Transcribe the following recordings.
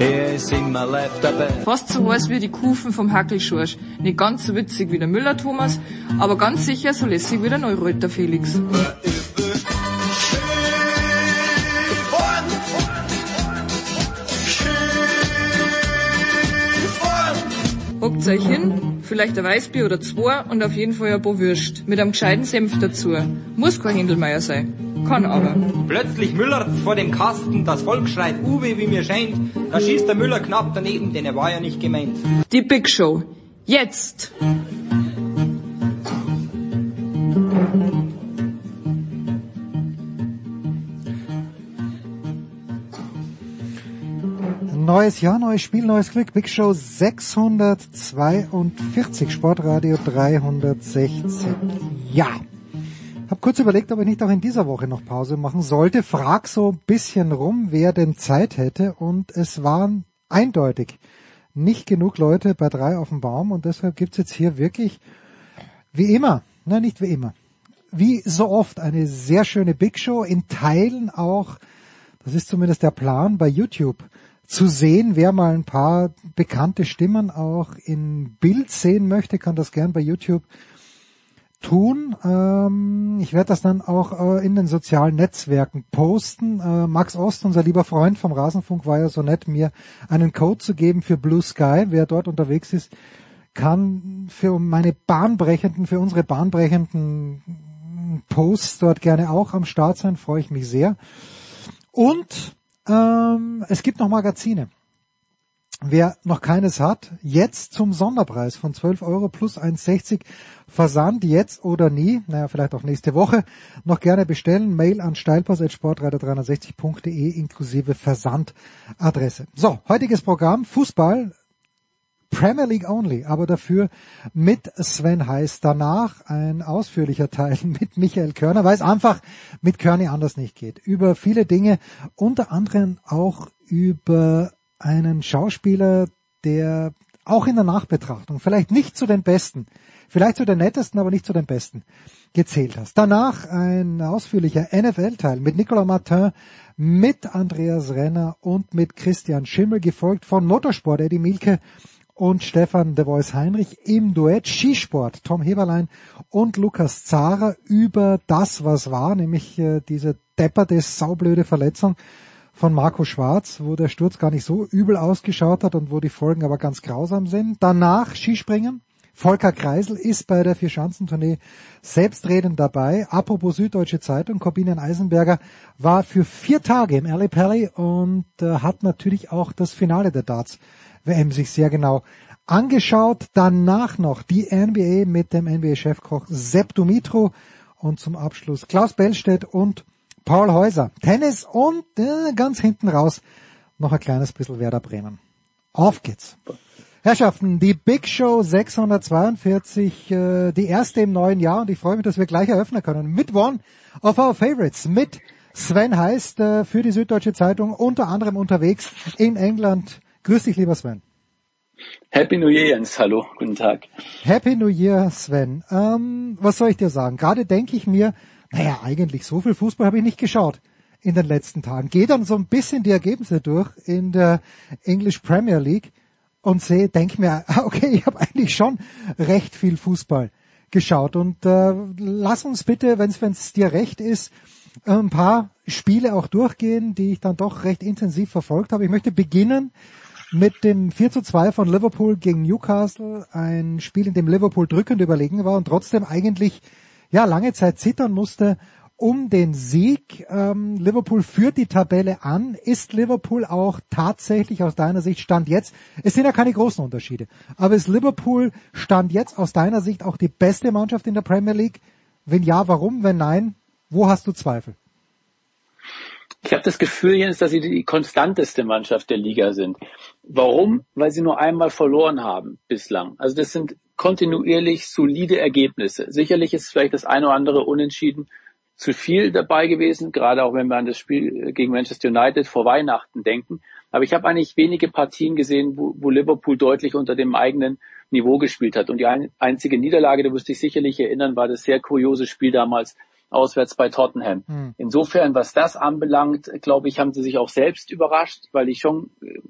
er ist immer live. Fast so heiß wie die Kufen vom Hackelschorsch. Nicht ganz so witzig wie der Müller Thomas, aber ganz sicher so lässig wie der Neureuter Felix. Hockt euch hin, vielleicht ein Weißbier oder zwei und auf jeden Fall ein paar Würst. Mit einem gescheiten Senf dazu. Muss kein Händelmeier sein. Kann aber. Plötzlich Müller vor dem Kasten, das Volk schreit Uwe, wie mir scheint. Da schießt der Müller knapp daneben, denn er war ja nicht gemeint. Die Big Show. Jetzt! Neues Jahr, neues Spiel, neues Glück. Big Show 642, Sportradio 360. Ja. Hab kurz überlegt, ob ich nicht auch in dieser Woche noch Pause machen sollte. Frag so ein bisschen rum, wer denn Zeit hätte. Und es waren eindeutig nicht genug Leute bei drei auf dem Baum. Und deshalb gibt's jetzt hier wirklich, wie immer, nein, nicht wie immer, wie so oft eine sehr schöne Big Show. In Teilen auch, das ist zumindest der Plan, bei YouTube zu sehen. Wer mal ein paar bekannte Stimmen auch in Bild sehen möchte, kann das gern bei YouTube tun. Ähm, ich werde das dann auch äh, in den sozialen Netzwerken posten. Äh, Max Ost, unser lieber Freund vom Rasenfunk, war ja so nett, mir einen Code zu geben für Blue Sky. Wer dort unterwegs ist, kann für meine bahnbrechenden, für unsere bahnbrechenden Posts dort gerne auch am Start sein. Freue ich mich sehr. Und ähm, es gibt noch Magazine. Wer noch keines hat, jetzt zum Sonderpreis von 12 Euro plus 1,60 Versand, jetzt oder nie, naja, vielleicht auch nächste Woche, noch gerne bestellen. Mail an steilpass.sportreiter360.de inklusive Versandadresse. So, heutiges Programm, Fußball, Premier League only, aber dafür mit Sven Heiß. Danach ein ausführlicher Teil mit Michael Körner, weil es einfach mit Körny anders nicht geht. Über viele Dinge, unter anderem auch über einen Schauspieler, der auch in der Nachbetrachtung vielleicht nicht zu den Besten, vielleicht zu den nettesten, aber nicht zu den Besten gezählt hast. Danach ein ausführlicher NFL-Teil mit Nicolas Martin, mit Andreas Renner und mit Christian Schimmel, gefolgt von Motorsport Eddie Milke und Stefan de Vois Heinrich im Duett Skisport, Tom Heberlein und Lukas Zahrer über das, was war, nämlich äh, diese depperte, saublöde Verletzung von Marco Schwarz, wo der Sturz gar nicht so übel ausgeschaut hat und wo die Folgen aber ganz grausam sind. Danach Skispringen. Volker Kreisel ist bei der Vierschanzentournee selbstredend dabei. Apropos Süddeutsche Zeitung, Corbinian Eisenberger war für vier Tage im Alley Pally und äh, hat natürlich auch das Finale der Darts WM sich sehr genau angeschaut. Danach noch die NBA mit dem NBA-Chefkoch Sepp Dumitro und zum Abschluss Klaus Bellstedt und Paul Häuser. Tennis und äh, ganz hinten raus noch ein kleines bisschen Werder Bremen. Auf geht's. Herrschaften, die Big Show 642, äh, die erste im neuen Jahr und ich freue mich, dass wir gleich eröffnen können mit One of Our Favorites, mit Sven Heist äh, für die Süddeutsche Zeitung, unter anderem unterwegs in England. Grüß dich, lieber Sven. Happy New Year, Jens. Hallo, guten Tag. Happy New Year, Sven. Ähm, was soll ich dir sagen? Gerade denke ich mir, naja, eigentlich so viel Fußball habe ich nicht geschaut in den letzten Tagen. Gehe dann so ein bisschen die Ergebnisse durch in der English Premier League und sehe, denke mir, okay, ich habe eigentlich schon recht viel Fußball geschaut. Und äh, lass uns bitte, wenn es dir recht ist, ein paar Spiele auch durchgehen, die ich dann doch recht intensiv verfolgt habe. Ich möchte beginnen mit dem 4 zu 2 von Liverpool gegen Newcastle. Ein Spiel, in dem Liverpool drückend überlegen war und trotzdem eigentlich ja lange Zeit zittern musste um den Sieg. Ähm, Liverpool führt die Tabelle an. Ist Liverpool auch tatsächlich aus deiner Sicht Stand jetzt? Es sind ja keine großen Unterschiede. Aber ist Liverpool Stand jetzt aus deiner Sicht auch die beste Mannschaft in der Premier League? Wenn ja, warum? Wenn nein, wo hast du Zweifel? Ich habe das Gefühl, Jens, dass sie die konstanteste Mannschaft der Liga sind. Warum? Weil sie nur einmal verloren haben bislang. Also das sind kontinuierlich solide Ergebnisse. Sicherlich ist vielleicht das eine oder andere Unentschieden zu viel dabei gewesen, gerade auch wenn wir an das Spiel gegen Manchester United vor Weihnachten denken. Aber ich habe eigentlich wenige Partien gesehen, wo, wo Liverpool deutlich unter dem eigenen Niveau gespielt hat. Und die ein, einzige Niederlage, da wirst du dich sicherlich erinnern, war das sehr kuriose Spiel damals auswärts bei Tottenham. Mhm. Insofern, was das anbelangt, glaube ich, haben sie sich auch selbst überrascht, weil ich schon äh,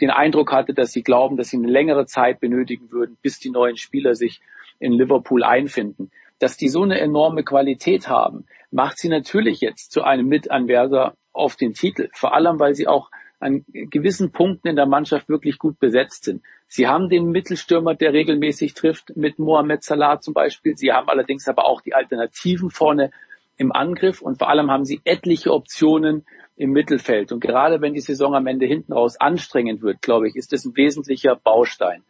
den Eindruck hatte, dass sie glauben, dass sie eine längere Zeit benötigen würden, bis die neuen Spieler sich in Liverpool einfinden. Dass die so eine enorme Qualität haben, macht sie natürlich jetzt zu einem Mitanwärter auf den Titel. Vor allem, weil sie auch an gewissen Punkten in der Mannschaft wirklich gut besetzt sind. Sie haben den Mittelstürmer, der regelmäßig trifft, mit Mohamed Salah zum Beispiel. Sie haben allerdings aber auch die Alternativen vorne im Angriff und vor allem haben sie etliche Optionen im Mittelfeld. Und gerade wenn die Saison am Ende hinten raus anstrengend wird, glaube ich, ist das ein wesentlicher Baustein.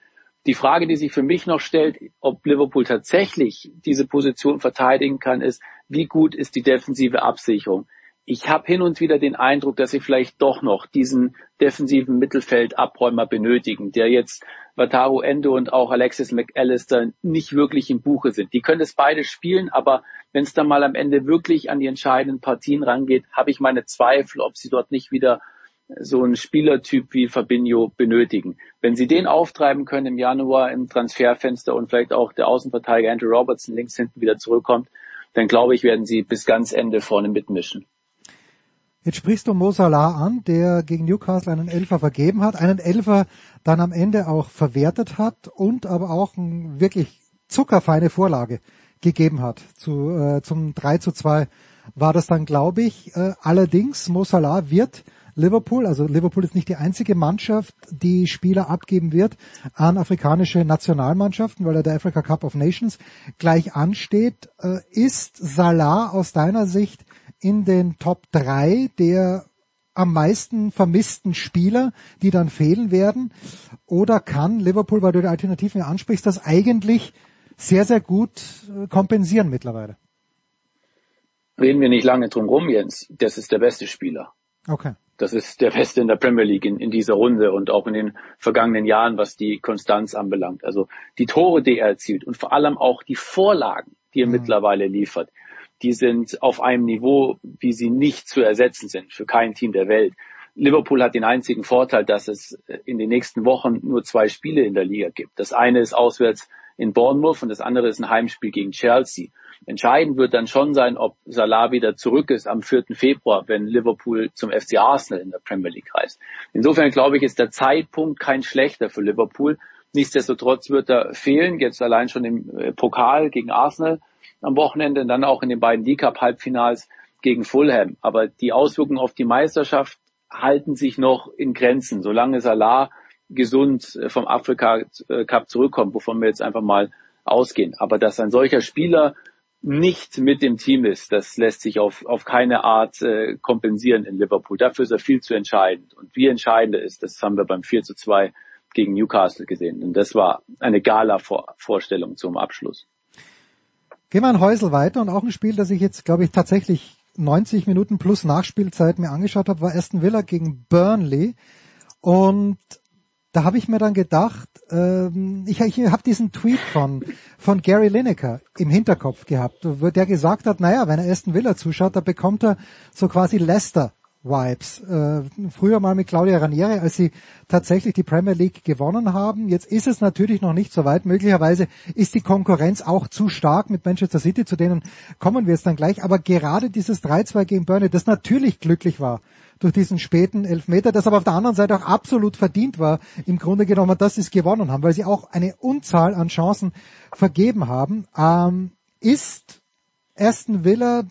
Die Frage, die sich für mich noch stellt, ob Liverpool tatsächlich diese Position verteidigen kann, ist, wie gut ist die defensive Absicherung? Ich habe hin und wieder den Eindruck, dass sie vielleicht doch noch diesen defensiven Mittelfeldabräumer benötigen, der jetzt Wataru Endo und auch Alexis McAllister nicht wirklich im Buche sind. Die können es beide spielen, aber wenn es dann mal am Ende wirklich an die entscheidenden Partien rangeht, habe ich meine Zweifel, ob sie dort nicht wieder so einen Spielertyp wie Fabinho benötigen. Wenn sie den auftreiben können im Januar im Transferfenster und vielleicht auch der Außenverteidiger Andrew Robertson links hinten wieder zurückkommt, dann glaube ich, werden sie bis ganz Ende vorne mitmischen. Jetzt sprichst du Mo Salah an, der gegen Newcastle einen Elfer vergeben hat, einen Elfer dann am Ende auch verwertet hat und aber auch eine wirklich zuckerfeine Vorlage gegeben hat. Zu, äh, zum 3 zu 2 war das dann, glaube ich. Äh, allerdings, Mo Salah wird Liverpool, also Liverpool ist nicht die einzige Mannschaft, die Spieler abgeben wird an afrikanische Nationalmannschaften, weil er der Africa Cup of Nations gleich ansteht. Äh, ist Salah aus deiner Sicht in den Top 3 der am meisten vermissten Spieler, die dann fehlen werden? Oder kann Liverpool, weil du die Alternativen ansprichst, das eigentlich sehr, sehr gut äh, kompensieren mittlerweile? Reden wir nicht lange drum rum, Jens. Das ist der beste Spieler. Okay. Das ist der Beste in der Premier League in, in dieser Runde und auch in den vergangenen Jahren, was die Konstanz anbelangt. Also die Tore, die er erzielt und vor allem auch die Vorlagen, die er mhm. mittlerweile liefert die sind auf einem Niveau, wie sie nicht zu ersetzen sind für kein Team der Welt. Liverpool hat den einzigen Vorteil, dass es in den nächsten Wochen nur zwei Spiele in der Liga gibt. Das eine ist auswärts in Bournemouth und das andere ist ein Heimspiel gegen Chelsea. Entscheidend wird dann schon sein, ob Salah wieder zurück ist am 4. Februar, wenn Liverpool zum FC Arsenal in der Premier League reist. Insofern glaube ich, ist der Zeitpunkt kein schlechter für Liverpool. Nichtsdestotrotz wird er fehlen, jetzt allein schon im äh, Pokal gegen Arsenal am Wochenende, dann auch in den beiden League Cup Halbfinals gegen Fulham. Aber die Auswirkungen auf die Meisterschaft halten sich noch in Grenzen, solange Salah gesund äh, vom Afrika äh, Cup zurückkommt, wovon wir jetzt einfach mal ausgehen. Aber dass ein solcher Spieler nicht mit dem Team ist, das lässt sich auf, auf keine Art äh, kompensieren in Liverpool. Dafür ist er viel zu entscheidend. Und wie entscheidend er ist, das haben wir beim 4 zu 2 gegen Newcastle gesehen. Und das war eine Gala-Vorstellung zum Abschluss. Gehen wir ein Häusel weiter und auch ein Spiel, das ich jetzt, glaube ich, tatsächlich 90 Minuten plus Nachspielzeit mir angeschaut habe, war Aston Villa gegen Burnley. Und da habe ich mir dann gedacht, ähm, ich, ich habe diesen Tweet von, von Gary Lineker im Hinterkopf gehabt, wo der gesagt hat, naja, wenn er Aston Villa zuschaut, da bekommt er so quasi Leicester Vibes. Äh, früher mal mit Claudia Ranieri, als sie tatsächlich die Premier League gewonnen haben. Jetzt ist es natürlich noch nicht so weit. Möglicherweise ist die Konkurrenz auch zu stark mit Manchester City, zu denen kommen wir jetzt dann gleich. Aber gerade dieses 3-2 gegen Burnley, das natürlich glücklich war durch diesen späten Elfmeter, das aber auf der anderen Seite auch absolut verdient war, im Grunde genommen, dass sie es gewonnen haben, weil sie auch eine Unzahl an Chancen vergeben haben, ähm, ist Aston Villa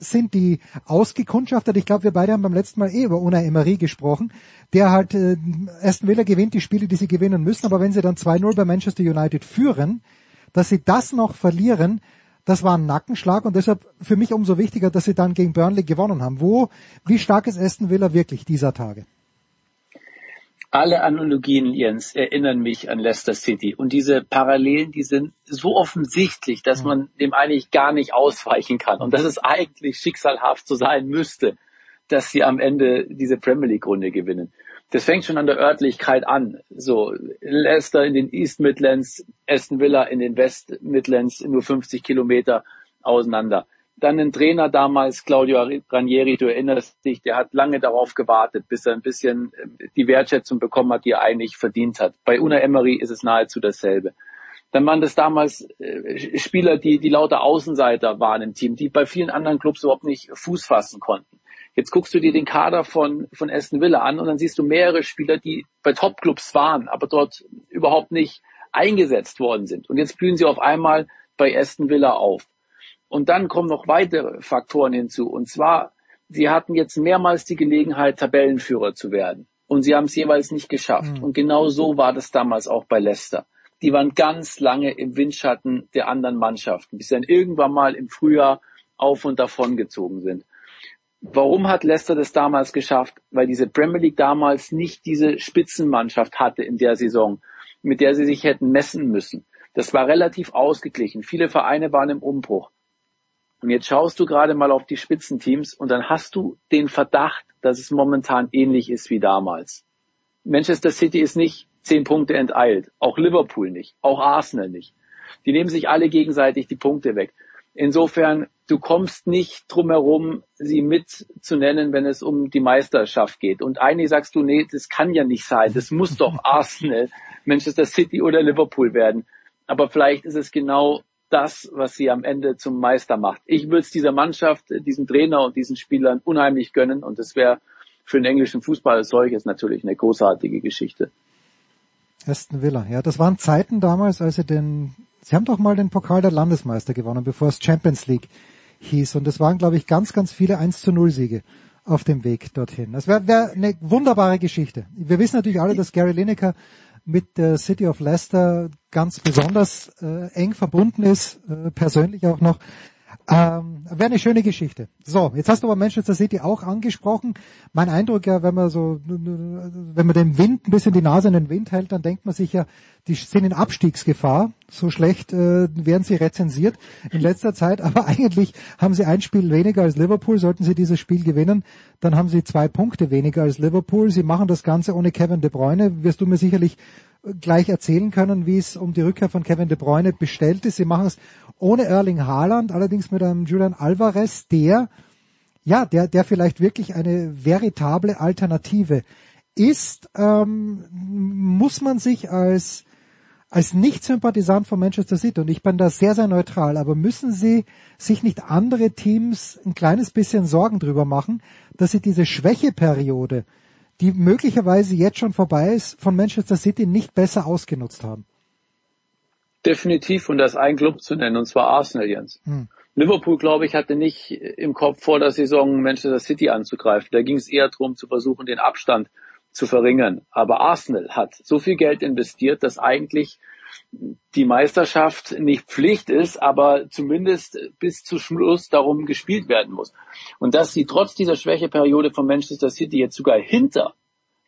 sind die ausgekundschaftet. Ich glaube, wir beide haben beim letzten Mal eh über Unai Emery gesprochen, der halt äh, Aston Villa gewinnt die Spiele, die sie gewinnen müssen, aber wenn sie dann 2-0 bei Manchester United führen, dass sie das noch verlieren, das war ein Nackenschlag und deshalb für mich umso wichtiger, dass sie dann gegen Burnley gewonnen haben. Wo, wie stark ist Aston Villa wirklich dieser Tage? Alle Analogien, Jens, erinnern mich an Leicester City. Und diese Parallelen, die sind so offensichtlich, dass man dem eigentlich gar nicht ausweichen kann. Und dass es eigentlich schicksalhaft so sein müsste, dass sie am Ende diese Premier League Runde gewinnen. das fängt schon an der Örtlichkeit an. So, Leicester in den East Midlands, Aston Villa in den West Midlands, nur 50 Kilometer auseinander. Dann ein Trainer damals, Claudio Ranieri, du erinnerst dich, der hat lange darauf gewartet, bis er ein bisschen äh, die Wertschätzung bekommen hat, die er eigentlich verdient hat. Bei Una Emery ist es nahezu dasselbe. Dann waren das damals äh, Spieler, die, die lauter Außenseiter waren im Team, die bei vielen anderen Clubs überhaupt nicht Fuß fassen konnten. Jetzt guckst du dir den Kader von, von Aston Villa an und dann siehst du mehrere Spieler, die bei Topclubs waren, aber dort überhaupt nicht eingesetzt worden sind. Und jetzt blühen sie auf einmal bei Aston Villa auf. Und dann kommen noch weitere Faktoren hinzu. Und zwar, sie hatten jetzt mehrmals die Gelegenheit, Tabellenführer zu werden. Und sie haben es jeweils nicht geschafft. Mhm. Und genau so war das damals auch bei Leicester. Die waren ganz lange im Windschatten der anderen Mannschaften, bis sie dann irgendwann mal im Frühjahr auf und davon gezogen sind. Warum hat Leicester das damals geschafft? Weil diese Premier League damals nicht diese Spitzenmannschaft hatte in der Saison, mit der sie sich hätten messen müssen. Das war relativ ausgeglichen. Viele Vereine waren im Umbruch. Und jetzt schaust du gerade mal auf die Spitzenteams und dann hast du den Verdacht, dass es momentan ähnlich ist wie damals. Manchester City ist nicht zehn Punkte enteilt. Auch Liverpool nicht. Auch Arsenal nicht. Die nehmen sich alle gegenseitig die Punkte weg. Insofern, du kommst nicht drum herum, sie mitzunennen, wenn es um die Meisterschaft geht. Und eigentlich sagst du, nee, das kann ja nicht sein. Das muss doch Arsenal, Manchester City oder Liverpool werden. Aber vielleicht ist es genau das, was sie am Ende zum Meister macht. Ich würde es dieser Mannschaft, diesem Trainer und diesen Spielern unheimlich gönnen. Und das wäre für den englischen Fußball als solches natürlich eine großartige Geschichte. Aston Villa, ja, das waren Zeiten damals, als sie den Sie haben doch mal den Pokal der Landesmeister gewonnen, bevor es Champions League hieß. Und es waren, glaube ich, ganz, ganz viele 1 zu 0 Siege auf dem Weg dorthin. Das wäre wär eine wunderbare Geschichte. Wir wissen natürlich alle, dass Gary Lineker mit der City of Leicester ganz besonders äh, eng verbunden ist, äh, persönlich auch noch. Ähm, Wäre eine schöne Geschichte. So, jetzt hast du aber Manchester City auch angesprochen. Mein Eindruck ja, wenn man so, wenn man den Wind, ein bisschen die Nase in den Wind hält, dann denkt man sich ja, die sind in Abstiegsgefahr. So schlecht äh, werden sie rezensiert in letzter Zeit. Aber eigentlich haben sie ein Spiel weniger als Liverpool. Sollten sie dieses Spiel gewinnen, dann haben sie zwei Punkte weniger als Liverpool. Sie machen das Ganze ohne Kevin De Bruyne. Wirst du mir sicherlich gleich erzählen können, wie es um die Rückkehr von Kevin De Bruyne bestellt ist. Sie machen es ohne Erling Haaland, allerdings mit einem Julian Alvarez, der, ja, der, der vielleicht wirklich eine veritable Alternative ist, ähm, muss man sich als als Nicht-Sympathisant von Manchester City, und ich bin da sehr, sehr neutral, aber müssen Sie sich nicht andere Teams ein kleines bisschen Sorgen drüber machen, dass sie diese Schwächeperiode, die möglicherweise jetzt schon vorbei ist, von Manchester City nicht besser ausgenutzt haben? Definitiv, und das ein Club zu nennen, und zwar Arsenal, Jens. Hm. Liverpool, glaube ich, hatte nicht im Kopf vor der Saison Manchester City anzugreifen. Da ging es eher darum, zu versuchen, den Abstand zu verringern. Aber Arsenal hat so viel Geld investiert, dass eigentlich die Meisterschaft nicht Pflicht ist, aber zumindest bis zu Schluss darum gespielt werden muss. Und dass sie trotz dieser Schwächeperiode von Manchester City jetzt sogar hinter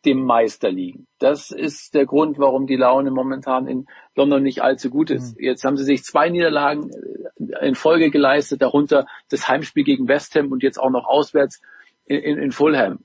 dem Meister liegen. Das ist der Grund, warum die Laune momentan in London nicht allzu gut ist. Mhm. Jetzt haben sie sich zwei Niederlagen äh, in Folge geleistet, darunter das Heimspiel gegen West Ham und jetzt auch noch auswärts in, in, in Fulham.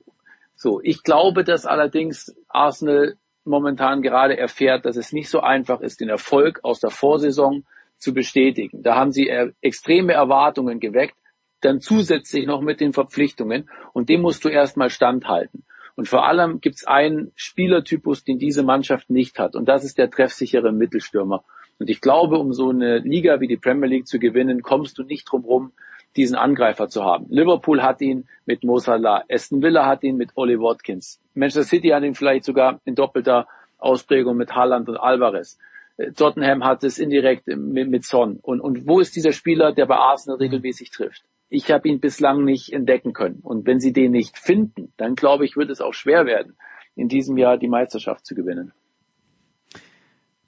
So, ich glaube, dass allerdings Arsenal momentan gerade erfährt, dass es nicht so einfach ist, den Erfolg aus der Vorsaison zu bestätigen. Da haben sie äh, extreme Erwartungen geweckt, dann zusätzlich noch mit den Verpflichtungen und dem musst du erstmal standhalten. Und vor allem gibt es einen Spielertypus, den diese Mannschaft nicht hat und das ist der treffsichere Mittelstürmer. Und ich glaube, um so eine Liga wie die Premier League zu gewinnen, kommst du nicht drum rum, diesen Angreifer zu haben. Liverpool hat ihn mit Mo Salah, Aston Villa hat ihn mit Oli Watkins, Manchester City hat ihn vielleicht sogar in doppelter Ausprägung mit Haaland und Alvarez. Äh, Tottenham hat es indirekt mit, mit Son. Und, und wo ist dieser Spieler, der bei Arsenal regelmäßig trifft? Ich habe ihn bislang nicht entdecken können. Und wenn sie den nicht finden, dann glaube ich, wird es auch schwer werden, in diesem Jahr die Meisterschaft zu gewinnen.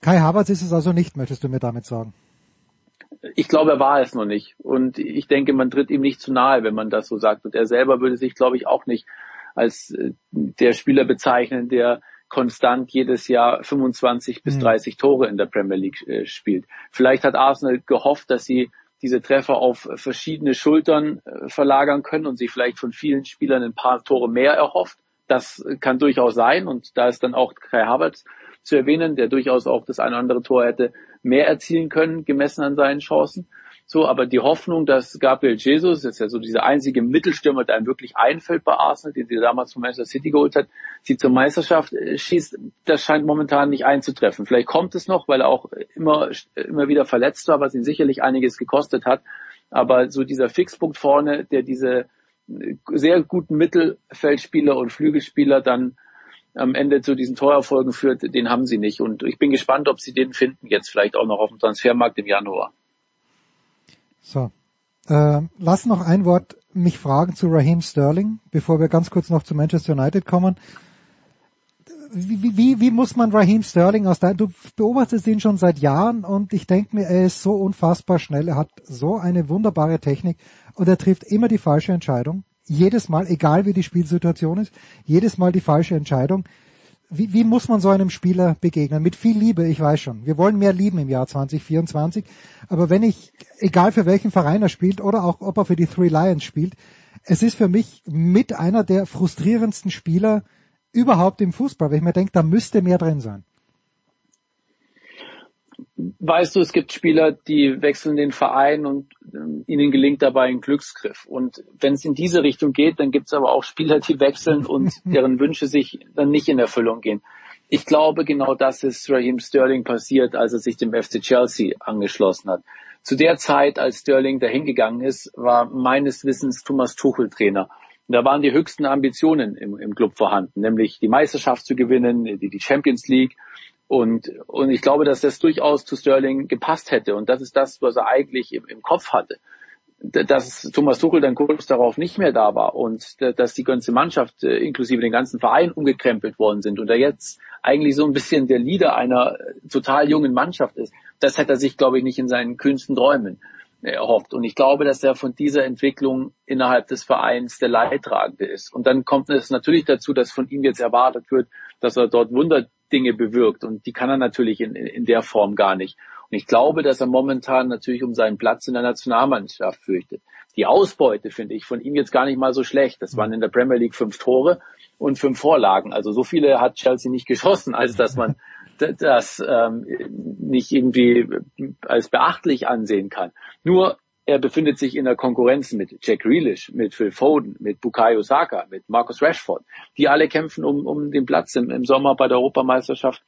Kai Havertz ist es also nicht, möchtest du mir damit sagen? Ich glaube, er war es noch nicht. Und ich denke, man tritt ihm nicht zu nahe, wenn man das so sagt. Und er selber würde sich, glaube ich, auch nicht als äh, der Spieler bezeichnen, der konstant jedes Jahr 25 bis 30 mhm. Tore in der Premier League äh, spielt. Vielleicht hat Arsenal gehofft, dass sie diese Treffer auf verschiedene Schultern äh, verlagern können und sich vielleicht von vielen Spielern ein paar Tore mehr erhofft. Das kann durchaus sein und da ist dann auch Kai Havertz zu erwähnen, der durchaus auch das eine oder andere Tor hätte mehr erzielen können, gemessen an seinen Chancen. So, aber die Hoffnung, dass Gabriel Jesus, das ist ja so dieser einzige Mittelstürmer, der einem wirklich einfällt bei Arsenal, den sie damals von Manchester City geholt hat, sie zur Meisterschaft äh, schießt, das scheint momentan nicht einzutreffen. Vielleicht kommt es noch, weil er auch immer, immer wieder verletzt war, was ihn sicherlich einiges gekostet hat. Aber so dieser Fixpunkt vorne, der diese äh, sehr guten Mittelfeldspieler und Flügelspieler dann am Ende zu diesen Torerfolgen führt, den haben sie nicht. Und ich bin gespannt, ob sie den finden, jetzt vielleicht auch noch auf dem Transfermarkt im Januar. So. Äh, lass noch ein Wort mich fragen zu Raheem Sterling, bevor wir ganz kurz noch zu Manchester United kommen. Wie, wie, wie muss man Raheem Sterling aus deinem, du beobachtest ihn schon seit Jahren und ich denke mir, er ist so unfassbar schnell, er hat so eine wunderbare Technik und er trifft immer die falsche Entscheidung. Jedes Mal, egal wie die Spielsituation ist, jedes Mal die falsche Entscheidung wie, wie muss man so einem Spieler begegnen? Mit viel Liebe, ich weiß schon. Wir wollen mehr lieben im Jahr 2024. Aber wenn ich, egal für welchen Verein er spielt oder auch ob er für die Three Lions spielt, es ist für mich mit einer der frustrierendsten Spieler überhaupt im Fußball, weil ich mir denke, da müsste mehr drin sein weißt du, es gibt Spieler, die wechseln den Verein und äh, ihnen gelingt dabei ein Glücksgriff. Und wenn es in diese Richtung geht, dann gibt es aber auch Spieler, die wechseln und deren Wünsche sich dann nicht in Erfüllung gehen. Ich glaube, genau das ist Raheem Sterling passiert, als er sich dem FC Chelsea angeschlossen hat. Zu der Zeit, als Sterling dahin gegangen ist, war meines Wissens Thomas Tuchel Trainer. Und da waren die höchsten Ambitionen im, im Club vorhanden, nämlich die Meisterschaft zu gewinnen, die, die Champions League und, und ich glaube, dass das durchaus zu Sterling gepasst hätte. Und das ist das, was er eigentlich im, im Kopf hatte. Dass Thomas Tuchel dann kurz darauf nicht mehr da war und dass die ganze Mannschaft äh, inklusive den ganzen Verein umgekrempelt worden sind und er jetzt eigentlich so ein bisschen der Leader einer äh, total jungen Mannschaft ist, das hätte er sich, glaube ich, nicht in seinen kühnsten Träumen erhofft. Und ich glaube, dass er von dieser Entwicklung innerhalb des Vereins der Leidtragende ist. Und dann kommt es natürlich dazu, dass von ihm jetzt erwartet wird, dass er dort Wunder Dinge bewirkt. Und die kann er natürlich in, in der Form gar nicht. Und ich glaube, dass er momentan natürlich um seinen Platz in der Nationalmannschaft fürchtet. Die Ausbeute finde ich von ihm jetzt gar nicht mal so schlecht. Das waren in der Premier League fünf Tore und fünf Vorlagen. Also so viele hat Chelsea nicht geschossen, als dass man das ähm, nicht irgendwie als beachtlich ansehen kann. Nur er befindet sich in der Konkurrenz mit Jack Grealish, mit Phil Foden, mit Bukayo Saka, mit Marcus Rashford. Die alle kämpfen um, um den Platz im, im Sommer bei der Europameisterschaft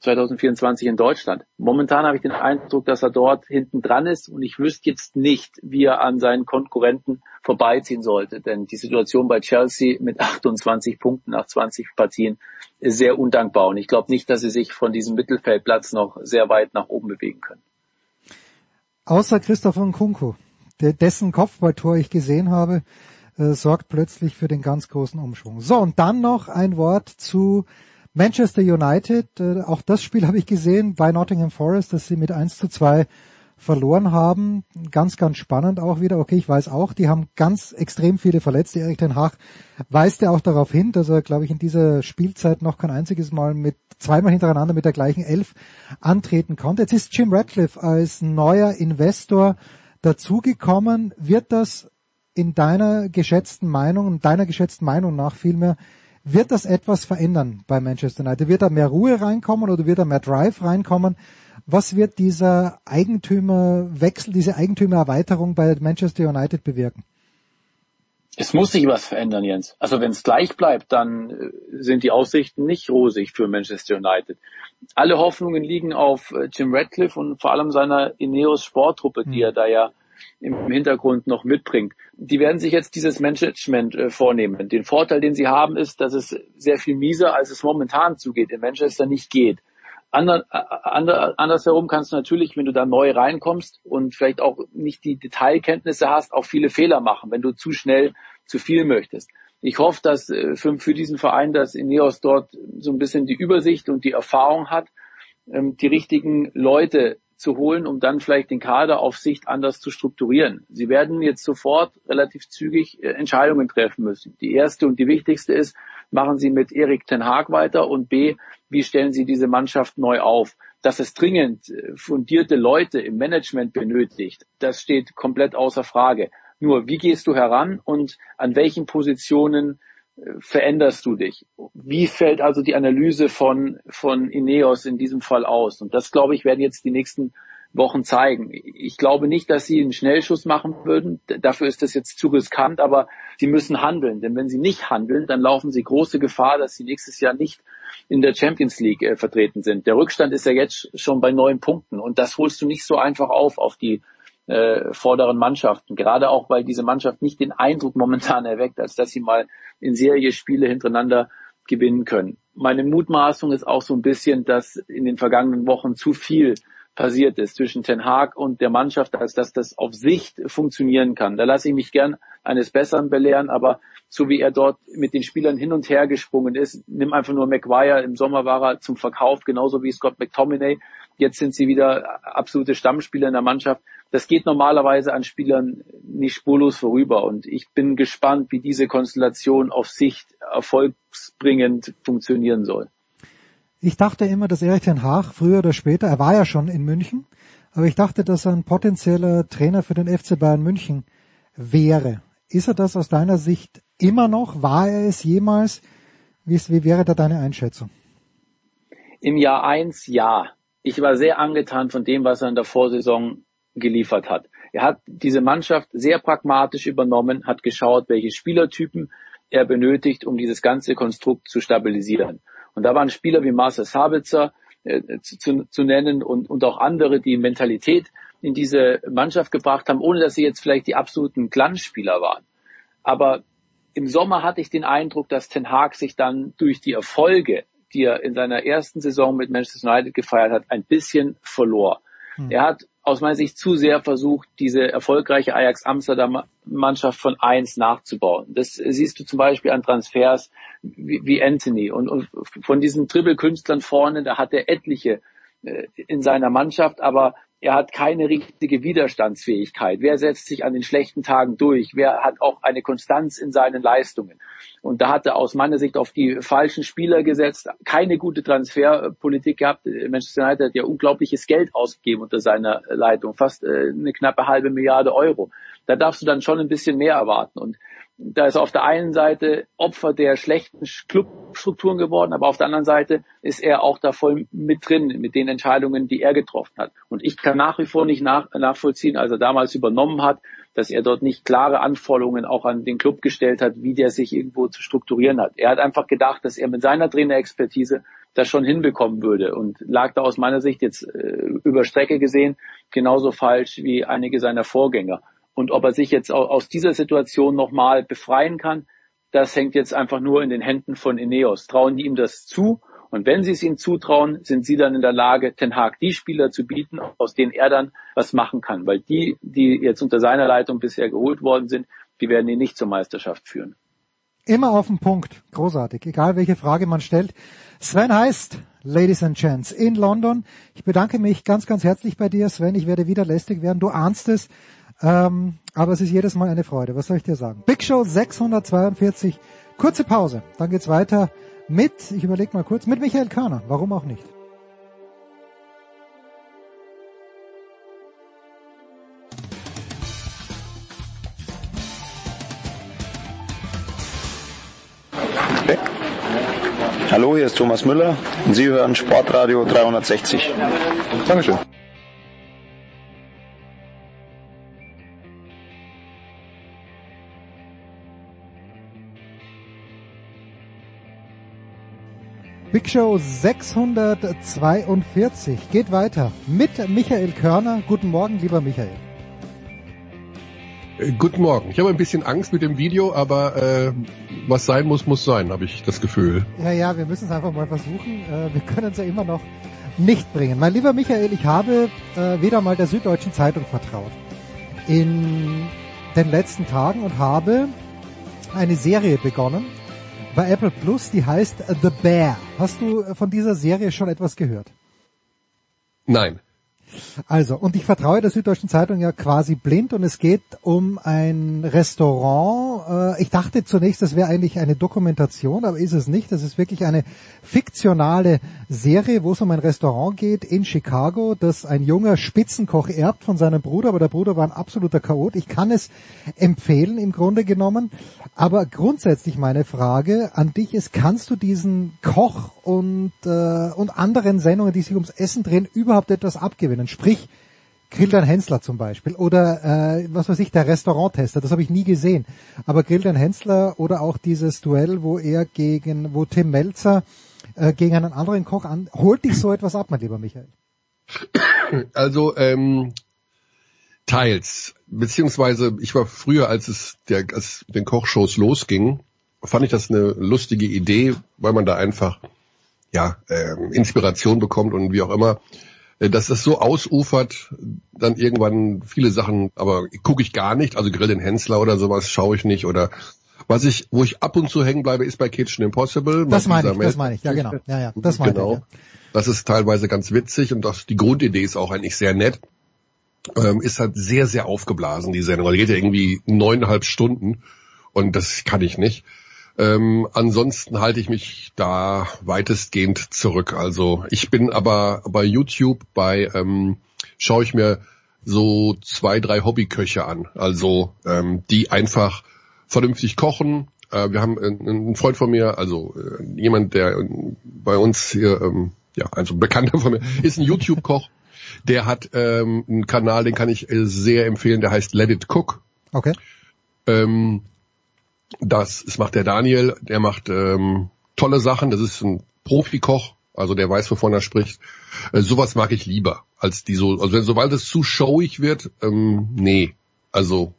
2024 in Deutschland. Momentan habe ich den Eindruck, dass er dort hinten dran ist und ich wüsste jetzt nicht, wie er an seinen Konkurrenten vorbeiziehen sollte. Denn die Situation bei Chelsea mit 28 Punkten nach 20 Partien ist sehr undankbar und ich glaube nicht, dass sie sich von diesem Mittelfeldplatz noch sehr weit nach oben bewegen können. Außer Christoph Nkunku, der, dessen Kopfballtor ich gesehen habe, äh, sorgt plötzlich für den ganz großen Umschwung. So, und dann noch ein Wort zu Manchester United. Äh, auch das Spiel habe ich gesehen bei Nottingham Forest, dass sie mit 1 zu 2 verloren haben. Ganz, ganz spannend auch wieder. Okay, ich weiß auch, die haben ganz extrem viele Verletzte. Erik Ten Hag weist ja auch darauf hin, dass er, glaube ich, in dieser Spielzeit noch kein einziges Mal mit zweimal hintereinander mit der gleichen Elf antreten konnte. Jetzt ist Jim Radcliffe als neuer Investor dazugekommen. Wird das in deiner geschätzten Meinung und deiner geschätzten Meinung nach vielmehr wird das etwas verändern bei Manchester United? Wird da mehr Ruhe reinkommen oder wird da mehr Drive reinkommen? Was wird dieser Eigentümerwechsel, diese Eigentümererweiterung bei Manchester United bewirken? Es muss sich was verändern, Jens. Also wenn es gleich bleibt, dann äh, sind die Aussichten nicht rosig für Manchester United. Alle Hoffnungen liegen auf äh, Jim Radcliffe und vor allem seiner Ineos Sporttruppe, die er hm. da ja im Hintergrund noch mitbringt. Die werden sich jetzt dieses Management äh, vornehmen. Den Vorteil, den sie haben, ist, dass es sehr viel mieser, als es momentan zugeht, in Manchester nicht geht. Ander, ander, andersherum kannst du natürlich, wenn du da neu reinkommst und vielleicht auch nicht die Detailkenntnisse hast, auch viele Fehler machen, wenn du zu schnell zu viel möchtest. Ich hoffe, dass äh, für, für diesen Verein, dass Ineos dort so ein bisschen die Übersicht und die Erfahrung hat, ähm, die richtigen Leute zu holen, um dann vielleicht den Kader auf Sicht anders zu strukturieren. Sie werden jetzt sofort relativ zügig äh, Entscheidungen treffen müssen. Die erste und die wichtigste ist, machen Sie mit Erik Ten Haag weiter und B, wie stellen Sie diese Mannschaft neu auf? Dass es dringend äh, fundierte Leute im Management benötigt, das steht komplett außer Frage. Nur, wie gehst du heran und an welchen Positionen veränderst du dich? Wie fällt also die Analyse von, von Ineos in diesem Fall aus? Und das, glaube ich, werden jetzt die nächsten Wochen zeigen. Ich glaube nicht, dass sie einen Schnellschuss machen würden. Dafür ist das jetzt zu riskant, aber sie müssen handeln. Denn wenn sie nicht handeln, dann laufen sie große Gefahr, dass sie nächstes Jahr nicht in der Champions League äh, vertreten sind. Der Rückstand ist ja jetzt schon bei neun Punkten und das holst du nicht so einfach auf auf die äh, vorderen Mannschaften. Gerade auch, weil diese Mannschaft nicht den Eindruck momentan erweckt, als dass sie mal in Serie Spiele hintereinander gewinnen können. Meine Mutmaßung ist auch so ein bisschen, dass in den vergangenen Wochen zu viel passiert ist zwischen Ten Haag und der Mannschaft, als dass das auf Sicht funktionieren kann. Da lasse ich mich gern eines Besseren belehren, aber so wie er dort mit den Spielern hin und her gesprungen ist, nimm einfach nur Maguire, im Sommer war er zum Verkauf, genauso wie Scott McTominay. Jetzt sind sie wieder absolute Stammspieler in der Mannschaft. Das geht normalerweise an Spielern nicht spurlos vorüber und ich bin gespannt, wie diese Konstellation auf Sicht erfolgsbringend funktionieren soll. Ich dachte immer, dass Erich Ten Haag früher oder später, er war ja schon in München, aber ich dachte, dass er ein potenzieller Trainer für den FC Bayern München wäre. Ist er das aus deiner Sicht immer noch? War er es jemals? Wie, wie wäre da deine Einschätzung? Im Jahr eins ja. Ich war sehr angetan von dem, was er in der Vorsaison geliefert hat. Er hat diese Mannschaft sehr pragmatisch übernommen, hat geschaut, welche Spielertypen er benötigt, um dieses ganze Konstrukt zu stabilisieren. Und da waren Spieler wie Marcel Sabitzer äh, zu, zu nennen und, und auch andere, die Mentalität in diese Mannschaft gebracht haben, ohne dass sie jetzt vielleicht die absoluten Glanzspieler waren. Aber im Sommer hatte ich den Eindruck, dass Ten Hag sich dann durch die Erfolge, die er in seiner ersten Saison mit Manchester United gefeiert hat, ein bisschen verlor. Hm. Er hat aus meiner Sicht zu sehr versucht, diese erfolgreiche Ajax Amsterdam Mannschaft von eins nachzubauen. Das siehst du zum Beispiel an Transfers wie, wie Anthony und, und von diesen Triple-Künstlern vorne, da hat er etliche äh, in seiner Mannschaft, aber er hat keine richtige Widerstandsfähigkeit. Wer setzt sich an den schlechten Tagen durch? Wer hat auch eine Konstanz in seinen Leistungen? Und da hat er aus meiner Sicht auf die falschen Spieler gesetzt, keine gute Transferpolitik gehabt. Manchester United hat ja unglaubliches Geld ausgegeben unter seiner Leitung, fast äh, eine knappe halbe Milliarde Euro. Da darfst du dann schon ein bisschen mehr erwarten. Und da ist auf der einen Seite Opfer der schlechten Clubstrukturen geworden, aber auf der anderen Seite ist er auch da voll mit drin, mit den Entscheidungen, die er getroffen hat. Und ich kann nach wie vor nicht nach, nachvollziehen, als er damals übernommen hat, dass er dort nicht klare Anforderungen auch an den Club gestellt hat, wie der sich irgendwo zu strukturieren hat. Er hat einfach gedacht, dass er mit seiner Trainerexpertise das schon hinbekommen würde und lag da aus meiner Sicht jetzt äh, über Strecke gesehen genauso falsch wie einige seiner Vorgänger. Und ob er sich jetzt aus dieser Situation nochmal befreien kann, das hängt jetzt einfach nur in den Händen von Ineos. Trauen die ihm das zu? Und wenn sie es ihm zutrauen, sind sie dann in der Lage, Ten Hag die Spieler zu bieten, aus denen er dann was machen kann. Weil die, die jetzt unter seiner Leitung bisher geholt worden sind, die werden ihn nicht zur Meisterschaft führen. Immer auf den Punkt. Großartig. Egal welche Frage man stellt. Sven heißt, Ladies and Gents, in London. Ich bedanke mich ganz, ganz herzlich bei dir, Sven. Ich werde wieder lästig werden. Du ahnst es. Ähm, aber es ist jedes Mal eine Freude. Was soll ich dir sagen? Big Show 642. Kurze Pause. Dann geht's weiter mit, ich überlege mal kurz, mit Michael Körner. Warum auch nicht? Hallo, hier ist Thomas Müller und Sie hören Sportradio 360. Dankeschön. Big Show 642 geht weiter mit Michael Körner. Guten Morgen, lieber Michael. Äh, guten Morgen. Ich habe ein bisschen Angst mit dem Video, aber äh, was sein muss, muss sein, habe ich das Gefühl. Ja, ja, wir müssen es einfach mal versuchen. Äh, wir können es ja immer noch nicht bringen. Mein lieber Michael, ich habe äh, wieder mal der Süddeutschen Zeitung vertraut in den letzten Tagen und habe eine Serie begonnen bei Apple Plus, die heißt The Bear. Hast du von dieser Serie schon etwas gehört? Nein. Also, und ich vertraue der Süddeutschen Zeitung ja quasi blind und es geht um ein Restaurant Äh, ich dachte zunächst, das wäre eigentlich eine Dokumentation, aber ist es nicht. Das ist wirklich eine fiktionale Serie, wo es um ein Restaurant geht in Chicago, das ein junger Spitzenkoch erbt von seinem Bruder, aber der Bruder war ein absoluter Chaot. Ich kann es empfehlen im Grunde genommen. Aber grundsätzlich meine Frage an dich ist, kannst du diesen Koch und, äh, und anderen Sendungen, die sich ums Essen drehen, überhaupt etwas abgewinnen? Sprich, Grill dein Hensler zum Beispiel oder äh, was weiß ich, der Restauranttester, das habe ich nie gesehen. Aber Grill dein Hensler oder auch dieses Duell, wo er gegen, wo Tim Melzer äh, gegen einen anderen Koch an, holt dich so etwas ab, mein lieber Michael? Also ähm, teils, beziehungsweise ich war früher, als es der, als den Kochshows losging, fand ich das eine lustige Idee, weil man da einfach ja ähm, Inspiration bekommt und wie auch immer äh, dass das so ausufert, dann irgendwann viele Sachen, aber gucke ich gar nicht, also Grill in Hensler oder sowas schaue ich nicht oder was ich, wo ich ab und zu hängen bleibe, ist bei Kitchen Impossible. Das meine ich, das meine ich, ja genau, ja, ja, das meine genau. ich. Ja. Das ist teilweise ganz witzig und das, die Grundidee ist auch eigentlich sehr nett. Ähm, ist halt sehr, sehr aufgeblasen, die Sendung. Die geht ja irgendwie neuneinhalb Stunden und das kann ich nicht. Ähm, ansonsten halte ich mich da weitestgehend zurück. Also ich bin aber bei YouTube bei ähm, schaue ich mir so zwei, drei Hobbyköche an. Also ähm, die einfach vernünftig kochen. Äh, wir haben einen, einen Freund von mir, also äh, jemand, der äh, bei uns hier, ähm, ja, also ein Bekannter von mir, ist ein YouTube-Koch. Der hat ähm, einen Kanal, den kann ich äh, sehr empfehlen, der heißt Let It Cook. Okay. Ähm, das, das macht der Daniel, der macht ähm, tolle Sachen, das ist ein Profikoch, also der weiß, wovon er spricht. Äh, sowas mag ich lieber, als die so, also wenn sobald es zu showig wird, ähm, nee. Also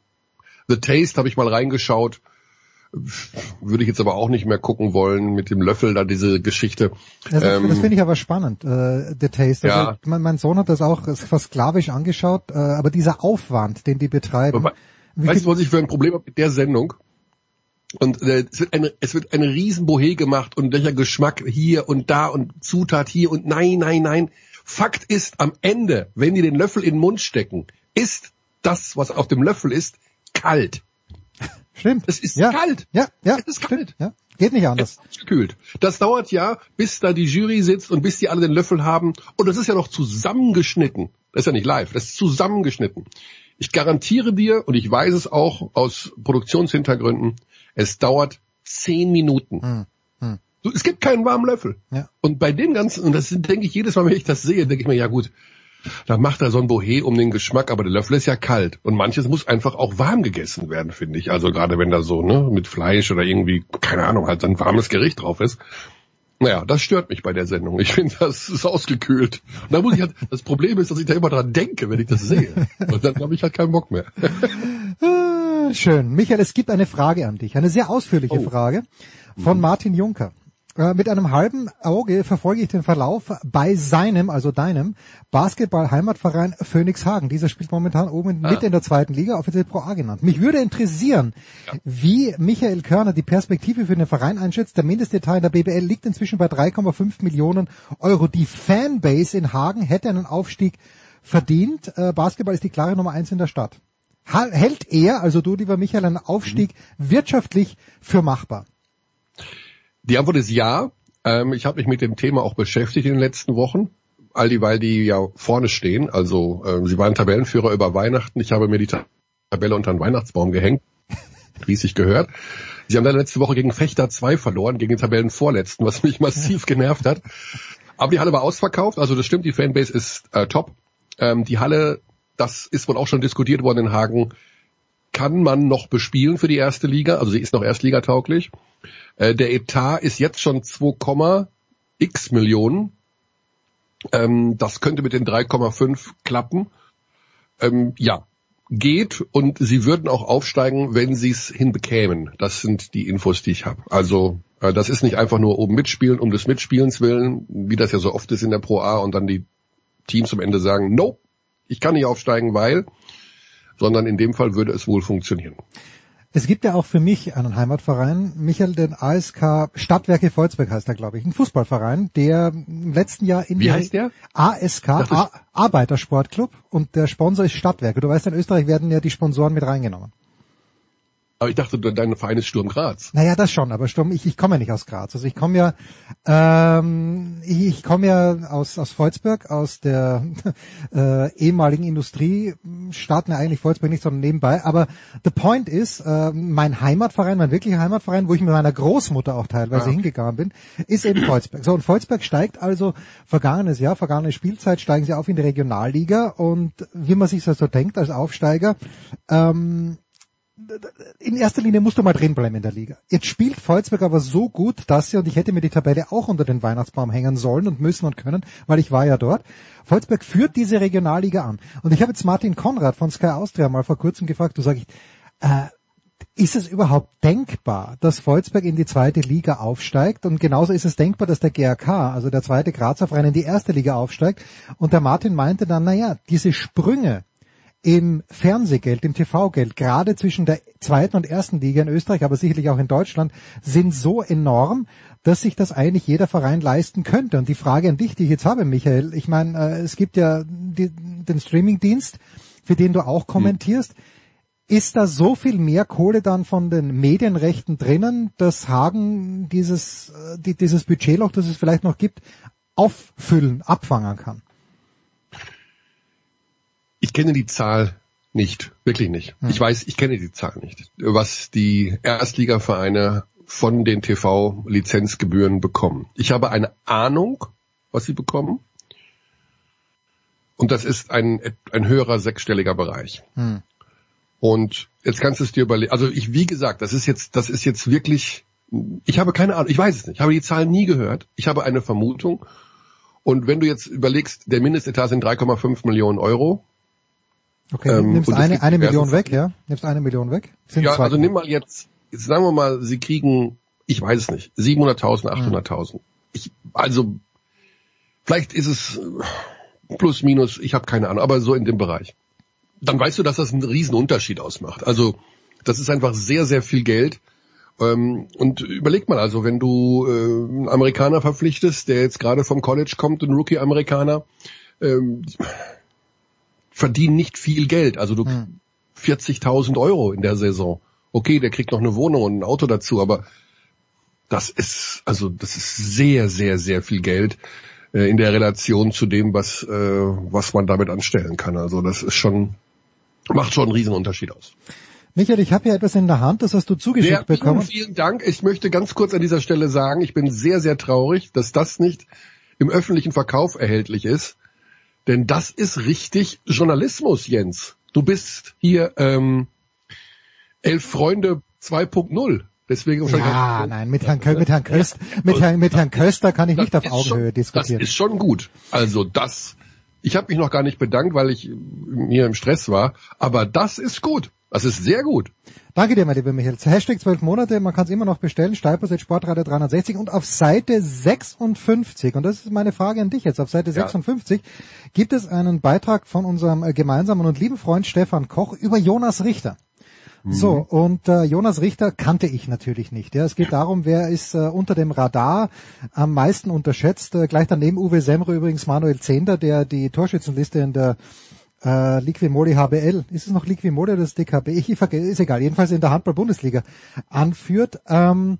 The Taste habe ich mal reingeschaut, würde ich jetzt aber auch nicht mehr gucken wollen mit dem Löffel da diese Geschichte. Das, Ähm, das finde ich aber spannend, äh, The Taste. Also, Ja. mein, mein Sohn hat das auch fast sklavisch angeschaut, äh, aber dieser Aufwand, den die betreiben. Aber wie Weißt du, was ich für ein Problem habe mit der Sendung? Und äh, es wird eine, es wird eine Riesenbohe gemacht und welcher Geschmack hier und da und Zutat hier und nein, nein, nein. Fakt ist, am Ende, wenn die den Löffel in den Mund stecken, ist das, was auf dem Löffel ist, kalt. Stimmt. Es ist ja. kalt. Ja, ja. Es ist kalt. Ja. Geht nicht anders. Es ist gekühlt. Das dauert ja, bis da die Jury sitzt und bis die alle den Löffel haben. Und das ist ja noch zusammengeschnitten. Das ist ja nicht live, das ist zusammengeschnitten. Ich garantiere dir, und ich weiß es auch aus Produktionshintergründen, es dauert zehn Minuten. Hm, Du, Es gibt keinen warmen Löffel. Ja. Und bei dem Ganzen, und das denke ich jedes Mal, wenn ich das sehe, denke ich mir, ja gut, da macht er so ein Bohe um den Geschmack, aber der Löffel ist ja kalt. Und manches muss einfach auch warm gegessen werden, finde ich. Also gerade wenn da so, ne, mit Fleisch oder irgendwie, keine Ahnung, halt so ein warmes Gericht drauf ist. Naja, das stört mich bei der Sendung. Ich finde, das ist ausgekühlt. Und da muss ich halt, das Problem ist, dass ich da immer dran denke, wenn ich das sehe. Und dann habe ich halt keinen Bock mehr. Ah, Schön. Michael, es gibt eine Frage an dich, eine sehr ausführliche Oh. Frage von Martin Juncker. Äh, Mit einem halben Auge verfolge ich den Verlauf bei seinem, also deinem, Basketball-Heimatverein Phoenix Hagen. Dieser spielt momentan oben mit in der zweiten Liga, offiziell Pro A genannt. Mich würde interessieren, wie Michael Körner die Perspektive für den Verein einschätzt. Der Mindestetat in der BBL liegt inzwischen bei 3,5 Millionen Euro. Die Fanbase in Hagen hätte einen Aufstieg verdient. Äh, Basketball ist die klare Nummer eins in der Stadt. Hält er, also du, lieber Michael, einen Aufstieg wirtschaftlich für machbar? Die Antwort ist ja. Ähm, ich habe mich mit dem Thema auch beschäftigt in den letzten Wochen. All die, weil die ja vorne stehen. Also ähm, sie waren Tabellenführer über Weihnachten. Ich habe mir die Ta- Tabelle unter den Weihnachtsbaum gehängt, wie es sich gehört. Sie haben dann letzte Woche gegen Fechter 2 verloren, gegen den Tabellenvorletzten, was mich massiv genervt hat. Aber die Halle war ausverkauft, also das stimmt, die Fanbase ist äh, top. Ähm, die Halle, das ist wohl auch schon diskutiert worden in Hagen, kann man noch bespielen für die erste Liga, also sie ist noch erstligatauglich. Äh, der Etat ist jetzt schon 2, x Millionen. Ähm, das könnte mit den 3,5 klappen. Ähm, ja, geht und sie würden auch aufsteigen, wenn sie es hinbekämen. Das sind die Infos, die ich habe. Also äh, das ist nicht einfach nur oben mitspielen, um des Mitspielens willen, wie das ja so oft ist in der Pro A und dann die Teams am Ende sagen, nope, ich kann nicht aufsteigen, weil, sondern in dem Fall würde es wohl funktionieren. Es gibt ja auch für mich einen Heimatverein, Michael, den ASK Stadtwerke Volzberg heißt er, glaube ich, ein Fußballverein, der im letzten Jahr in Wie die heißt der? ASK A Arbeitersportclub und der Sponsor ist Stadtwerke. Du weißt, in Österreich werden ja die Sponsoren mit reingenommen. Aber ich dachte, dein Verein ist Sturm Graz. Naja, das schon, aber Sturm, ich, ich komme ja nicht aus Graz. Also ich komme ja, ähm, ich, ich komme ja aus, aus Volzberg, aus der äh, ehemaligen Industriestadt, ne, eigentlich Volzberg nicht, sondern nebenbei. Aber the point ist, äh, mein Heimatverein, mein wirklicher Heimatverein, wo ich mit meiner Großmutter auch teilweise Ah. hingegangen bin, ist eben Volzberg. So, und Volzberg steigt also vergangenes Jahr, vergangene Spielzeit, steigen sie auf in die Regionalliga und wie man sich das so denkt als Aufsteiger, ähm, in erster Linie musst du mal drin bleiben in der Liga. Jetzt spielt Volzberg aber so gut, dass sie, und ich hätte mir die Tabelle auch unter den Weihnachtsbaum hängen sollen und müssen und können, weil ich war ja dort. Volzberg führt diese Regionalliga an. Und ich habe jetzt Martin Konrad von Sky Austria mal vor kurzem gefragt, du sag ich, äh, ist es überhaupt denkbar, dass Volzberg in die zweite Liga aufsteigt? Und genauso ist es denkbar, dass der GRK, also der zweite Grazer Verein, in die erste Liga aufsteigt. Und der Martin meinte dann, naja, diese Sprünge im Fernsehgeld, im TV-Geld, gerade zwischen der zweiten und ersten Liga in Österreich, aber sicherlich auch in Deutschland, sind so enorm, dass sich das eigentlich jeder Verein leisten könnte. Und die Frage an dich, die ich jetzt habe, Michael, ich meine, äh, es gibt ja die, den Streamingdienst, für den du auch kommentierst. Ist da so viel mehr Kohle dann von den Medienrechten drinnen, dass Hagen dieses, äh, die, dieses Budgetloch, das es vielleicht noch gibt, auffüllen, abfangen kann? Ich kenne die Zahl nicht, wirklich nicht. Hm. Ich weiß, ich kenne die Zahl nicht, was die Erstligavereine von den TV-Lizenzgebühren bekommen. Ich habe eine Ahnung, was sie bekommen. Und das ist ein, ein höherer sechsstelliger Bereich. Hm. Und jetzt kannst du es dir überlegen. Also ich, wie gesagt, das ist jetzt, das ist jetzt wirklich, ich habe keine Ahnung, ich weiß es nicht. Ich habe die Zahlen nie gehört. Ich habe eine Vermutung. Und wenn du jetzt überlegst, der Mindestetat sind 3,5 Millionen Euro. Okay, Ähm, nimmst eine, eine Million weg, ja? Nimmst eine Million weg? Sind Ja, also nimm mal jetzt, jetzt sagen wir mal, sie kriegen, ich weiß es nicht, 700.000, 800.000. Ich, also, vielleicht ist es äh, plus, minus, ich habe keine Ahnung, aber so in dem Bereich. Dann weißt du, dass das einen riesen Unterschied ausmacht. Also, das ist einfach sehr, sehr viel Geld. Ähm, und überleg mal also, wenn du äh, einen Amerikaner verpflichtest, der jetzt gerade vom College kommt, ein Rookie-Amerikaner, ähm, verdienen nicht viel Geld. Also du 40.000 Euro in der Saison. Okay, der kriegt noch eine Wohnung und ein Auto dazu, aber das ist also das ist sehr sehr sehr viel Geld äh, in der Relation zu dem, was äh, was man damit anstellen kann. Also das ist schon macht schon einen riesen Unterschied aus. Michael, ich habe hier etwas in der Hand, das hast du zugeschickt Sehr, bekommen. vielen, vielen Dank. Ich möchte ganz kurz an dieser Stelle sagen, ich bin sehr, sehr traurig, dass das nicht im öffentlichen Verkauf erhältlich ist. Denn das ist richtig Journalismus, Jens. Du bist hier ähm, Elf Freunde 2.0. Deswegen Ja, nein, mit Herrn, mit Herrn Köster, mit Herrn, mit Herrn Köster kann ich nicht auf Augenhöhe schon, diskutieren. Das ist schon gut. Also das, ich habe mich noch gar nicht bedankt, weil ich mir im Stress war. Aber das ist gut. Das ist sehr gut. Danke dir, mein lieber Michael. Hashtag zwölf Monate, man kann es immer noch bestellen, Steilpass Sportradio 360 und auf Seite 56, und das ist meine Frage an dich jetzt, auf Seite Ja. 56 gibt es einen Beitrag von unserem äh, gemeinsamen und lieben Freund Stefan Koch über Jonas Richter. So, und äh, Jonas Richter kannte ich natürlich nicht. Ja. Es geht darum, wer ist äh, unter dem Radar am meisten unterschätzt. Äh, gleich daneben Uwe Semre übrigens Manuel Zehnder, der die Torschützenliste in der äh, Liquimoli HBL, ist es noch Liquimoli oder das DKB? Ich vergesse, ist egal, jedenfalls in der Handball-Bundesliga anführt. Ähm,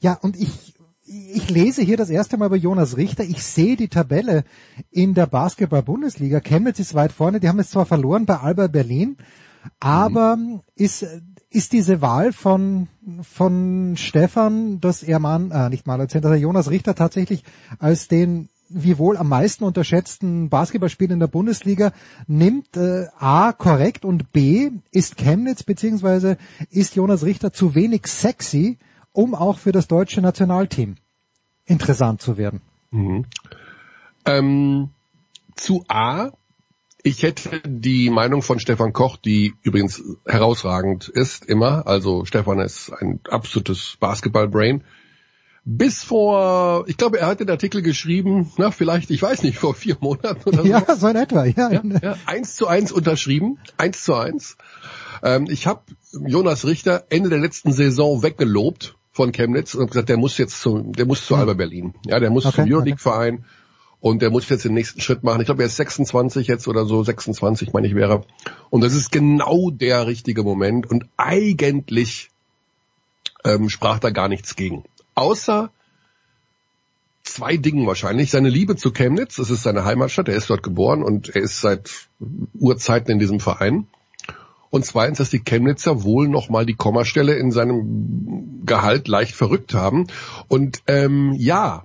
ja, und ich, ich lese hier das erste Mal über Jonas Richter. Ich sehe die Tabelle in der Basketball-Bundesliga. Chemnitz ist weit vorne. Die haben jetzt zwar verloren bei Alba Berlin, aber ist, ist diese Wahl von, von Stefan, dass er Mann, äh, nicht mal erzählt, dass er Jonas Richter tatsächlich als den wie wohl am meisten unterschätzten Basketballspieler in der Bundesliga nimmt, äh, A, korrekt und B, ist Chemnitz beziehungsweise ist Jonas Richter zu wenig sexy, um auch für das deutsche Nationalteam interessant zu werden. Ähm, zu A, ich hätte die Meinung von Stefan Koch, die übrigens herausragend ist, immer. Also Stefan ist ein absolutes Basketball-Brain. Bis vor, ich glaube, er hat den Artikel geschrieben, na, vielleicht, ich weiß nicht, vor vier Monaten oder so. Ja, so in etwa, ja. Ja, ja, eins zu eins unterschrieben, eins zu eins. Ähm, ich habe Jonas Richter Ende der letzten Saison weggelobt von Chemnitz und gesagt, der muss jetzt zu, der muss zu Alba Berlin. Ja, der muss Okay, zum Euroleague-Verein und der muss jetzt den nächsten Schritt machen. Ich glaube, er ist 26 jetzt oder so, 26 meine ich wäre. Und das ist genau der richtige Moment. Und eigentlich ähm, sprach da gar nichts gegen. Außer zwei Dingen wahrscheinlich. Seine Liebe zu Chemnitz, das ist seine Heimatstadt, er ist dort geboren und er ist seit Urzeiten in diesem Verein. Und zweitens, dass die Chemnitzer wohl nochmal die Kommastelle in seinem Gehalt leicht verrückt haben. Und ähm, ja,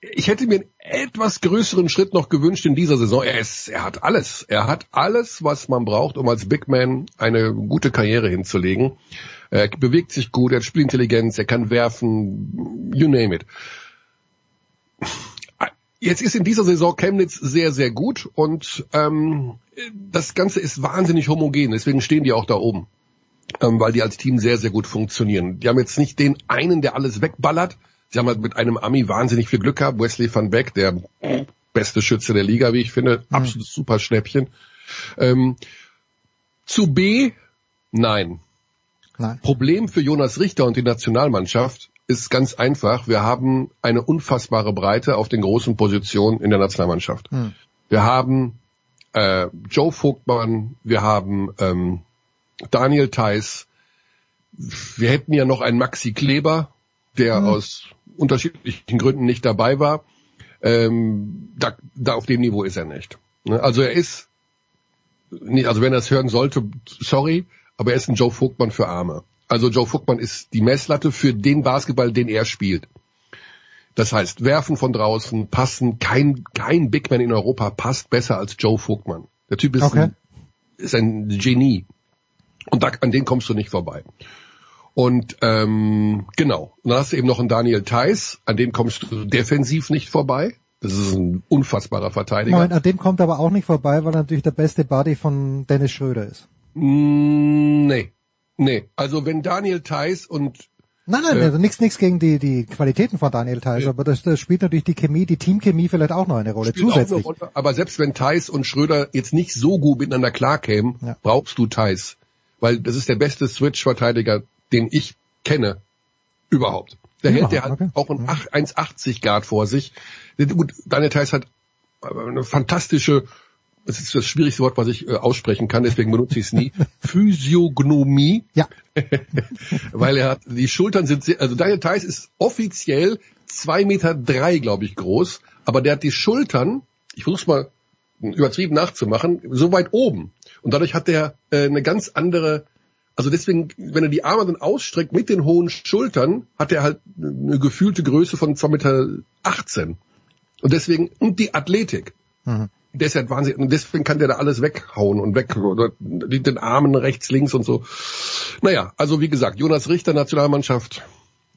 ich hätte mir einen etwas größeren Schritt noch gewünscht in dieser Saison. Er, ist, er hat alles. Er hat alles, was man braucht, um als Big Man eine gute Karriere hinzulegen. Er bewegt sich gut, er hat Spielintelligenz, er kann werfen, you name it. Jetzt ist in dieser Saison Chemnitz sehr, sehr gut und ähm, das Ganze ist wahnsinnig homogen, deswegen stehen die auch da oben, ähm, weil die als Team sehr, sehr gut funktionieren. Die haben jetzt nicht den einen, der alles wegballert. Sie haben halt mit einem Ami wahnsinnig viel Glück gehabt, Wesley van Beck, der beste Schütze der Liga, wie ich finde, mhm. absolut super Schnäppchen. Ähm, zu B, nein. Nein. Problem für Jonas Richter und die Nationalmannschaft ist ganz einfach. Wir haben eine unfassbare Breite auf den großen Positionen in der Nationalmannschaft. Hm. Wir haben äh, Joe Vogtmann, wir haben ähm, Daniel Theiss, wir hätten ja noch einen Maxi Kleber, der hm. aus unterschiedlichen Gründen nicht dabei war. Ähm, da, da auf dem Niveau ist er nicht. Ne? Also er ist, nicht, also wenn er es hören sollte, sorry, aber er ist ein Joe Vogtmann für Arme. Also Joe Vogtmann ist die Messlatte für den Basketball, den er spielt. Das heißt, werfen von draußen, passen, kein, kein Big Man in Europa passt besser als Joe Vogtmann. Der Typ ist, okay. ein, ist ein Genie. Und da, an den kommst du nicht vorbei. Und ähm, genau. Und dann hast du eben noch einen Daniel Theiss, an dem kommst du defensiv nicht vorbei. Das ist ein unfassbarer Verteidiger. Moment, an dem kommt aber auch nicht vorbei, weil er natürlich der beste Buddy von Dennis Schröder ist. Nee. Nee, also wenn Daniel Theiss und Nein, nein, äh, also nichts nichts gegen die die Qualitäten von Daniel Theiss, ja. aber das, das spielt natürlich die Chemie, die Teamchemie vielleicht auch noch eine Rolle zusätzlich. Eine Rolle, aber selbst wenn Theiss und Schröder jetzt nicht so gut miteinander klarkämen, ja. brauchst du Theiss, weil das ist der beste Switch-Verteidiger, den ich kenne überhaupt. Der ja, hält der okay. hat auch ein 1,80 Guard vor sich. Gut, Daniel Theiss hat eine fantastische das ist das schwierigste Wort, was ich äh, aussprechen kann, deswegen benutze ich es nie, Physiognomie. Ja. Weil er hat, die Schultern sind sehr, also Daniel Theiss ist offiziell zwei Meter drei, glaube ich, groß, aber der hat die Schultern, ich versuch's mal übertrieben nachzumachen, so weit oben. Und dadurch hat er äh, eine ganz andere, also deswegen, wenn er die Arme dann ausstreckt mit den hohen Schultern, hat er halt eine gefühlte Größe von zwei Meter. achtzehn. Und deswegen, und die Athletik. Mhm der ist ja wahnsinnig, und deswegen kann der da alles weghauen und weg, oder den Armen rechts, links und so. Naja, also wie gesagt, Jonas Richter, Nationalmannschaft,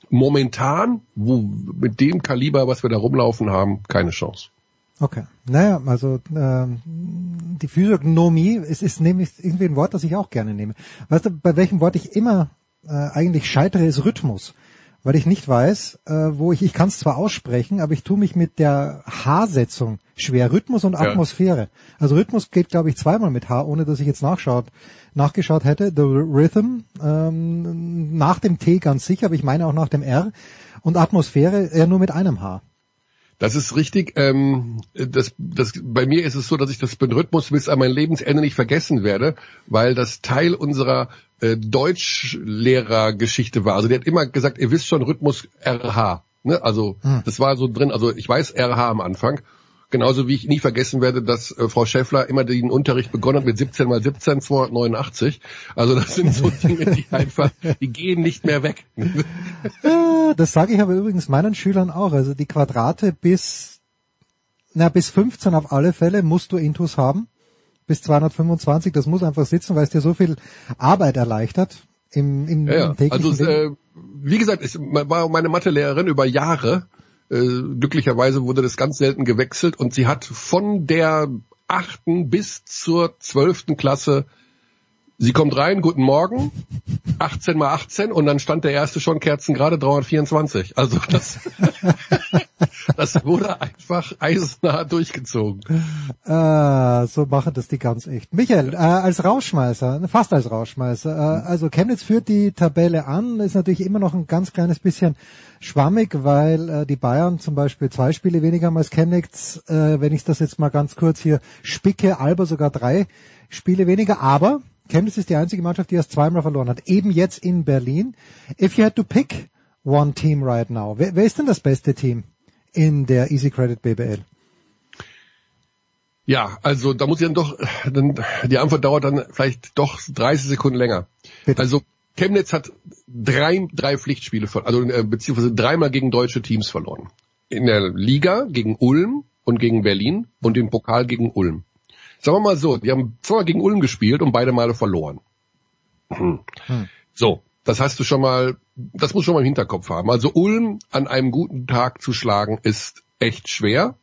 momentan, wo mit dem Kaliber, was wir da rumlaufen haben, keine Chance. Okay. Naja, also ähm, die Physiognomie ist, ist nämlich irgendwie ein Wort, das ich auch gerne nehme. Weißt du, bei welchem Wort ich immer äh, eigentlich scheitere, ist Rhythmus weil ich nicht weiß, äh, wo ich, ich kann es zwar aussprechen, aber ich tue mich mit der H-Setzung schwer. Rhythmus und Atmosphäre. Ja. Also Rhythmus geht, glaube ich, zweimal mit H, ohne dass ich jetzt nachschaut, nachgeschaut hätte. The Rhythm, ähm, nach dem T ganz sicher, aber ich meine auch nach dem R. Und Atmosphäre eher nur mit einem H. Das ist richtig. Ähm, das, das, bei mir ist es so, dass ich das mit Rhythmus bis an mein Lebensende nicht vergessen werde, weil das Teil unserer äh, Deutschlehrergeschichte war. Also der hat immer gesagt, ihr wisst schon Rhythmus RH. Ne? Also hm. das war so drin. Also ich weiß RH am Anfang. Genauso wie ich nie vergessen werde, dass äh, Frau Schäffler immer den Unterricht begonnen hat mit 17 mal 17, 289. Also das sind so Dinge, die einfach, die gehen nicht mehr weg. das sage ich aber übrigens meinen Schülern auch. Also die Quadrate bis, na bis 15 auf alle Fälle musst du Intus haben bis 225, das muss einfach sitzen, weil es dir so viel Arbeit erleichtert im, im, ja, im täglichen also, Leben. Äh, wie gesagt, ich war meine Mathelehrerin über Jahre. Äh, glücklicherweise wurde das ganz selten gewechselt und sie hat von der achten bis zur zwölften Klasse Sie kommt rein, guten Morgen, 18 mal 18 und dann stand der erste schon Kerzen gerade 324. Also das, das wurde einfach eisnah durchgezogen. Äh, so machen das die ganz echt. Michael, äh, als Rausschmeißer, fast als Rausschmeißer, äh, also Chemnitz führt die Tabelle an, ist natürlich immer noch ein ganz kleines bisschen schwammig, weil äh, die Bayern zum Beispiel zwei Spiele weniger haben als Chemnitz, äh, wenn ich das jetzt mal ganz kurz hier spicke, Alba sogar drei Spiele weniger, aber Chemnitz ist die einzige Mannschaft, die erst zweimal verloren hat. Eben jetzt in Berlin. If you had to pick one team right now, wer, wer ist denn das beste Team in der Easy Credit BBL? Ja, also da muss ich dann doch, dann, die Antwort dauert dann vielleicht doch 30 Sekunden länger. Bitte. Also Chemnitz hat drei, drei Pflichtspiele, also äh, beziehungsweise dreimal gegen deutsche Teams verloren. In der Liga gegen Ulm und gegen Berlin und im Pokal gegen Ulm. Sagen wir mal so, die haben zweimal gegen Ulm gespielt und beide Male verloren. Hm. So, das hast du schon mal, das muss schon mal im Hinterkopf haben. Also Ulm an einem guten Tag zu schlagen ist echt schwer.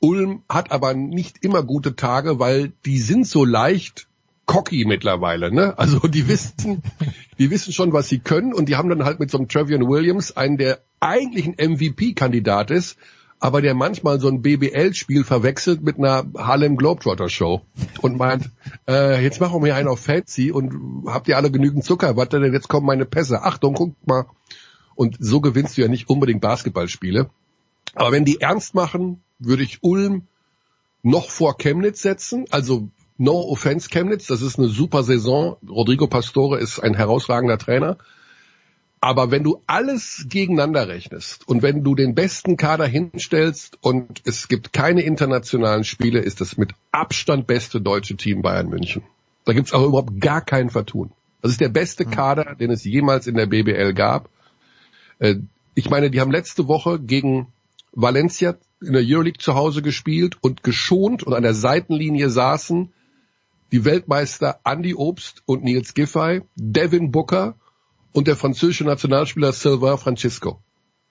Ulm hat aber nicht immer gute Tage, weil die sind so leicht cocky mittlerweile, ne? Also die wissen, die wissen schon, was sie können und die haben dann halt mit so einem Trevion Williams einen, der eigentlich ein MVP-Kandidat ist, aber der manchmal so ein BBL-Spiel verwechselt mit einer Harlem Globetrotter-Show und meint, äh, jetzt machen wir einen auf Fancy und habt ihr alle genügend Zucker? Warte, denn jetzt kommen meine Pässe. Achtung, guck mal. Und so gewinnst du ja nicht unbedingt Basketballspiele. Aber wenn die ernst machen, würde ich Ulm noch vor Chemnitz setzen. Also no offense Chemnitz, das ist eine super Saison. Rodrigo Pastore ist ein herausragender Trainer. Aber wenn du alles gegeneinander rechnest und wenn du den besten Kader hinstellst und es gibt keine internationalen Spiele, ist das mit Abstand beste deutsche Team Bayern München. Da gibt's auch überhaupt gar kein Vertun. Das ist der beste Kader, den es jemals in der BBL gab. Äh, Ich meine, die haben letzte Woche gegen Valencia in der Euroleague zu Hause gespielt und geschont und an der Seitenlinie saßen die Weltmeister Andy Obst und Nils Giffey, Devin Booker und der französische Nationalspieler Sylvain Francisco.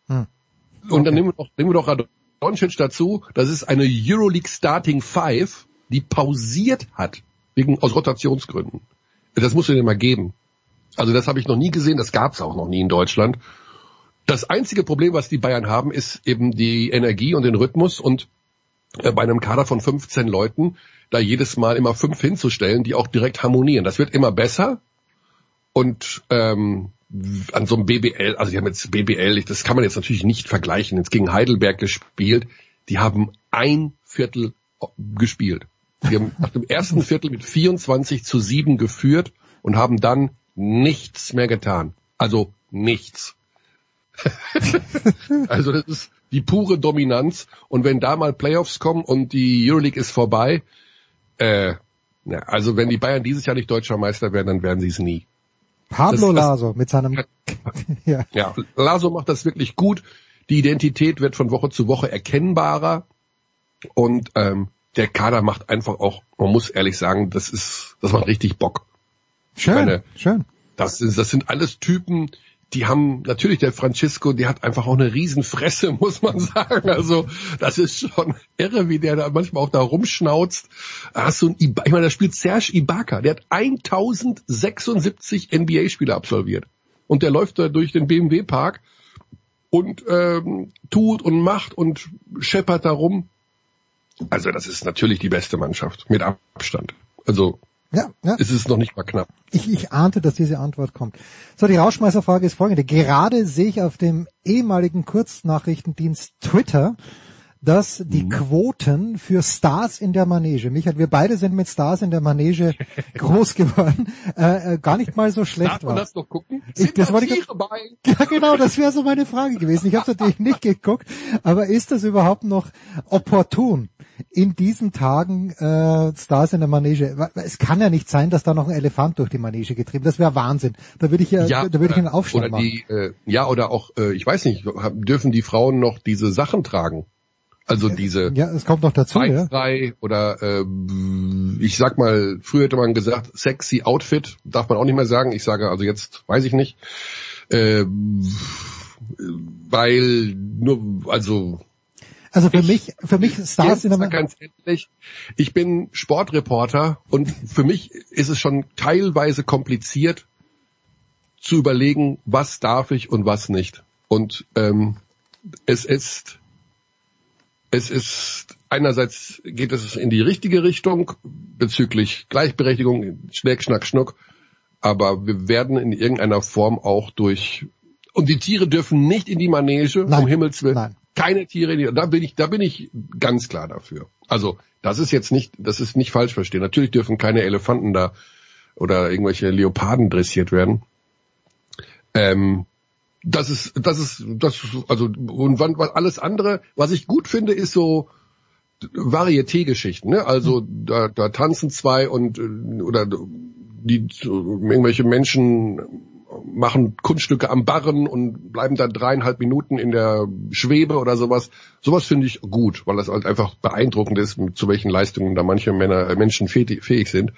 Hm. Und dann nehmen wir doch, nehmen wir doch Radonjic dazu. Das ist eine Euroleague Starting Five, die pausiert hat wegen aus Rotationsgründen. Das musst du dir mal geben. Also das habe ich noch nie gesehen. Das gab es auch noch nie in Deutschland. Das einzige Problem, was die Bayern haben, ist eben die Energie und den Rhythmus und äh, bei einem Kader von 15 Leuten da jedes Mal immer fünf hinzustellen, die auch direkt harmonieren. Das wird immer besser und ähm, an so einem BBL, also die haben jetzt BBL, das kann man jetzt natürlich nicht vergleichen, jetzt gegen Heidelberg gespielt, die haben ein Viertel gespielt. Die haben nach dem ersten Viertel mit 24 zu 7 geführt und haben dann nichts mehr getan. Also nichts. also das ist die pure Dominanz. Und wenn da mal Playoffs kommen und die Euroleague ist vorbei, äh, ja, also wenn die Bayern dieses Jahr nicht deutscher Meister werden, dann werden sie es nie. Pablo Das- Laso mit seinem, ja. Ja, Laso macht das wirklich gut. Die Identität wird von Woche zu Woche erkennbarer und ähm, der Kader macht einfach auch, man muss ehrlich sagen, das ist, das macht richtig Bock. Schön, meine- schön. Das, ist, das sind alles Typen, die haben, natürlich der Francisco, der hat einfach auch eine Riesenfresse, muss man sagen. Also das ist schon irre, wie der da manchmal auch da rumschnauzt. Da Hast du ein ich meine, da spielt Serge Ibaka, der hat 1076 NBA-Spiele absolviert. Und der läuft da durch den BMW-Park und ähm, tut und macht und scheppert da rum. Also das ist natürlich die beste Mannschaft, mit Abstand. Also Ja, ja. ist es noch nicht mal knapp. Ich, ich ahnte, dass diese Antwort kommt. So, die Rauschmeißerfrage ist folgende. Gerade sehe ich auf dem ehemaligen Kurznachrichtendienst Twitter, dass die Quoten für Stars in der Manege, Michael, wir beide sind mit Stars in der Manege groß geworden, äh, äh, gar nicht mal so schlecht Darf man war. das noch gucken? Ich- das da wollte ich- Tiere bei? Ja, genau, das wäre so meine Frage gewesen. Ich habe natürlich nicht geguckt, aber ist das überhaupt noch opportun, in diesen Tagen äh, Stars in der Manege? Es kann ja nicht sein, dass da noch ein Elefant durch die Manege getrieben. Das wäre Wahnsinn. Da würde ich ja, da würde ich einen Aufstand machen. die, äh, ja, oder auch, äh, ich weiß nicht, dürfen die Frauen noch diese Sachen tragen? Also diese ja, es kommt noch dazu, ja. beinfrei oder äh, ich sag mal, früher hätte man gesagt, sexy Outfit, darf man auch nicht mehr sagen. Ich sage also jetzt, weiß ich nicht. Äh, weil nur, also Also für mich, für mich Stars in der ganz ehrlich, ich bin Sportreporter und für mich ist es schon teilweise kompliziert zu überlegen, was darf ich und was nicht. Und ähm, es ist es ist einerseits geht es in die richtige Richtung bezüglich Gleichberechtigung, Schneck, Schnack, Schnuck, aber wir werden in irgendeiner Form auch durch und die Tiere dürfen nicht in die Manege, Nein. um Himmels Willen. Nein. Keine Tiere, in die, da bin ich, da bin ich ganz klar dafür. Also das ist jetzt nicht, das ist nicht falsch verstehen. Natürlich dürfen keine Elefanten da oder irgendwelche Leoparden dressiert werden. Ähm, das ist, das ist, das also und wann, was alles andere, was ich gut finde, ist so Varieté-Geschichten. Ne? Also da, da tanzen zwei und äh, oder die irgendwelche Menschen machen Kunststücke am Barren und bleiben da dreieinhalb Minuten in der Schwebe oder sowas. Sowas finde ich gut, weil das halt einfach beeindruckend ist, zu welchen Leistungen da manche Männer, äh, Menschen fähig sind.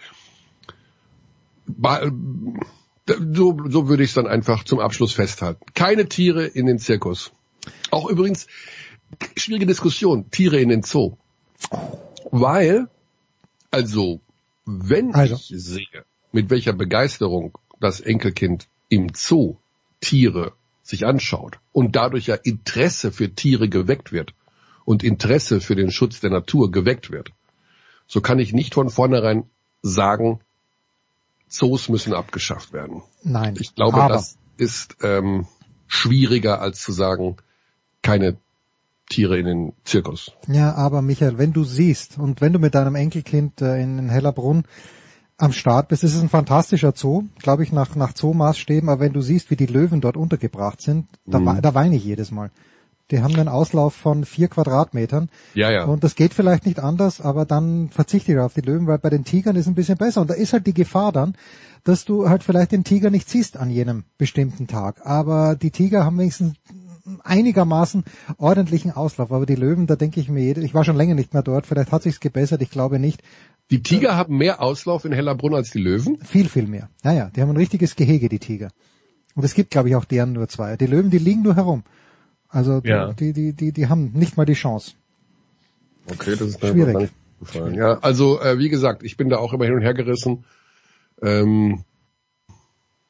So, so würde ich es dann einfach zum Abschluss festhalten. Keine Tiere in den Zirkus. Auch übrigens, schwierige Diskussion, Tiere in den Zoo. Weil, also, wenn also. ich sehe, mit welcher Begeisterung das Enkelkind im Zoo Tiere sich anschaut und dadurch ja Interesse für Tiere geweckt wird und Interesse für den Schutz der Natur geweckt wird, so kann ich nicht von vornherein sagen, Zoos müssen abgeschafft werden. Nein. Ich glaube, aber. das ist ähm, schwieriger als zu sagen, keine Tiere in den Zirkus. Ja, aber Michael, wenn du siehst und wenn du mit deinem Enkelkind äh, in Hellerbrunn am Start bist, ist es ein fantastischer Zoo, glaube ich, nach, nach Zoo-Maßstäben, aber wenn du siehst, wie die Löwen dort untergebracht sind, da, mhm. da weine ich jedes Mal. Die haben einen Auslauf von vier Quadratmetern. Ja, ja. Und das geht vielleicht nicht anders, aber dann verzichte ich auf die Löwen, weil bei den Tigern ist ein bisschen besser. Und da ist halt die Gefahr dann, dass du halt vielleicht den Tiger nicht siehst an jenem bestimmten Tag. Aber die Tiger haben wenigstens einigermaßen ordentlichen Auslauf. Aber die Löwen, da denke ich mir, ich war schon länger nicht mehr dort, vielleicht hat sich's gebessert, ich glaube nicht. Die Tiger ja. haben mehr Auslauf in Hellerbrunn als die Löwen? Viel, viel mehr. Naja, die haben ein richtiges Gehege, die Tiger. Und es gibt, glaube ich, auch deren nur zwei. Die Löwen, die liegen nur herum. Also ja. die, die, die, die haben nicht mal die Chance. Okay, das ist mir schwierig. Ja, also äh, wie gesagt, ich bin da auch immer hin und her gerissen. Ähm,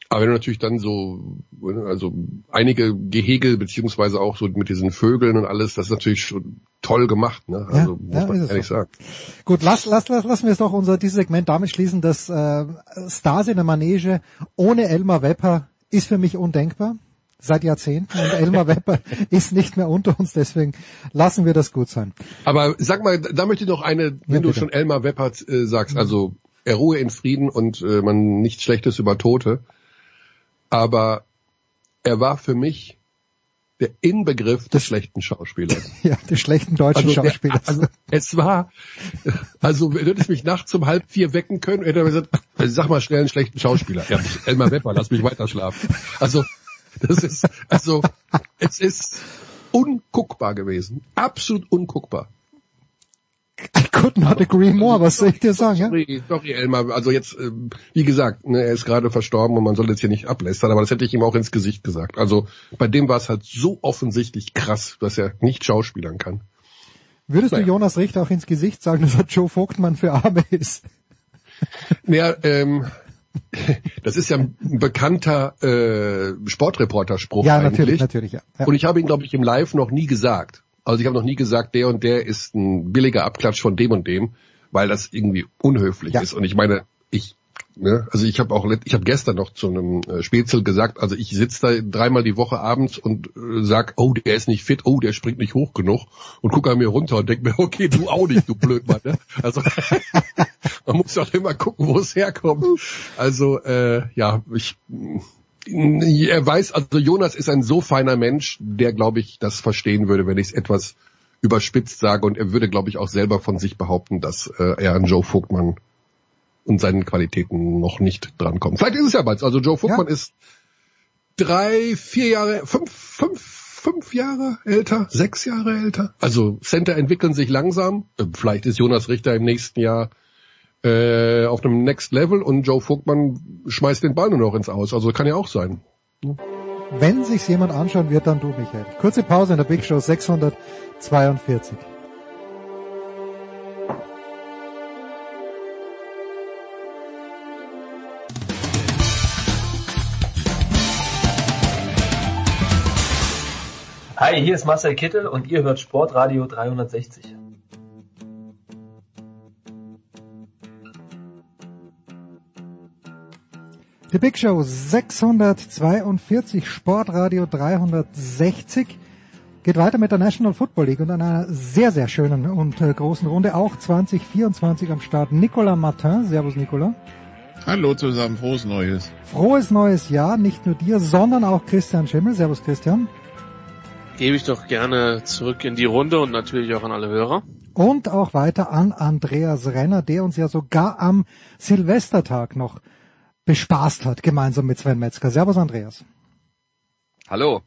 aber wenn du natürlich dann so, also einige Gehege beziehungsweise auch so mit diesen Vögeln und alles, das ist natürlich schon toll gemacht, ne? Also ja, muss ja, man ehrlich so. sagen. Gut, lass, lass, lass, lassen wir es doch unser dieses Segment damit schließen, dass äh, Stars in der Manege ohne Elmar Wepper ist für mich undenkbar seit Jahrzehnten und Elmar Wepper ist nicht mehr unter uns, deswegen lassen wir das gut sein. Aber sag mal, da möchte ich noch eine, wenn ja, du schon Elmar Wepper äh, sagst, also er ruhe in Frieden und äh, man nichts Schlechtes über Tote aber er war für mich der Inbegriff des schlechten Schauspielers. Ja, des schlechten deutschen also Schauspielers. also es war, also du hättest mich nachts um halb vier wecken können, hätte er gesagt, sag mal schnell einen schlechten Schauspieler. Ja, Elmar Wepper, lass mich weiter schlafen. Also, das ist, also, es ist unguckbar gewesen. Absolut unguckbar. I could not agree more, was soll ich dir sagen? Sorry, ja? sorry Elmar, also jetzt, äh, wie gesagt, ne, er ist gerade verstorben und man soll jetzt hier nicht ablästern, aber das hätte ich ihm auch ins Gesicht gesagt. Also bei dem war es halt so offensichtlich krass, dass er nicht schauspielern kann. Würdest naja. du Jonas Richter auch ins Gesicht sagen, dass er Joe Vogtmann für Arme ist? Naja, ähm, das ist ja ein bekannter äh, Sportreporterspruch ja, eigentlich. natürlich, natürlich, ja. ja. Und ich habe ihn, glaube ich, im Live noch nie gesagt. Also ich habe noch nie gesagt, der und der ist ein billiger Abklatsch von dem und dem, weil das irgendwie unhöflich ja. ist. Und ich meine, ich Ne? Also ich habe auch, ich habe gestern noch zu einem äh, Spätzle gesagt, also ich sitze da dreimal die Woche abends und äh, sag, oh, der ist nicht fit, oh, der springt nicht hoch genug und gucke an mir runter und denk mir, okay, du auch nicht, du Blödmann. Ne? Also man muss auch immer gucken, wo es herkommt. Also äh, ja, ich er weiß, also Jonas ist ein so feiner Mensch, der, glaube ich, das verstehen würde, wenn ich es etwas überspitzt sage. Und er würde, glaube ich, auch selber von sich behaupten, dass äh, er an Joe Vogtmann und seinen Qualitäten noch nicht drankommt. Vielleicht ist es ja bald. Also Joe Vogtmann ja. ist drei, vier Jahre, fünf, fünf, fünf Jahre älter, sechs Jahre älter. Also Center entwickeln sich langsam. Vielleicht ist Jonas Richter im nächsten Jahr äh, auf einem Next Level und Joe Vogtmann schmeißt den Ball nur noch ins Aus. Also kann ja auch sein. Ja. Wenn sich's jemand anschauen wird, dann du, Michael. Kurze Pause in der Big Show 642. Hi, hier ist Marcel Kittel und ihr hört Sportradio 360. The Big Show 642 Sportradio 360 geht weiter mit der National Football League und einer sehr, sehr schönen und äh, großen Runde. Auch 2024 am Start. Nicolas Martin. Servus, Nicolas. Hallo zusammen, frohes Neues. Frohes neues Jahr, nicht nur dir, sondern auch Christian Schimmel. Servus Christian. Gebe ich doch gerne zurück in die Runde und natürlich auch an alle Hörer. Und auch weiter an Andreas Renner, der uns ja sogar am Silvestertag noch bespaßt hat, gemeinsam mit Sven Metzger. Servus Andreas. Hallo.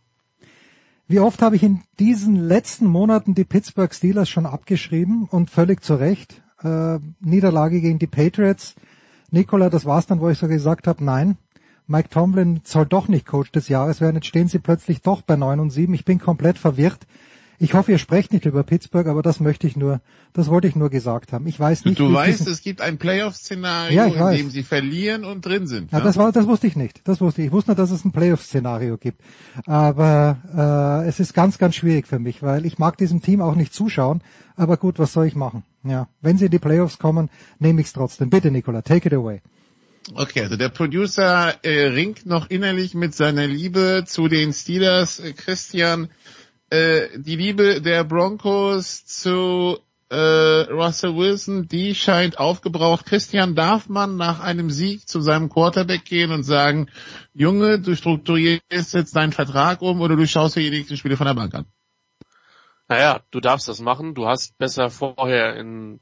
Wie oft habe ich in diesen letzten Monaten die Pittsburgh Steelers schon abgeschrieben und völlig zu Recht. Äh, Niederlage gegen die Patriots. Nikola, das war's dann, wo ich so gesagt habe, nein, Mike Tomlin soll doch nicht Coach des Jahres werden. Jetzt stehen sie plötzlich doch bei 9 und 7. Ich bin komplett verwirrt. Ich hoffe, ihr sprecht nicht über Pittsburgh, aber das möchte ich nur, das wollte ich nur gesagt haben. Ich weiß nicht. Du, du weißt, es gibt ein Playoff-Szenario, ja, in weiß. dem sie verlieren und drin sind. Ja, Ja, das war, das wusste ich nicht. Das wusste ich. Ich wusste nur, dass es ein Playoff-Szenario gibt. Aber äh, es ist ganz, ganz schwierig für mich, weil ich mag diesem Team auch nicht zuschauen. Aber gut, was soll ich machen? Ja, wenn sie in die Playoffs kommen, nehme ich es trotzdem. Bitte, Nicola, take it away. Okay, also der Producer äh, ringt noch innerlich mit seiner Liebe zu den Steelers. Äh, Christian, äh, die Liebe der Broncos zu äh, Russell Wilson, die scheint aufgebraucht. Christian, darf man nach einem Sieg zu seinem Quarterback gehen und sagen, Junge, du strukturierst jetzt deinen Vertrag um oder du schaust dir die nächsten Spiele von der Bank an? Naja, du darfst das machen. Du hast besser vorher in,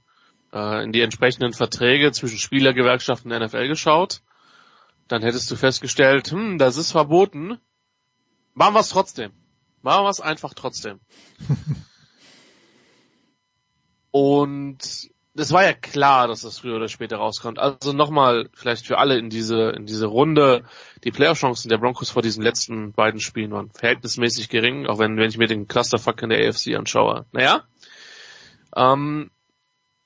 äh, in die entsprechenden Verträge zwischen Spielergewerkschaften der NFL geschaut. Dann hättest du festgestellt, hm, das ist verboten. Machen wir es trotzdem. Machen wir es einfach trotzdem. Und es war ja klar, dass das früher oder später rauskommt. Also nochmal, vielleicht für alle in diese, in diese Runde, die Playoff-Chancen der Broncos vor diesen letzten beiden Spielen waren verhältnismäßig gering, auch wenn, wenn ich mir den Clusterfuck in der AFC anschaue. Naja. Ähm,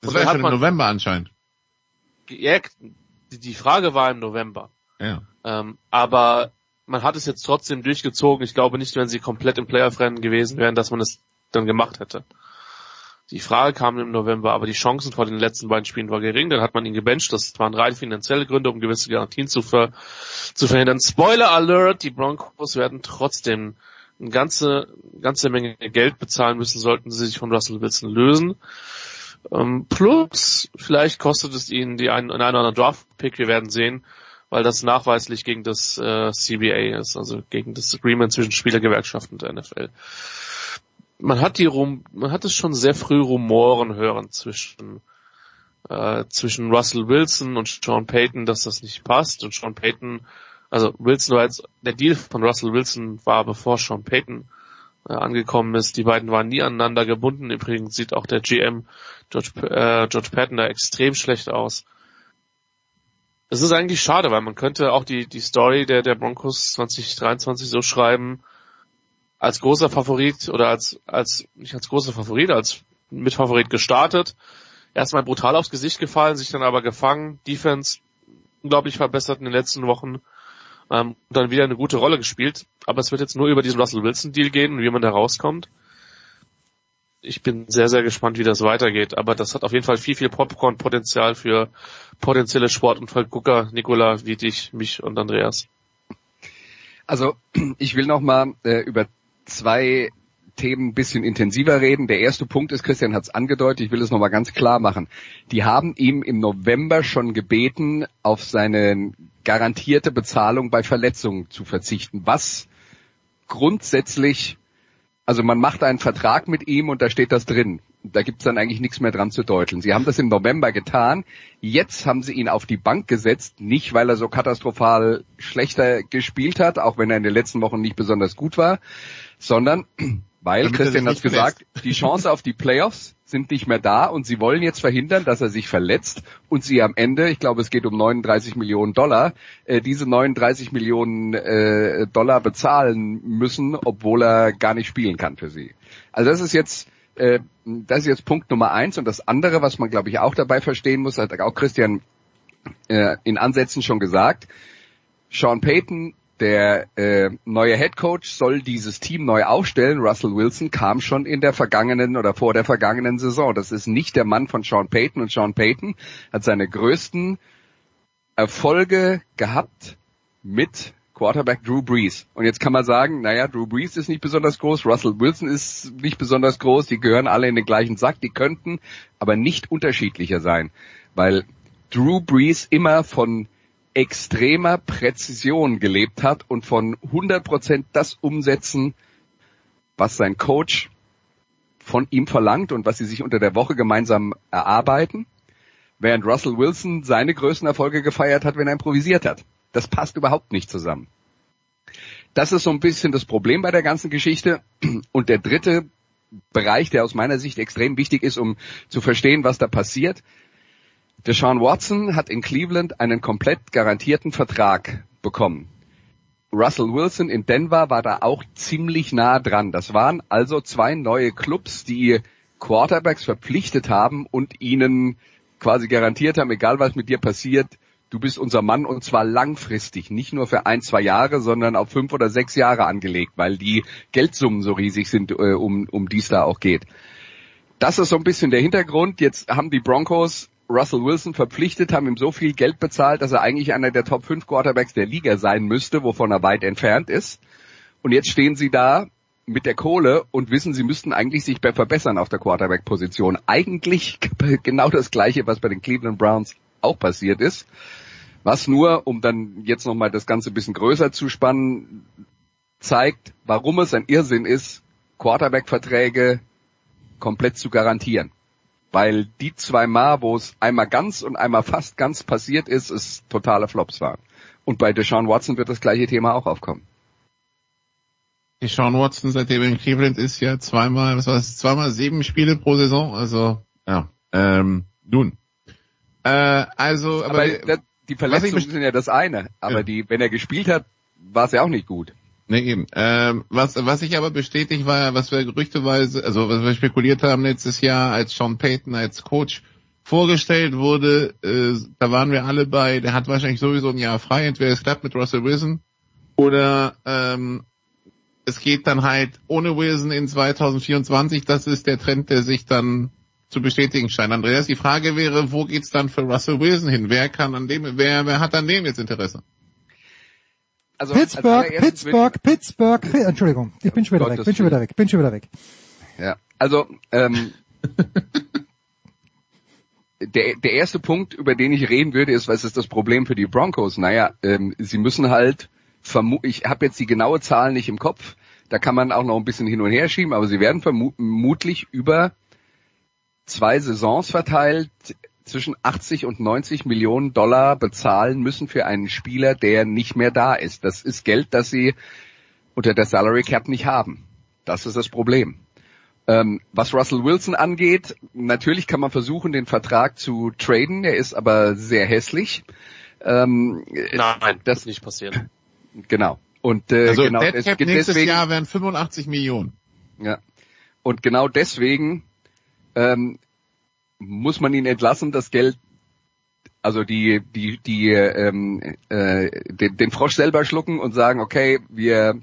Das war dann schon im man- November anscheinend. ja, die, die Frage war im November. Ja. Ähm, aber man hat es jetzt trotzdem durchgezogen. Ich glaube nicht, wenn sie komplett im Playoff-Rennen gewesen wären, dass man es dann gemacht hätte. Die Frage kam im November, aber die Chancen vor den letzten beiden Spielen war gering. Dann hat man ihn gebencht. Das waren rein finanzielle Gründe, um gewisse Garantien zu, ver zu verhindern. Spoiler Alert, die Broncos werden trotzdem eine ganze, ganze Menge Geld bezahlen müssen, sollten sie sich von Russell Wilson lösen. Ähm, plus, vielleicht kostet es ihnen die einen, einen oder anderen Draft-Pick, wir werden sehen, weil das nachweislich gegen das äh, CBA ist, also gegen das Agreement zwischen Spielergewerkschaften und der NFL. Man hat die Rum, man hat es schon sehr früh Rumoren hören zwischen äh, zwischen Russell Wilson und Sean Payton, dass das nicht passt und Sean Payton, also Wilson war jetzt, der Deal von Russell Wilson war bevor Sean Payton angekommen ist. Die beiden waren nie aneinander gebunden. Übrigens sieht auch der GM George, äh, George Patton da extrem schlecht aus. Es ist eigentlich schade, weil man könnte auch die, die Story der, der Broncos 2023 so schreiben, als großer Favorit oder als, als, nicht als großer Favorit, als Mitfavorit gestartet, erstmal brutal aufs Gesicht gefallen, sich dann aber gefangen, Defense unglaublich verbessert in den letzten Wochen, ähm, und dann wieder eine gute Rolle gespielt. Aber es wird jetzt nur über diesen Russell Wilson Deal gehen und wie man da rauskommt. Ich bin sehr, sehr gespannt, wie das weitergeht. Aber das hat auf jeden Fall viel, viel Popcorn-Potenzial für potenzielle Sportunfallgucker, Nicola, wie dich, mich und Andreas. Also ich will noch mal äh, über zwei Themen ein bisschen intensiver reden. Der erste Punkt ist, Christian hat es angedeutet, ich will es nochmal ganz klar machen. Die haben ihm im November schon gebeten, auf seine garantierte Bezahlung bei Verletzungen zu verzichten, was grundsätzlich, also man macht einen Vertrag mit ihm und da steht das drin. Da gibt's dann eigentlich nichts mehr dran zu deuteln. Sie haben das im November getan. Jetzt haben sie ihn auf die Bank gesetzt, nicht weil er so katastrophal schlechter gespielt hat, auch wenn er in den letzten Wochen nicht besonders gut war, sondern weil, Damit Christian hat gesagt, die Chance auf die Playoffs sind nicht mehr da und sie wollen jetzt verhindern, dass er sich verletzt und sie am Ende, ich glaube es geht um 39 Millionen Dollar, äh, diese 39 Millionen äh, Dollar bezahlen müssen, obwohl er gar nicht spielen kann für sie. Also das ist jetzt äh, das ist jetzt Punkt Nummer eins und das andere, was man glaube ich auch dabei verstehen muss, hat auch Christian äh, in Ansätzen schon gesagt, Sean Payton der äh, neue Head Coach soll dieses Team neu aufstellen. Russell Wilson kam schon in der vergangenen oder vor der vergangenen Saison. Das ist nicht der Mann von Sean Payton und Sean Payton hat seine größten Erfolge gehabt mit Quarterback Drew Brees. Und jetzt kann man sagen, naja, Drew Brees ist nicht besonders groß, Russell Wilson ist nicht besonders groß, die gehören alle in den gleichen Sack, die könnten aber nicht unterschiedlicher sein, weil Drew Brees immer von extremer Präzision gelebt hat und von 100% das umsetzen, was sein Coach von ihm verlangt und was sie sich unter der Woche gemeinsam erarbeiten, während Russell Wilson seine größten Erfolge gefeiert hat, wenn er improvisiert hat. Das passt überhaupt nicht zusammen. Das ist so ein bisschen das Problem bei der ganzen Geschichte. Und der dritte Bereich, der aus meiner Sicht extrem wichtig ist, um zu verstehen, was da passiert. Deshaun Watson hat in Cleveland einen komplett garantierten Vertrag bekommen. Russell Wilson in Denver war da auch ziemlich nah dran. Das waren also zwei neue Clubs, die Quarterbacks verpflichtet haben und ihnen quasi garantiert haben, egal was mit dir passiert, du bist unser Mann und zwar langfristig, nicht nur für ein, zwei Jahre, sondern auf fünf oder sechs Jahre angelegt, weil die Geldsummen so riesig sind, äh, um, um die es da auch geht. Das ist so ein bisschen der Hintergrund. Jetzt haben die Broncos Russell Wilson verpflichtet, haben ihm so viel Geld bezahlt, dass er eigentlich einer der Top 5 Quarterbacks der Liga sein müsste, wovon er weit entfernt ist. Und jetzt stehen sie da mit der Kohle und wissen, sie müssten eigentlich sich verbessern auf der Quarterback-Position. Eigentlich genau das Gleiche, was bei den Cleveland Browns auch passiert ist. Was nur, um dann jetzt nochmal das Ganze ein bisschen größer zu spannen, zeigt, warum es ein Irrsinn ist, Quarterback-Verträge komplett zu garantieren. Weil die zwei Mal, wo es einmal ganz und einmal fast ganz passiert ist, es totale Flops waren. Und bei Deshaun Watson wird das gleiche Thema auch aufkommen. Deshaun Watson, seitdem in Cleveland ist ja zweimal, was war das, zweimal sieben Spiele pro Saison, also, ja, ähm, nun. Äh, also, aber, aber die Verletzungen sind ja das eine, aber ja. die, wenn er gespielt hat, war es ja auch nicht gut. Nee, eben. Ähm, was, was ich aber bestätigt war, was wir gerüchteweise, also was wir spekuliert haben letztes Jahr, als Sean Payton als Coach vorgestellt wurde, äh, da waren wir alle bei, der hat wahrscheinlich sowieso ein Jahr frei, entweder es klappt mit Russell Wilson oder ähm, es geht dann halt ohne Wilson in 2024. Das ist der Trend, der sich dann zu bestätigen scheint. Andreas, die Frage wäre, wo geht's dann für Russell Wilson hin? Wer kann an dem, wer, wer hat an dem jetzt Interesse? Also Pittsburgh, Pittsburgh, Pittsburgh, Pittsburgh, Entschuldigung, ich bin schon wieder weg, bin schon wieder weg, bin schon wieder weg. Ja, also ähm, der, der erste Punkt, über den ich reden würde, ist, was ist das Problem für die Broncos? Naja, ähm, sie müssen halt, vermu ich habe jetzt die genaue Zahl nicht im Kopf, da kann man auch noch ein bisschen hin und her schieben, aber sie werden vermutlich über zwei Saisons verteilt zwischen 80 und 90 Millionen Dollar bezahlen müssen für einen Spieler, der nicht mehr da ist. Das ist Geld, das sie unter der Salary Cap nicht haben. Das ist das Problem. Ähm, was Russell Wilson angeht, natürlich kann man versuchen, den Vertrag zu traden. Er ist aber sehr hässlich. Ähm, Nein, das ist nicht passiert. Genau. Und äh, also genau Dead Cap nächstes deswegen, Jahr wären 85 Millionen. Ja. Und genau deswegen ähm, muss man ihn entlassen, das Geld, also die, die, die, ähm, äh, den, den Frosch selber schlucken und sagen, okay, wir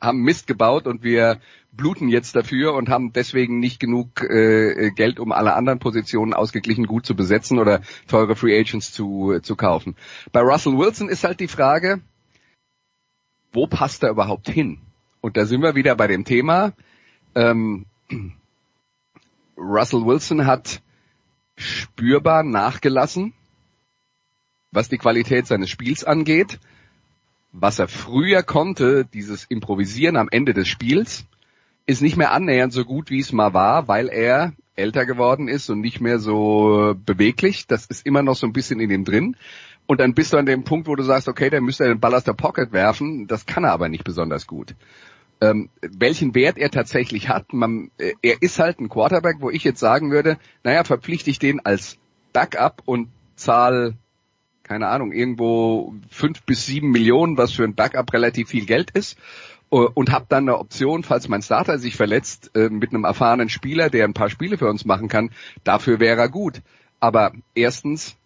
haben Mist gebaut und wir bluten jetzt dafür und haben deswegen nicht genug äh, Geld, um alle anderen Positionen ausgeglichen gut zu besetzen oder teure Free Agents zu, zu kaufen. Bei Russell Wilson ist halt die Frage, wo passt er überhaupt hin? Und da sind wir wieder bei dem Thema, ähm, Russell Wilson hat spürbar nachgelassen, was die Qualität seines Spiels angeht. Was er früher konnte, dieses Improvisieren am Ende des Spiels, ist nicht mehr annähernd so gut, wie es mal war, weil er älter geworden ist und nicht mehr so beweglich. Das ist immer noch so ein bisschen in ihm drin. Und dann bist du an dem Punkt, wo du sagst, okay, der müsste den Ball aus der Pocket werfen. Das kann er aber nicht besonders gut ähm, welchen Wert er tatsächlich hat. Man, äh, er ist halt ein Quarterback, wo ich jetzt sagen würde, naja, verpflichte ich den als Backup und zahl, keine Ahnung, irgendwo fünf bis sieben Millionen, was für ein Backup relativ viel Geld ist. Äh, und habe dann eine Option, falls mein Starter sich verletzt, äh, mit einem erfahrenen Spieler, der ein paar Spiele für uns machen kann, dafür wäre er gut. Aber erstens,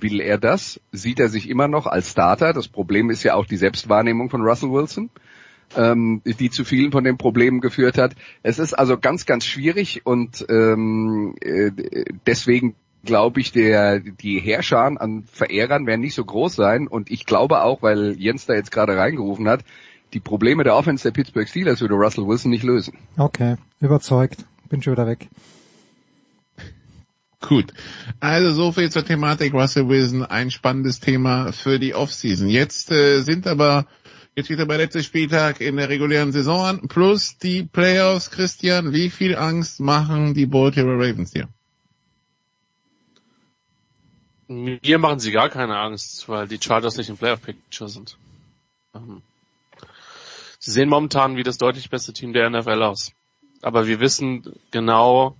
will er das? Sieht er sich immer noch als Starter? Das Problem ist ja auch die Selbstwahrnehmung von Russell Wilson ähm, die zu vielen von den Problemen geführt hat. Es ist also ganz, ganz schwierig und ähm, äh, deswegen glaube ich, der, die Herrscher an Verehrern werden nicht so groß sein und ich glaube auch, weil Jens da jetzt gerade reingerufen hat, die Probleme der Offense der Pittsburgh Steelers würde Russell Wilson nicht lösen. Okay, überzeugt. Bin schon wieder weg. Gut. Also so viel zur Thematik Russell Wilson. Ein spannendes Thema für die Offseason. Jetzt äh, sind aber jetzt wieder der letzte Spieltag in der regulären Saison an. Plus die Playoffs. Christian, wie viel Angst machen die Baltimore Ravens hier? Mir machen sie gar keine Angst, weil die Chargers nicht im Playoff-Picture sind. Ähm, sie sehen momentan wie das deutlich beste Team der NFL aus. Aber wir wissen genau,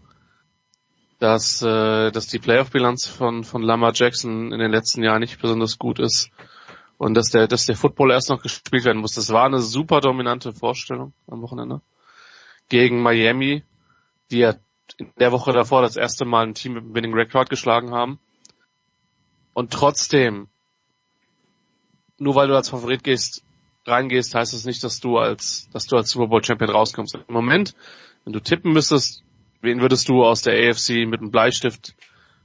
dass, äh, dass die Playoff-Bilanz von, von Lamar Jackson in den letzten Jahren nicht besonders gut ist und dass der, dass der Football erst noch gespielt werden muss. Das war eine super dominante Vorstellung am Wochenende gegen Miami, die ja in der Woche davor das erste Mal ein Team mit einem Winning Record geschlagen haben. Und trotzdem, nur weil du als Favorit gehst, reingehst, heißt das nicht, dass du als, dass du als Super Bowl Champion rauskommst. Im Moment, wenn du tippen müsstest, wen würdest du aus der AFC mit einem Bleistift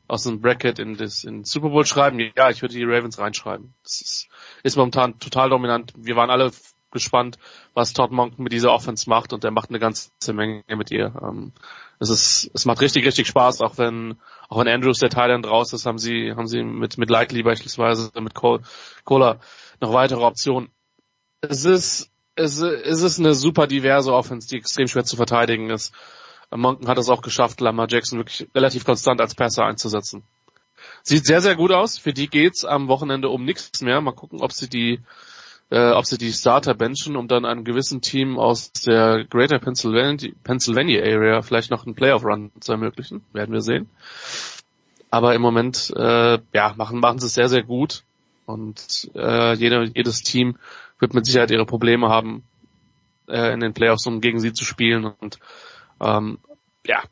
aus einem Bracket in das in Super Bowl schreiben? Ja, ich würde die Ravens reinschreiben. Das ist, ist momentan total dominant. Wir waren alle gespannt, was Todd Monk mit dieser Offense macht und der macht eine ganze Menge mit ihr. Ähm, es ist, es macht richtig, richtig Spaß, auch wenn, auch wenn Andrews der Thailand raus ist, haben sie, haben sie mit, mit Likely beispielsweise, mit Cola noch weitere Optionen. Es ist, es, es ist eine super diverse Offense, die extrem schwer zu verteidigen ist. Monken hat es auch geschafft, Lamar Jackson wirklich relativ konstant als Passer einzusetzen. Sieht sehr, sehr gut aus. Für die geht's am Wochenende um nichts mehr. Mal gucken, ob sie die, äh, ob sie die Starter benchen, um dann einem gewissen Team aus der Greater Pennsylvania, Pennsylvania Area vielleicht noch einen Playoff-Run zu ermöglichen. Werden wir sehen. Aber im Moment, äh, ja, machen, machen sie es sehr, sehr gut. Und äh, jede, jedes Team wird mit Sicherheit ihre Probleme haben, äh, in den Playoffs, um gegen sie zu spielen. Und ähm, ja,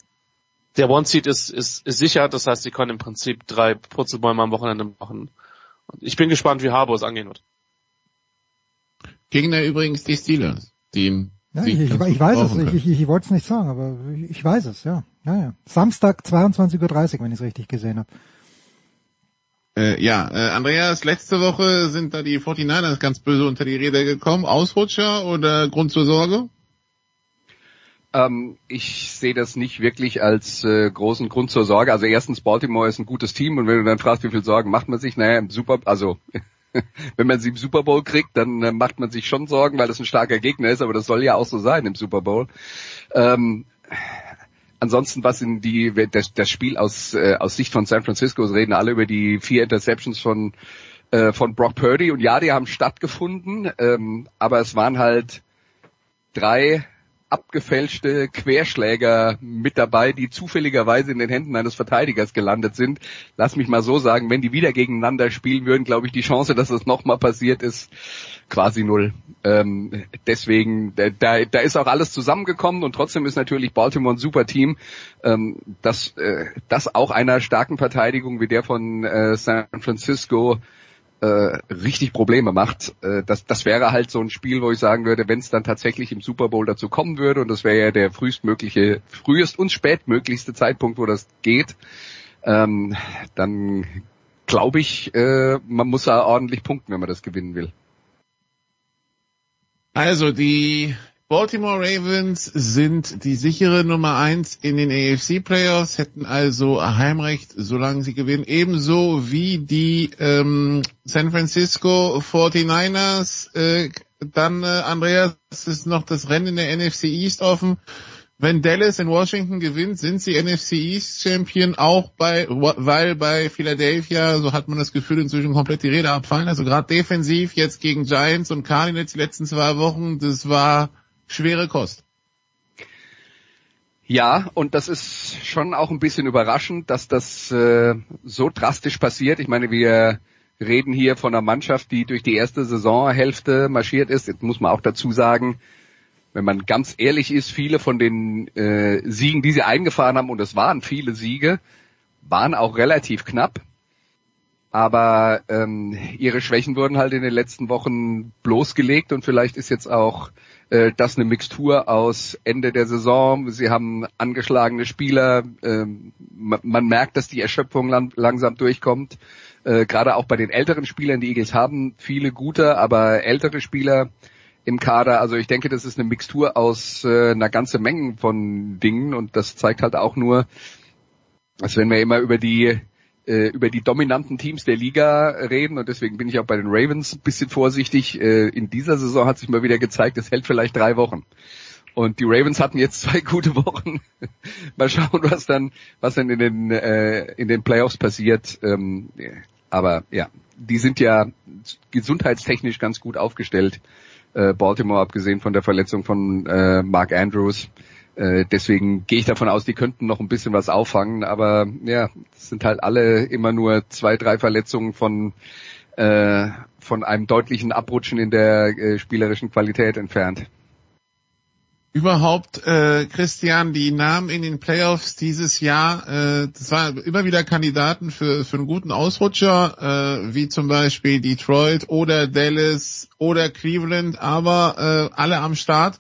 der One-Seed ist, ist, ist sicher, das heißt, sie können im Prinzip drei Purzelbäume am Wochenende machen. Und ich bin gespannt, wie Harbour es angehen wird. Gegner übrigens die Steelers, die ja, ich, ich, ich, weiß es, ich, ich, ich wollte es nicht sagen, aber ich, weiß es, ja. ja, ja. Samstag 22.30 Uhr, wenn ich es richtig gesehen habe. Äh, ja, äh, Andreas, letzte Woche sind da die 49ers ganz böse unter die Räder gekommen. Ausrutscher oder Grund zur Sorge? Ähm, ich sehe das nicht wirklich als äh, großen Grund zur Sorge. Also erstens, Baltimore ist ein gutes Team und wenn du dann fragst, wie viel Sorgen macht man sich, naja, im Super, also wenn man sie im Super Bowl kriegt, dann äh, macht man sich schon Sorgen, weil das ein starker Gegner ist, aber das soll ja auch so sein im Super Bowl. Ähm, ansonsten, was in die das, das Spiel aus äh, aus Sicht von San Francisco, reden alle über die vier Interceptions von äh, von Brock Purdy und ja, die haben stattgefunden, ähm, aber es waren halt drei abgefälschte Querschläger mit dabei, die zufälligerweise in den Händen eines Verteidigers gelandet sind. Lass mich mal so sagen, wenn die wieder gegeneinander spielen würden, glaube ich, die Chance, dass es nochmal passiert, ist quasi null. Ähm, deswegen, da, da ist auch alles zusammengekommen und trotzdem ist natürlich Baltimore ein super Team, ähm, das, äh, das auch einer starken Verteidigung wie der von äh, San Francisco äh, richtig Probleme macht. Äh, das, das wäre halt so ein Spiel, wo ich sagen würde, wenn es dann tatsächlich im Super Bowl dazu kommen würde, und das wäre ja der frühestmögliche, frühest und spätmöglichste Zeitpunkt, wo das geht, ähm, dann glaube ich, äh, man muss da ordentlich punkten, wenn man das gewinnen will. Also die Baltimore Ravens sind die sichere Nummer eins in den AFC Playoffs, hätten also Heimrecht, solange sie gewinnen, ebenso wie die ähm, San Francisco 49ers. Äh, dann, äh, Andreas, ist noch das Rennen in der NFC East offen. Wenn Dallas in Washington gewinnt, sind sie NFC East Champion, auch bei, weil bei Philadelphia, so hat man das Gefühl, inzwischen komplett die Rede abfallen. Also gerade defensiv jetzt gegen Giants und Cardinals die letzten zwei Wochen, das war schwere Kost. Ja, und das ist schon auch ein bisschen überraschend, dass das äh, so drastisch passiert. Ich meine, wir reden hier von einer Mannschaft, die durch die erste Saisonhälfte marschiert ist. Jetzt muss man auch dazu sagen, wenn man ganz ehrlich ist, viele von den äh, Siegen, die sie eingefahren haben, und es waren viele Siege, waren auch relativ knapp. Aber ähm, ihre Schwächen wurden halt in den letzten Wochen bloßgelegt und vielleicht ist jetzt auch äh, das eine Mixtur aus Ende der Saison. Sie haben angeschlagene Spieler. Äh, man, merkt, dass die Erschöpfung lang, langsam durchkommt. Äh, Gerade auch bei den älteren Spielern. Die Eagles haben viele gute, aber ältere Spieler im Kader. Also ich denke, das ist eine Mixtur aus äh, einer ganzen Menge von Dingen und das zeigt halt auch nur, als wenn wir immer über die äh, über die dominanten Teams der Liga reden und deswegen bin ich auch bei den Ravens ein bisschen vorsichtig. Äh, in dieser Saison hat sich mal wieder gezeigt, es hält vielleicht drei Wochen. Und die Ravens hatten jetzt zwei gute Wochen. mal schauen, was dann, was dann in den äh, in den Playoffs passiert. Ähm, aber ja, die sind ja gesundheitstechnisch ganz gut aufgestellt. Äh, Baltimore, abgesehen von der Verletzung von äh, Mark Andrews. Äh, deswegen gehe ich davon aus, die könnten noch ein bisschen was auffangen, aber ja, es sind halt alle immer nur zwei, drei Verletzungen von äh, von einem deutlichen Abrutschen in der äh, spielerischen Qualität entfernt. Überhaupt, äh, Christian, die Namen in den Playoffs dieses Jahr, äh, das waren immer wieder Kandidaten für, für einen guten Ausrutscher, äh, wie zum Beispiel Detroit oder Dallas oder Cleveland, aber äh, alle am Start.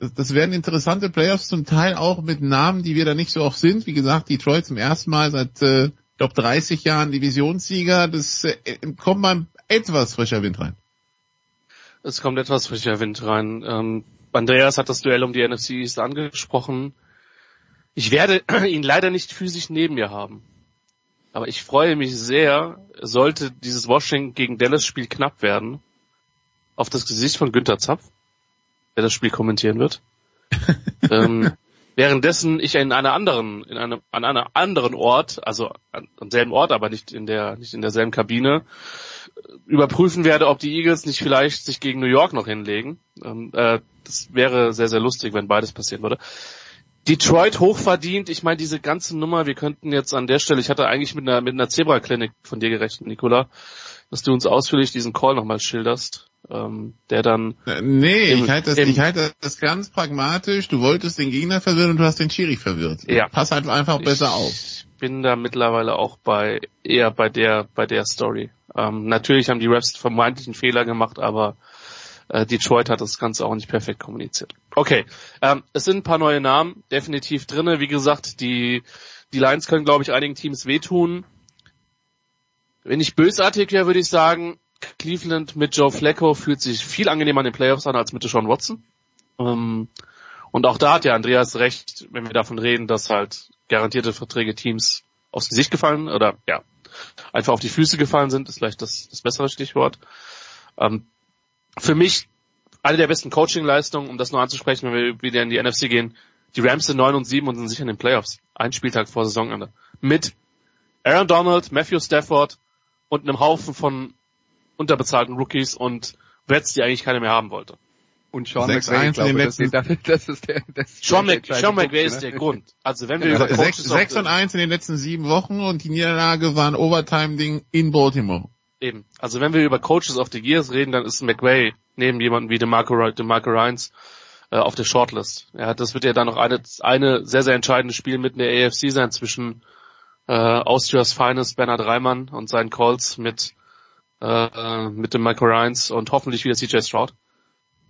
Das, werden interessante Playoffs, zum Teil auch mit Namen, die wir da nicht so oft sind. Wie gesagt, Detroit zum ersten Mal seit, äh, ich glaube, 30 Jahren Divisionssieger. Das äh, kommt mal etwas frischer Wind rein. Es kommt etwas frischer Wind rein. Ähm Andreas hat das Duell um die NFC East angesprochen. Ich werde ihn leider nicht physisch neben mir haben. Aber ich freue mich sehr, sollte dieses Washington gegen Dallas Spiel knapp werden, auf das Gesicht von Günther Zapf, der das Spiel kommentieren wird. ähm, währenddessen ich in einer anderen, in einem, an einem anderen Ort, also an, am selben Ort, aber nicht in der, nicht in derselben Kabine, überprüfen werde, ob die Eagles nicht vielleicht sich gegen New York noch hinlegen. Ähm, äh, das wäre sehr, sehr lustig, wenn beides passieren würde. Detroit hochverdient. Ich meine, diese ganze Nummer, wir könnten jetzt an der Stelle, ich hatte eigentlich mit einer, mit einer Zebra-Klinik von dir gerechnet, Nicola, dass du uns ausführlich diesen Call nochmal schilderst, ähm, der dann... Äh, nee, im, ich, halte das, im, ich halte das ganz pragmatisch. Du wolltest den Gegner verwirren und du hast den Schiri verwirrt. Ja. Pass halt einfach besser ich auf. Ich bin da mittlerweile auch bei, eher bei der, bei der Story. Ähm, natürlich haben die Refs vermeintlich einen Fehler gemacht, aber äh, Detroit hat das Ganze auch nicht perfekt kommuniziert. Okay, ähm, es sind ein paar neue Namen definitiv drinne. Wie gesagt, die die Lions können, glaube ich, einigen Teams wehtun. Wenn ich bösartig wäre, würde ich sagen, Cleveland mit Joe Flacco fühlt sich viel angenehmer an den Playoffs an als mit Deshaun Watson. Ähm, und auch da hat ja Andreas recht, wenn wir davon reden, dass halt garantierte Verträge Teams aufs Gesicht gefallen oder ja, einfach auf die Füße gefallen sind, ist vielleicht das, das bessere Stichwort. Ähm, für mich eine der besten Coaching-Leistungen, um das nur anzusprechen, wenn wir wieder in die NFC gehen. Die Rams sind 9 und 7 und sind sicher in den Playoffs. Ein Spieltag vor Saisonende. Mit Aaron Donald, Matthew Stafford und einem Haufen von unterbezahlten Rookies und Wets, die eigentlich keiner mehr haben wollte. Und Sean McVay, ich glaube, das, ist, das ist der, das ist Sean, Mc, Sean McVay ist der Grund. Also wenn wir ja, über Coaches 6, 6 und 1 in den letzten sieben Wochen und die Niederlage war ein Overtime-Ding in Baltimore. Eben. Also wenn wir über Coaches of the Years reden, dann ist McVay neben jemandem wie DeMarco, DeMarco Ryans äh, auf der Shortlist. Ja, das wird ja dann noch eine, eine sehr, sehr entscheidende Spiel mit in der AFC sein zwischen äh, Austrias Finest Bernhard Reimann und seinen Calls mit äh, mit dem Michael Ryans und hoffentlich wieder CJ Stroud.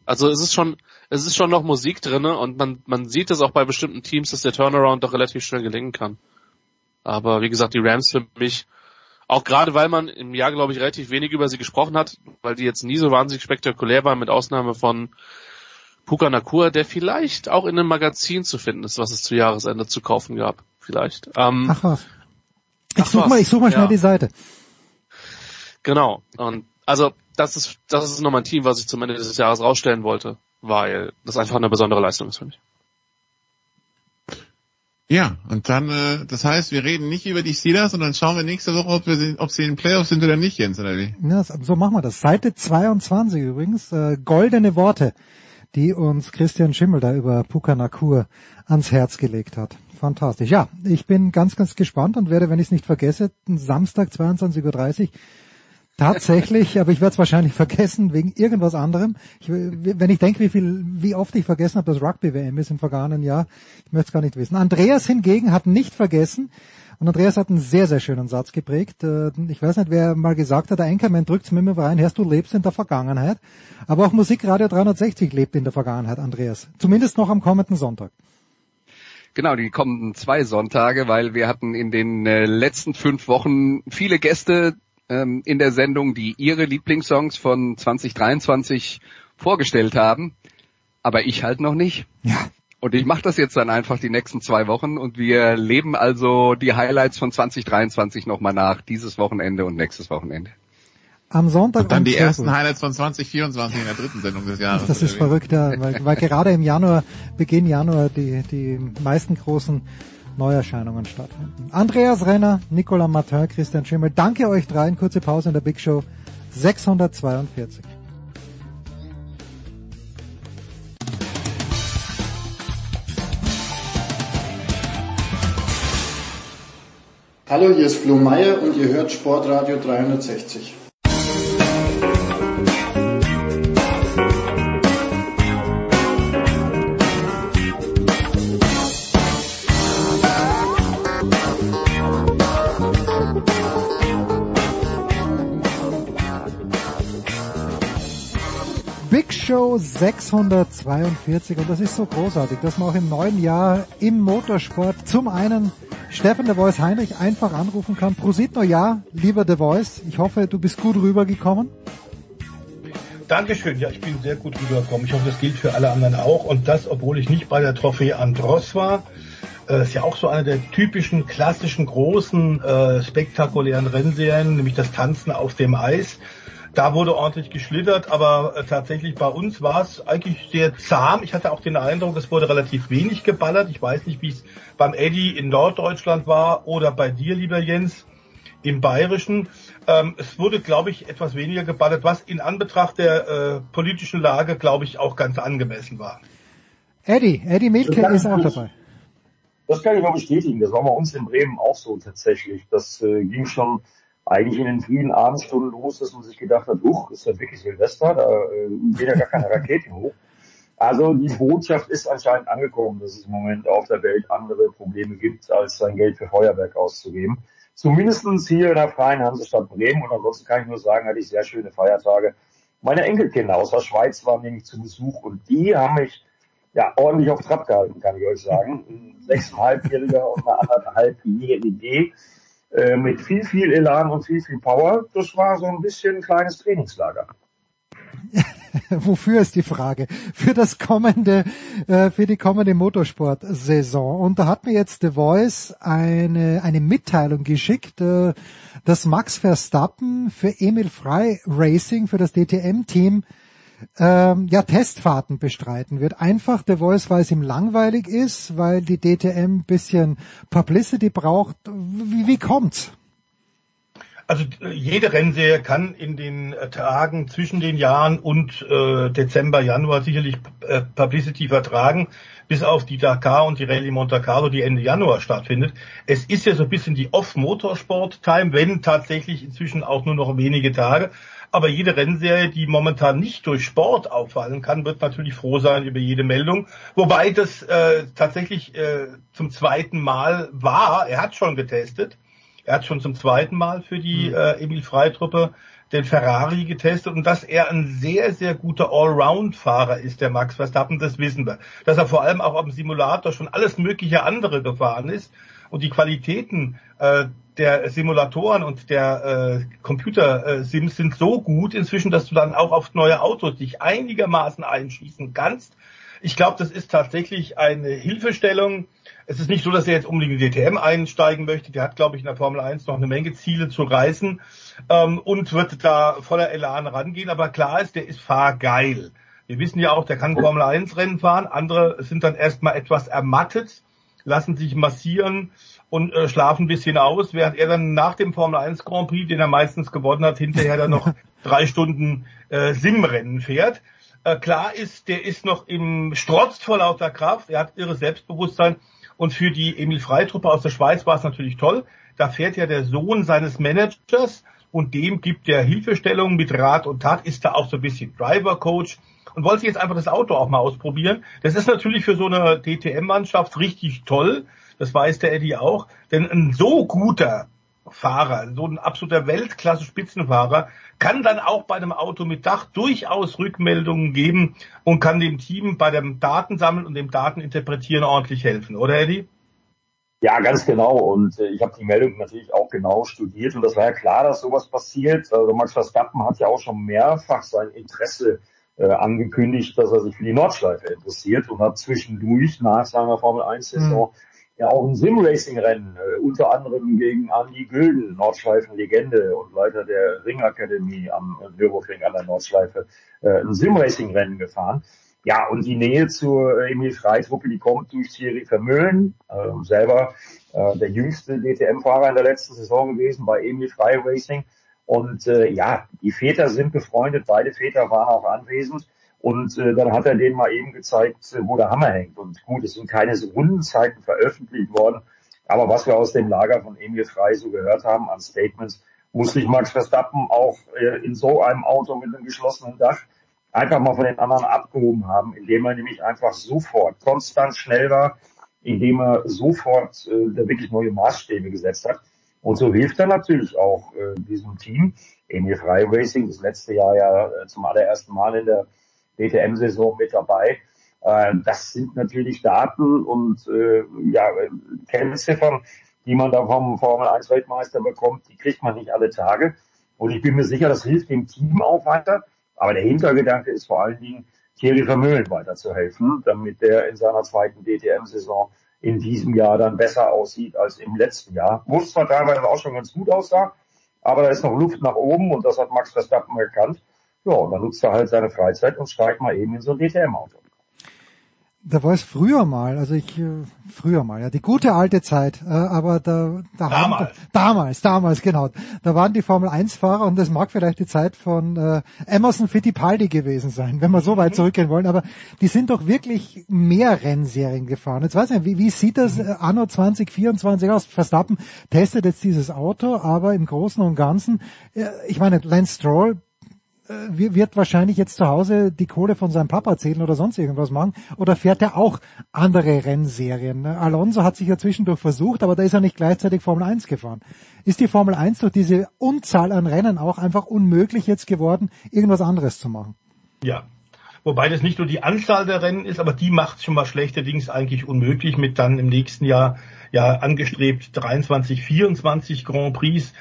Also es ist schon, es ist schon noch Musik drinne und man, man sieht es auch bei bestimmten Teams, dass der Turnaround doch relativ schnell gelingen kann. Aber wie gesagt, die Rams für mich, auch gerade weil man im Jahr, glaube ich, relativ wenig über sie gesprochen hat, weil die jetzt nie so wahnsinnig spektakulär waren, mit Ausnahme von Puka Nakua, der vielleicht auch in einem Magazin zu finden ist, was es zu Jahresende zu kaufen gab. Vielleicht. Ähm, Ach was. Ich such mal, ich such mal schnell Ja. die Seite. Genau. Und also das ist das ist nochmal ein Team, was ich zum Ende des Jahres rausstellen wollte, weil das einfach eine besondere Leistung ist für mich. Ja, und dann, äh, das heißt, wir reden nicht über die Steelers, sondern schauen wir nächste Woche, ob, wir, sind- ob sie in den Playoffs sind oder nicht, Jens, oder wie? Ja, so machen wir das. Seite 22 übrigens, äh, goldene Worte, die uns Christian Schimmel da über Puka Nakur ans Herz gelegt hat. Fantastisch. Ja, ich bin ganz, ganz gespannt und werde, wenn ich es nicht vergesse, Samstag 22.30 Uhr tatsächlich, aber ich werde es wahrscheinlich vergessen wegen irgendwas anderem. Ich, wenn ich denke, wie viel, wie oft ich vergessen habe, dass Rugby WM ist im vergangenen Jahr, ich möchte es gar nicht wissen. Andreas hingegen hat nicht vergessen, und Andreas hat einen sehr, sehr schönen Satz geprägt. Äh, Ich weiß nicht, wer mal gesagt hat, der Enkermann drückt's mir immer rein, hörst du lebst in der Vergangenheit. Aber auch Musikradio 360 lebt in der Vergangenheit, Andreas. Zumindest noch am kommenden Sonntag. Genau, die kommenden zwei Sonntage, weil wir hatten in den äh, letzten fünf Wochen viele Gäste ähm, in der Sendung, die ihre Lieblingssongs von 2023 vorgestellt haben. Aber ich halt noch nicht. Ja. Und ich mache das jetzt dann einfach die nächsten zwei Wochen und wir leben also die Highlights von 2023 nochmal nach, dieses Wochenende und nächstes Wochenende. Am Sonntag Und dann um die 12 ersten. Highlights von 2024 in der dritten Sendung des Jahres. Das ist verrückt, ja, weil, weil gerade im Januar, Beginn Januar, die, die meisten großen Neuerscheinungen stattfinden. Andreas Renner, Nicolas Martin, Christian Schimmel, danke euch dreien. Kurze Pause in der Big Show 642. Hallo, hier ist Flo Meyer und ihr hört Sportradio 360. Big Show 642 und das ist so großartig, dass man auch im neuen Jahr im Motorsport zum einen Steffen de Voice Heinrich einfach anrufen kann. Prosit ja, lieber de Voice. Ich hoffe, du bist gut rübergekommen. Dankeschön. Ja, ich bin sehr gut rübergekommen. Ich hoffe, das gilt für alle anderen auch. Und das, obwohl ich nicht bei der Trophäe Andros war. Äh, ist ja auch so eine der typischen, klassischen, großen, äh, spektakulären Rennserien, nämlich das Tanzen auf dem Eis. Da wurde ordentlich geschlittert, aber äh, tatsächlich bei uns war es eigentlich sehr zahm. Ich hatte auch den Eindruck, es wurde relativ wenig geballert. Ich weiß nicht, wie es beim Eddy in Norddeutschland war oder bei dir, lieber Jens, im Bayerischen. Ähm, es wurde, glaube ich, etwas weniger geballert, was in Anbetracht der äh, politischen Lage, glaube ich, auch ganz angemessen war. Eddie, Eddie Milke ist auch dabei. Das kann ich mal bestätigen. Das war bei uns in Bremen auch so tatsächlich. Das äh, ging schon eigentlich in den frühen Abendstunden los, dass man sich gedacht hat, huch, ist das wirklich Silvester, da äh, geht ja gar keine Raketen hoch. Also die Botschaft ist anscheinend angekommen, dass es im Moment auf der Welt andere Probleme gibt, als sein Geld für Feuerwerk auszugeben. Zumindestens hier in der freien Hansestadt Bremen und ansonsten kann ich nur sagen, hatte ich sehr schöne Feiertage. Meine Enkelkinder aus der Schweiz waren nämlich zu Besuch und die haben mich ja ordentlich auf Trab gehalten, kann ich euch sagen. Ein sechseinhalbjähriger und eine anderthalbjährige Idee äh, mit viel, viel Elan und viel, viel Power. Das war so ein bisschen ein kleines Trainingslager. Wofür ist die Frage? Für das kommende, äh, für die kommende Motorsport-Saison. Und da hat mir jetzt The Voice eine, eine Mitteilung geschickt, äh, dass Max Verstappen für Emil Frey Racing, für das DTM-Team, ähm, ja, Testfahrten bestreiten wird. Einfach The Voice, weil es ihm langweilig ist, weil die DTM bisschen Publicity braucht. Wie, wie kommt's? Also äh, jede Rennserie kann in den äh, Tagen zwischen den Jahren und äh, Dezember, Januar sicherlich äh, Publicity vertragen, bis auf die Dakar und die Rallye Monte Carlo, die Ende Januar stattfindet. Es ist ja so ein bisschen die Off-Motorsport-Time, wenn tatsächlich inzwischen auch nur noch wenige Tage. Aber jede Rennserie, die momentan nicht durch Sport auffallen kann, wird natürlich froh sein über jede Meldung. Wobei das äh, tatsächlich äh, zum zweiten Mal war. Er hat schon getestet. Er hat schon zum zweiten Mal für die äh, Emil Freitruppe den Ferrari getestet und dass er ein sehr, sehr guter Allround-Fahrer ist, der Max Verstappen, das wissen wir. Dass er vor allem auch am Simulator schon alles mögliche andere gefahren ist und die Qualitäten äh, der Simulatoren und der äh, Computer-Sims sind so gut inzwischen, dass du dann auch auf neue Autos dich einigermaßen einschießen kannst. Ich glaube, das ist tatsächlich eine Hilfestellung. Es ist nicht so, dass er jetzt unbedingt in die DTM einsteigen möchte. Der hat, glaube ich, in der Formel 1 noch eine Menge Ziele zu reißen ähm, und wird da voller Elan rangehen. Aber klar ist, der ist fahrgeil. Wir wissen ja auch, der kann Formel 1 Rennen fahren. Andere sind dann erstmal etwas ermattet, lassen sich massieren und äh, schlafen ein bisschen aus, während er dann nach dem Formel 1 Grand Prix, den er meistens gewonnen hat, hinterher dann noch drei Stunden äh, Simrennen fährt. Äh, klar ist, der ist noch im strotzt vor lauter Kraft, er hat irre Selbstbewusstsein und für die Emil Freitruppe aus der Schweiz war es natürlich toll. Da fährt ja der Sohn seines Managers und dem gibt er Hilfestellung mit Rat und Tat, ist da auch so ein bisschen Driver Coach und wollte jetzt einfach das Auto auch mal ausprobieren. Das ist natürlich für so eine DTM-Mannschaft richtig toll. Das weiß der Eddie auch. Denn ein so guter Fahrer, so ein absoluter Weltklasse-Spitzenfahrer, kann dann auch bei einem Auto mit Dach durchaus Rückmeldungen geben und kann dem Team bei dem Datensammeln und dem Dateninterpretieren ordentlich helfen, oder Eddie? Ja, ganz genau. Und äh, ich habe die Meldung natürlich auch genau studiert und das war ja klar, dass sowas passiert. Also Max Verstappen hat ja auch schon mehrfach sein Interesse äh, angekündigt, dass er sich für die Nordschleife interessiert und hat zwischendurch nach seiner Formel 1-Saison ja auch ein Sim-Racing-Rennen, äh, unter anderem gegen Andy Gülden, Nordschleifen-Legende und Leiter der Ringakademie am Nürburgring an der Nordschleife, äh, ein Sim-Racing-Rennen gefahren. Ja, und die Nähe zur äh, Emil Freitruppe, die kommt durch Thierry Vermeulen, äh, selber äh, der jüngste DTM-Fahrer in der letzten Saison gewesen bei Emil Frei Racing. Und äh, ja, die Väter sind befreundet, beide Väter waren auch anwesend. Und äh, dann hat er denen mal eben gezeigt, wo der Hammer hängt. Und gut, es sind keine Rundenzeiten veröffentlicht worden. Aber was wir aus dem Lager von Emil Frei so gehört haben an Statements, muss sich Max Verstappen auch äh, in so einem Auto mit einem geschlossenen Dach einfach mal von den anderen abgehoben haben, indem er nämlich einfach sofort konstant schnell war, indem er sofort äh, der wirklich neue Maßstäbe gesetzt hat. Und so hilft er natürlich auch äh, diesem Team. Emil Frei Racing, das letzte Jahr ja äh, zum allerersten Mal in der DTM-Saison mit dabei. Äh, das sind natürlich Daten und äh, ja, Kennziffern, die man da vom Formel 1 Weltmeister bekommt, die kriegt man nicht alle Tage. Und ich bin mir sicher, das hilft dem Team auch weiter. Aber der Hintergedanke ist vor allen Dingen, Thierry Vermeulen weiterzuhelfen, damit der in seiner zweiten DTM-Saison in diesem Jahr dann besser aussieht als im letzten Jahr. Wo es zwar teilweise auch schon ganz gut aussah, aber da ist noch Luft nach oben und das hat Max Verstappen erkannt. Ja, und dann nutzt er halt seine Freizeit und steigt mal eben in so ein DTM-Auto. Da war es früher mal, also ich äh, früher mal, ja, die gute alte Zeit, äh, aber da, da Damals. haben, damals, damals, genau. Da waren die Formel 1 Fahrer und das mag vielleicht die Zeit von äh, Emerson Fittipaldi gewesen sein, wenn wir so weit zurückgehen wollen, aber die sind doch wirklich mehr Rennserien gefahren. Jetzt weiß ich nicht, wie, wie sieht das äh, anno 2024 aus? Verstappen testet jetzt dieses Auto, aber im Großen und Ganzen, ich meine, Lance Stroll wird wahrscheinlich jetzt zu Hause die Kohle von seinem Papa zählen oder sonst irgendwas machen oder fährt er auch andere Rennserien? Ne? Alonso hat sich ja zwischendurch versucht, aber da ist er nicht gleichzeitig Formel 1 gefahren. Ist die Formel 1 durch diese Unzahl an Rennen auch einfach unmöglich jetzt geworden, irgendwas anderes zu machen? Ja. Wobei das nicht nur die Anzahl der Rennen ist, aber die macht schon mal schlechterdings eigentlich unmöglich mit dann im nächsten Jahr ja angestrebt 23, 24 Grand Prix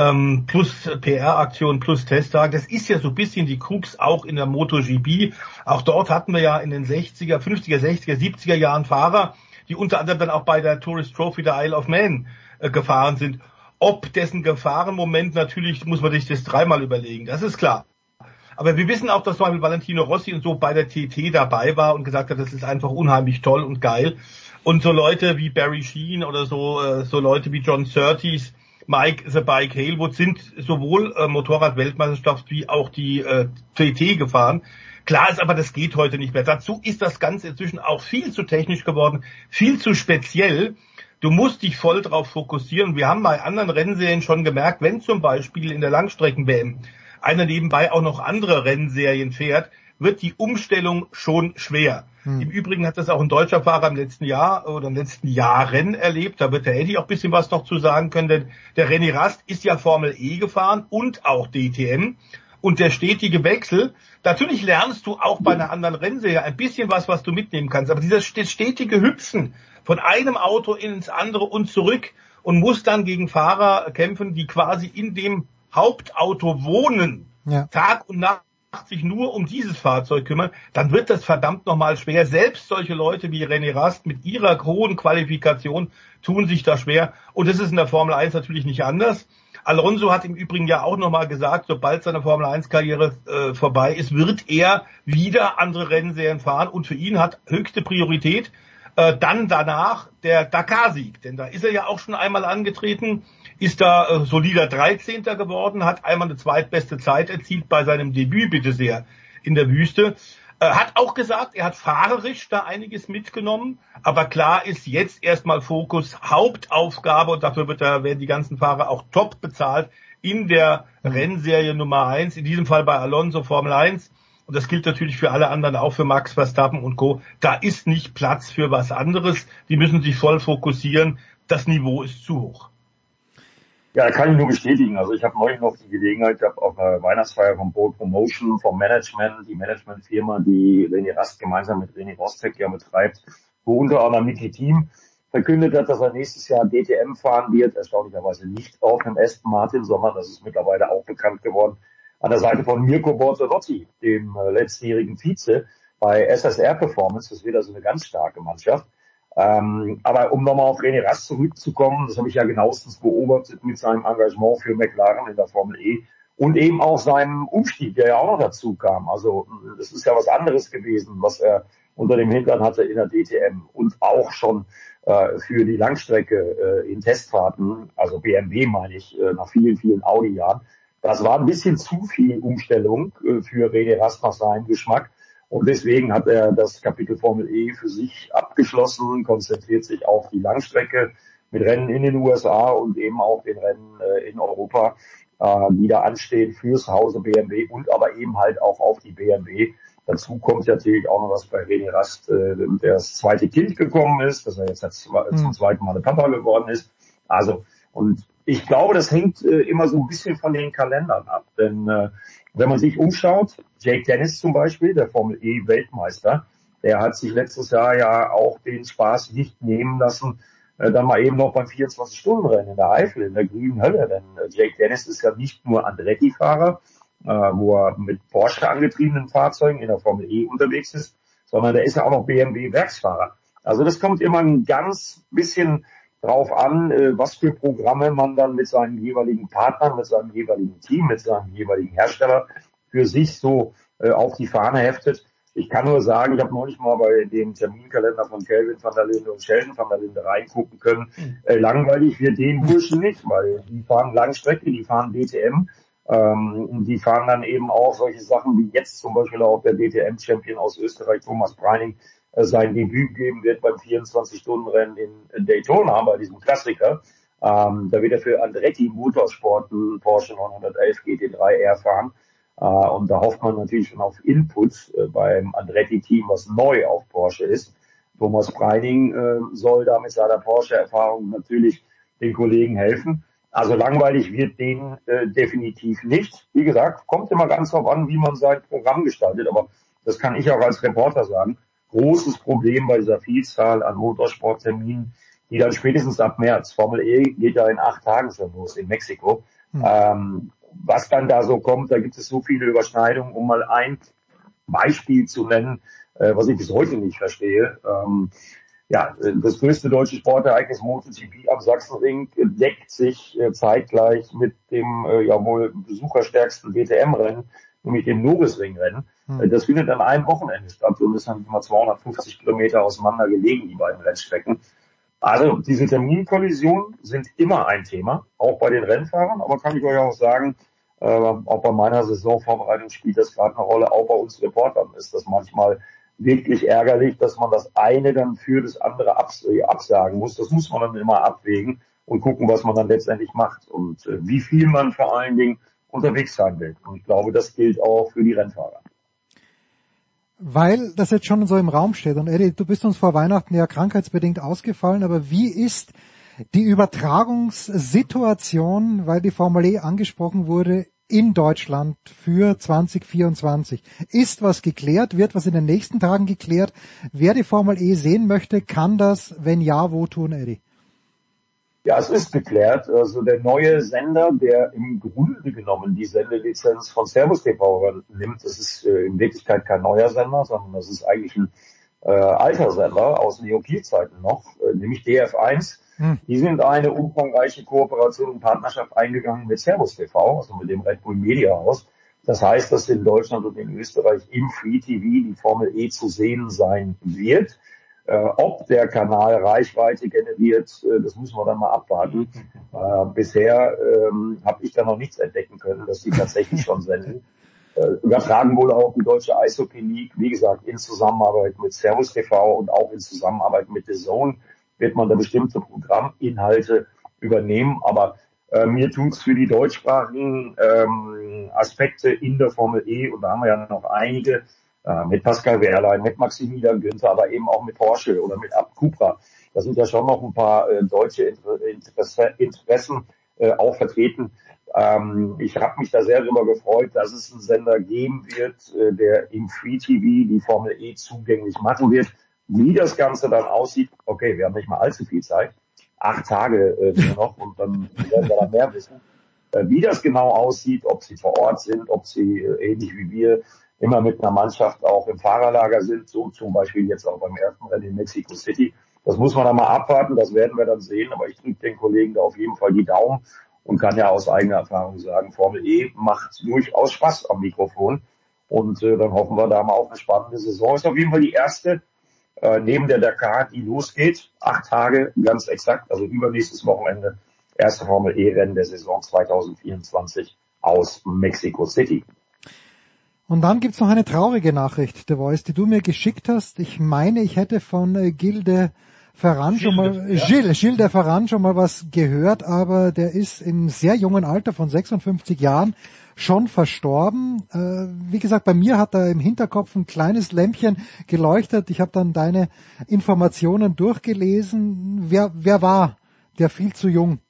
ähm, plus PR-Aktion plus Testtag. Das ist ja so ein bisschen die Krux auch in der MotoGP. Auch dort hatten wir ja in den 60er, 50er, 60er, 70er Jahren Fahrer, die unter anderem dann auch bei der Tourist Trophy der Isle of Man äh, gefahren sind. Ob dessen Gefahrenmoment natürlich, muss man sich das dreimal überlegen, das ist klar. Aber wir wissen auch, dass zum Beispiel Valentino Rossi und so bei der TT dabei war und gesagt hat, das ist einfach unheimlich toll und geil. Und so Leute wie Barry Sheen oder so, äh, so Leute wie John Surtees, Mike The Bike Halewood sind sowohl äh, Motorrad-Weltmeisterschaft wie auch die äh, TT gefahren. Klar ist aber, das geht heute nicht mehr. Dazu ist das Ganze inzwischen auch viel zu technisch geworden, viel zu speziell. Du musst dich voll drauf fokussieren. Wir haben bei anderen Rennserien schon gemerkt, wenn zum Beispiel in der Langstrecken-WM einer nebenbei auch noch andere Rennserien fährt, wird die Umstellung schon schwer. Hm. Im Übrigen hat das auch ein deutscher Fahrer im letzten Jahr oder in den letzten Jahren erlebt. Da wird der Eddie auch ein bisschen was noch zu sagen können, denn der René Rast ist ja Formel E gefahren und auch DTM. Und der stetige Wechsel, natürlich lernst du auch bei einer anderen Rennserie ein bisschen was, was du mitnehmen kannst. Aber dieses stetige Hüpfen von einem Auto ins andere und zurück und muss dann gegen Fahrer kämpfen, die quasi in dem Hauptauto wohnen, ja. Tag und Nacht sich nur um dieses Fahrzeug kümmern, dann wird das verdammt nochmal schwer. Selbst solche Leute wie René Rast mit ihrer hohen Qualifikation tun sich da schwer. Und das ist in der Formel 1 natürlich nicht anders. Alonso hat im Übrigen ja auch nochmal gesagt, sobald seine Formel 1 Karriere äh, vorbei ist, wird er wieder andere Rennserien fahren und für ihn hat höchste Priorität äh, dann danach der Dakar-Sieg, denn da ist er ja auch schon einmal angetreten ist da äh, solider 13. geworden, hat einmal eine zweitbeste Zeit erzielt bei seinem Debüt, bitte sehr, in der Wüste. Äh, hat auch gesagt, er hat fahrerisch da einiges mitgenommen, aber klar ist jetzt erstmal Fokus, Hauptaufgabe und dafür wird da, werden die ganzen Fahrer auch top bezahlt in der Rennserie Nummer eins, in diesem Fall bei Alonso Formel 1. Und das gilt natürlich für alle anderen, auch für Max Verstappen und Co. Da ist nicht Platz für was anderes. Die müssen sich voll fokussieren. Das Niveau ist zu hoch. Ja, kann ich nur bestätigen. Also ich habe neulich noch die Gelegenheit gehabt, auf einer Weihnachtsfeier von Bold Promotion, vom Management, die Managementfirma, die René Rast gemeinsam mit René Rostek ja betreibt, wo unter anderem Niki Team verkündet hat, dass er nächstes Jahr DTM fahren wird, erstaunlicherweise nicht auf dem Aston Martin, sondern das ist mittlerweile auch bekannt geworden, an der Seite von Mirko Bortolotti, dem äh, letztjährigen Vize bei SSR Performance. Das wird also eine ganz starke Mannschaft. Ähm, aber um nochmal auf René Rast zurückzukommen, das habe ich ja genauestens beobachtet mit seinem Engagement für McLaren in der Formel E und eben auch seinem Umstieg, der ja auch noch dazu kam. Also das ist ja was anderes gewesen, was er unter dem Hintern hatte in der DTM und auch schon äh, für die Langstrecke äh, in Testfahrten, also BMW meine ich, äh, nach vielen, vielen Audi-Jahren. Das war ein bisschen zu viel Umstellung äh, für René Rast nach seinem Geschmack. Und deswegen hat er das Kapitel Formel E für sich abgeschlossen, konzentriert sich auf die Langstrecke mit Rennen in den USA und eben auch den Rennen äh, in Europa, äh, die da anstehen fürs Hause BMW und aber eben halt auch auf die BMW. Dazu kommt natürlich auch noch was bei René Rast, äh, der das zweite Kind gekommen ist, dass er jetzt zum hm. zweiten Mal Papa geworden ist. Also, und ich glaube, das hängt äh, immer so ein bisschen von den Kalendern ab. Denn äh, wenn man sich umschaut, Jake Dennis zum Beispiel, der Formel E Weltmeister, der hat sich letztes Jahr ja auch den Spaß nicht nehmen lassen, äh, dann mal eben noch beim 24-Stunden-Rennen in der Eifel, in der grünen Hölle. Denn äh, Jake Dennis ist ja nicht nur Andretti-Fahrer, äh, wo er mit Porsche angetriebenen Fahrzeugen in der Formel E unterwegs ist, sondern der ist ja auch noch BMW-Werksfahrer. Also das kommt immer ein ganz bisschen drauf an, äh, was für Programme man dann mit seinen jeweiligen Partnern, mit seinem jeweiligen Team, mit seinem jeweiligen Hersteller für sich so äh, auf die Fahne heftet. Ich kann nur sagen, ich habe neulich mal bei dem Terminkalender von Kelvin van der Linde und Sheldon van der Linde reingucken können. Äh, langweilig wird den Burschen nicht, weil die fahren Langstrecke, die fahren DTM. Ähm, die fahren dann eben auch solche Sachen wie jetzt zum Beispiel auch der DTM-Champion aus Österreich, Thomas Breining, sein Debüt geben wird beim 24-Stunden-Rennen in Daytona bei diesem Klassiker. Ähm, da wird er für Andretti Motorsport einen Porsche 911 GT3R fahren. Äh, und da hofft man natürlich schon auf Input äh, beim Andretti-Team, was neu auf Porsche ist. Thomas Breining äh, soll da mit seiner Porsche-Erfahrung natürlich den Kollegen helfen. Also langweilig wird den äh, definitiv nicht. Wie gesagt, kommt immer ganz drauf an, wie man sein Programm gestaltet. Aber das kann ich auch als Reporter sagen großes Problem bei dieser Vielzahl an Motorsportterminen, die dann spätestens ab März, Formel E geht ja in acht Tagen schon los in Mexiko. Hm. Ähm, was dann da so kommt, da gibt es so viele Überschneidungen, um mal ein Beispiel zu nennen, äh, was ich bis heute nicht verstehe. Ähm, ja, das größte deutsche Sportereignis MotoGP am Sachsenring deckt sich äh, zeitgleich mit dem äh, ja wohl besucherstärksten DTM-Rennen, nämlich dem Norisring-Rennen. Hm. Das findet an einem Wochenende statt und ist dann immer 250 Kilometer auseinander gelegen, die beiden Rennstrecken. Also diese Terminkollisionen sind immer ein Thema, auch bei den Rennfahrern, aber kann ich euch auch sagen, äh, auch bei meiner Saisonvorbereitung spielt das gerade eine Rolle, auch bei uns Reportern ist das manchmal wirklich ärgerlich, dass man das eine dann für das andere abs äh, absagen muss. Das muss man dann immer abwägen und gucken, was man dann letztendlich macht und äh, wie viel man vor allen Dingen unterwegs sein will. Und ich glaube, das gilt auch für die Rennfahrer weil das jetzt schon so im Raum steht und Eddie, du bist uns vor Weihnachten ja krankheitsbedingt ausgefallen, aber wie ist die Übertragungssituation, weil die Formel E angesprochen wurde, in Deutschland für 2024? Ist was geklärt? Wird was in den nächsten Tagen geklärt? Wer die Formel E sehen möchte, kann das, wenn ja, wo tun, Eddie? Ja, es ist geklärt. Also der neue Sender, der im Grunde genommen die Sendelizenz von Servus TV nimmt, das ist äh, in Wirklichkeit kein neuer Sender, sondern das ist eigentlich ein äh, alter Sender aus Neopil-Zeiten noch, äh, nämlich DF1. Hm. Die sind eine umfangreiche Kooperation und Partnerschaft eingegangen mit Servus TV, also mit dem Red Bull Media Haus. Das heißt, dass in Deutschland und in Österreich im Free TV die Formel E zu sehen sein wird. Äh, ob der Kanal Reichweite generiert, äh, das müssen wir dann mal abwarten. Äh, bisher ähm, habe ich da noch nichts entdecken können, dass die tatsächlich schon senden. Äh, übertragen wohl auch die deutsche Eishockey League, wie gesagt, in Zusammenarbeit mit Servus TV und auch in Zusammenarbeit mit The Zone wird man da bestimmte Programminhalte übernehmen. Aber äh, mir tut's für die deutschsprachigen ähm, Aspekte in der Formel E, und da haben wir ja noch einige, äh, mit Pascal Wehrlein, mit Maximilian Günther, aber eben auch mit Porsche oder mit Ab Cupra. Da sind ja schon noch ein paar äh, deutsche Interesse, Interessen äh, auch vertreten. Ähm, ich habe mich da sehr darüber gefreut, dass es einen Sender geben wird, äh, der im Free TV die Formel E zugänglich machen wird. Wie das Ganze dann aussieht, okay, wir haben nicht mal allzu viel Zeit. Acht Tage äh, noch und dann werden wir dann mehr wissen. Wie das genau aussieht, ob sie vor Ort sind, ob sie äh, ähnlich wie wir immer mit einer Mannschaft auch im Fahrerlager sind, so zum Beispiel jetzt auch beim ersten Rennen in Mexico City. Das muss man dann mal abwarten, das werden wir dann sehen, aber ich drücke den Kollegen da auf jeden Fall die Daumen und kann ja aus eigener Erfahrung sagen, Formel E macht durchaus Spaß am Mikrofon. Und äh, dann hoffen wir da mal auf eine spannende Saison. Ist auf jeden Fall die erste äh, neben der Dakar, die losgeht. Acht Tage, ganz exakt, also übernächstes Wochenende. Erste Formel E-Rennen der Saison 2024 aus Mexico City. Und dann gibt's noch eine traurige Nachricht, The Voice, die du mir geschickt hast. Ich meine, ich hätte von äh, Gilde Ferran schon mal, ja. Gilles, Gilles de Ferran schon mal was gehört, aber der ist im sehr jungen Alter von 56 Jahren schon verstorben. Äh, wie gesagt, bei mir hat da im Hinterkopf ein kleines Lämpchen geleuchtet. Ich habe dann deine Informationen durchgelesen. Wer, wer war der viel zu jung,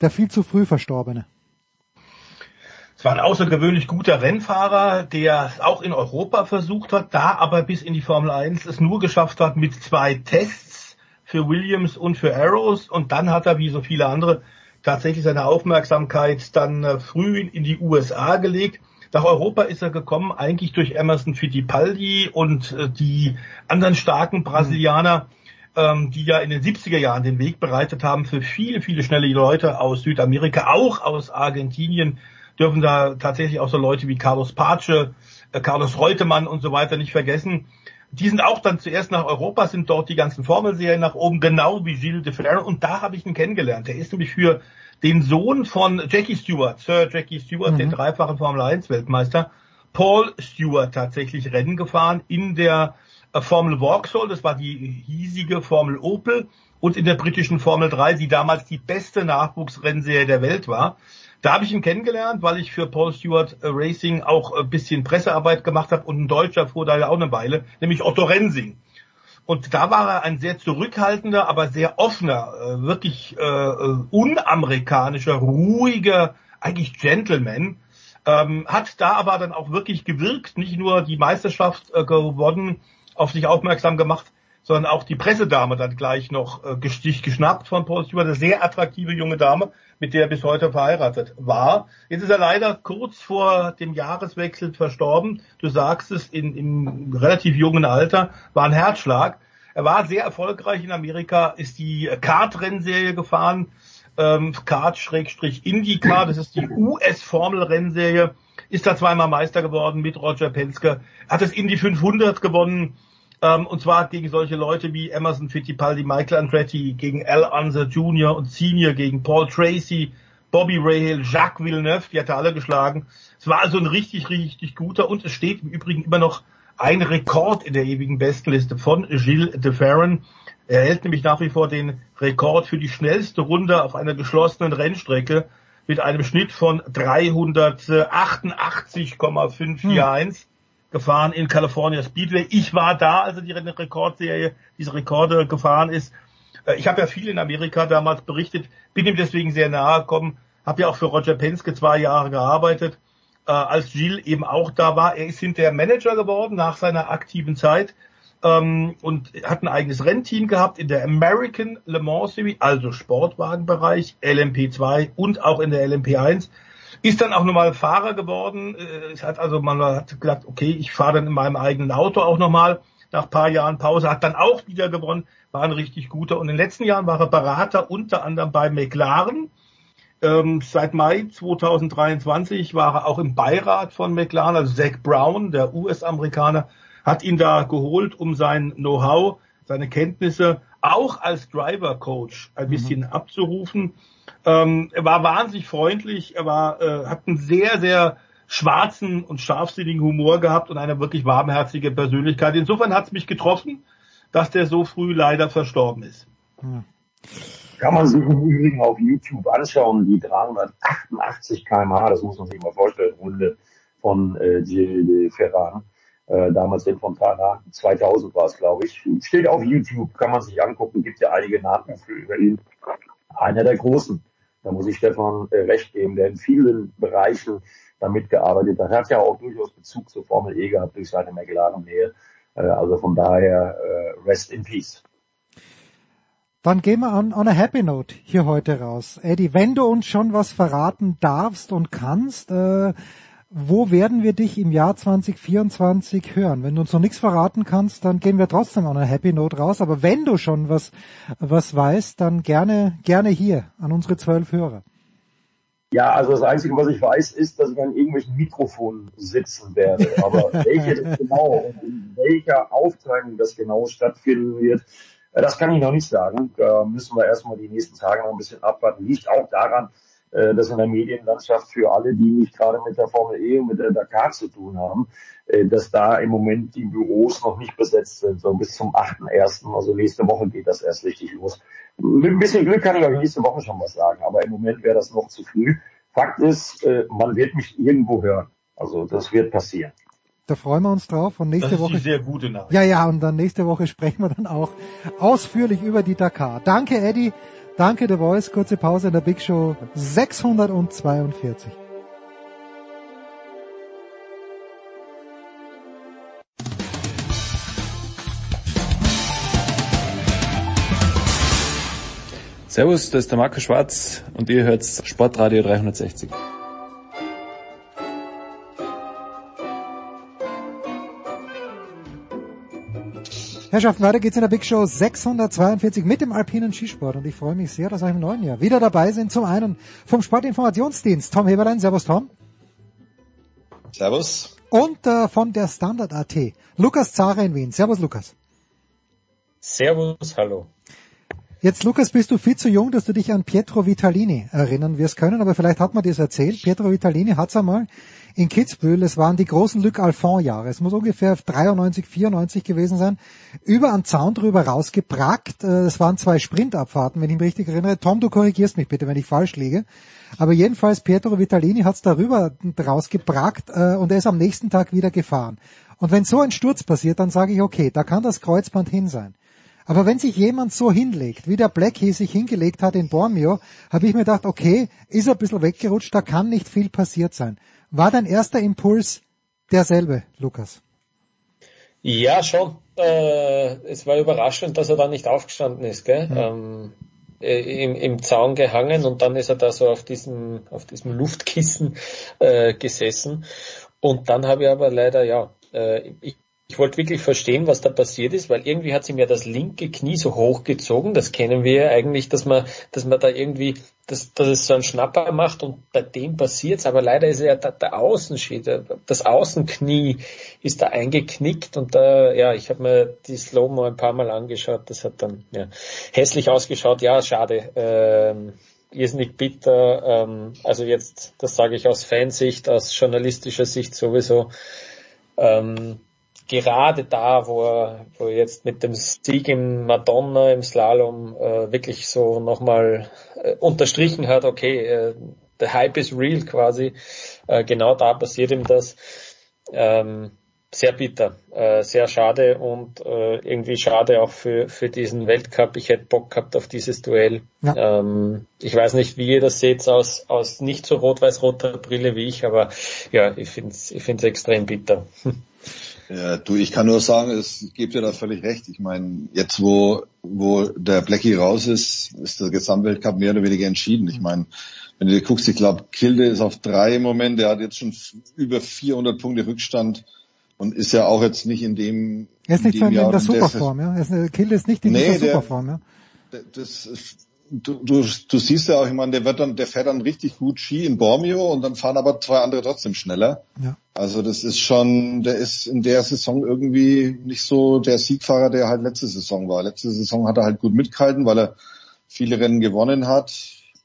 der viel zu früh Verstorbene? Es war ein außergewöhnlich guter Rennfahrer, der es auch in Europa versucht hat, da aber bis in die Formel 1 es nur geschafft hat mit zwei Tests für Williams und für Arrows. Und dann hat er, wie so viele andere, tatsächlich seine Aufmerksamkeit dann äh, früh in die USA gelegt. Nach Europa ist er gekommen, eigentlich durch Emerson Fittipaldi und äh, die anderen starken Brasilianer, ähm, die ja in den 70er Jahren den Weg bereitet haben für viele, viele schnelle Leute aus Südamerika, auch aus Argentinien, dürfen da tatsächlich auch so Leute wie Carlos Pace, äh, Carlos Reutemann und so weiter nicht vergessen. Die sind auch dann zuerst nach Europa, sind dort die ganzen Formelserien nach oben, genau wie Gilles de Ferrer. Und da habe ich ihn kennengelernt. Der ist nämlich für den Sohn von Jackie Stewart, Sir Jackie Stewart, mhm. den dreifachen Formel 1 Weltmeister, Paul Stewart tatsächlich Rennen gefahren in der äh, Formel Vauxhall, das war die hiesige Formel Opel und in der britischen Formel 3, die damals die beste Nachwuchsrennserie der Welt war. Da habe ich ihn kennengelernt, weil ich für Paul Stewart äh, Racing auch ein bisschen Pressearbeit gemacht habe und ein Deutscher fuhr da ja auch eine Weile, nämlich Otto Rensing. Und da war er ein sehr zurückhaltender, aber sehr offener, äh, wirklich äh, äh, unamerikanischer, ruhiger, eigentlich Gentleman. Ähm, hat da aber dann auch wirklich gewirkt, nicht nur die Meisterschaft äh, gewonnen, auf sich aufmerksam gemacht, sondern auch die Pressedame dann gleich noch äh, geschnappt von Paul Stewart, eine sehr attraktive junge Dame, mit der er bis heute verheiratet war. Jetzt ist er leider kurz vor dem Jahreswechsel verstorben. Du sagst es, in, im relativ jungen Alter, war ein Herzschlag. Er war sehr erfolgreich in Amerika, ist die Kart-Rennserie gefahren, ähm, Kart-IndyCar, das ist die US-Formel-Rennserie, ist da zweimal Meister geworden mit Roger Penske, hat das Indy 500 gewonnen, ähm, und zwar gegen solche Leute wie Emerson Fittipaldi, Michael Andretti, gegen Al Unser Jr. und Senior, gegen Paul Tracy, Bobby Rahal, Jacques Villeneuve, die hat er alle geschlagen. Es war also ein richtig, richtig guter und es steht im Übrigen immer noch ein Rekord in der ewigen Bestenliste von Gilles de Ferran. Er hält nämlich nach wie vor den Rekord für die schnellste Runde auf einer geschlossenen Rennstrecke mit einem Schnitt von 388,541. Hm gefahren in California Speedway. Ich war da, als er die Rekordserie, diese Rekorde gefahren ist. Äh, ich habe ja viel in Amerika damals berichtet, bin ihm deswegen sehr nahe gekommen, habe ja auch für Roger Penske zwei Jahre gearbeitet, äh, als Gilles eben auch da war. Er ist hinterher Manager geworden nach seiner aktiven Zeit ähm, und hat ein eigenes Rennteam gehabt in der American Le Mans Series, also Sportwagenbereich, LMP2 und auch in der LMP1 ist dann auch nochmal Fahrer geworden. Äh, es hat also, man hat gesagt, okay, ich fahre dann in meinem eigenen Auto auch nochmal nach paar Jahren Pause, hat dann auch wieder gewonnen, war ein richtig guter. Und in den letzten Jahren war er Berater unter anderem bei McLaren. Ähm, seit Mai 2023 war er auch im Beirat von McLaren, also Zach Brown, der US-Amerikaner, hat ihn da geholt, um sein Know-how, seine Kenntnisse auch als Driver Coach ein mhm. bisschen mhm. abzurufen. Ähm, er war wahnsinnig freundlich, er war, äh, hat einen sehr, sehr schwarzen und scharfsinnigen Humor gehabt und eine wirklich warmherzige Persönlichkeit. Insofern hat es mich getroffen, dass der so früh leider verstorben ist. Hm. Kann man sich im Übrigen auf YouTube anschauen, die 388 kmh, das muss man sich mal vorstellen, Runde von äh, Gilles de Ferran. Äh, damals in Fontana, 2000 war es, glaube ich. Steht auf YouTube, kann man sich angucken, gibt ja einige Nachrufe über ihn. Einer der Großen. Da muss ich Stefan äh, recht geben, der in vielen Bereichen damit gearbeitet hat. Er hat ja auch durchaus Bezug zur Formel E gehabt durch seine McLaren-Nähe. Äh, also von daher äh, rest in peace. Dann gehen wir on, on a happy note hier heute raus. Eddie, wenn du uns schon was verraten darfst und kannst, äh, wo werden wir dich im Jahr 2024 hören? Wenn du uns noch nichts verraten kannst, dann gehen wir trotzdem on a happy note raus. Aber wenn du schon was, was weißt, dann gerne, gerne hier an unsere zwölf Hörer. Ja, also das Einzige, was ich weiß, ist, dass ich an irgendwelchen Mikrofonen sitzen werde. Aber welche das genau und in welcher Aufteilung das genau stattfinden wird, äh, das kann ich noch nicht sagen. Da müssen wir erstmal die nächsten Tage noch ein bisschen abwarten. Liegt auch daran, dass in der Medienlandschaft für alle, die nicht gerade mit der Formel E und mit der Dakar zu tun haben, äh, dass da im Moment die Büros noch nicht besetzt sind, so bis zum 8.1., also nächste Woche geht das erst richtig los. Mit ein bisschen Glück kann ich euch nächste Woche schon was sagen, aber im Moment wäre das noch zu früh. Fakt ist, äh, man wird mich irgendwo hören. Also das wird passieren. Da freuen wir uns drauf und nächste das ist Woche. die sehr gute Nachricht. Ja, ja, und dann nächste Woche sprechen wir dann auch ausführlich über die Dakar. Danke, Eddie. Danke, The Voice. Kurze Pause in der Big Show 642. Servus, das ist der Marco Schwarz und ihr hört Sportradio 360. Herrschaften, weiter geht's in der Big Show 642 mit dem alpinen Skisport und ich freue mich sehr, dass euch im neuen Jahr wieder dabei sind. Zum einen vom Sportinformationsdienst Tom Heberlein. Servus Tom. Servus. Und äh, von der Standard AT Lukas Zara in Wien. Servus Lukas. Servus, hallo. Jetzt, Lukas, bist du viel zu jung, dass du dich an Pietro Vitalini erinnern wirst können, aber vielleicht hat man dir das erzählt. Pietro Vitalini hat's einmal in Kitzbühel, es waren die großen Luc Alphand-Jahre, es muss ungefähr 93, 94 gewesen sein, über einen Zaun drüber rausgeprackt. Äh, Es waren zwei Sprintabfahrten, wenn ich mich richtig erinnere. Tom, du korrigierst mich bitte, wenn ich falsch liege. Aber jedenfalls, Pietro Vitalini hat's darüber rausgeprackt äh, und er ist am nächsten Tag wieder gefahren. Und wenn so ein Sturz passiert, dann sage ich, okay, da kann das Kreuzband hin sein. Aber wenn sich jemand so hinlegt, wie der Blackie sich hingelegt hat in Bormio, habe ich mir gedacht, okay, ist er ein bisschen weggerutscht, da kann nicht viel passiert sein. War dein erster Impuls derselbe, Lukas? Ja, schon. Äh, es war überraschend, dass er da nicht aufgestanden ist, gell? Mhm. Ähm, äh, im, im Zaun gehangen und dann ist er da so auf diesem, auf diesem Luftkissen äh, gesessen. Und dann habe ich aber leider, ja, äh, ich, ich wollte wirklich verstehen, was da passiert ist, weil irgendwie hat sie mir das linke Knie so hochgezogen. Das kennen wir ja eigentlich, dass man, dass man da irgendwie, dass, dass es so einen Schnapper macht und bei dem passiert's. Aber leider ist ja der, der Außenschied, das Außenknie ist da eingeknickt und da, ja, ich habe mir die Slow-Mo ein paar Mal angeschaut. Das hat dann ja, hässlich ausgeschaut. Ja, schade. Ähm, irrsinnig bitter. Ähm, also jetzt, das sage ich aus Fansicht, aus journalistischer Sicht sowieso. Ähm, gerade da, wo er, wo er jetzt mit dem Sieg im Madonna im Slalom äh, wirklich so nochmal äh, unterstrichen hat, okay, äh, der Hype is real quasi, äh, genau da passiert ihm das. Ähm, sehr bitter, äh, sehr schade und äh, irgendwie schade auch für, für diesen Weltcup. Ich hätte Bock gehabt auf dieses Duell. Ja. Ähm, ich weiß nicht, wie ihr das seht aus, aus nicht so rot-weiß-roter Brille wie ich, aber ja, ich finde es ich find's extrem bitter. Ja, du, ich kann nur sagen, es gibt dir da völlig recht. Ich meine, jetzt wo, wo der Blackie raus ist, ist der Gesamtweltcup mehr oder weniger entschieden. Ich meine, wenn du dir guckst, ich glaube, Kilde ist auf drei im Moment, der hat jetzt schon über 400 Punkte Rückstand und ist ja auch jetzt nicht in dem Er ist nicht in so dem in Jahr der Superform, ja. Er ist, nicht in Nee, der- Superform, ja. das ist, du, du, du siehst ja auch, ich meine, der wird dann, der fährt dann richtig gut Ski in Bormio und dann fahren aber zwei andere trotzdem schneller. Ja. Also das ist schon, der ist in der Saison irgendwie nicht so der Siegfahrer, der halt letzte Saison war. Letzte Saison hat er halt gut mitgehalten, weil er viele Rennen gewonnen hat.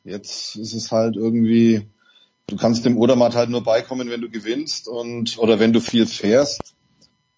Jetzt ist es halt irgendwie, du kannst dem Odermatt halt nur beikommen, wenn du gewinnst und oder wenn du viel fährst.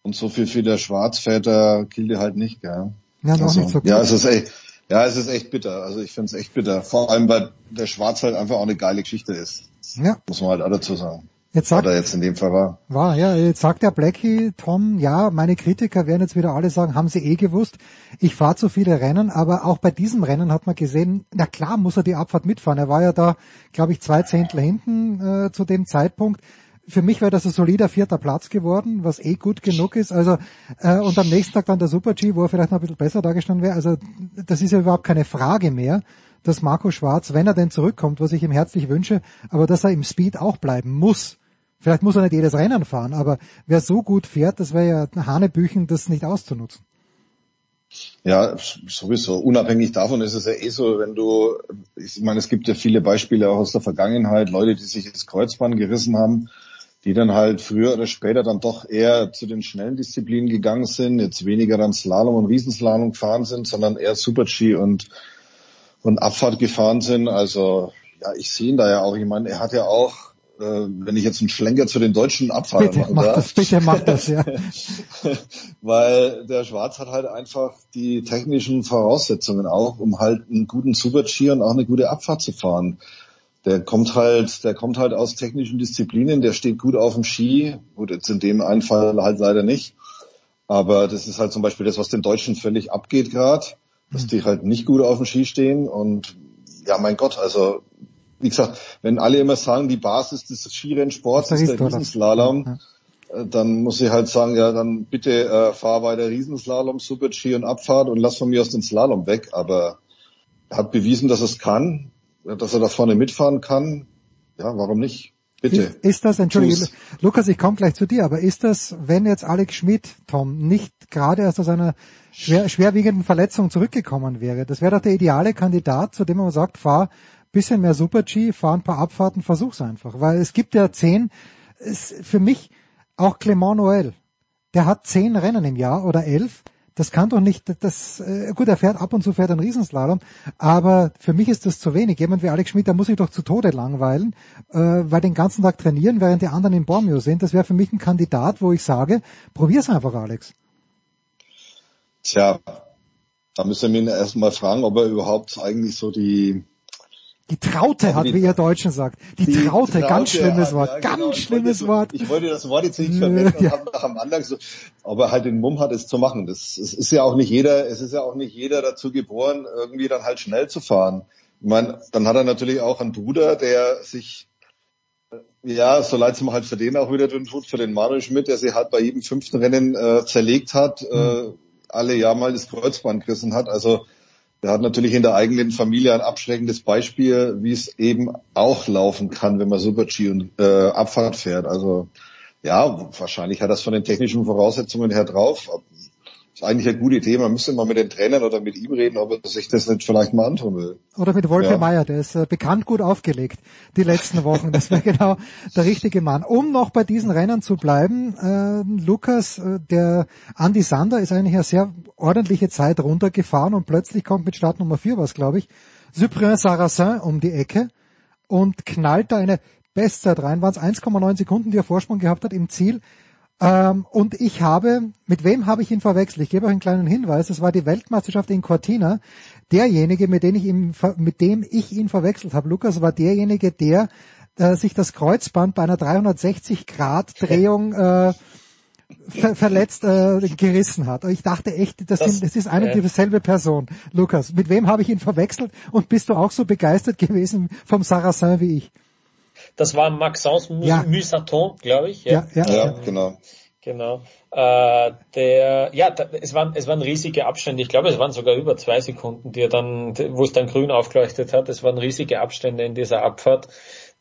Und so viel für der Schwarz fährt der Kilde halt nicht, gell? Ja, also, nicht so gut. Ja, es ist echt, ja, es ist echt bitter. Also ich finde es echt bitter. Vor allem, weil der Schwarz halt einfach auch eine geile Geschichte ist. Ja. Muss man halt auch dazu sagen. Jetzt sagt, Oder jetzt in dem Fall war. war, ja, jetzt sagt der Blackie, Tom, ja, meine Kritiker werden jetzt wieder alle sagen, haben sie eh gewusst, ich fahre zu viele Rennen, aber auch bei diesem Rennen hat man gesehen, na klar muss er die Abfahrt mitfahren. Er war ja da, glaube ich, zwei Zehntel hinten äh, zu dem Zeitpunkt. Für mich wäre das ein solider vierter Platz geworden, was eh gut genug ist. Also äh, und am nächsten Tag dann der Super G, wo er vielleicht noch ein bisschen besser dargestanden wäre. Also das ist ja überhaupt keine Frage mehr, dass Marco Schwarz, wenn er denn zurückkommt, was ich ihm herzlich wünsche, aber dass er im Speed auch bleiben muss. Vielleicht muss er nicht jedes Rennen fahren, aber wer so gut fährt, das wäre ja Hanebüchen, das nicht auszunutzen. Ja, sowieso. Unabhängig davon ist es ja eh so, wenn du, ich meine, es gibt ja viele Beispiele auch aus der Vergangenheit, Leute, die sich das Kreuzband gerissen haben, die dann halt früher oder später dann doch eher zu den schnellen Disziplinen gegangen sind, jetzt weniger dann Slalom und Riesenslalom gefahren sind, sondern eher Super-G und, und Abfahrt gefahren sind. Also, ja, ich sehe ihn da ja auch. Ich meine, er hat ja auch äh, wenn ich jetzt einen Schlenker zu den deutschen Abfahrern bitte, mach das, bitte mach das, ja. Weil der Schwarz hat halt einfach die technischen Voraussetzungen auch, um halt einen guten Super-G und auch eine gute Abfahrt zu fahren. Der kommt halt, der kommt halt aus technischen Disziplinen, der steht gut auf dem Ski. Gut, jetzt in dem einen Fall halt leider nicht. Aber das ist halt zum Beispiel das, was den Deutschen völlig abgeht gerade, dass die halt nicht gut auf dem Ski stehen und ja, mein Gott, also wie gesagt, wenn alle immer sagen, die Basis des Skirennsports ist der Riesenslalom, ja. Äh, dann muss ich halt sagen, ja, dann bitte äh, fahr weiter Riesenslalom, Super-Ski und Abfahrt und lass von mir aus den Slalom weg. Aber er hat bewiesen, dass es kann, dass er da vorne mitfahren kann. Ja, warum nicht? Bitte. Ist, ist das, entschuldige, Lukas, ich komme gleich zu dir, aber ist das, wenn jetzt Alex Schmidt, Tom, nicht gerade erst aus einer schwer, schwerwiegenden Verletzung zurückgekommen wäre, das wäre doch der ideale Kandidat, zu dem man sagt, fahr bisschen mehr Super-G, fahr ein paar Abfahrten, versuch's einfach. Weil es gibt ja zehn, ist für mich auch Clement Noël, der hat zehn Rennen im Jahr oder elf. Das kann doch nicht, das, äh, gut, er fährt ab und zu fährt einen Riesenslalom, aber für mich ist das zu wenig. Jemand wie Alex Schmidt, der muss sich doch zu Tode langweilen, äh, weil den ganzen Tag trainieren, während die anderen in Bormio sind. Das wäre für mich ein Kandidat, wo ich sage, probier's einfach, Alex. Tja, da müssen wir ihn erstmal fragen, ob er überhaupt eigentlich so die, die Traute hat, die, wie ihr Deutschen sagt. Die, die Traute, Traute, ganz schlimmes Wort, ja, ganz genau. schlimmes ich Wort. Ich wollte das Wort jetzt nicht verwenden ja. und nach am Anfang so, aber halt den Mumm hat es zu machen. Das, es ist ja auch nicht jeder, es ist ja auch nicht jeder dazu geboren, irgendwie dann halt schnell zu fahren. Ich meine, dann hat er natürlich auch einen Bruder, der sich ja, so leid es mir halt für den auch wieder tut, für den Manuel Schmidt, der sich halt bei jedem fünften Rennen äh, zerlegt hat, mhm. äh, alle Jahr mal das Kreuzband gerissen hat. Also der hat natürlich in der eigenen Familie ein abschreckendes Beispiel, wie es eben auch laufen kann, wenn man Super-G und äh, Abfahrt fährt. Also ja, wahrscheinlich hat das von den technischen Voraussetzungen her drauf ist eigentlich eine gute Idee. Man müsste mal mit den Trainern oder mit ihm reden, ob er sich das nicht vielleicht mal antun will. Oder mit Wolfgang ja. Mayer, der ist äh, bekannt gut aufgelegt die letzten Wochen. Das wäre genau der richtige Mann. Um noch bei diesen Rennen zu bleiben, äh, Lukas, äh, der Andy Sander ist eigentlich eine sehr ordentliche Zeit runtergefahren und plötzlich kommt mit Start Nummer 4 was, glaube ich, Cyprien Sarrazin um die Ecke und knallt da eine Bestzeit rein. Waren es 1,9 Sekunden, die er Vorsprung gehabt hat im Ziel. Ähm, und ich habe, mit wem habe ich ihn verwechselt? Ich gebe euch einen kleinen Hinweis. Das war die Weltmeisterschaft in Cortina. Derjenige, mit dem ich ihn, mit dem ich ihn verwechselt habe, Lukas, war derjenige, der äh, sich das Kreuzband bei einer 360 Grad Drehung äh, ver verletzt äh, gerissen hat. Ich dachte echt, das, das, sind, das ist eine äh, dieselbe Person. Lukas, mit wem habe ich ihn verwechselt? Und bist du auch so begeistert gewesen vom Sarrazin wie ich? Das war Maxence ja. Musaton, glaube ich. Ja, ja, ja, ja genau. Genau. Äh, der, ja, da, es waren es waren riesige Abstände. Ich glaube, es waren sogar über zwei Sekunden, die er dann, wo es dann grün aufgeleuchtet hat. Es waren riesige Abstände in dieser Abfahrt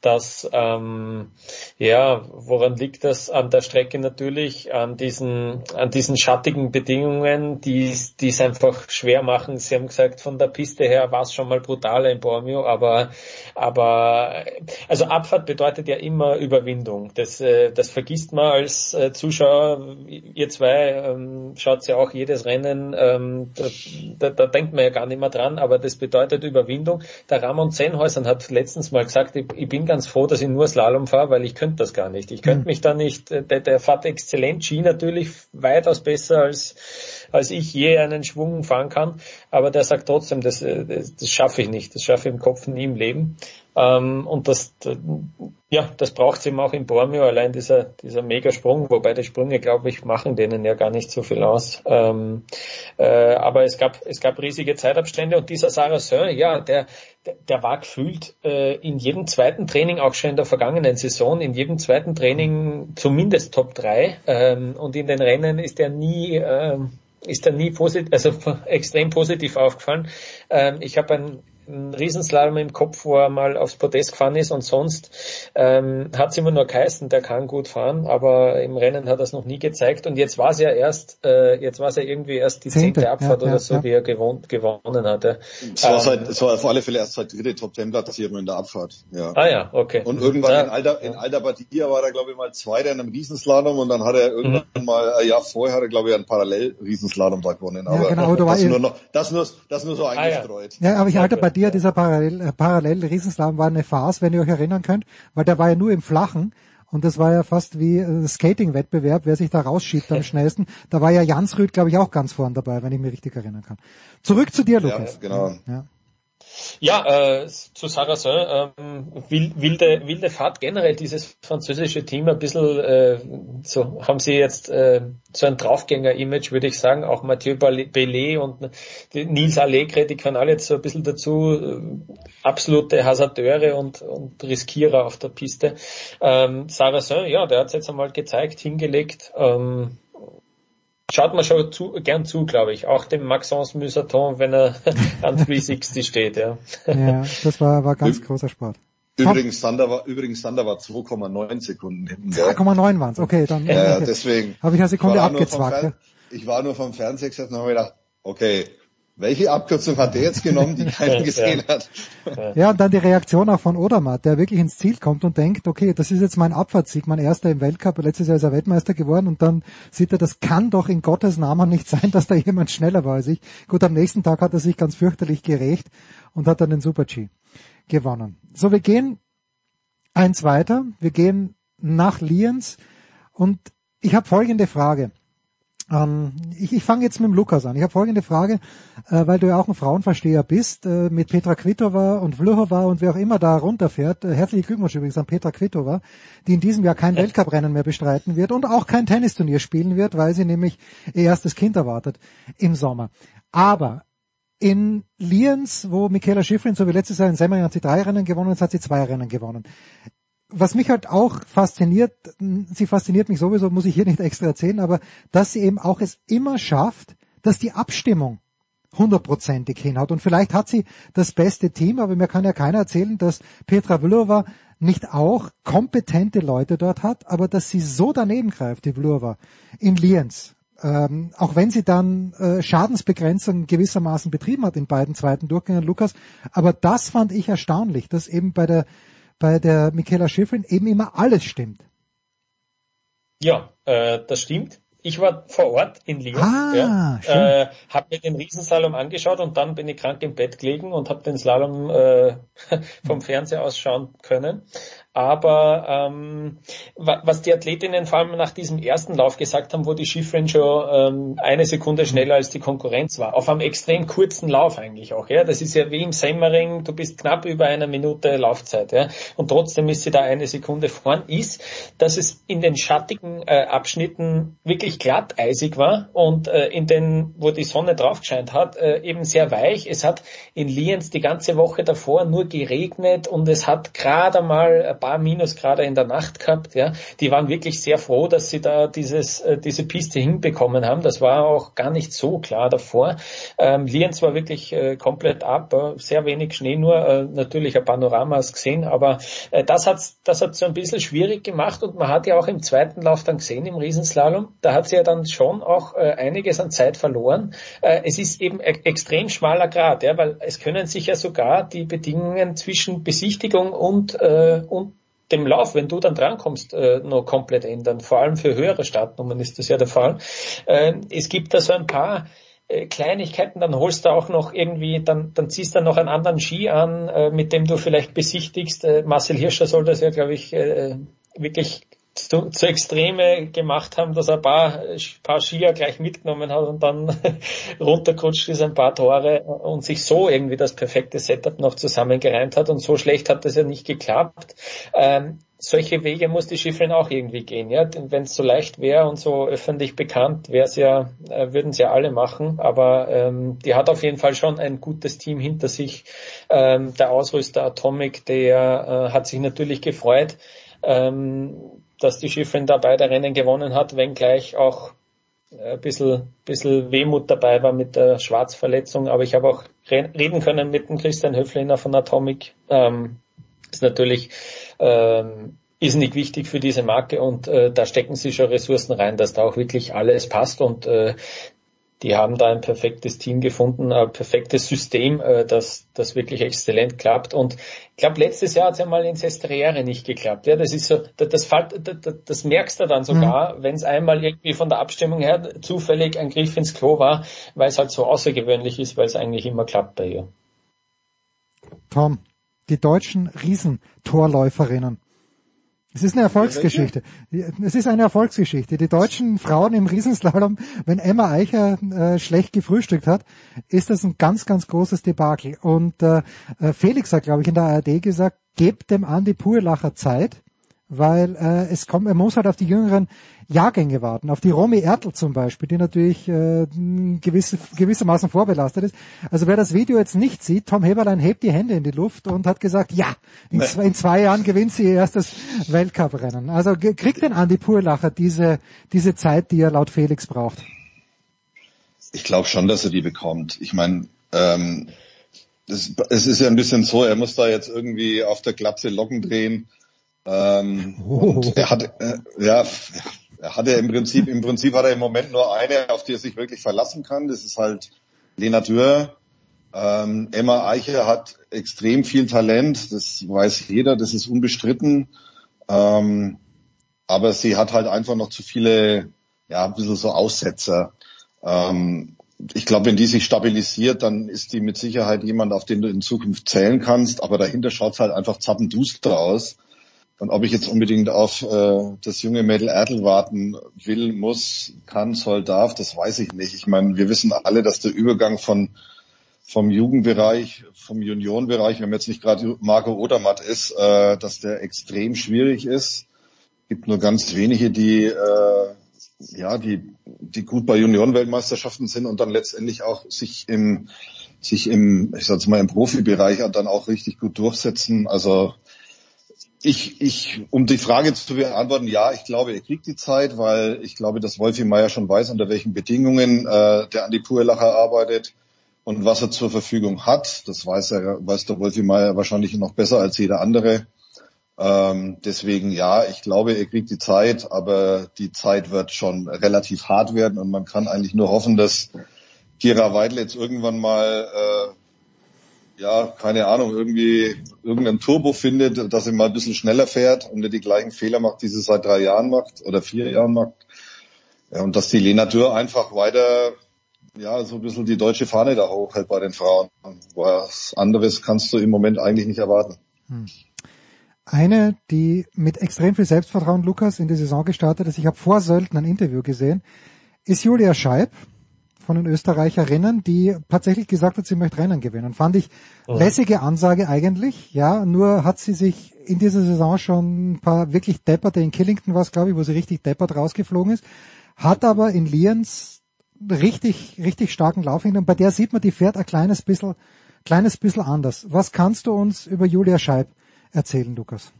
dass ähm, ja, woran liegt das? An der Strecke natürlich, an diesen, an diesen schattigen Bedingungen, die es einfach schwer machen. Sie haben gesagt, von der Piste her war es schon mal brutaler in Bormio, aber aber also Abfahrt bedeutet ja immer Überwindung. Das äh, das vergisst man als äh, Zuschauer. Ihr zwei ähm, schaut ja auch jedes Rennen, ähm, da, da, da denkt man ja gar nicht mehr dran, aber das bedeutet Überwindung. Der Ramon Zenhäusern hat letztens mal gesagt, ich, ich bin ganz froh, dass ich nur Slalom fahre, weil ich könnte das gar nicht. Ich könnte mhm. mich da nicht, äh, der, der fährt exzellent Ski natürlich weitaus besser als, als ich je einen Schwung fahren kann, aber der sagt trotzdem, das, äh, das, das schaffe ich nicht, das schaffe ich im Kopf nie im Leben. Ähm, und das, ja, das braucht es eben auch in Bormio, allein dieser, dieser Megasprung, wobei die Sprünge, glaube ich, machen denen ja gar nicht so viel aus. Ähm, äh, aber es gab, es gab riesige Zeitabstände und dieser Sarah Sir, ja, der, der, war gefühlt äh, in jedem zweiten Training, auch schon in der vergangenen Saison, in jedem zweiten Training zumindest Top 3 ähm, und in den Rennen ist er nie, ähm, ist er nie positiv, also extrem positiv aufgefallen. Ähm, ich habe ein ein Riesenslalom im Kopf, wo er mal aufs Podest gefahren ist und sonst ähm, hat es immer nur geheißen, der kann gut fahren, aber im Rennen hat er es noch nie gezeigt und jetzt war es ja erst, äh, jetzt war es ja irgendwie erst die zehnte, Abfahrt ja, oder ja, so, ja. die er gewohnt, gewonnen hatte. Es war, ähm, seit, es war auf alle Fälle erst seit dritte Top Ten Platzierung in der Abfahrt. Ja. Ah ja, okay. Und irgendwann in Alter, in Alter Badia war er glaube ich mal Zweiter in einem Riesenslalom und dann hat er irgendwann mhm. mal, ein Jahr vorher hat er glaube ich einen Parallel-Riesenslalom da gewonnen. Aber genau, das, nur noch, das nur, das nur so eingestreut. Ah, ja. aber ich Alter Badia, dieser Parallel äh, parallel Riesenslalom war eine Farce, wenn ihr euch erinnern könnt, weil der war ja nur im Flachen und das war ja fast wie äh, Skating-Wettbewerb, wer sich da rausschiebt am schnellsten. Da war ja Jansrud, glaube ich, auch ganz vorn dabei, wenn ich mich richtig erinnern kann. Zurück zu dir, Lukas. Ja, genau. Ja. Ja, äh, zu Sarrazin, ähm, wilde, wilde Fahrt generell, dieses französische Team ein bisschen, äh, so haben sie jetzt äh, so ein Draufgänger-Image, würde ich sagen, auch Mathieu Bellet und Nils Allegre, die können alle jetzt so ein bisschen dazu, äh, absolute Hasardeure und, und Riskierer auf der Piste. Ähm, Sarrazin, ja, der hat es jetzt einmal gezeigt, hingelegt, ähm, schaut man schon zu, gern zu, glaube ich. Auch dem Maxence Musaton, wenn er an 360 steht, ja. Ja, das war, war ganz großer Sport. Übrigens, Sander war, übrigens, Sander war 2,9 Sekunden hinten. 2,9 waren es, okay, dann. Ja, deswegen. Habe ich eine Sekunde abgezwackt. Ich war nur vom Fernseher gesessen und habe gedacht, okay, welche Abkürzung hat der jetzt genommen, die keiner gesehen hat? Ja, und dann die Reaktion auch von Odermatt, der wirklich ins Ziel kommt und denkt, okay, das ist jetzt mein Abfahrtssieg, mein erster im Weltcup, letztes Jahr ist er Weltmeister geworden und dann sieht er, das kann doch in Gottes Namen nicht sein, dass da jemand schneller war als ich. Gut, am nächsten Tag hat er sich ganz fürchterlich gerecht und hat dann den Super-G gewonnen. So, wir gehen eins weiter, wir gehen nach Lienz und ich habe folgende Frage. Ähm, ich ich fange jetzt mit dem Lukas an. Ich habe folgende Frage, äh, weil du ja auch ein Frauenversteher bist, äh, mit Petra Kvitova und Vlhova und wer auch immer da runterfährt. Äh, herzlichen Glückwunsch übrigens an Petra Kvitova, die in diesem Jahr kein. Weltcuprennen mehr bestreiten wird und auch kein Tennisturnier spielen wird, weil sie nämlich ihr erstes Kind erwartet im Sommer. Aber in Lienz, wo Michaela Schifrin so wie letztes Jahr in Semmering hat sie drei Rennen gewonnen, jetzt hat sie zwei Rennen gewonnen was mich halt auch fasziniert, sie fasziniert mich sowieso, muss ich hier nicht extra erzählen, aber dass sie eben auch es immer schafft, dass die Abstimmung hundertprozentig hinhaut. Und vielleicht hat sie das beste Team, aber mir kann ja keiner erzählen, dass Petra Vlhova nicht auch kompetente Leute dort hat, aber dass sie so daneben greift, die Vlhova, in Lienz. Ähm, auch wenn sie dann äh, Schadensbegrenzung gewissermaßen betrieben hat in beiden zweiten Durchgängen, Lukas. Aber das fand ich erstaunlich, dass eben bei der bei der Michaela Schifrin eben immer alles stimmt. Ja, äh, das stimmt. Ich war vor Ort in Lyon, ah, ja, äh, habe mir den Riesenslalom angeschaut und dann bin ich krank im Bett gelegen und habe den Slalom äh, vom Fernseher aus schauen können. Aber ähm, was die Athletinnen vor allem nach diesem ersten Lauf gesagt haben, wo die Schifrin schon ähm, eine Sekunde schneller als die Konkurrenz war, auf einem extrem kurzen Lauf eigentlich auch. Ja, das ist ja wie im Semmering, du bist knapp über einer Minute Laufzeit, ja, und trotzdem ist sie da eine Sekunde vorn. Ist, dass es in den schattigen äh, Abschnitten wirklich glatteisig war und äh, in den, wo die Sonne drauf gescheint hat, äh, eben sehr weich. Es hat in Lienz die ganze Woche davor nur geregnet und es hat gerade mal paar Minusgrade in der Nacht gehabt. Ja, die waren wirklich sehr froh, dass sie da dieses äh, diese Piste hinbekommen haben. Das war auch gar nicht so klar davor. Ähm, Lienz war wirklich äh, komplett ab, äh, sehr wenig Schnee nur, äh, natürlich ein Panoramas gesehen, aber äh, das hat das hat so ein bisschen schwierig gemacht und man hat ja auch im zweiten Lauf dann gesehen im Riesenslalom, da hat sie ja dann schon auch äh, einiges an Zeit verloren. Äh, es ist eben e extrem schmaler Grad, ja, weil es können sich ja sogar die Bedingungen zwischen Besichtigung und äh, und dem Lauf, wenn du dann drankommst, äh, noch komplett ändern. Vor allem für höhere Startnummern ist das ja der Fall. Äh, es gibt da so ein paar äh, Kleinigkeiten, dann holst du auch noch irgendwie, dann, dann ziehst du noch einen anderen Ski an, äh, mit dem du vielleicht besichtigst. Äh, Marcel Hirscher soll das ja, glaube ich, äh, wirklich zu, zu Extreme gemacht haben, dass er ein paar, paar Skier gleich mitgenommen hat und dann runtergerutscht ist ein paar Tore und sich so irgendwie das perfekte Setup noch zusammengereimt hat und so schlecht hat das ja nicht geklappt. Ähm, solche Wege muss die Schifrin auch irgendwie gehen, ja. Wenn es so leicht wäre und so öffentlich bekannt, wäre es ja, äh, würden sie ja alle machen. Aber ähm, die hat auf jeden Fall schon ein gutes Team hinter sich. Ähm, der Ausrüster Atomic, der äh, hat sich natürlich gefreut, ähm, dass die Schifrin da beide Rennen gewonnen hat, wenngleich auch äh, ein bisschen, bisschen Wehmut dabei war mit der Schwarzverletzung. Aber ich habe auch reden können mit dem Christian Höfliner von Atomic. Ähm, ist natürlich ähm, ist nicht wichtig für diese Marke und äh, da stecken sie schon Ressourcen rein, dass da auch wirklich alles passt und äh, die haben da ein perfektes Team gefunden, ein perfektes System, äh, das, das wirklich exzellent klappt. Und ich glaube, letztes Jahr hat es ja mal in Sestriere nicht geklappt. Ja, das ist so, das, das, das, das merkst du dann sogar, mhm. wenn es einmal irgendwie von der Abstimmung her zufällig ein Griff ins Klo war, weil es halt so außergewöhnlich ist, weil es eigentlich immer klappt bei ihr. Tom, die deutschen Riesentorläuferinnen. Es ist eine Erfolgsgeschichte. Es ist eine Erfolgsgeschichte. Die deutschen Frauen im Riesenslalom, wenn Emma Eicher äh, schlecht gefrühstückt hat, ist das ein ganz, ganz großes Debakel. Und äh, äh Felix hat, glaube ich, in der ARD gesagt, gebt dem Andi Purlacher Zeit weil äh, es kommt, er muss halt auf die jüngeren Jahrgänge warten, auf die Romy Ertl zum Beispiel, die natürlich äh, gewisse, gewissermaßen vorbelastet ist. Also wer das Video jetzt nicht sieht, Tom Heberlein hebt die Hände in die Luft und hat gesagt, ja, in, zwei, in zwei Jahren gewinnt sie ihr erstes Weltcuprennen. Also kriegt denn Andi Purlacher diese, diese Zeit, die er laut Felix braucht? Ich glaube schon, dass er die bekommt. Ich meine, ähm, es, ist ja ein bisschen so, er muss da jetzt irgendwie auf der Glatze Locken drehen ähm, oh. er hat, äh, ja, er hatte im Prinzip, im Prinzip hat er im Moment nur eine, auf die er sich wirklich verlassen kann. Das ist halt Lena Dürr. Ähm, Emma Eiche hat extrem viel Talent, das weiß jeder, das ist unbestritten. Ähm, aber sie hat halt einfach noch zu viele, ja, ein bisschen so Aussetzer. Ähm, ich glaube, wenn die sich stabilisiert, dann ist die mit Sicherheit jemand, auf den du in Zukunft zählen kannst. Aber dahinter schaut es halt einfach zappenduster aus. Und ob ich jetzt unbedingt auf äh, das junge Mädel Erdl warten will, muss, kann, soll, darf, das weiß ich nicht. Ich meine, wir wissen alle, dass der Übergang von vom Jugendbereich, vom Juniorenbereich, wenn man jetzt nicht gerade Marco Odermatt ist, äh, dass der extrem schwierig ist. Es gibt nur ganz wenige, die äh, ja, die, die gut bei Juniorenweltmeisterschaften sind und dann letztendlich auch sich im, sich im, ich sag's mal, im Profibereich dann auch richtig gut durchsetzen. Also ich, ich, um die Frage zu beantworten, ja, ich glaube, er kriegt die Zeit, weil ich glaube, dass Wolfi Meier schon weiß, unter welchen Bedingungen äh, der Andi Puerlacher arbeitet und was er zur Verfügung hat. Das weiß er, weiß der Wolfi Meier wahrscheinlich noch besser als jeder andere. Ähm, deswegen ja, ich glaube, er kriegt die Zeit, aber die Zeit wird schon relativ hart werden und man kann eigentlich nur hoffen, dass Kira Weidl jetzt irgendwann mal äh, ja, keine Ahnung, irgendwie irgendein Turbo findet, dass er mal ein bisschen schneller fährt und nicht die gleichen Fehler macht, die sie seit drei Jahren macht oder vier Jahren macht. Ja, und dass die Lena Dürr einfach weiter, ja, so ein bisschen die deutsche Fahne da hochhält bei den Frauen. Was anderes kannst du im Moment eigentlich nicht erwarten. Hm. Eine, die mit extrem viel Selbstvertrauen, Lukas, in die Saison gestartet ist, ich habe vor Sölden ein Interview gesehen, ist Julia Scheib von den Österreicherinnen, die tatsächlich gesagt hat, sie möchte Rennen gewinnen. Fand ich lässige Ansage eigentlich, ja, nur hat sie sich in dieser Saison schon ein paar wirklich depperte, in Killington war es glaube ich, wo sie richtig deppert rausgeflogen ist, hat aber in Lienz richtig, richtig starken Lauf hin und bei der sieht man, die fährt ein kleines bisschen, kleines bisschen anders. Was kannst du uns über Julia Scheib erzählen, Lukas?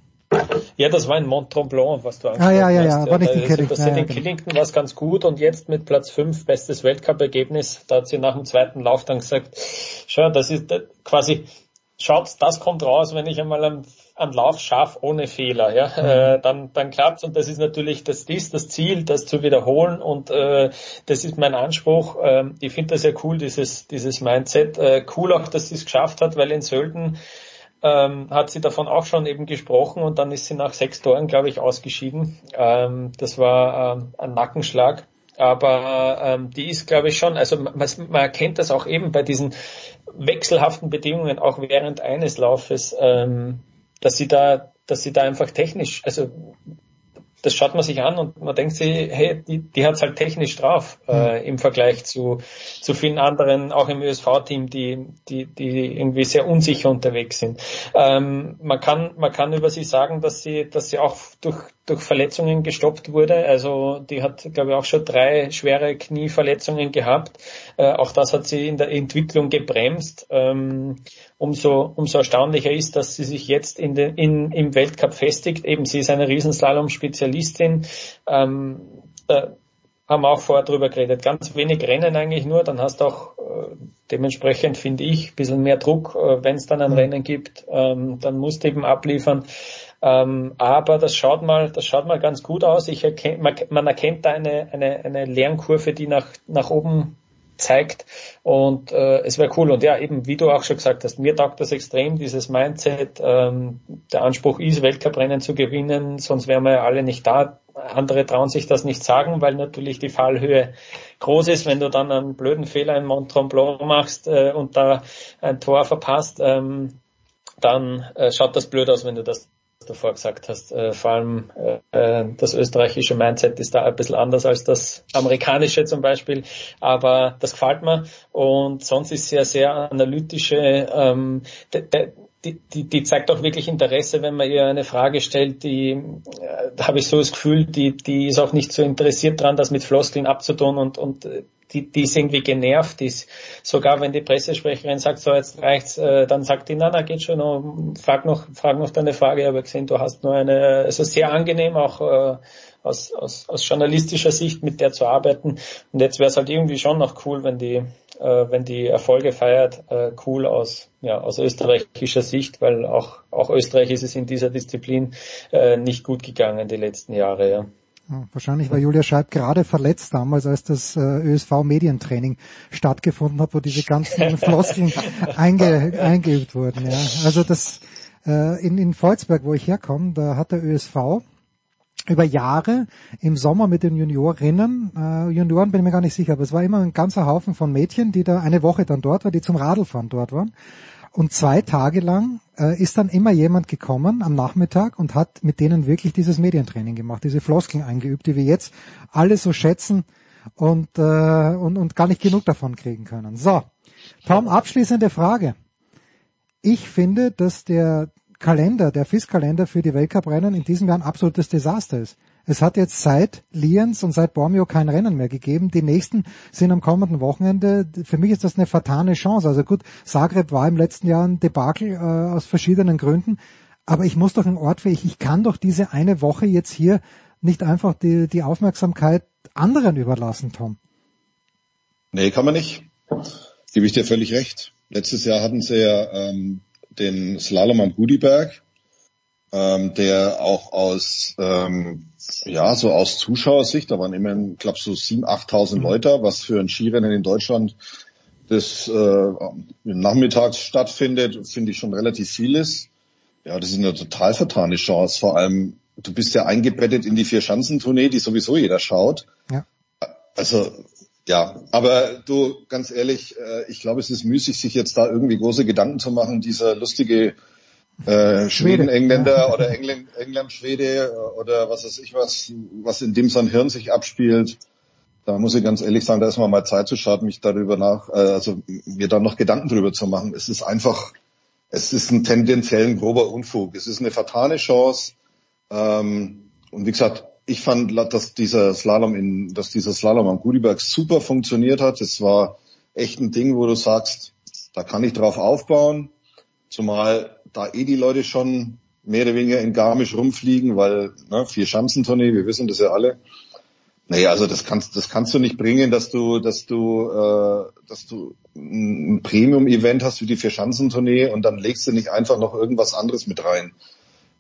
Ja, das war in Mont Tremblant, was du angesprochen ah, ja, ja, ja, hast. Ja, nicht in Killington. Das ja, in Killington war es ganz gut und jetzt mit Platz 5 bestes Weltcup-Ergebnis, da hat sie nach dem zweiten Lauf dann gesagt, schau, das ist quasi, schaut, das kommt raus, wenn ich einmal einen, einen Lauf schaffe ohne Fehler, ja, mhm. äh, dann, dann klappt's und das ist natürlich, das ist das Ziel, das zu wiederholen und äh, das ist mein Anspruch. Ähm, ich finde das ja cool, dieses, dieses Mindset. Äh, cool auch, dass sie es geschafft hat, weil in Sölden ähm, hat sie davon auch schon eben gesprochen und dann ist sie nach sechs Toren, glaube ich, ausgeschieden. Ähm, das war ähm, ein Nackenschlag. Aber ähm, die ist, glaube ich, schon, also man, man erkennt das auch eben bei diesen wechselhaften Bedingungen, auch während eines Laufes, ähm, dass sie da, dass sie da einfach technisch, also das schaut man sich an und man denkt sich, hey, die, die hat's halt technisch drauf äh, im Vergleich zu, zu vielen anderen, auch im ÖSV-Team, die, die, die irgendwie sehr unsicher unterwegs sind. Ähm, man kann, man kann über sie sagen, dass sie, dass sie auch durch, durch Verletzungen gestoppt wurde. Also die hat, glaube ich, auch schon drei schwere Knieverletzungen gehabt. Äh, auch das hat sie in der Entwicklung gebremst. Ähm, umso, umso erstaunlicher ist, dass sie sich jetzt in den, in, im Weltcup festigt. Eben, sie ist eine Riesenslalom-Spezialistin. Ähm, da haben wir auch vorher drüber geredet. Ganz wenig Rennen eigentlich nur, dann hast du auch äh, dementsprechend, finde ich, ein bisschen mehr Druck, äh, wenn es dann ein Rennen gibt, ähm, dann musst du eben abliefern. Ähm, aber das schaut mal, das schaut mal ganz gut aus. Ich erkenn, man, man erkennt da eine, eine, eine Lernkurve, die nach, nach oben zeigt. Und äh, es wäre cool. Und ja eben wie du auch schon gesagt hast mir taugt das extrem dieses Mindset ähm, der Anspruch ist Weltcuprennen zu gewinnen. Sonst wären wir ja alle nicht da. Andere trauen sich das nicht sagen weil natürlich die Fallhöhe groß ist. Wenn du dann einen blöden Fehler in Mont Tremblant machst äh, und da ein Tor verpasst ähm, dann äh, schaut das blöd aus wenn du das davor gesagt hast. Äh, vor allem äh, das österreichische Mindset ist da ein bisschen anders als das amerikanische zum Beispiel. Aber das gefällt mir. Und sonst ist sehr, sehr analytische, ähm, die, die, die zeigt auch wirklich Interesse, wenn man ihr eine Frage stellt, die äh, habe ich so das Gefühl, die, die ist auch nicht so interessiert dran, das mit Floskeln abzutun und, und äh, die, die ist irgendwie genervt ist. Sogar wenn die Pressesprecherin sagt, so jetzt reicht's, äh, dann sagt die, na, na, geht schon, noch, frag noch, frag noch deine Frage, aber gesehen, du hast nur eine, also sehr angenehm auch äh, aus, aus, aus journalistischer Sicht mit der zu arbeiten. Und jetzt wäre es halt irgendwie schon noch cool, wenn die, äh, wenn die Erfolge feiert, äh, cool aus, ja, aus österreichischer Sicht, weil auch, auch Österreich ist es in dieser Disziplin äh, nicht gut gegangen die letzten Jahre, ja. Wahrscheinlich war Julia Scheib gerade verletzt damals, als das äh, ÖSV-Medientraining stattgefunden hat, wo diese ganzen Floskeln einge, eingeübt wurden. Ja. Also das äh, in, in Volzberg, wo ich herkomme, da hat der ÖSV über Jahre im Sommer mit den Juniorinnen, äh, Junioren bin ich mir gar nicht sicher, aber es war immer ein ganzer Haufen von Mädchen, die da eine Woche dann dort waren, die zum Radlfahren dort waren. Und zwei Tage lang äh, ist dann immer jemand gekommen am Nachmittag und hat mit denen wirklich dieses Medientraining gemacht, diese Floskeln eingeübt, die wir jetzt alle so schätzen und, äh, und, und gar nicht genug davon kriegen können. So, Tom, abschließende Frage. Ich finde, dass der Kalender, der FIS-Kalender für die Weltcuprennen in diesem Jahr ein absolutes Desaster ist. Es hat jetzt seit Lienz und seit Bormio kein Rennen mehr gegeben. Die nächsten sind am kommenden Wochenende. Für mich ist das eine fatale Chance. Also gut, Zagreb war im letzten Jahr ein Debakel äh, aus verschiedenen Gründen. Aber ich muss doch einen Ort ich, ich kann doch diese eine Woche jetzt hier nicht einfach die, die Aufmerksamkeit anderen überlassen, Tom. Nee, kann man nicht. Gebe ich dir völlig recht. Letztes Jahr hatten sie ja ähm, den Slalom am Gudiberg ähm, der auch aus ähm, ja so aus Zuschauersicht, da waren immerhin, glaube so sieben, achttausend mhm. Leute, was für ein Skirennen in Deutschland das äh, nachmittags stattfindet, finde ich schon relativ viel ist. Ja, das ist eine total vertane Chance. Vor allem, du bist ja eingebettet in die Vier-Schanzentournee, die sowieso jeder schaut. Ja. Also ja, aber du, ganz ehrlich, äh, ich glaube, es ist müßig, sich jetzt da irgendwie große Gedanken zu machen. Dieser lustige äh, Schweden, Engländer ja. oder England, England, Schwede oder was weiß ich was, was in dem sein Hirn sich abspielt. Da muss ich ganz ehrlich sagen, da ist mal mal Zeit zu schauen, mich darüber nach, äh, also mir da noch Gedanken drüber zu machen. Es ist einfach, es ist ein tendenziell grober Unfug. Es ist eine fatale Chance. Ähm, und wie gesagt, ich fand, dass dieser Slalom in, dass dieser Slalom am Gudiberg super funktioniert hat. Es war echt ein Ding, wo du sagst, da kann ich drauf aufbauen. Zumal da eh die Leute schon mehr oder weniger in Garmisch rumfliegen, weil ne, vier Schanzentournee, wir wissen das ja alle. Naja, also das kannst, das kannst du nicht bringen, dass du, dass du, äh, dass du ein Premium-Event hast wie die vier Schanzentournee und dann legst du nicht einfach noch irgendwas anderes mit rein.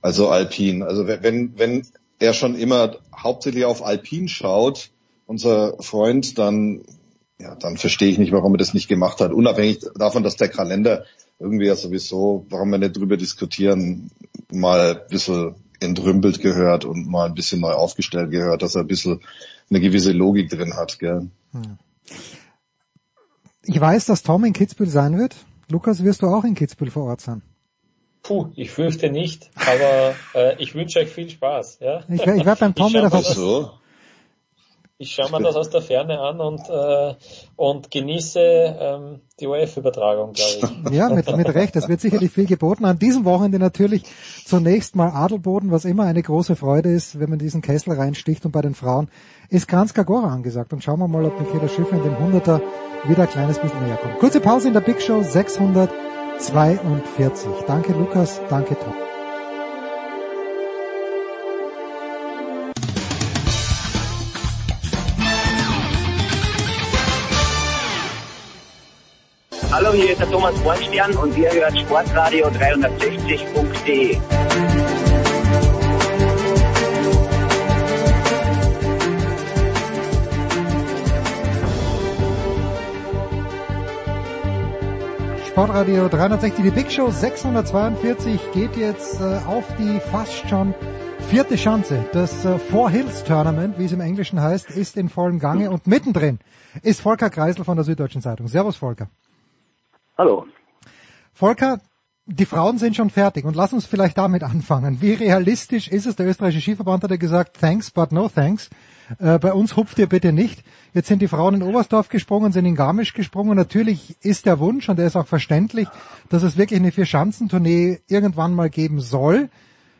Also Alpin. Also wenn, wenn er schon immer hauptsächlich auf Alpin schaut, unser Freund, dann, ja, dann verstehe ich nicht, warum er das nicht gemacht hat. Unabhängig davon, dass der Kalender irgendwie ja sowieso, warum wir nicht drüber diskutieren, mal ein bisschen entrümpelt gehört und mal ein bisschen neu aufgestellt gehört, dass er ein bisschen eine gewisse Logik drin hat. Gell? Hm. Ich weiß, dass Tom in Kitzbühel sein wird. Lukas, wirst du auch in Kitzbühel vor Ort sein? Puh, ich fürchte nicht, aber äh, ich wünsche euch viel Spaß. Ja? Ich, ich werde beim Tom Ich wieder So. Ich schaue mir das aus der Ferne an und, äh, und genieße ähm, die ORF-Übertragung, glaube ich. Ja, mit, mit Recht. Es wird sicherlich viel geboten. An diesem Wochenende natürlich zunächst mal Adelboden, was immer eine große Freude ist, wenn man diesen Kessel reinsticht. Und bei den Frauen ist Kranzka Gora angesagt. Und schauen wir mal, ob Michaela Schiffer in den Hunderter wieder ein kleines bisschen näher kommt. Kurze Pause in der Big Show 642. Danke Lukas, danke Tom. Hallo, hier ist der Thomas Bornstern und ihr hört Sportradio 360.de. Sportradio 360, die Big Show 642 geht jetzt äh, auf die fast schon vierte Chance. Das äh, Four Hills Tournament, wie es im Englischen heißt, ist in vollem Gange und mittendrin ist Volker Kreisel von der Süddeutschen Zeitung. Servus Volker. Hallo. Volker, die Frauen sind schon fertig und lass uns vielleicht damit anfangen. Wie realistisch ist es? Der österreichische Skiverband hat ja gesagt, thanks but no thanks. Äh, bei uns hupft ihr bitte nicht. Jetzt sind die Frauen in Oberstdorf gesprungen, sind in Garmisch gesprungen. Natürlich ist der Wunsch, und der ist auch verständlich, dass es wirklich eine Vier-Schanzentournee irgendwann mal geben soll.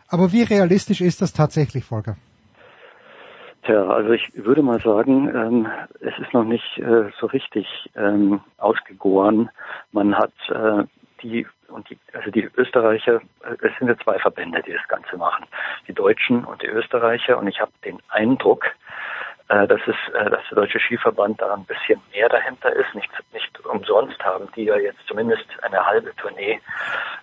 Aber wie realistisch ist das tatsächlich, Volker? Tja, also ich würde mal sagen, ähm, es ist noch nicht äh, so richtig ähm, ausgegoren. Man hat äh, die und die, also die Österreicher, äh, es sind ja zwei Verbände, die das Ganze machen, die Deutschen und die Österreicher. Und ich habe den Eindruck, äh, dass es, äh, dass der deutsche Skiverband da ein bisschen mehr dahinter ist. Nicht, nicht umsonst haben die ja jetzt zumindest eine halbe Tournee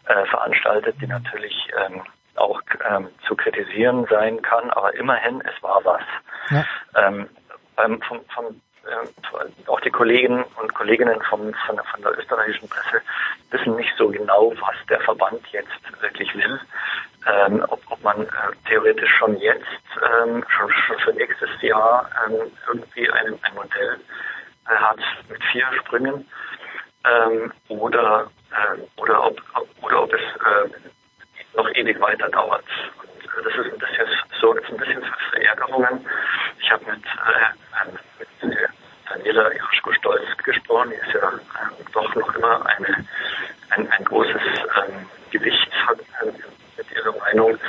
äh, veranstaltet, die natürlich ähm, auch ähm, zu kritisieren sein kann, aber immerhin, es war was. Ja. Ähm, beim, vom, vom, äh, auch die Kollegen und Kolleginnen vom, von, der, von der österreichischen Presse wissen nicht so genau, was der Verband jetzt wirklich will. Ähm, ob, ob man äh, theoretisch schon jetzt, ähm, schon, schon für nächstes Jahr ähm, irgendwie ein, ein Modell äh, hat mit vier Sprüngen ähm, oder, äh, oder, ob, ob, oder ob es äh, noch ewig weiter dauert. Das ist ein bisschen, sorgt ein bisschen für Verärgerungen. Ich habe mit, äh, mit äh, Daniela Jaschko-Stolz gesprochen, die ist ja äh, doch noch immer eine, ein, ein großes ähm, Gewicht hat äh, mit ihrer Meinung. Ist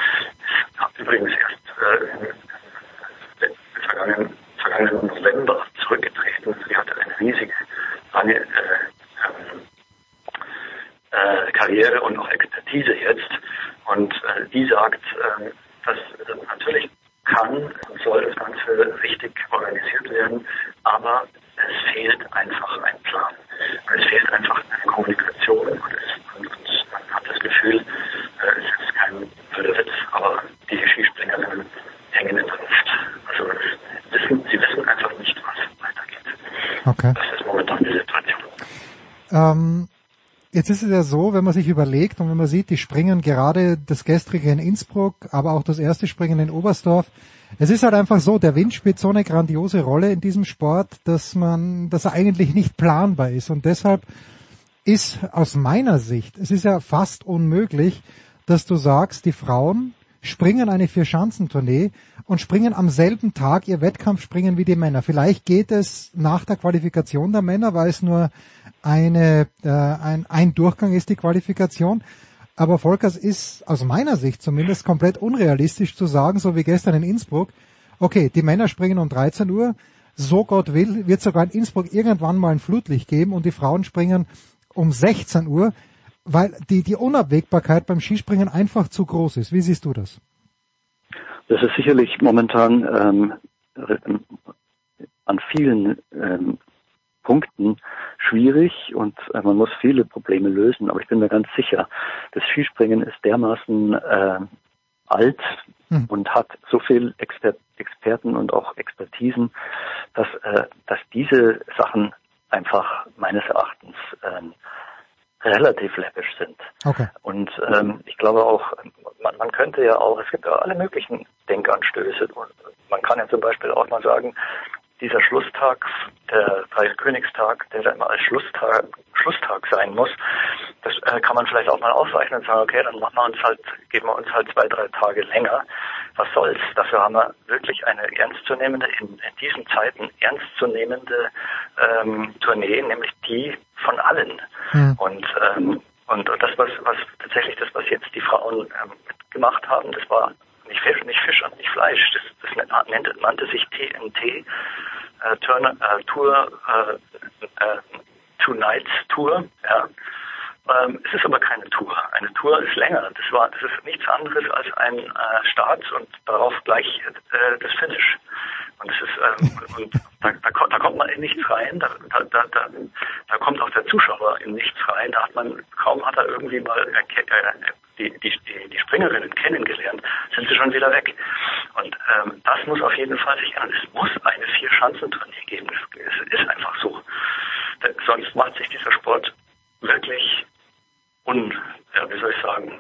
hat übrigens erst äh, im vergangenen, vergangenen November zurückgetreten. Sie hatte eine riesige lange äh, ähm, äh, Karriere und auch Expertise jetzt. Und äh, die sagt, äh, dass natürlich kann und soll das Ganze richtig organisiert werden, aber es fehlt einfach ein Plan. Es fehlt einfach eine Kommunikation und, es, und, und man hat das Gefühl, äh, es ist kein blöder Witz, aber die Skispringerinnen hängen in der Luft. Also wissen, sie wissen einfach nicht, was weitergeht. Okay. Das ist momentan die Situation. Ähm, jetzt ist es ja so, wenn man sich überlegt und wenn man sieht, die springen gerade das gestrige in Innsbruck, aber auch das erste Springen in Oberstdorf. Es ist halt einfach so, der Wind spielt so eine grandiose Rolle in diesem Sport, dass man, dass er eigentlich nicht planbar ist und deshalb ist aus meiner Sicht, es ist ja fast unmöglich, dass du sagst, die Frauen springen eine Vier-Schanzentournee und springen am selben Tag ihr Wettkampfspringen wie die Männer. Vielleicht geht es nach der Qualifikation der Männer, weil es nur eine, äh, ein, ein Durchgang ist, die Qualifikation. Aber Volkers ist aus meiner Sicht zumindest komplett unrealistisch zu sagen, so wie gestern in Innsbruck, okay, die Männer springen um 13 Uhr, so Gott will, wird sogar in Innsbruck irgendwann mal ein Flutlicht geben und die Frauen springen um 16 Uhr, weil die, die Unabwägbarkeit beim Skispringen einfach zu groß ist. Wie siehst du das? Das ist sicherlich momentan ähm, an vielen ähm, Punkten schwierig und äh, man muss viele Probleme lösen. Aber ich bin mir ganz sicher, das Skispringen ist dermaßen äh, alt Hm. und hat so viel Exper Experten und auch Expertisen, dass, äh, dass diese Sachen einfach meines Erachtens ähm, relativ läppisch sind. Okay. Und ähm, ich glaube auch, man, man könnte ja auch, es gibt ja alle möglichen Denkanstöße. Man kann ja zum Beispiel auch mal sagen, dieser Schlusstag, der Dreikönigstag, der da immer als Schlusstag, Schlusstag sein muss, das äh, kann man vielleicht auch mal ausweichen und sagen, okay, dann machen wir uns halt, geben wir uns halt zwei, drei Tage länger. Was soll's? Dafür haben wir wirklich eine ernstzunehmende, in, in diesen Zeiten ernstzunehmende ähm, Tournee, nämlich die von allen. Hm. Und, ähm, und, das, was, was tatsächlich das, was jetzt die Frauen ähm, mitgemacht haben, das war nicht Fisch, nicht Fisch und nicht Fleisch. Das, das nannte, nannte sich TNT, äh, Turner, äh, Tour, äh, äh, Two Nights Tour. Ja. Ähm, es ist aber keine Tour. Eine Tour ist länger. Das war, das ist nichts anderes als ein äh, Start und darauf gleich äh, das Finish. Und es ist, ähm, und da, da, da kommt man in nichts rein. Da, da, kommt auch der Zuschauer in nichts rein. Da hat man kaum hat er irgendwie mal die, die, die, Springerinnen kennengelernt, sind sie schon wieder weg. Und ähm, das muss auf jeden Fall sich ändern. Es muss eine Vier-Schanzentournee geben. Es, ist einfach so. Da, sonst macht sich dieser Sport wirklich un, ja, wie soll ich sagen,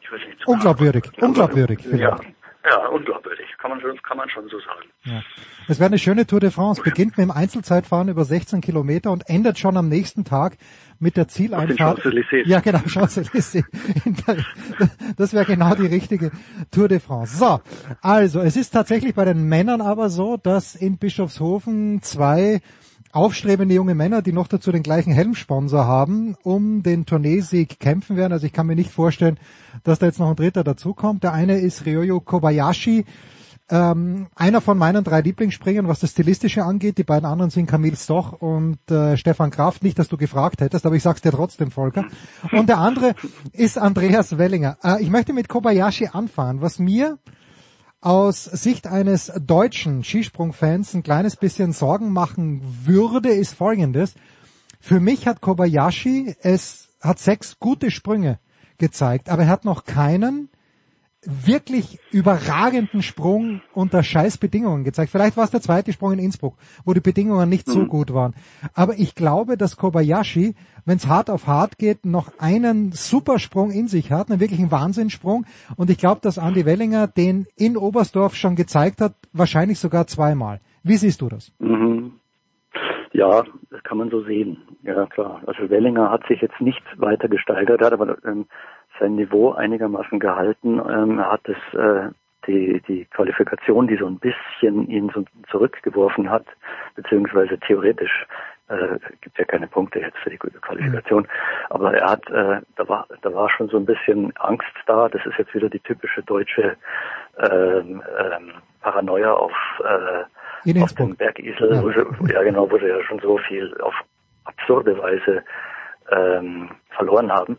ich will nicht Unglaubwürdig, unglaubwürdig vielleicht. ja, ja, unglaubwürdig, kann man, schon- kann man schon so sagen. Ja. Es wäre eine schöne Tour de France. Beginnt mit dem Einzelzeitfahren über 16 Kilometer und endet schon am nächsten Tag mit der Zieleinfahrt. Ja, genau, Champs-Élysées. Das wäre genau die richtige Tour de France. So, also es ist tatsächlich bei den Männern aber so, dass in Bischofshofen zwei aufstrebende junge Männer, die noch dazu den gleichen Helmsponsor haben, um den Tourneesieg kämpfen werden. Also ich kann mir nicht vorstellen, dass da jetzt noch ein dritter dazukommt. Der eine ist Ryoyo Kobayashi, ähm, einer von meinen drei Lieblingsspringern, was das Stilistische angeht. Die beiden anderen sind Camille Stoch und äh, Stefan Kraft. Nicht, dass du gefragt hättest, aber ich sag's dir trotzdem, Volker. Und der andere ist Andreas Wellinger. Äh, ich möchte mit Kobayashi anfangen. Was mir aus Sicht eines deutschen Skisprungfans ein kleines bisschen Sorgen machen würde, ist folgendes. Für mich hat Kobayashi es hat sechs gute Sprünge gezeigt, aber er hat noch keinen wirklich überragenden Sprung unter Scheißbedingungen gezeigt. Vielleicht war es der zweite Sprung in Innsbruck, wo die Bedingungen nicht so gut waren. Aber ich glaube, dass Kobayashi, wenn es hart auf hart geht, noch einen Supersprung in sich hat, einen wirklichen Wahnsinnssprung. Und ich glaube, dass Andy Wellinger den in Oberstdorf schon gezeigt hat, wahrscheinlich sogar zweimal. Wie siehst du das? Mhm. Ja, das kann man so sehen. Ja, klar. Also Wellinger hat sich jetzt nicht weiter gesteigert, hat aber ähm, sein Niveau einigermaßen gehalten. Ähm, er hat es, äh, die, die Qualifikation, die so ein bisschen ihn so zurückgeworfen hat, beziehungsweise theoretisch äh, gibt ja keine Punkte jetzt für die gute Qualifikation, aber er hat, äh, da war, da war schon so ein bisschen Angst da. Das ist jetzt wieder die typische deutsche ähm, ähm, Paranoia auf äh, auf dem Bergisel, Ja. wo sie, ja genau, wo sie ja schon so viel auf absurde Weise ähm, verloren haben.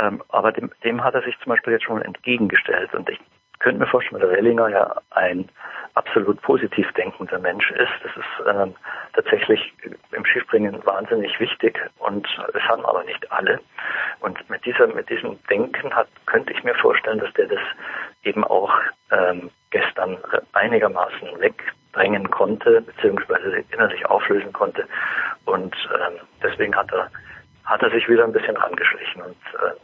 Ähm, aber dem, dem hat er sich zum Beispiel jetzt schon entgegengestellt. Und ich könnte mir vorstellen, weil der Wellinger ja ein absolut positiv denkender Mensch ist. Das ist ähm, tatsächlich im Skispringen wahnsinnig wichtig und es haben aber nicht alle. Und mit dieser, mit diesem Denken hat, könnte ich mir vorstellen, dass der das eben auch ähm, gestern einigermaßen wegdrängen konnte, beziehungsweise innerlich auflösen konnte. Und ähm, deswegen hat er hat er sich wieder ein bisschen rangeschlichen. Und äh,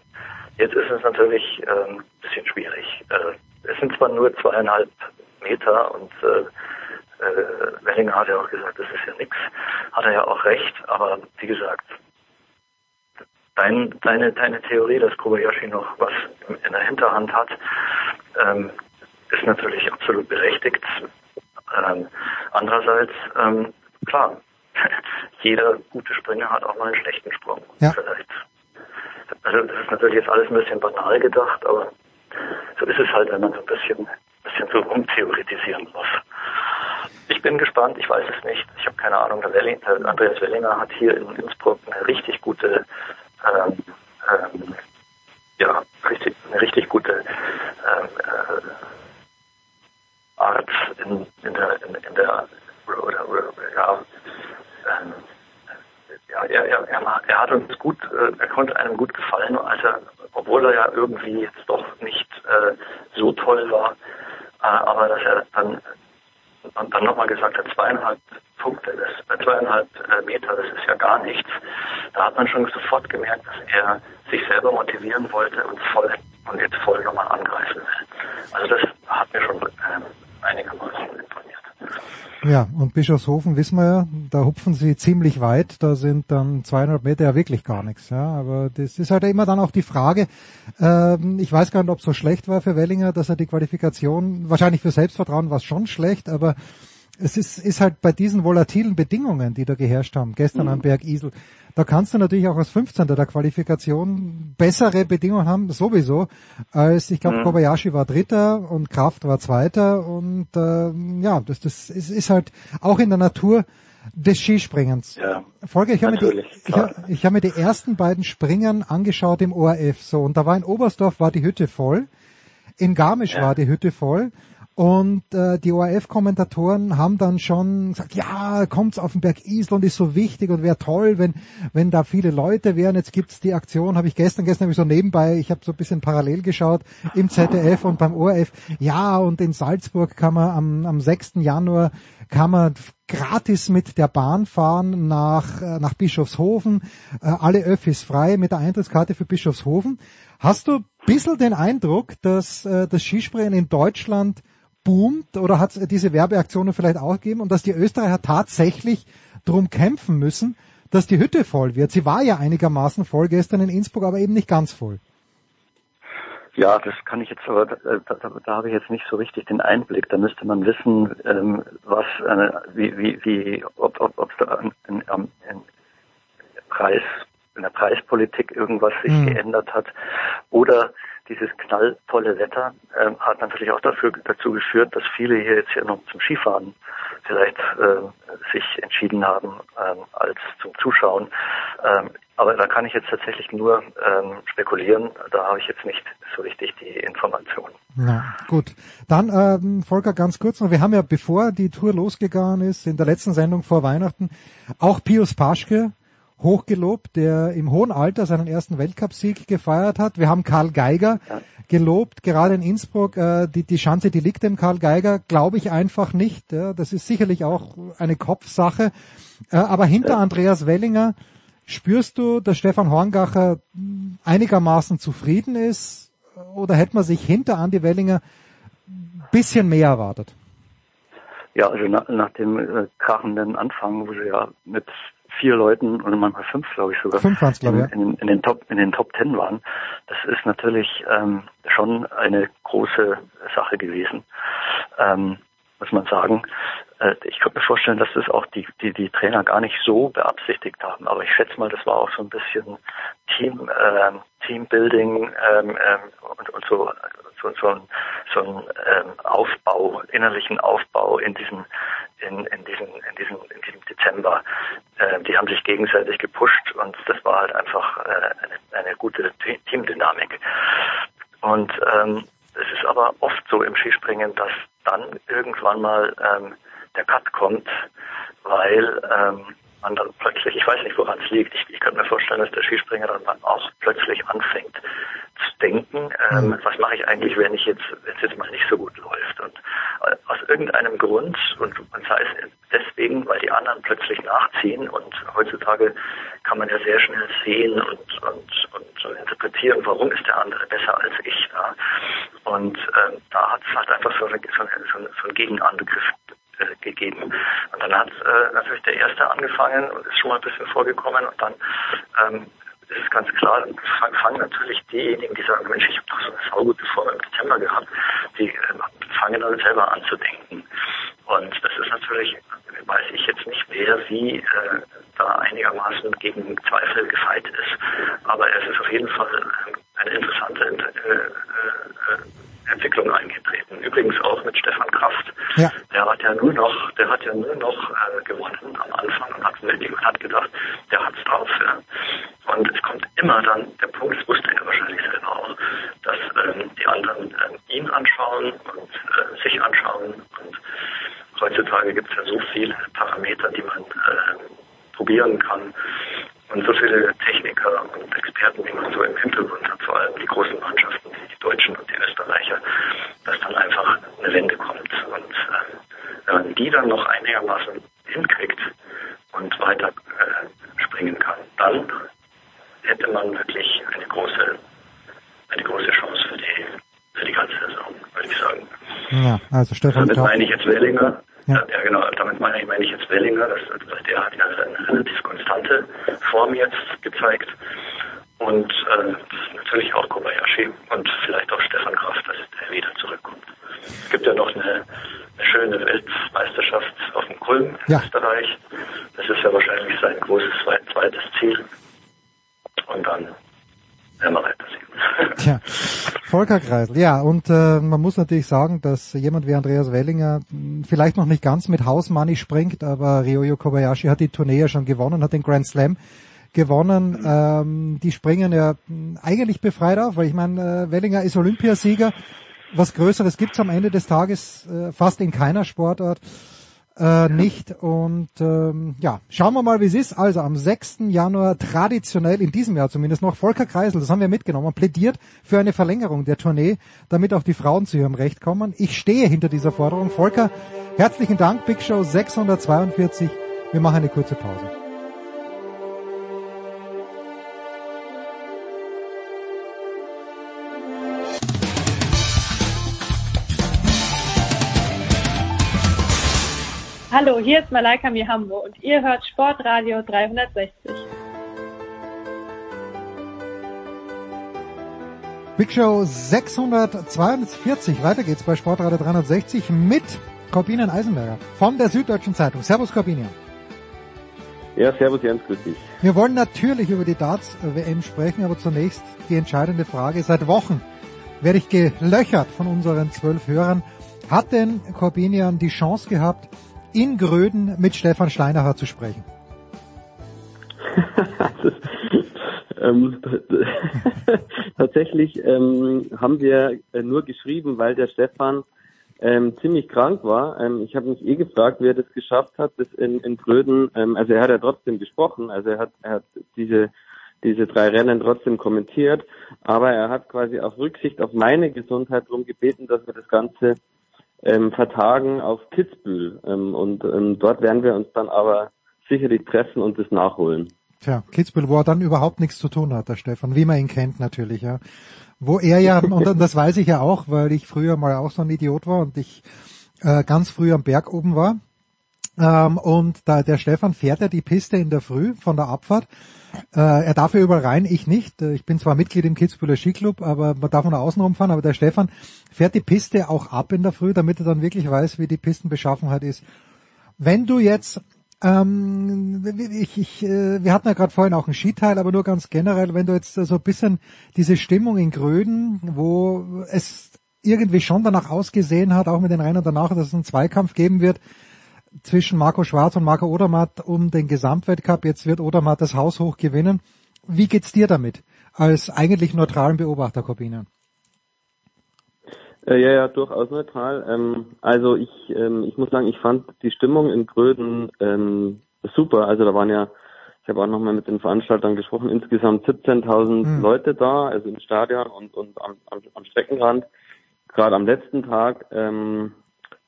jetzt ist es natürlich äh, ein bisschen schwierig. Äh, es sind zwar nur zweieinhalb Meter und äh, äh, Wellinger hat ja auch gesagt, das ist ja nichts, hat er ja auch recht, aber wie gesagt, dein, deine, deine Theorie, dass Kobayashi noch was in der Hinterhand hat, ähm, ist natürlich absolut berechtigt. Ähm, andererseits, ähm, klar, jeder gute Springer hat auch mal einen schlechten Sprung. Ja. Vielleicht. Also das ist natürlich jetzt alles ein bisschen banal gedacht, aber so ist es halt, wenn man so ein bisschen, bisschen so rumtheoretisieren muss. Ich bin gespannt, ich weiß es nicht. Ich habe keine Ahnung. Der, Welling, der Andreas Wellinger hat hier in Innsbruck eine richtig gute, ähm, ähm, ja, richtig, eine richtig gute ähm, äh, Art in, in der, in, in der, oder, oder, ja, ähm, ja, er, er, er, hat uns gut, äh, er konnte einem gut gefallen, als er, obwohl er ja irgendwie jetzt doch nicht äh, so toll war, äh, aber dass er dann dann nochmal gesagt hat, zweieinhalb Punkte, das, äh, zweieinhalb äh, Meter, das ist ja gar nichts. Da hat man schon sofort gemerkt, dass er sich selber motivieren wollte und voll und jetzt voll nochmal angreifen will. Also das hat mir schon ähm, einigermaßen imponiert. Ja, und Bischofshofen wissen wir ja, da hupfen sie ziemlich weit, da sind dann zweieinhalb Meter ja wirklich gar nichts. Ja, aber das ist halt immer dann auch die Frage. Ähm, ich weiß gar nicht, ob es so schlecht war für Wellinger, dass er die Qualifikation, wahrscheinlich für Selbstvertrauen war es schon schlecht, aber es ist, ist halt bei diesen volatilen Bedingungen, die da geherrscht haben, gestern Mhm. am Berg Isel, da kannst du natürlich auch als 15. der Qualifikation bessere Bedingungen haben, sowieso, als ich glaube Mhm. Kobayashi war Dritter und Kraft war Zweiter und ähm, ja, das, das ist, ist halt auch in der Natur des Skispringens. Ja, Folge, ich habe mir, die, ich, ich hab mir die ersten beiden Springern angeschaut im ORF, so, und da war in Oberstdorf war die Hütte voll, in Garmisch war die Hütte voll, und äh, die ORF-Kommentatoren haben dann schon gesagt, ja, kommt's auf den Berg Isl und ist so wichtig und wäre toll, wenn wenn da viele Leute wären. Jetzt gibt's die Aktion, habe ich gestern, gestern habe ich so nebenbei, ich habe so ein bisschen parallel geschaut im ZDF und beim ORF. Ja, und in Salzburg kann man am, am 6. Januar kann man gratis mit der Bahn fahren nach, äh, nach Bischofshofen. Äh, alle Öffis frei mit der Eintrittskarte für Bischofshofen. Hast du ein bisschen den Eindruck, dass äh, das Skispringen in Deutschland boomt oder hat es diese Werbeaktionen vielleicht auch gegeben und dass die Österreicher tatsächlich drum kämpfen müssen, dass die Hütte voll wird? Sie war ja einigermaßen voll gestern in Innsbruck, aber eben nicht ganz voll. Ja, das kann ich jetzt aber, da, da, da habe ich jetzt nicht so richtig den Einblick. Da müsste man wissen, ähm, was, äh, wie, wie, wie, ob, ob, ob da ein, ein, ein Preis, in der Preispolitik irgendwas sich Hm. geändert hat. Oder dieses knalltolle Wetter ähm, hat natürlich auch dafür, dazu geführt, dass viele hier jetzt hier noch zum Skifahren vielleicht äh, sich entschieden haben ähm, als zum Zuschauen. Ähm, aber da kann ich jetzt tatsächlich nur ähm, spekulieren. Da habe ich jetzt nicht so richtig die Information. Na, gut. Dann, ähm, Volker, ganz kurz noch. Wir haben ja, bevor die Tour losgegangen ist, in der letzten Sendung vor Weihnachten, auch Pius Paschke hochgelobt, der im hohen Alter seinen ersten Weltcupsieg gefeiert hat. Wir haben Karl Geiger gelobt, gerade in Innsbruck. Äh, die, die Chance, die liegt dem Karl Geiger, glaube ich einfach nicht. Ja. Das ist sicherlich auch eine Kopfsache. Äh, aber hinter Andreas Wellinger spürst du, dass Stefan Horngacher einigermaßen zufrieden ist? Oder hätte man sich hinter Andi Wellinger ein bisschen mehr erwartet? Ja, also nach, nach dem äh, krachenden Anfang, wo sie ja mit vier Leuten oder manchmal fünf, glaube ich sogar, Fünf waren's, glaub in, in, in den Top in den Top Ten waren, das ist natürlich ähm, schon eine große Sache gewesen, ähm, muss man sagen. Äh, ich könnte mir vorstellen, dass das auch die, die die Trainer gar nicht so beabsichtigt haben, aber ich schätze mal, das war auch so ein bisschen Team ähm, Teambuilding ähm, ähm, und, und so so, so ein, so ein ähm, Aufbau, innerlichen Aufbau in diesem, in, in diesem, in diesem, in diesem Dezember. Äh, die haben sich gegenseitig gepusht und das war halt einfach äh, eine, eine gute Te- Teamdynamik. Und ähm, es ist aber oft so im Skispringen, dass dann irgendwann mal ähm, der Cut kommt, weil ähm, man dann plötzlich, ich weiß nicht, woran es liegt, ich, ich könnte mir vorstellen, dass der Skispringer dann auch plötzlich anfängt zu denken, ähm, was mache ich eigentlich, wenn ich jetzt, wenn es jetzt mal nicht so gut läuft. Und äh, aus irgendeinem Grund, und, und sei es deswegen, weil die anderen plötzlich nachziehen und heutzutage kann man ja sehr schnell sehen und, und, und so interpretieren, warum ist der andere besser als ich. Ja? Und ähm, da hat es halt einfach so, eine, so, eine, so einen Gegenangriff äh, gegeben. Und dann hat äh, natürlich der Erste angefangen und ist schon mal ein bisschen vorgekommen und dann ähm, ist es ganz klar, fangen natürlich diejenigen, die sagen, Mensch, ich habe doch so eine saugute Form im Dezember gehabt, die ähm, fangen dann selber an zu denken. Und das ist natürlich, weiß ich jetzt nicht, wer wie äh, da einigermaßen gegen Zweifel gefeit ist. Aber es ist auf jeden Fall äh, eine interessante äh, äh, Entwicklung eingetreten. Übrigens auch mit Stefan Kraft. Ja. Der hat ja nur noch, der hat ja nur noch äh, gewonnen am Anfang und hat und hat gedacht, der hat's drauf. Ja. Und es kommt immer dann der Punkt, das wusste er wahrscheinlich selber auch, dass ähm, die anderen ähm, ihn anschauen und äh, sich anschauen. Und heutzutage gibt es ja so viele Parameter, die man äh, probieren kann. Und so viele Techniker und Experten, die man so im Hintergrund hat, vor allem die großen Mannschaften, die Deutschen und die Österreicher, dass dann einfach eine Wende kommt. Und äh, wenn man die dann noch einigermaßen hinkriegt und weiter äh, springen kann, dann hätte man wirklich eine große, eine große Chance für die, für die ganze Saison, würde ich sagen. Ja, also Stefan Damit meine ich jetzt Wellinger, Ja, ja genau, damit meine ich, meine ich jetzt Wellinger, dass, dass der hat ja eine relativ konstante Form jetzt gezeigt. Und äh, natürlich auch Kobayashi und vielleicht auch Stefan Kraft, dass der wieder zurückkommt. Es gibt ja noch eine, eine schöne Weltmeisterschaft auf dem Kulm in Ja. Österreich. Das ist ja wahrscheinlich sein großes zweit- zweites Ziel. Und dann werden wir weitersehen. Tja, Volker Kreisel. Ja, und äh, man muss natürlich sagen, dass jemand wie Andreas Wellinger mh, vielleicht noch nicht ganz mit Hausmoney springt, aber Ryoyo Kobayashi hat die Tournee ja schon gewonnen, hat den Grand Slam gewonnen. Ähm, die springen ja mh, eigentlich befreit auf, weil ich meine, äh, Wellinger ist Olympiasieger. Was Größeres gibt's am Ende des Tages äh, fast in keiner Sportart äh, nicht. Und ähm, ja, schauen wir mal, wie es ist. Also am 6. Januar traditionell, in diesem Jahr zumindest noch, Volker Kreisel, das haben wir mitgenommen, plädiert für eine Verlängerung der Tournee, damit auch die Frauen zu ihrem Recht kommen. Ich stehe hinter dieser Forderung. Volker, herzlichen Dank, Big Show 642. Wir machen eine kurze Pause. Hallo, hier ist Malaika Mihambo und ihr hört Sportradio 360. Big Show 642. Weiter geht's bei Sportradio 360 mit Corbinian Eisenberger von der Süddeutschen Zeitung. Servus Corbinian. Ja, servus Jens, grüß dich. Wir wollen natürlich über die Darts-WM sprechen, aber zunächst die entscheidende Frage. Seit Wochen werde ich gelöchert von unseren zwölf Hörern. Hat denn Corbinian die Chance gehabt, in Gröden mit Stefan Steinacher zu sprechen? ähm, tatsächlich ähm, haben wir äh, nur geschrieben, weil der Stefan ähm, ziemlich krank war. Ähm, ich habe mich eh gefragt, wie er das geschafft hat, das in, in Gröden, ähm, also er hat ja trotzdem gesprochen, also er hat, er hat diese diese drei Rennen trotzdem kommentiert, aber er hat quasi auf Rücksicht auf meine Gesundheit darum gebeten, dass wir das Ganze ähm, vertagen auf Kitzbühel ähm, und ähm, dort werden wir uns dann aber sicherlich treffen und das nachholen. Tja, Kitzbühel, wo er dann überhaupt nichts zu tun hat, der Stefan, wie man ihn kennt natürlich, ja. Wo er ja, und das weiß ich ja auch, weil ich früher mal auch so ein Idiot war und ich äh, ganz früh am Berg oben war. Ähm, und da der Stefan fährt ja die Piste in der Früh von der Abfahrt. Äh, er darf ja überall rein, ich nicht. Äh, Ich bin zwar Mitglied im Kitzbüheler Skiclub, aber man darf nur außen rumfahren. Aber der Stefan fährt die Piste auch ab in der Früh, damit er dann wirklich weiß, wie die Pistenbeschaffenheit ist. Wenn du jetzt ähm, ich, ich, äh, wir hatten ja gerade vorhin auch einen Skiteil, aber nur ganz generell, wenn du jetzt so ein bisschen diese Stimmung in Gröden, wo es irgendwie schon danach ausgesehen hat, auch mit den Rennen danach, dass es einen Zweikampf geben wird zwischen Marco Schwarz und Marco Odermatt um den Gesamtweltcup. Jetzt wird Odermatt das Haus hoch gewinnen. Wie geht's dir damit als eigentlich neutralen Beobachter, Corbinian? Äh, ja, ja, durchaus neutral. Ähm, also ich, ähm, ich muss sagen, ich fand die Stimmung in Gröden ähm, super. Also da waren ja, ich habe auch nochmal mit den Veranstaltern gesprochen, insgesamt 17.000 Mhm. Leute da, also im Stadion und, und am, am, am Streckenrand. Gerade am letzten Tag ähm,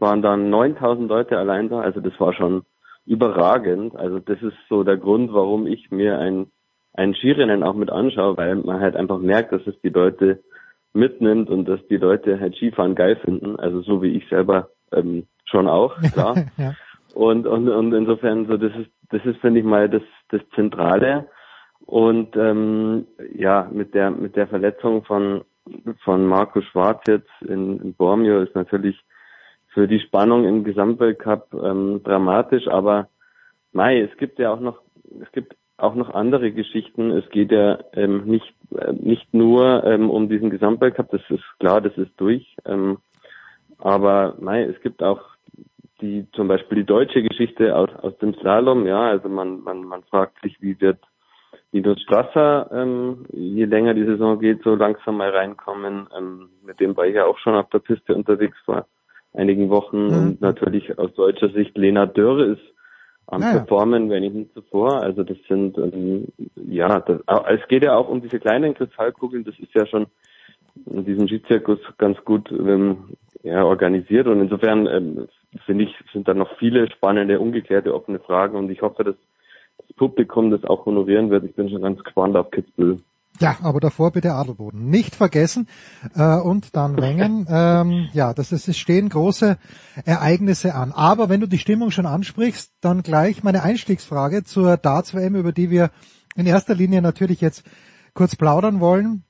waren dann 9.000 Leute allein da. Also das war schon überragend. Also das ist so der Grund, warum ich mir ein, ein Skirennen auch mit anschaue, weil man halt einfach merkt, dass es die Leute mitnimmt und dass die Leute halt Skifahren geil finden. Also so wie ich selber ähm, schon auch, klar. ja. Und, und, und insofern, so das ist, das ist, finde ich mal, das, das Zentrale. Und ähm, ja, mit der mit der Verletzung von von Marco Schwarz jetzt in, in Bormio ist natürlich für die Spannung im Gesamtweltcup ähm, dramatisch, aber Mai, es gibt ja auch noch es gibt auch noch andere Geschichten. Es geht ja ähm, nicht äh, nicht nur ähm, um diesen Gesamtweltcup, das ist klar, das ist durch. Ähm, aber Mai, es gibt auch die zum Beispiel die deutsche Geschichte aus, aus dem Slalom, ja, also man, man, man fragt sich, wie wird Linus Strasser, ähm, je länger die Saison geht, so langsam mal reinkommen, ähm, mit dem war ich ja auch schon auf der Piste unterwegs vor einigen Wochen Mhm. und natürlich aus deutscher Sicht Lena Dörr ist am Naja. Performen, wenn nicht nie zuvor. Also das sind ähm, ja, das, es geht ja auch um diese kleinen Kristallkugeln. Das ist ja schon in diesem Skizirkus ganz gut ähm, ja, organisiert und insofern ähm, finde ich sind da noch viele spannende, ungeklärte, offene Fragen und ich hoffe, dass das Publikum das auch honorieren wird. Ich bin schon ganz gespannt auf Kitzbühel. Ja, aber davor bitte Adelboden. Nicht vergessen äh, und dann Wengen. ähm, ja, das ist, es stehen große Ereignisse an. Aber wenn du die Stimmung schon ansprichst, dann gleich meine Einstiegsfrage zur Darts-WM, über die wir in erster Linie natürlich jetzt kurz plaudern wollen.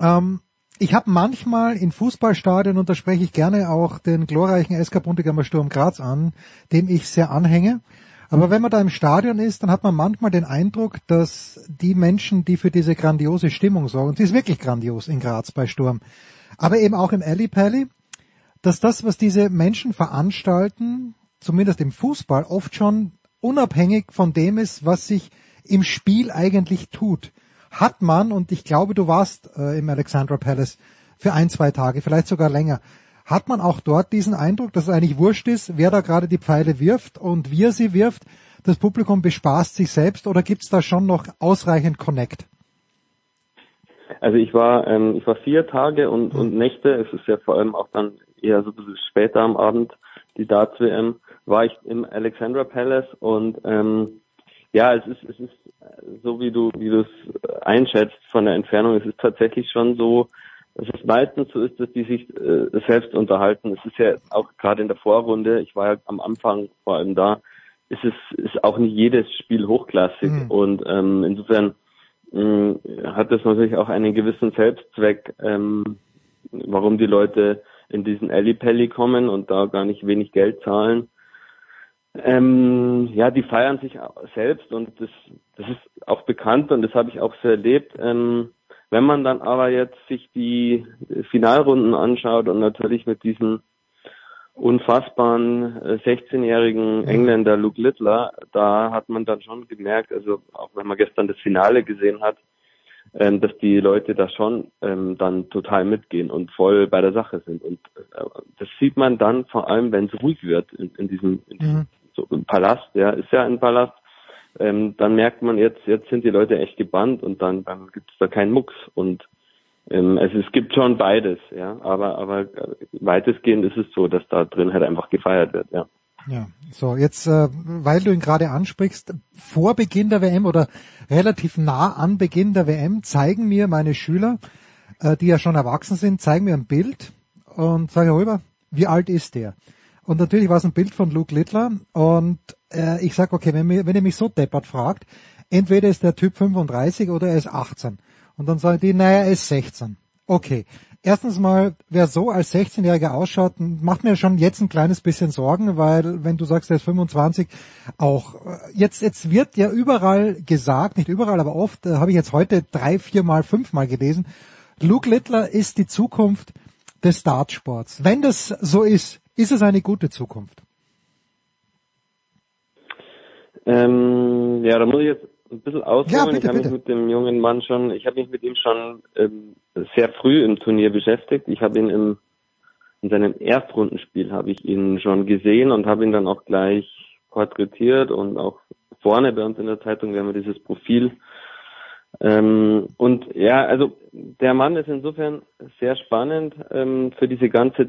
Ähm, ich habe manchmal in Fußballstadien, und da spreche ich gerne auch den glorreichen SK Bundegammer Sturm Graz an, dem ich sehr anhänge, aber wenn man da im Stadion ist, dann hat man manchmal den Eindruck, dass die Menschen, die für diese grandiose Stimmung sorgen, sie ist wirklich grandios in Graz bei Sturm, aber eben auch im Alley Pally, dass das, was diese Menschen veranstalten, zumindest im Fußball, oft schon unabhängig von dem ist, was sich im Spiel eigentlich tut. Hat man, und ich glaube, du warst äh, im Alexandra Palace für ein, zwei Tage, vielleicht sogar länger, hat man auch dort diesen Eindruck, dass es eigentlich wurscht ist, wer da gerade die Pfeile wirft und wie er sie wirft? Das Publikum bespaßt sich selbst oder gibt es da schon noch ausreichend Connect? Also ich war, ähm, ich war vier Tage und, und Nächte, es ist ja vor allem auch dann eher so ein bisschen später am Abend, die Darts WM, war ich im Alexandra Palace und ähm, ja, es ist, es ist so wie du, wie du es einschätzt von der Entfernung, es ist tatsächlich schon so, dass es meistens so ist, dass die sich äh, selbst unterhalten. Es ist ja auch gerade in der Vorrunde, ich war ja am Anfang vor allem da, ist es ist auch nicht jedes Spiel hochklassig mhm. und ähm, insofern mh, hat das natürlich auch einen gewissen Selbstzweck, ähm, warum die Leute in diesen Alley kommen und da gar nicht wenig Geld zahlen. Ähm, ja, die feiern sich selbst und das, das ist auch bekannt und das habe ich auch so erlebt. Ähm, wenn man dann aber jetzt sich die Finalrunden anschaut und natürlich mit diesem unfassbaren 16-jährigen mhm. Engländer Luke Littler, da hat man dann schon gemerkt, also auch wenn man gestern das Finale gesehen hat, ähm, dass die Leute da schon ähm, dann total mitgehen und voll bei der Sache sind. Und äh, das sieht man dann vor allem, wenn es ruhig wird in, in diesem, in diesem mhm. so, Palast. Ja, ist ja ein Palast ähm, dann merkt man jetzt, jetzt sind die Leute echt gebannt und dann, dann gibt es da keinen Mucks und ähm, also es gibt schon beides, ja, aber aber äh, weitestgehend ist es so, dass da drin halt einfach gefeiert wird, ja. Ja, so jetzt, äh, weil du ihn gerade ansprichst, vor Beginn der WM oder relativ nah an Beginn der WM zeigen mir meine Schüler, äh, die ja schon erwachsen sind, zeigen mir ein Bild und sagen, rüber, wie alt ist der? Und natürlich war es ein Bild von Luke Littler und äh, ich sage, okay, wenn, wenn ihr mich so deppert fragt, entweder ist der Typ 35 oder er ist 18. Und dann sagen die, naja, er ist 16. Okay. Erstens mal, wer so als 16-Jähriger ausschaut, macht mir schon jetzt ein kleines bisschen Sorgen, weil wenn du sagst, er ist 25, auch äh, jetzt jetzt wird ja überall gesagt, nicht überall, aber oft äh, habe ich jetzt heute drei, vier Mal, fünf Mal gelesen. Luke Littler ist die Zukunft des Dartsports. Wenn das so ist, ist es eine gute Zukunft? Ähm, ja, da muss ich jetzt ein bisschen ausholen. Ja, bitte, ich habe mich mit dem jungen Mann schon, ich habe mich mit ihm schon ähm, sehr früh im Turnier beschäftigt. Ich habe ihn im, in seinem Erstrundenspiel habe ich ihn schon gesehen und habe ihn dann auch gleich porträtiert und auch vorne bei uns in der Zeitung, wir haben dieses Profil. Ähm, und ja, also der Mann ist insofern sehr spannend ähm, für diese ganze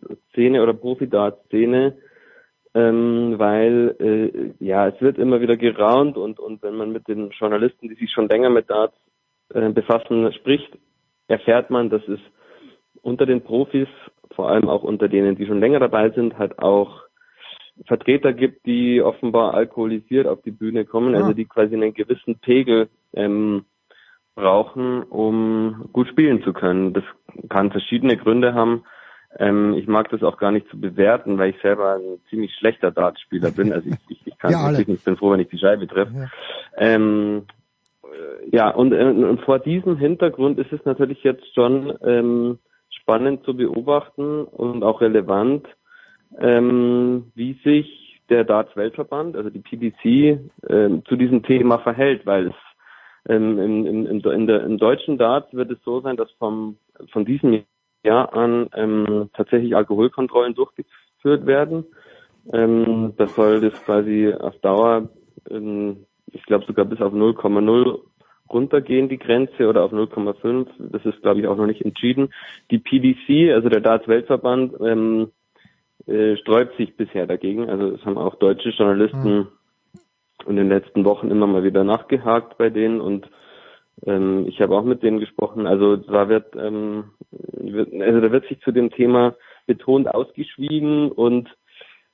Darts-Szene oder Profi-Darts-Szene ähm, weil äh, ja es wird immer wieder geraunt und und wenn man mit den Journalisten, die sich schon länger mit Darts äh, befassen, spricht, erfährt man, dass es unter den Profis, vor allem auch unter denen, die schon länger dabei sind, halt auch Vertreter gibt, die offenbar alkoholisiert auf die Bühne kommen, ja. also die quasi einen gewissen Pegel ähm, brauchen, um gut spielen zu können. Das kann verschiedene Gründe haben. Ähm, ich mag das auch gar nicht zu bewerten, weil ich selber ein ziemlich schlechter Dartspieler bin. Also ich, ich, ich kann ja, wirklich nicht, bin froh, wenn ich die Scheibe treffe. Ja, ähm, äh, ja und, äh, und vor diesem Hintergrund ist es natürlich jetzt schon ähm, spannend zu beobachten und auch relevant, ähm, wie sich der Darts-Weltverband, also die PDC, ähm, zu diesem Thema verhält, weil es ähm, im, im, im, in der, im deutschen Darts wird es so sein, dass vom, von diesem Jahr an ähm, tatsächlich Alkoholkontrollen durchgeführt werden. Ähm, das soll das quasi auf Dauer, ähm, ich glaube sogar bis auf 0,0 runtergehen, die Grenze, oder auf 0,5. Das ist, glaube ich, auch noch nicht entschieden. Die PDC, also der Darts-Weltverband, ähm, äh, sträubt sich bisher dagegen. Also es haben auch deutsche Journalisten mhm. in den letzten Wochen immer mal wieder nachgehakt bei denen und Ähm, ich habe auch mit denen gesprochen. Also da wird, ähm, wird, also da wird sich zu dem Thema betont ausgeschwiegen und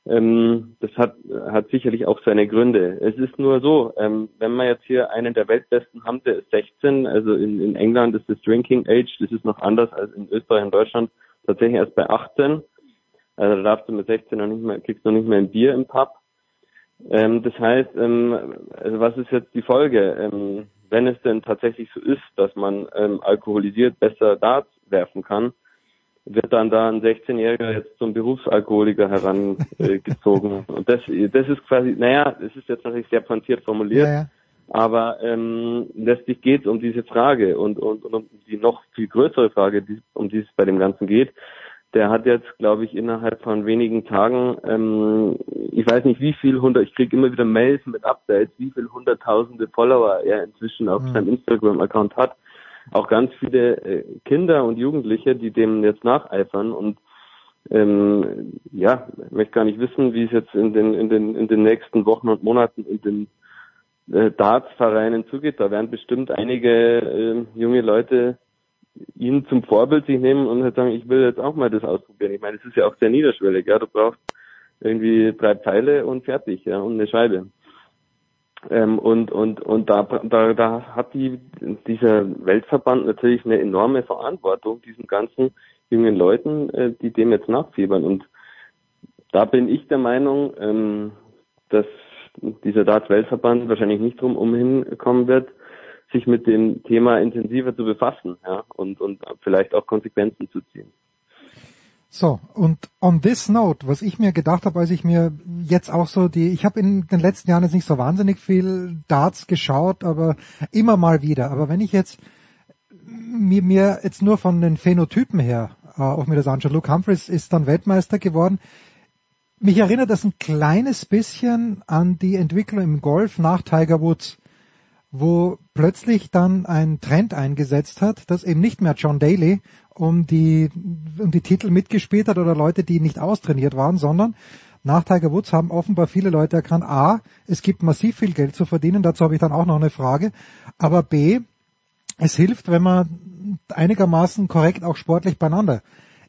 ähm, das hat, hat sicherlich auch seine Gründe. Es ist nur so, ähm, wenn man jetzt hier einen der Weltbesten haben, der ist 16, also in, in England ist das Drinking Age, das ist noch anders als in Österreich und Deutschland, tatsächlich erst bei 18. Also da darfst du mit 16 noch nicht mehr, kriegst noch nicht mehr ein Bier im Pub. Ähm, das heißt, ähm, also was ist jetzt die Folge? Ähm, wenn es denn tatsächlich so ist, dass man ähm, alkoholisiert besser Darts werfen kann, wird dann da ein 16-Jähriger jetzt zum Berufsalkoholiker herangezogen. und das, das ist quasi, naja, das ist jetzt natürlich sehr pointiert formuliert, Ja, ja. aber ähm, letztlich geht es um diese Frage und, und, und um die noch viel größere Frage, die, um die es bei dem Ganzen geht. Der hat jetzt, glaube ich, innerhalb von wenigen Tagen, ähm, ich weiß nicht wie viel hundert, ich kriege immer wieder Mails mit Updates, wie viel hunderttausende Follower er inzwischen auf Mhm. seinem Instagram-Account hat. Auch ganz viele äh, Kinder und Jugendliche, die dem jetzt nacheifern und ähm, ja, ich möchte gar nicht wissen, wie es jetzt in den in den in den nächsten Wochen und Monaten in den äh, Darts-Vereinen zugeht. Da werden bestimmt einige äh, junge Leute ihn zum Vorbild sich nehmen und halt sagen, ich will jetzt auch mal das ausprobieren. Ich meine, es ist ja auch sehr niederschwellig, ja. Du brauchst irgendwie drei Pfeile und fertig, ja, und eine Scheibe. Ähm, und und und da, da da hat die dieser Weltverband natürlich eine enorme Verantwortung diesen ganzen jungen Leuten, äh, die dem jetzt nachfiebern. Und da bin ich der Meinung, ähm, dass dieser Darts-Weltverband wahrscheinlich nicht drum umhin kommen wird, sich mit dem Thema intensiver zu befassen, ja, und und vielleicht auch Konsequenzen zu ziehen. So, und on this note, was ich mir gedacht habe, als ich mir jetzt auch so die, ich habe in den letzten Jahren jetzt nicht so wahnsinnig viel Darts geschaut, aber immer mal wieder. Aber wenn ich jetzt mir, mir jetzt nur von den Phänotypen her äh, auch mir das anschaue, Luke Humphreys ist dann Weltmeister geworden. Mich erinnert das ein kleines bisschen an die Entwicklung im Golf nach Tiger Woods, wo plötzlich dann ein Trend eingesetzt hat, dass eben nicht mehr John Daly um die, um die Titel mitgespielt hat oder Leute, die nicht austrainiert waren, sondern nach Tiger Woods haben offenbar viele Leute erkannt, A, es gibt massiv viel Geld zu verdienen, dazu habe ich dann auch noch eine Frage, aber B, es hilft, wenn man einigermaßen korrekt auch sportlich beieinander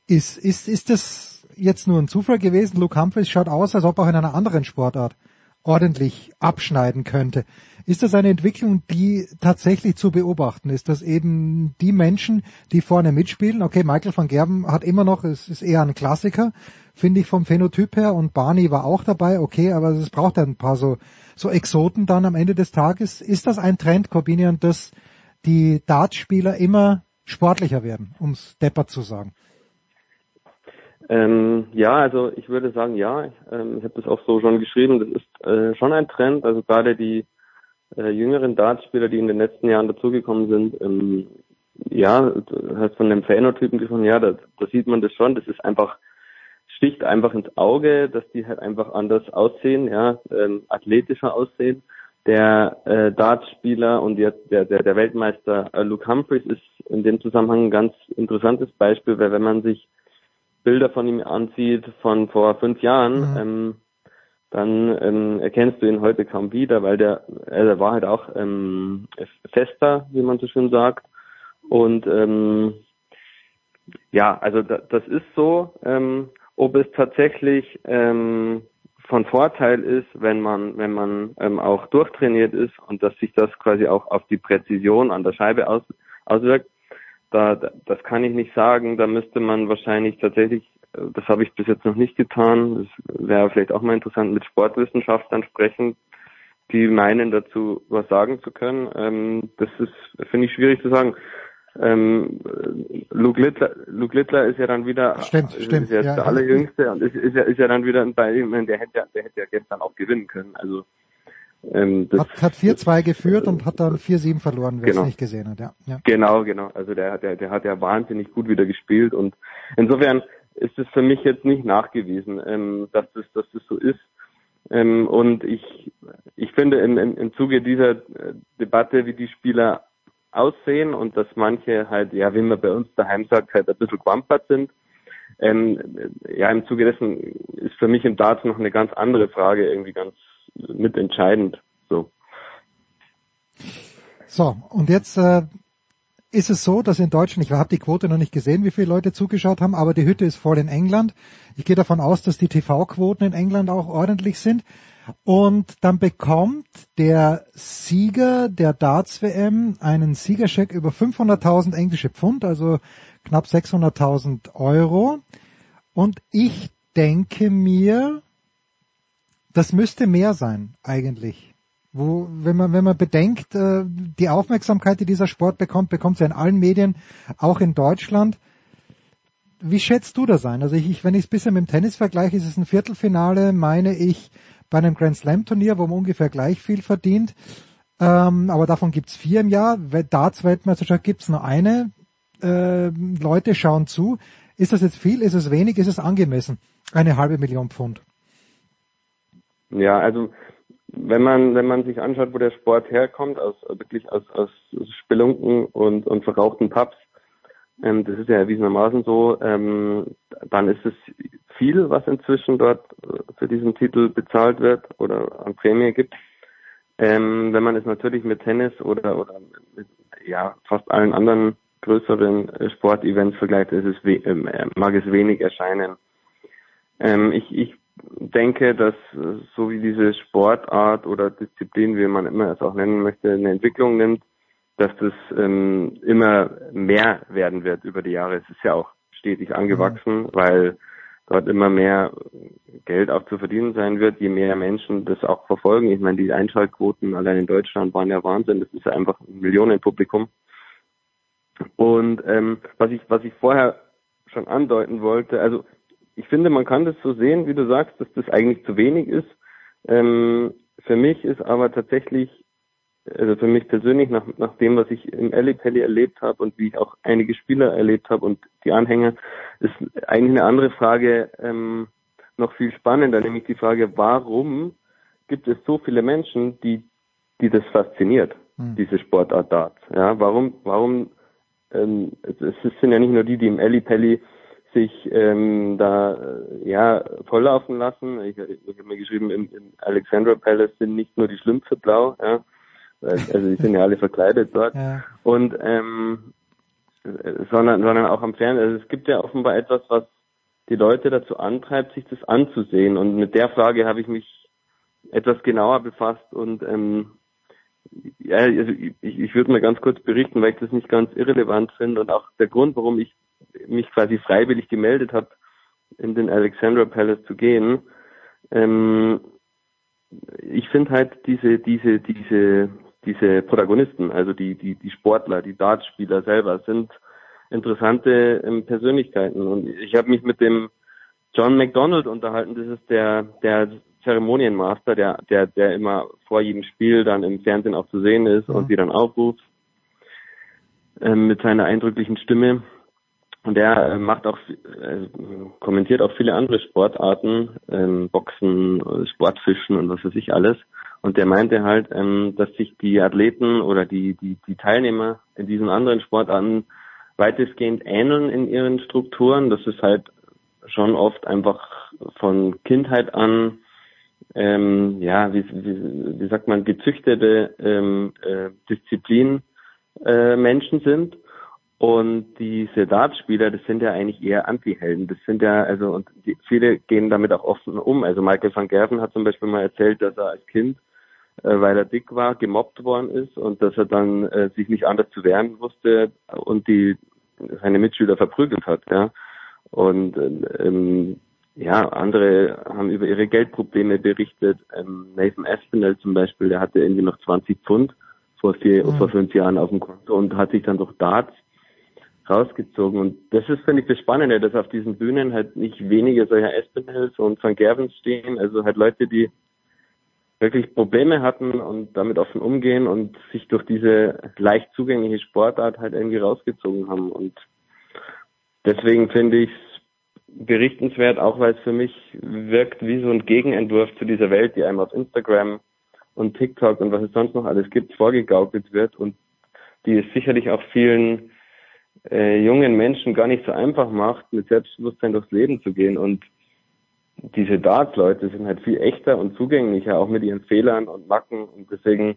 ist. Ist, ist das jetzt nur ein Zufall gewesen? Luke Humphreys schaut aus, als ob er auch in einer anderen Sportart ordentlich abschneiden könnte. Ist das eine Entwicklung, die tatsächlich zu beobachten ist, dass eben die Menschen, die vorne mitspielen, okay, Michael van Gerben hat immer noch, es ist eher ein Klassiker, finde ich vom Phänotyp her und Barney war auch dabei, okay, aber es braucht ein paar so, so Exoten dann am Ende des Tages. Ist das ein Trend, Corbinian, dass die Dartspieler immer sportlicher werden, ums deppert zu sagen? Ähm, ja, also ich würde sagen, ja. Ich, ähm, ich habe das auch so schon geschrieben. Das ist äh, schon ein Trend. Also gerade die äh, jüngeren Dartspieler, die in den letzten Jahren dazugekommen sind, ähm, ja, du hast von dem Phänotypen gesprochen, ja, da, da sieht man das schon. Das ist einfach, sticht einfach ins Auge, dass die halt einfach anders aussehen, ja, ähm, athletischer aussehen. Der äh, Dartspieler und jetzt der, der, der Weltmeister äh, Luke Humphreys ist in dem Zusammenhang ein ganz interessantes Beispiel, weil wenn man sich Bilder von ihm ansieht von vor fünf Jahren, Mhm. ähm, dann ähm, erkennst du ihn heute kaum wieder, weil der, äh, der war halt auch ähm, fester, wie man so schön sagt. Und ähm, ja, also da, das ist so. Ähm, ob es tatsächlich ähm, von Vorteil ist, wenn man, wenn man ähm, auch durchtrainiert ist und dass sich das quasi auch auf die Präzision an der Scheibe aus, auswirkt, da, da, das kann ich nicht sagen. Da müsste man wahrscheinlich tatsächlich, äh, das habe ich bis jetzt noch nicht getan, das wäre vielleicht auch mal interessant, mit Sportwissenschaftlern sprechen, die meinen dazu was sagen zu können. Ähm, das ist, finde ich, schwierig zu sagen. Ähm, Luke Littler, Luke Littler ist ja dann wieder, Stimmt, ist stimmt, jetzt ja. der allerjüngste und ist, ist ja, ist ja dann wieder bei ihm, der hätte ja, der hätte ja gestern auch gewinnen können. Also, ähm, das, Hat, hat 4-2 geführt und hat dann 4-7 verloren, wer Genau. es nicht gesehen hat, ja. ja. Genau, genau. Also der, der, der hat ja wahnsinnig gut wieder gespielt und insofern ist es für mich jetzt nicht nachgewiesen, ähm, dass das, dass das so ist. Ähm, und ich, ich finde im, im, im Zuge dieser äh, Debatte, wie die Spieler aussehen und dass manche halt, ja, wie man bei uns daheim sagt, halt ein bisschen gewampert sind. Ähm, ja, im Zuge dessen ist für mich im Darts noch eine ganz andere Frage irgendwie ganz mitentscheidend. So. So, und jetzt äh, ist es so, dass in Deutschland, ich habe die Quote noch nicht gesehen, wie viele Leute zugeschaut haben, aber die Hütte ist voll in England. Ich gehe davon aus, dass die TV-Quoten in England auch ordentlich sind. Und dann bekommt der Sieger der Darts-WM einen Siegerscheck über 500.000 englische Pfund, also knapp 600.000 Euro. Und ich denke mir, das müsste mehr sein eigentlich. Wo, wenn man, wenn man bedenkt, äh, die Aufmerksamkeit, die dieser Sport bekommt, bekommt sie in allen Medien, auch in Deutschland. Wie schätzt du das ein? Also ich, wenn ich es bisschen mit dem Tennis vergleiche, ist es ein Viertelfinale, meine ich, bei einem Grand Slam Turnier, wo man ungefähr gleich viel verdient. Ähm, aber davon gibt's vier im Jahr. Darts-Weltmeisterschaft gibt's nur eine. Äh, Leute schauen zu. Ist das jetzt viel? Ist es wenig? Ist es angemessen? Eine halbe Million Pfund. Ja, also wenn man wenn man sich anschaut, wo der Sport herkommt, aus wirklich aus, aus Spelunken und, und verrauchten Pubs, ähm, das ist ja erwiesenermaßen so, ähm, dann ist es viel, was inzwischen dort äh, für diesen Titel bezahlt wird oder an Prämie gibt. Ähm, wenn man es natürlich mit Tennis oder oder mit ja fast allen anderen größeren äh, Sportevents vergleicht, ist es äh, mag es wenig erscheinen. Ähm, ich, ich denke, dass äh, so wie diese Sportart oder Disziplin, wie man immer es auch nennen möchte, eine Entwicklung nimmt, dass das ähm, immer mehr werden wird über die Jahre. Es ist ja auch stetig angewachsen, mhm. weil dort immer mehr Geld auch zu verdienen sein wird, je mehr Menschen das auch verfolgen. Ich meine, die Einschaltquoten allein in Deutschland waren ja Wahnsinn. Das ist ja einfach ein Millionenpublikum. Und ähm, was ich was ich vorher schon andeuten wollte, also ich finde, man kann das so sehen, wie du sagst, dass das eigentlich zu wenig ist. Ähm, für mich ist aber tatsächlich, also für mich persönlich, nach, nach dem, was ich im Ellipelli erlebt habe und wie ich auch einige Spieler erlebt habe und die Anhänger, ist eigentlich eine andere Frage ähm, noch viel spannender, nämlich die Frage, warum gibt es so viele Menschen, die, die das fasziniert, hm. diese Sportart Darts? Ja, warum, warum, ähm, es, es sind ja nicht nur die, die im Ellipelli sich ähm, da äh, ja volllaufen lassen. Ich, ich habe mir geschrieben, im, im Alexandra Palace sind nicht nur die Schlümpfe blau, ja. Also die sind ja alle verkleidet dort. Ja. Und ähm, sondern, sondern auch am Fernsehen. Also es gibt ja offenbar etwas, was die Leute dazu antreibt, sich das anzusehen. Und mit der Frage habe ich mich etwas genauer befasst und ähm, ja, also ich, ich würde mal ganz kurz berichten, weil ich das nicht ganz irrelevant finde und auch der Grund, warum ich mich quasi freiwillig gemeldet habe, in den Alexandra Palace zu gehen. Ähm, ich finde halt diese, diese, diese, diese Protagonisten, also die, die, die Sportler, die Dartspieler selber sind interessante ähm, Persönlichkeiten. Und ich habe mich mit dem John McDonald unterhalten, das ist der, der Zeremonienmaster, der, der, der immer vor jedem Spiel dann im Fernsehen auch zu sehen ist mhm. und die dann aufruft ähm, mit seiner eindrücklichen Stimme. Und der äh, macht auch, äh, kommentiert auch viele andere Sportarten, ähm, Boxen, Sportfischen und was weiß ich alles. Und der meinte halt, ähm, dass sich die Athleten oder die, die, die Teilnehmer in diesen anderen Sportarten weitestgehend ähneln in ihren Strukturen. Das ist halt schon oft einfach von Kindheit an, ähm, ja, wie, wie, wie sagt man, gezüchtete ähm, äh, Disziplin äh, Menschen sind und diese Dartspieler, das sind ja eigentlich eher Anti-Helden. Das sind ja, also, und die, viele gehen damit auch offen um. Also Michael van Gerven hat zum Beispiel mal erzählt, dass er als Kind, äh, weil er dick war, gemobbt worden ist und dass er dann äh, sich nicht anders zu wehren wusste und die seine Mitschüler verprügelt hat, ja. Und ähm, ja, andere haben über ihre Geldprobleme berichtet. Ähm, Nathan Aspinall zum Beispiel, der hatte irgendwie noch 20 Pfund vor vier, mhm. vor fünf Jahren auf dem Konto und hat sich dann durch Darts rausgezogen. Und das ist, finde ich, das Spannende, dass auf diesen Bühnen halt nicht wenige solcher Espinels und Van Gervens stehen, also halt Leute, die wirklich Probleme hatten und damit offen umgehen und sich durch diese leicht zugängliche Sportart halt irgendwie rausgezogen haben. Und deswegen finde ich es berichtenswert, auch weil es für mich wirkt wie so ein Gegenentwurf zu dieser Welt, die einem auf Instagram und TikTok und was es sonst noch alles gibt, vorgegaukelt wird und die es sicherlich auch vielen äh, jungen Menschen gar nicht so einfach macht, mit Selbstbewusstsein durchs Leben zu gehen. Und diese Darts-Leute sind halt viel echter und zugänglicher, auch mit ihren Fehlern und Macken. Und deswegen,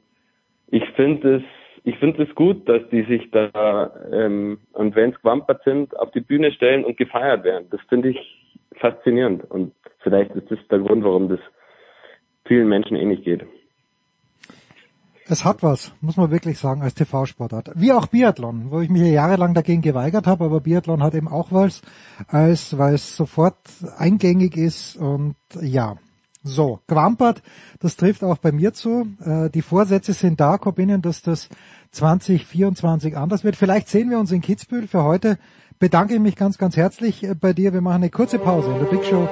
ich finde es ich finde es gut, dass die sich da ähm, und wenn es gewampert sind, auf die Bühne stellen und gefeiert werden. Das finde ich faszinierend und vielleicht ist das der Grund, warum das vielen Menschen ähnlich geht. Es hat was, muss man wirklich sagen, als TV-Sportart. Wie auch Biathlon, wo ich mich ja jahrelang dagegen geweigert habe, aber Biathlon hat eben auch was, als weil es sofort eingängig ist und ja. So, Quampert, das trifft auch bei mir zu. Äh, die Vorsätze sind da, Corbinian, dass das 2024 anders wird. Vielleicht sehen wir uns in Kitzbühel. Für heute bedanke ich mich ganz, ganz herzlich äh, bei dir. Wir machen eine kurze Pause in der Big Show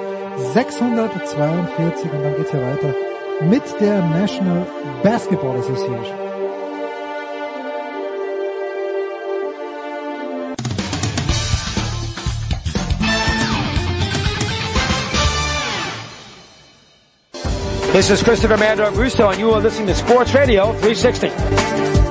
642 und dann geht's hier weiter mit der National Basketball Association. This is Christopher Mando Russo, and you are listening to Sports Radio 360.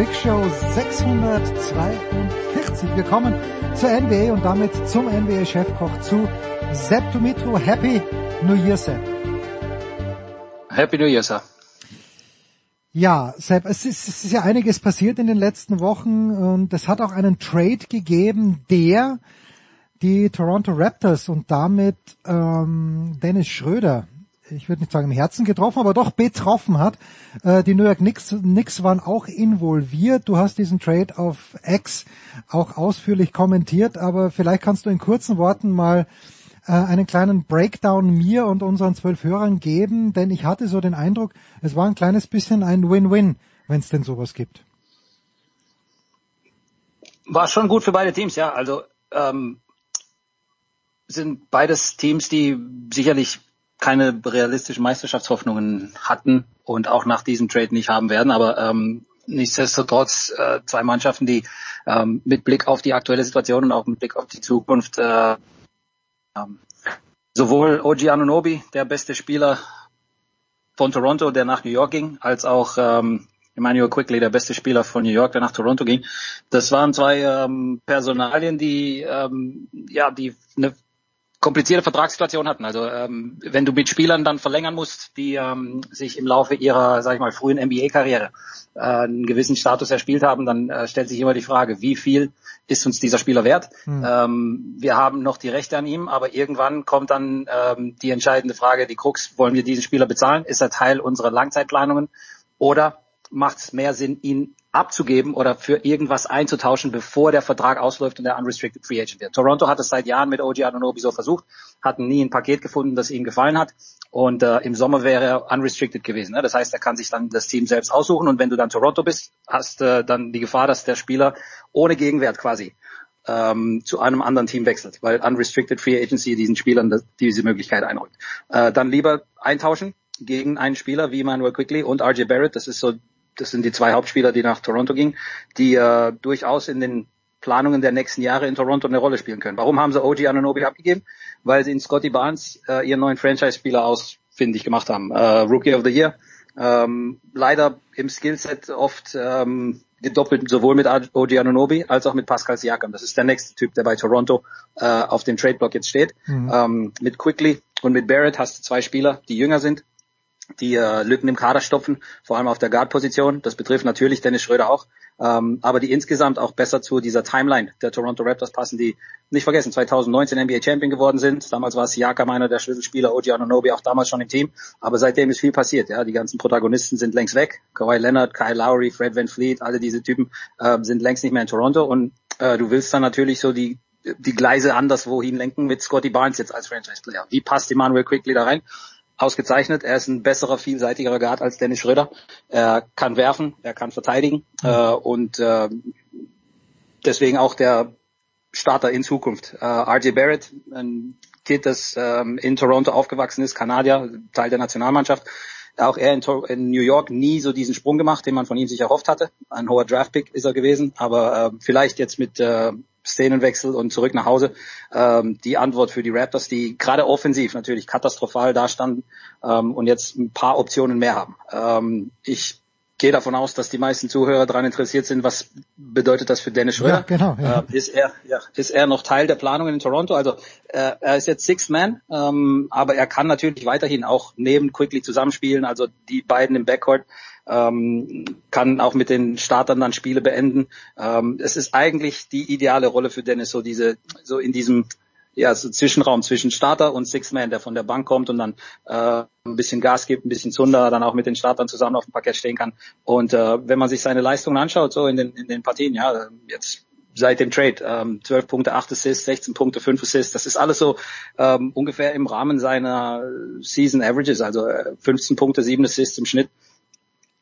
Big Show 642. Wir kommen zur NBA und damit zum NBA-Chefkoch zu Sepp Dumitro. Happy New Year, Sepp. Happy New Year, Sir. Ja, Sepp, es ist, es ist ja einiges passiert in den letzten Wochen und es hat auch einen Trade gegeben, der die Toronto Raptors und damit ähm, Dennis Schröder ich würde nicht sagen im Herzen getroffen, aber doch betroffen hat. Äh, die New York Knicks, Knicks waren auch involviert. Du hast diesen Trade auf X auch ausführlich kommentiert, aber vielleicht kannst du in kurzen Worten mal äh, einen kleinen Breakdown mir und unseren zwölf Hörern geben, denn ich hatte so den Eindruck, es war ein kleines bisschen ein Win-Win, wenn es denn sowas gibt. War schon gut für beide Teams, ja. Also ähm, sind beides Teams, die sicherlich keine realistischen Meisterschaftshoffnungen hatten und auch nach diesem Trade nicht haben werden. Aber ähm, nichtsdestotrotz äh, zwei Mannschaften, die ähm, mit Blick auf die aktuelle Situation und auch mit Blick auf die Zukunft äh, ähm, sowohl OG Anunobi, der beste Spieler von Toronto, der nach New York ging, als auch ähm, Emmanuel Quickly, der beste Spieler von New York, der nach Toronto ging. Das waren zwei ähm, Personalien, die ähm, ja die eine komplizierte Vertragssituation hatten. Also ähm, wenn du mit Spielern dann verlängern musst, die ähm, sich im Laufe ihrer, sag ich mal, frühen NBA-Karriere äh, einen gewissen Status erspielt haben, dann äh, stellt sich immer die Frage, wie viel ist uns dieser Spieler wert? Hm. Ähm, wir haben noch die Rechte an ihm, aber irgendwann kommt dann ähm, die entscheidende Frage, die Krux, wollen wir diesen Spieler bezahlen? Ist er Teil unserer Langzeitplanungen? Oder macht es mehr Sinn, ihn abzugeben oder für irgendwas einzutauschen, bevor der Vertrag ausläuft und der unrestricted free agent wird. Toronto hat es seit Jahren mit OG Anunoby so versucht, hatten nie ein Paket gefunden, das ihnen gefallen hat und äh, im Sommer wäre er unrestricted gewesen. Ne? Das heißt, er kann sich dann das Team selbst aussuchen und wenn du dann Toronto bist, hast äh, dann die Gefahr, dass der Spieler ohne Gegenwert quasi ähm, zu einem anderen Team wechselt, weil unrestricted free agency diesen Spielern das, diese Möglichkeit einräumt. Äh, dann lieber eintauschen gegen einen Spieler wie Manuel Quickly und RJ Barrett. Das ist so das sind die zwei Hauptspieler, die nach Toronto gingen, die äh, durchaus in den Planungen der nächsten Jahre in Toronto eine Rolle spielen können. Warum haben sie OG Ananobi abgegeben? Weil sie in Scotty Barnes äh, ihren neuen Franchise-Spieler ausfindig gemacht haben. Äh, Rookie of the Year. Ähm, leider im Skillset oft ähm, gedoppelt, sowohl mit OG Ananobi als auch mit Pascal Siakam. Das ist der nächste Typ, der bei Toronto äh, auf dem Trade-Block jetzt steht. Mhm. Ähm, mit Quickly und mit Barrett hast du zwei Spieler, die jünger sind, die äh, Lücken im Kader stopfen, vor allem auf der Guard-Position. Das betrifft natürlich Dennis Schröder auch, ähm, aber die insgesamt auch besser zu dieser Timeline der Toronto Raptors passen, die nicht vergessen 2019 NBA Champion geworden sind. Damals war Siakam einer der Schlüsselspieler, OG Anunoby auch damals schon im Team, aber seitdem ist viel passiert. Ja, die ganzen Protagonisten sind längst weg. Kawhi Leonard, Kyle Lowry, Fred Van Fleet, alle diese Typen äh, sind längst nicht mehr in Toronto und äh, du willst dann natürlich so die die Gleise anderswohin lenken mit Scotty Barnes jetzt als Franchise-Player. Wie passt Emmanuel Quickly da rein? Ausgezeichnet. Er ist ein besserer, vielseitigerer Guard als Dennis Schröder. Er kann werfen, er kann verteidigen mhm. äh, und äh, deswegen auch der Starter in Zukunft. Äh, RJ Barrett, ein Kid, das ähm, in Toronto aufgewachsen ist, Kanadier, Teil der Nationalmannschaft. Auch er in, in, New York nie so diesen Sprung gemacht, den man von ihm sich erhofft hatte. Ein hoher Draftpick ist er gewesen, aber äh, vielleicht jetzt mit äh, Szenenwechsel und zurück nach Hause. Ähm, die Antwort für die Raptors, die gerade offensiv natürlich katastrophal dastanden ähm, und jetzt ein paar Optionen mehr haben. Ähm, ich gehe davon aus, dass die meisten Zuhörer daran interessiert sind, was bedeutet das für Dennis Schröder? Ja, genau. Ja. Äh, ist er ja, ist er noch Teil der Planung in Toronto? Also äh, er ist jetzt Six Man, ähm, aber er kann natürlich weiterhin auch neben Quickly zusammenspielen. Also die beiden im Backcourt ähm, kann auch mit den Startern dann Spiele beenden. Ähm, es ist eigentlich die ideale Rolle für Dennis, so diese so in diesem ja, so Zwischenraum zwischen Starter und Six-Man, der von der Bank kommt und dann äh, ein bisschen Gas gibt, ein bisschen Zunder, dann auch mit den Startern zusammen auf dem Parkett stehen kann. Und äh, wenn man sich seine Leistungen anschaut, so in den, in den Partien, ja, jetzt seit dem Trade, ähm, 12 Punkte, 8 Assists, 16 Punkte, 5 Assists, das ist alles so ähm, ungefähr im Rahmen seiner Season Averages, also äh, 15 Punkte, 7 Assists im Schnitt.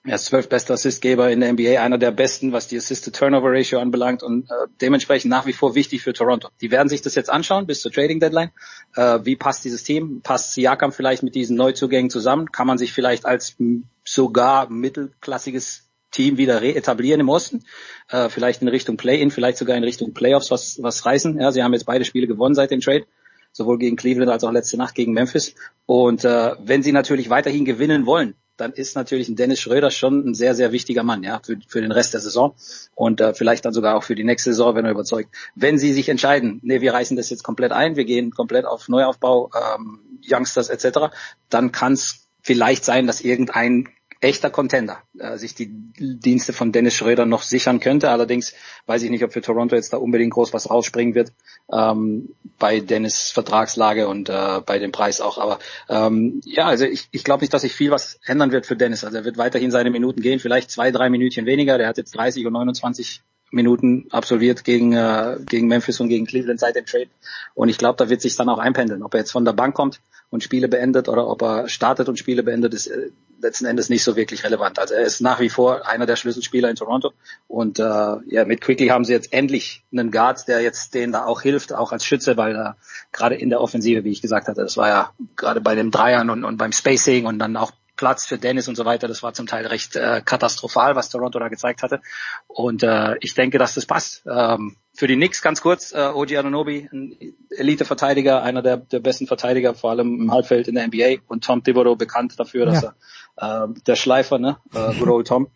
Er ist zwölf bester Assistgeber in der NBA, einer der besten, was die Assist-to-Turnover-Ratio anbelangt und äh, dementsprechend nach wie vor wichtig für Toronto. Die werden sich das jetzt anschauen bis zur Trading-Deadline. Äh, wie passt dieses Team? Passt Siakam vielleicht mit diesen Neuzugängen zusammen? Kann man sich vielleicht als sogar mittelklassiges Team wieder reetablieren im Osten? Äh, vielleicht in Richtung Play-In, vielleicht sogar in Richtung Playoffs was, was reißen. Ja, sie haben jetzt beide Spiele gewonnen seit dem Trade sowohl gegen Cleveland als auch letzte Nacht gegen Memphis. Und äh, wenn sie natürlich weiterhin gewinnen wollen, dann ist natürlich ein Dennis Schröder schon ein sehr, sehr wichtiger Mann, ja, für, für den Rest der Saison und äh, vielleicht dann sogar auch für die nächste Saison, wenn er überzeugt. Wenn sie sich entscheiden, nee, wir reißen das jetzt komplett ein, wir gehen komplett auf Neuaufbau, ähm, Youngsters etc., dann kann es vielleicht sein, dass irgendein echter Contender äh, sich die Dienste von Dennis Schröder noch sichern könnte. Allerdings weiß ich nicht, ob für Toronto jetzt da unbedingt groß was rausspringen wird ähm, bei Dennis Vertragslage und äh, bei dem Preis auch. Aber ähm, ja, also ich, ich glaube nicht, dass sich viel was ändern wird für Dennis. Also er wird weiterhin seine Minuten gehen, vielleicht zwei, drei Minütchen weniger. Der hat jetzt 30 und 29 Minuten absolviert gegen, äh, gegen Memphis und gegen Cleveland seit dem Trade. Und ich glaube, da wird sich dann auch einpendeln. Ob er jetzt von der Bank kommt und Spiele beendet oder ob er startet und Spiele beendet, ist äh, letzten Endes nicht so wirklich relevant. Also er ist nach wie vor einer der Schlüsselspieler in Toronto. Und äh, ja, mit Quickly haben sie jetzt endlich einen Guard, der jetzt denen da auch hilft, auch als Schütze, weil er gerade in der Offensive, wie ich gesagt hatte, das war ja gerade bei den Dreiern und, und beim Spacing und dann auch Platz für Dennis und so weiter. Das war zum Teil recht äh, katastrophal, was Toronto da gezeigt hatte. Und äh, ich denke, dass das passt. Ähm, für die Knicks ganz kurz, äh, Oji Anunobi, ein Elite-Verteidiger, einer der, der besten Verteidiger, vor allem im Halbfeld in der NBA. Und Tom Thibodeau bekannt dafür, dass ja. er äh, der Schleifer, ne, äh, good old Tom.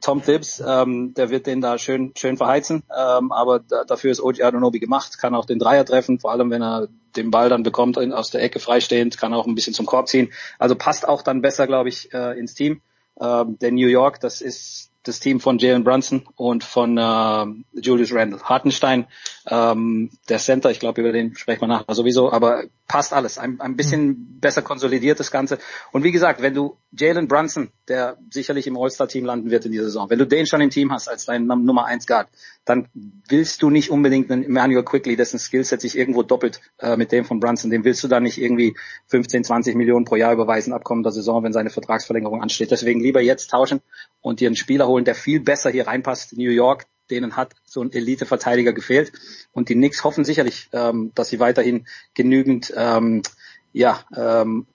Tom Tibbs, ähm, der wird den da schön schön verheizen, ähm, aber da, dafür ist OG Adonobi gemacht, kann auch den Dreier treffen, vor allem wenn er den Ball dann bekommt aus der Ecke freistehend, kann auch ein bisschen zum Korb ziehen. Also passt auch dann besser, glaube ich, äh, ins Team. Ähm, der New York, das ist das Team von Jalen Brunson und von äh, Julius Randle. Hartenstein, ähm, der Center, ich glaube, über den sprechen wir nachher sowieso, aber passt alles. Ein, ein bisschen mhm. besser konsolidiert das Ganze. Und wie gesagt, wenn du Jalen Brunson, der sicherlich im All-Star-Team landen wird in dieser Saison, wenn du den schon im Team hast als dein Nummer 1 Guard, dann willst du nicht unbedingt einen Emmanuel Quickly, dessen Skillset sich irgendwo doppelt äh, mit dem von Brunson, dem willst du dann nicht irgendwie 15, 20 Millionen pro Jahr überweisen ab kommender Saison, wenn seine Vertragsverlängerung ansteht. Deswegen lieber jetzt tauschen und dir einen Spieler holen, der viel besser hier reinpasst. New York, denen hat so ein Elite-Verteidiger gefehlt. Und die Knicks hoffen sicherlich, ähm, dass sie weiterhin genügend ähm, ja, ähm,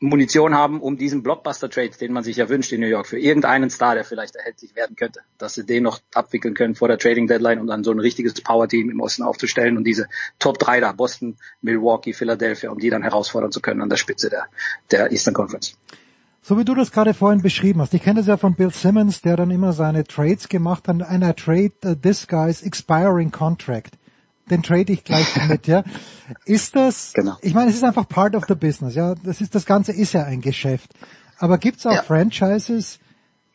Munition haben, um diesen Blockbuster-Trade, den man sich ja wünscht in New York, für irgendeinen Star, der vielleicht erhältlich werden könnte, dass sie den noch abwickeln können vor der Trading-Deadline, um dann so ein richtiges Power-Team im Osten aufzustellen und diese Top 3 da, Boston, Milwaukee, Philadelphia, um die dann herausfordern zu können an der Spitze der, der Eastern Conference. So wie du das gerade vorhin beschrieben hast, ich kenne das ja von Bill Simmons, der dann immer seine Trades gemacht hat, einer Trade, uh, this guy's expiring contract. Den trade ich gleich mit, ja. Ist das, genau. ich meine, es ist einfach part of the business, ja. Das ist, das Ganze ist ja ein Geschäft. Aber gibt's auch ja. Franchises,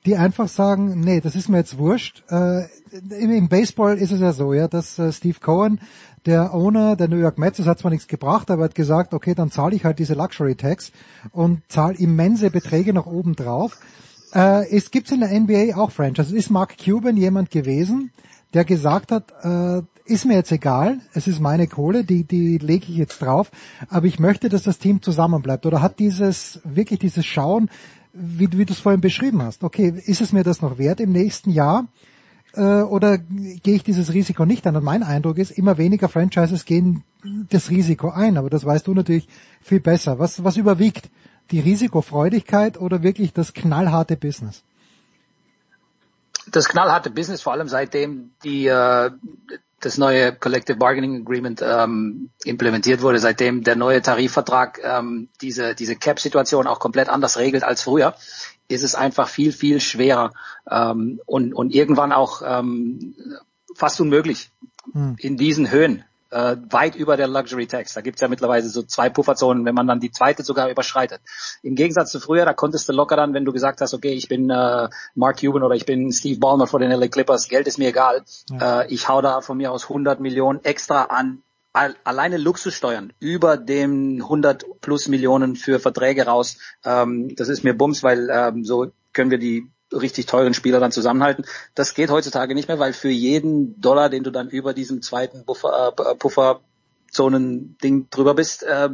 die einfach sagen, nee, das ist mir jetzt wurscht. Äh, im, Baseball ist es ja so, ja, dass äh, Steve Cohen der Owner der New York Mets, das hat zwar nichts gebracht, aber er hat gesagt, okay, dann zahle ich halt diese Luxury Tax und zahle immense Beträge nach oben drauf. Äh, es gibt in der NBA auch Franchises. Ist Mark Cuban jemand gewesen, der gesagt hat, äh, ist mir jetzt egal, es ist meine Kohle, die, die lege ich jetzt drauf, aber ich möchte, dass das Team zusammenbleibt. Oder hat dieses, wirklich dieses Schauen, wie, wie du es vorhin beschrieben hast, okay, ist es mir das noch wert im nächsten Jahr? äh, oder gehe ich dieses Risiko nicht an? Und mein Eindruck ist, immer weniger Franchises gehen das Risiko ein, aber das weißt du natürlich viel besser. Was, was überwiegt? Die Risikofreudigkeit oder wirklich das knallharte Business? Das knallharte Business, vor allem seitdem die, äh, das neue Collective Bargaining Agreement ähm, implementiert wurde, seitdem der neue Tarifvertrag ähm, diese, diese Cap-Situation auch komplett anders regelt als früher, ist es einfach viel, viel schwerer ähm, und, und irgendwann auch ähm, fast unmöglich, hm. in diesen Höhen äh, weit über der Luxury Tax. Da gibt's ja mittlerweile so zwei Pufferzonen, wenn man dann die zweite sogar überschreitet. Im Gegensatz zu früher, da konntest du locker dann, wenn du gesagt hast, okay, ich bin äh, Mark Cuban oder ich bin Steve Ballmer vor den LA Clippers, Geld ist mir egal. Ja. Äh, ich hau da von mir aus 100 Millionen extra an alleine Luxussteuern über dem 100 plus Millionen für Verträge raus. Ähm, das ist mir Bums, weil ähm, so können wir die richtig teuren Spieler dann zusammenhalten. Das geht heutzutage nicht mehr, weil für jeden Dollar, den du dann über diesem zweiten Buffer, äh, Pufferzonen-Ding drüber bist, äh,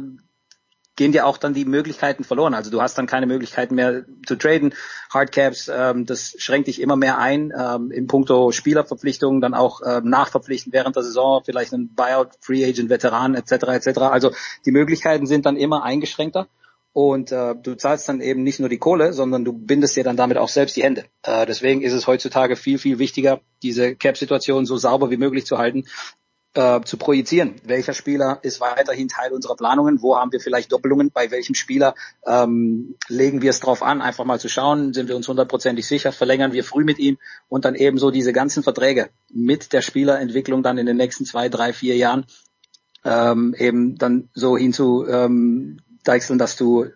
gehen dir auch dann die Möglichkeiten verloren. Also du hast dann keine Möglichkeiten mehr zu traden. Hardcaps, ähm, das schränkt dich immer mehr ein. Ähm, in puncto Spielerverpflichtungen, dann auch ähm, nachverpflichten während der Saison, vielleicht einen Buyout, Free Agent, Veteran etc. etc. Also die Möglichkeiten sind dann immer eingeschränkter. Und äh, du zahlst dann eben nicht nur die Kohle, sondern du bindest dir dann damit auch selbst die Hände. Äh, deswegen ist es heutzutage viel, viel wichtiger, diese Cap-Situation so sauber wie möglich zu halten, äh, zu projizieren. Welcher Spieler ist weiterhin Teil unserer Planungen? Wo haben wir vielleicht Doppelungen? Bei welchem Spieler ähm, legen wir es drauf an? Einfach mal zu schauen, sind wir uns hundertprozentig sicher? Verlängern wir früh mit ihm und dann eben so diese ganzen Verträge mit der Spielerentwicklung dann in den nächsten zwei, drei, vier Jahren ähm, eben dann so hinzu ähm, deichseln, dass du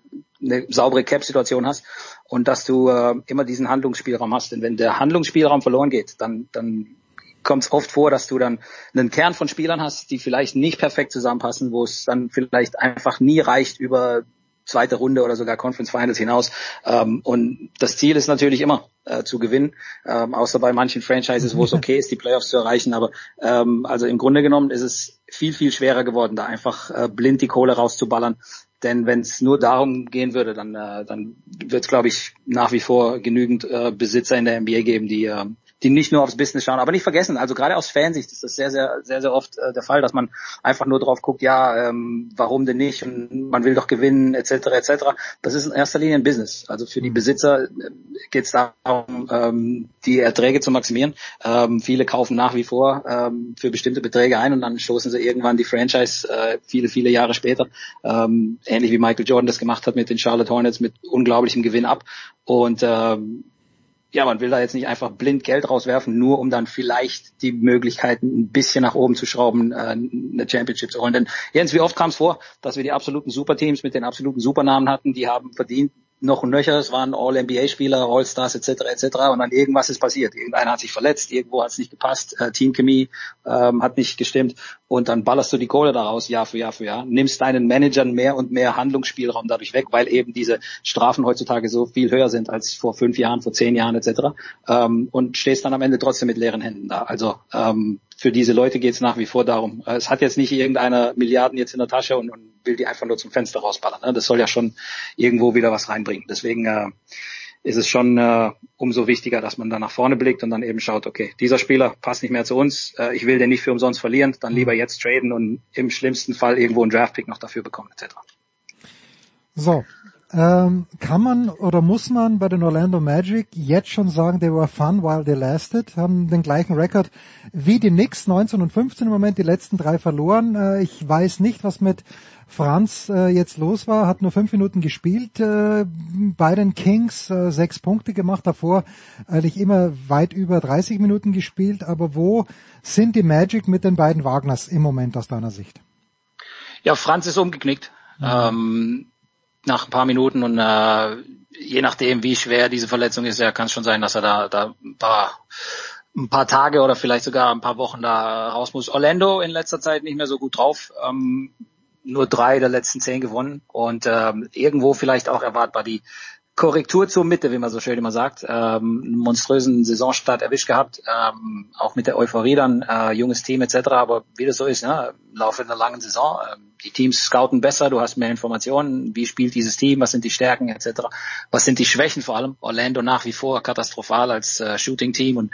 eine saubere Cap-Situation hast und dass du äh, immer diesen Handlungsspielraum hast. Denn wenn der Handlungsspielraum verloren geht, dann, dann kommt es oft vor, dass du dann einen Kern von Spielern hast, die vielleicht nicht perfekt zusammenpassen, wo es dann vielleicht einfach nie reicht über zweite Runde oder sogar Conference Finals hinaus. Ähm, und das Ziel ist natürlich immer äh, zu gewinnen, ähm, außer bei manchen Franchises, wo es okay ist, die Playoffs zu erreichen. Aber ähm, also im Grunde genommen ist es viel, viel schwerer geworden, da einfach äh, blind die Kohle rauszuballern. Denn wenn es nur darum gehen würde, dann, äh, dann wird es, glaube ich, nach wie vor genügend äh, Besitzer in der NBA geben, die äh, die nicht nur aufs Business schauen. Aber nicht vergessen, also gerade aus Fansicht ist das sehr, sehr, sehr, sehr oft äh, der Fall, dass man einfach nur drauf guckt, ja, ähm, warum denn nicht und man will doch gewinnen, etc. etc. Das ist in erster Linie ein Business. Also für die mhm. Besitzer äh, geht es darum, ähm, die Erträge zu maximieren. Ähm, viele kaufen nach wie vor ähm, für bestimmte Beträge ein und dann stoßen sie irgendwann die Franchise äh, viele, viele Jahre später, ähm, ähnlich wie Michael Jordan das gemacht hat mit den Charlotte Hornets mit unglaublichem Gewinn ab. Und ähm, ja, man will da jetzt nicht einfach blind Geld rauswerfen, nur um dann vielleicht die Möglichkeiten ein bisschen nach oben zu schrauben, äh, eine Championship zu holen. Denn Jens, wie oft kam es vor, dass wir die absoluten Superteams mit den absoluten Supernamen hatten, die haben verdient, noch und nöcher, es waren All-NBA-Spieler, All-Stars etc. etc. und dann irgendwas ist passiert. Irgendeiner hat sich verletzt, irgendwo hat es nicht gepasst, äh, Teamchemie ähm, hat nicht gestimmt und dann ballerst du die Kohle daraus Jahr für Jahr für Jahr, nimmst deinen Managern mehr und mehr Handlungsspielraum dadurch weg, weil eben diese Strafen heutzutage so viel höher sind als vor fünf Jahren, vor zehn Jahren etc. Ähm, und stehst dann am Ende trotzdem mit leeren Händen da. Also ähm, für diese Leute geht es nach wie vor darum. Äh, es hat jetzt nicht irgendeiner Milliarden jetzt in der Tasche und, und will die einfach nur zum Fenster rausballern. Ne? Das soll ja schon irgendwo wieder was reinbringen. Deswegen äh, ist es schon äh, umso wichtiger, dass man da nach vorne blickt und dann eben schaut, okay, dieser Spieler passt nicht mehr zu uns, äh, ich will den nicht für umsonst verlieren, dann lieber jetzt traden und im schlimmsten Fall irgendwo einen Draftpick noch dafür bekommen etc. So, ähm, kann man oder muss man bei den Orlando Magic jetzt schon sagen, they were fun while they lasted, haben den gleichen Rekord wie die Knicks 19 und 15 im Moment, die letzten drei verloren. Äh, ich weiß nicht, was mit Franz äh, jetzt los war, hat nur fünf Minuten gespielt äh, bei den Kings, äh, sechs Punkte gemacht, davor eigentlich immer weit über 30 Minuten gespielt, aber wo sind die Magic mit den beiden Wagners im Moment aus deiner Sicht? Ja, Franz ist umgeknickt. Mhm. Ähm, nach ein paar Minuten und äh, je nachdem, wie schwer diese Verletzung ist, ja, kann es schon sein, dass er da, da ein paar ein paar Tage oder vielleicht sogar ein paar Wochen da raus muss. Orlando in letzter Zeit nicht mehr so gut drauf. Ähm, nur drei der letzten zehn gewonnen und ähm, irgendwo vielleicht auch erwartbar die Korrektur zur Mitte, wie man so schön immer sagt. Ähm, einen monströsen Saisonstart erwischt gehabt, ähm, auch mit der Euphorie dann, äh, junges Team etc. Aber wie das so ist, ne, im Laufe einer langen Saison, äh, die Teams scouten besser, du hast mehr Informationen, wie spielt dieses Team, was sind die Stärken etc. Was sind die Schwächen vor allem? Orlando nach wie vor katastrophal als äh, Shooting-Team und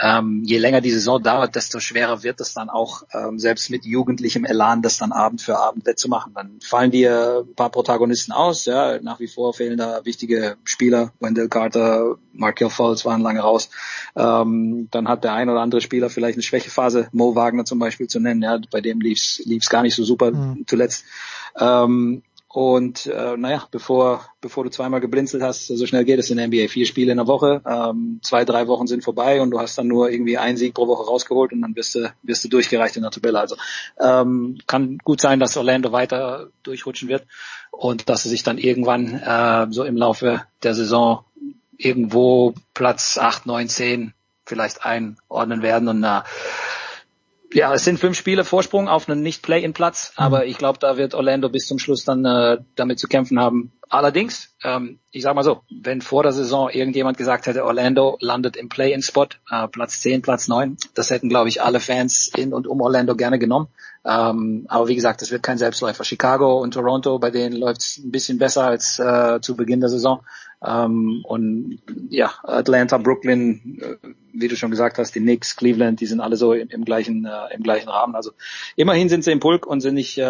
ähm, je länger die Saison dauert, desto schwerer wird es dann auch, ähm, selbst mit jugendlichem Elan, das dann Abend für Abend wettzumachen. Dann fallen dir ein paar Protagonisten aus, ja, nach wie vor fehlen da wichtige Spieler, Wendell Carter, Markel Falls waren lange raus. Ähm, dann hat der ein oder andere Spieler vielleicht eine Schwächephase, Mo Wagner zum Beispiel zu nennen, ja, bei dem lief's lief's gar nicht so super mhm. Zuletzt. Ähm, und äh, naja, bevor, bevor du zweimal geblinzelt hast, so schnell geht es in der NBA. Vier Spiele in der Woche, ähm, zwei, drei Wochen sind vorbei und du hast dann nur irgendwie einen Sieg pro Woche rausgeholt und dann wirst du, wirst du durchgereicht in der Tabelle. Also ähm, kann gut sein, dass Orlando weiter durchrutschen wird und dass sie sich dann irgendwann äh, so im Laufe der Saison irgendwo Platz acht, neun, zehn vielleicht einordnen werden und äh, ja, es sind fünf Spiele Vorsprung auf einen Nicht-Play-in-Platz, mhm. aber ich glaube, da wird Orlando bis zum Schluss dann äh, damit zu kämpfen haben. Allerdings, ähm, ich sag mal so, wenn vor der Saison irgendjemand gesagt hätte, Orlando landet im Play-in-Spot, äh, Platz 10, Platz 9, das hätten, glaube ich, alle Fans in und um Orlando gerne genommen. Ähm, aber wie gesagt, das wird kein Selbstläufer. Chicago und Toronto, bei denen läuft es ein bisschen besser als äh, zu Beginn der Saison. Ähm, und ja, Atlanta, Brooklyn, äh, wie du schon gesagt hast, die Knicks, Cleveland, die sind alle so im, im gleichen äh, im gleichen Rahmen. Also immerhin sind sie im Pulk und sind nicht äh,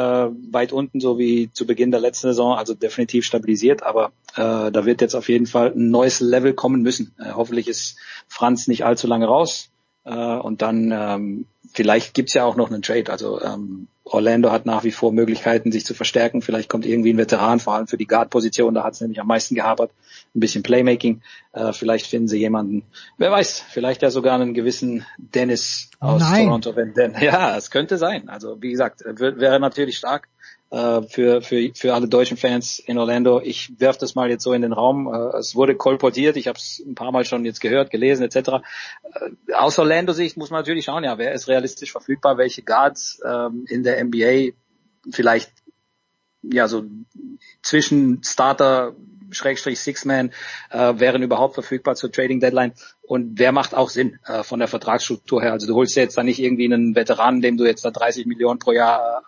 weit unten, so wie zu Beginn der letzten Saison. Also definitiv stabilisiert, aber äh, da wird jetzt auf jeden Fall ein neues Level kommen müssen. Äh, hoffentlich ist Franz nicht allzu lange raus. Äh, und dann ähm, vielleicht gibt's ja auch noch einen Trade. Also ähm, Orlando hat nach wie vor Möglichkeiten, sich zu verstärken. Vielleicht kommt irgendwie ein Veteran, vor allem für die Guard-Position. Da hat es nämlich am meisten gehabert. Ein bisschen Playmaking. Äh, vielleicht finden sie jemanden, wer weiß, vielleicht ja sogar einen gewissen Dennis aus Nein. Toronto. Wenn denn, ja, es könnte sein. Also wie gesagt, wäre natürlich stark äh, für, für, für alle deutschen Fans in Orlando. Ich werfe das mal jetzt so in den Raum. Äh, es wurde kolportiert, ich habe es ein paar Mal schon jetzt gehört, gelesen etc. Äh, aus Orlando-Sicht muss man natürlich schauen, ja, wer ist realistisch verfügbar, welche Guards ähm, in der NBA vielleicht ja so zwischen Starter Schrägstrich Six-Man äh, wären überhaupt verfügbar zur Trading Deadline und wer macht auch Sinn äh, von der Vertragsstruktur her. Also du holst jetzt da nicht irgendwie einen Veteranen, dem du jetzt da 30 Millionen pro Jahr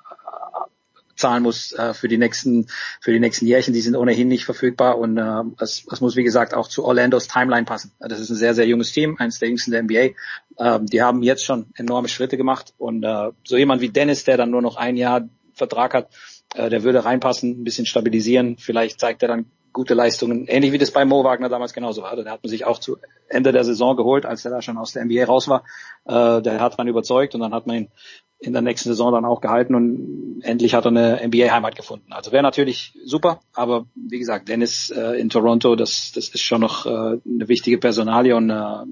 zahlen muss äh, für die nächsten für die nächsten Jährchen. Die sind ohnehin nicht verfügbar und äh, das, das muss wie gesagt auch zu Orlandos Timeline passen. Das ist ein sehr sehr junges Team, eines der jüngsten der NBA. Ähm, die haben jetzt schon enorme Schritte gemacht und äh, so jemand wie Dennis, der dann nur noch ein Jahr Vertrag hat, äh, der würde reinpassen, ein bisschen stabilisieren. Vielleicht zeigt er dann gute Leistungen, ähnlich wie das bei Mo Wagner damals genauso war. Der hat man sich auch zu Ende der Saison geholt, als er da schon aus der NBA raus war. Äh, der hat man überzeugt und dann hat man ihn in der nächsten Saison dann auch gehalten und endlich hat er eine NBA-Heimat gefunden. Also wäre natürlich super, aber wie gesagt, Dennis äh, in Toronto, das, das ist schon noch äh, eine wichtige Personalie und äh,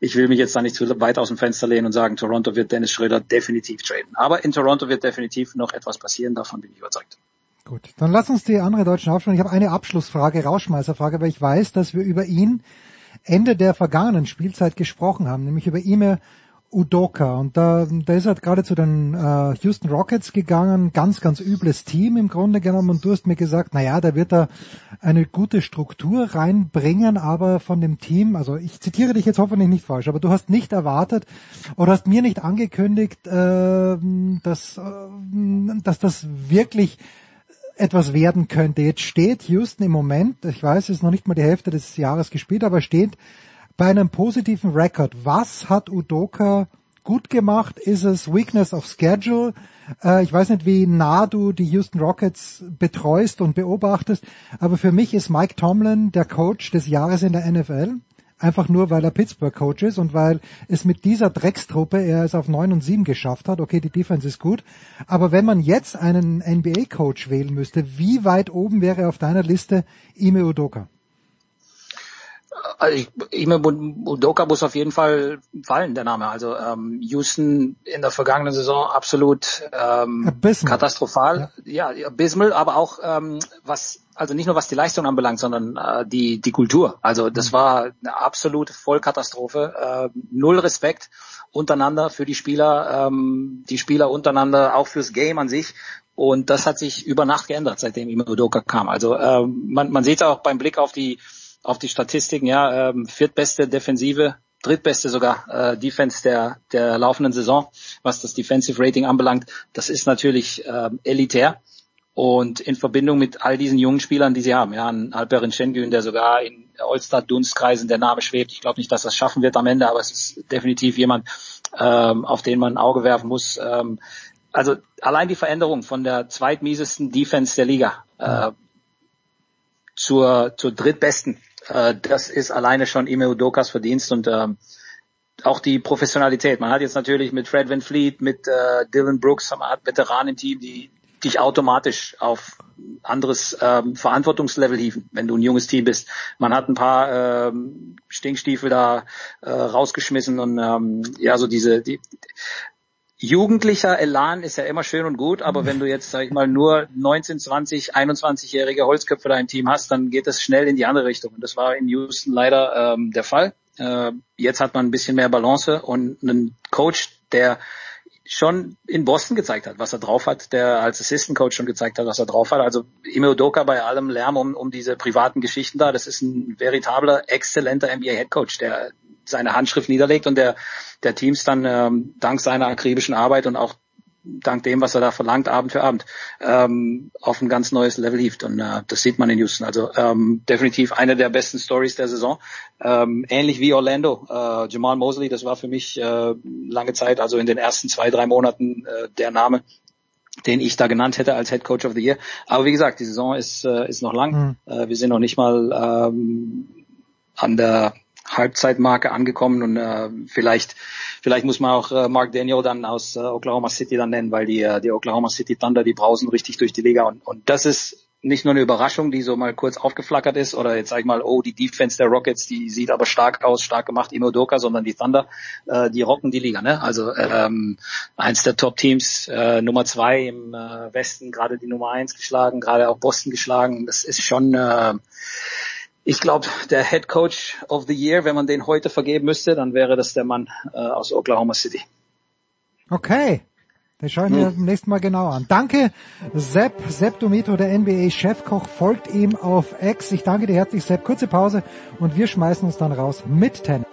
ich will mich jetzt da nicht zu weit aus dem Fenster lehnen und sagen, Toronto wird Dennis Schröder definitiv traden. Aber in Toronto wird definitiv noch etwas passieren, davon bin ich überzeugt. Gut, dann lass uns die andere Deutschen aufschauen. Ich habe eine Abschlussfrage, Rauschmeißerfrage, weil ich weiß, dass wir über ihn Ende der vergangenen Spielzeit gesprochen haben, nämlich über Ime Udoka. Und da, da ist er gerade zu den äh, Houston Rockets gegangen, ganz, ganz übles Team im Grunde genommen. Und du hast mir gesagt, na ja, da wird er eine gute Struktur reinbringen, aber von dem Team, also ich zitiere dich jetzt hoffentlich nicht falsch, aber du hast nicht erwartet oder hast mir nicht angekündigt, äh, dass, äh, dass das wirklich etwas werden könnte. Jetzt steht Houston im Moment, ich weiß, es ist noch nicht mal die Hälfte des Jahres gespielt, aber steht bei einem positiven Record. Was hat Udoka gut gemacht? Ist es Weakness of Schedule? Äh, ich weiß nicht, wie nah du die Houston Rockets betreust und beobachtest, aber für mich ist Mike Tomlin der Coach des Jahres in der NFL. Einfach nur, weil er Pittsburgh Coach ist und weil es mit dieser Dreckstruppe er es auf 9 und 7 geschafft hat. Okay, die Defense ist gut. Aber wenn man jetzt einen NBA Coach wählen müsste, wie weit oben wäre auf deiner Liste Ime Udoka? Also ich, Ime Udoka muss auf jeden Fall fallen, der Name. Also ähm, Houston in der vergangenen Saison absolut ähm, katastrophal. Ja. ja, abysmal, aber auch ähm, was, also nicht nur was die Leistung anbelangt, sondern äh, die, die Kultur. Also das mhm. war eine absolute Vollkatastrophe. Äh, null Respekt untereinander für die Spieler, ähm, die Spieler untereinander, auch fürs Game an sich. Und das hat sich über Nacht geändert, seitdem Ime Udoka kam. Also ähm, man, man sieht auch beim Blick auf die auf die Statistiken, ja, ähm, viertbeste Defensive, drittbeste sogar äh, Defense der, der laufenden Saison, was das Defensive Rating anbelangt. Das ist natürlich ähm, elitär. Und in Verbindung mit all diesen jungen Spielern, die sie haben, ja, ein Alperin Schengen, der sogar in All-Star-Dunstkreisen der Name schwebt. Ich glaube nicht, dass das schaffen wird am Ende, aber es ist definitiv jemand, ähm, auf den man ein Auge werfen muss. Ähm, also allein die Veränderung von der zweitmiesesten Defense der Liga äh, zur, zur drittbesten, äh, das ist alleine schon Ime Udokas Verdienst und ähm, auch die Professionalität. Man hat jetzt natürlich mit Fred Van Fleet, mit äh, Dylan Brooks, man hat Veteranen im Team, die dich automatisch auf anderes ähm, Verantwortungslevel hieven, wenn du ein junges Team bist. Man hat ein paar ähm, Stinkstiefel da äh, rausgeschmissen und ähm, ja, so diese die, jugendlicher Elan ist ja immer schön und gut, aber wenn du jetzt, sag ich mal, nur 19, 20, 21-jährige Holzköpfe da im Team hast, dann geht das schnell in die andere Richtung. Und das war in Houston leider ähm, der Fall. Äh, jetzt hat man ein bisschen mehr Balance und einen Coach, der schon in Boston gezeigt hat, was er drauf hat, der als Assistant Coach schon gezeigt hat, was er drauf hat. Also Ime Udoka bei allem Lärm um, um diese privaten Geschichten da, das ist ein veritabler, exzellenter NBA Head Coach, der seine Handschrift niederlegt und der, der Teams dann ähm, dank seiner akribischen Arbeit und auch dank dem, was er da verlangt, Abend für Abend, ähm, auf ein ganz neues Level hieft. Und äh, das sieht man in Houston. Also ähm, definitiv eine der besten Stories der Saison. Ähm, ähnlich wie Orlando. Äh, Jamal Mosley, das war für mich äh, lange Zeit, also in den ersten zwei, drei Monaten äh, der Name, den ich da genannt hätte als Head Coach of the Year. Aber wie gesagt, die Saison ist, äh, ist noch lang. Mhm. Äh, wir sind noch nicht mal ähm, an der Halbzeitmarke angekommen und äh, vielleicht vielleicht muss man auch äh, Mark Daniel dann aus äh, Oklahoma City dann nennen, weil die äh, die Oklahoma City Thunder die brausen richtig durch die Liga und und das ist nicht nur eine Überraschung, die so mal kurz aufgeflackert ist oder jetzt sag ich mal, oh, die Defense der Rockets, die sieht aber stark aus, stark gemacht, Imodoka, sondern die Thunder, äh, die rocken die Liga, ne? Also ähm, eins der Top-Teams, äh, Nummer zwei im äh, Westen, gerade die Nummer eins geschlagen, gerade auch Boston geschlagen. Das ist schon äh, ich glaube, der Head Coach of the Year, wenn man den heute vergeben müsste, dann wäre das der Mann äh, aus Oklahoma City. Okay. Das schaue ich mir hm. beim nächsten Mal genau an. Danke, Sepp, Sepp Domito, der NBA-Chefkoch, folgt ihm auf X. Ich danke dir herzlich, Sepp. Kurze Pause und wir schmeißen uns dann raus mit Tennis.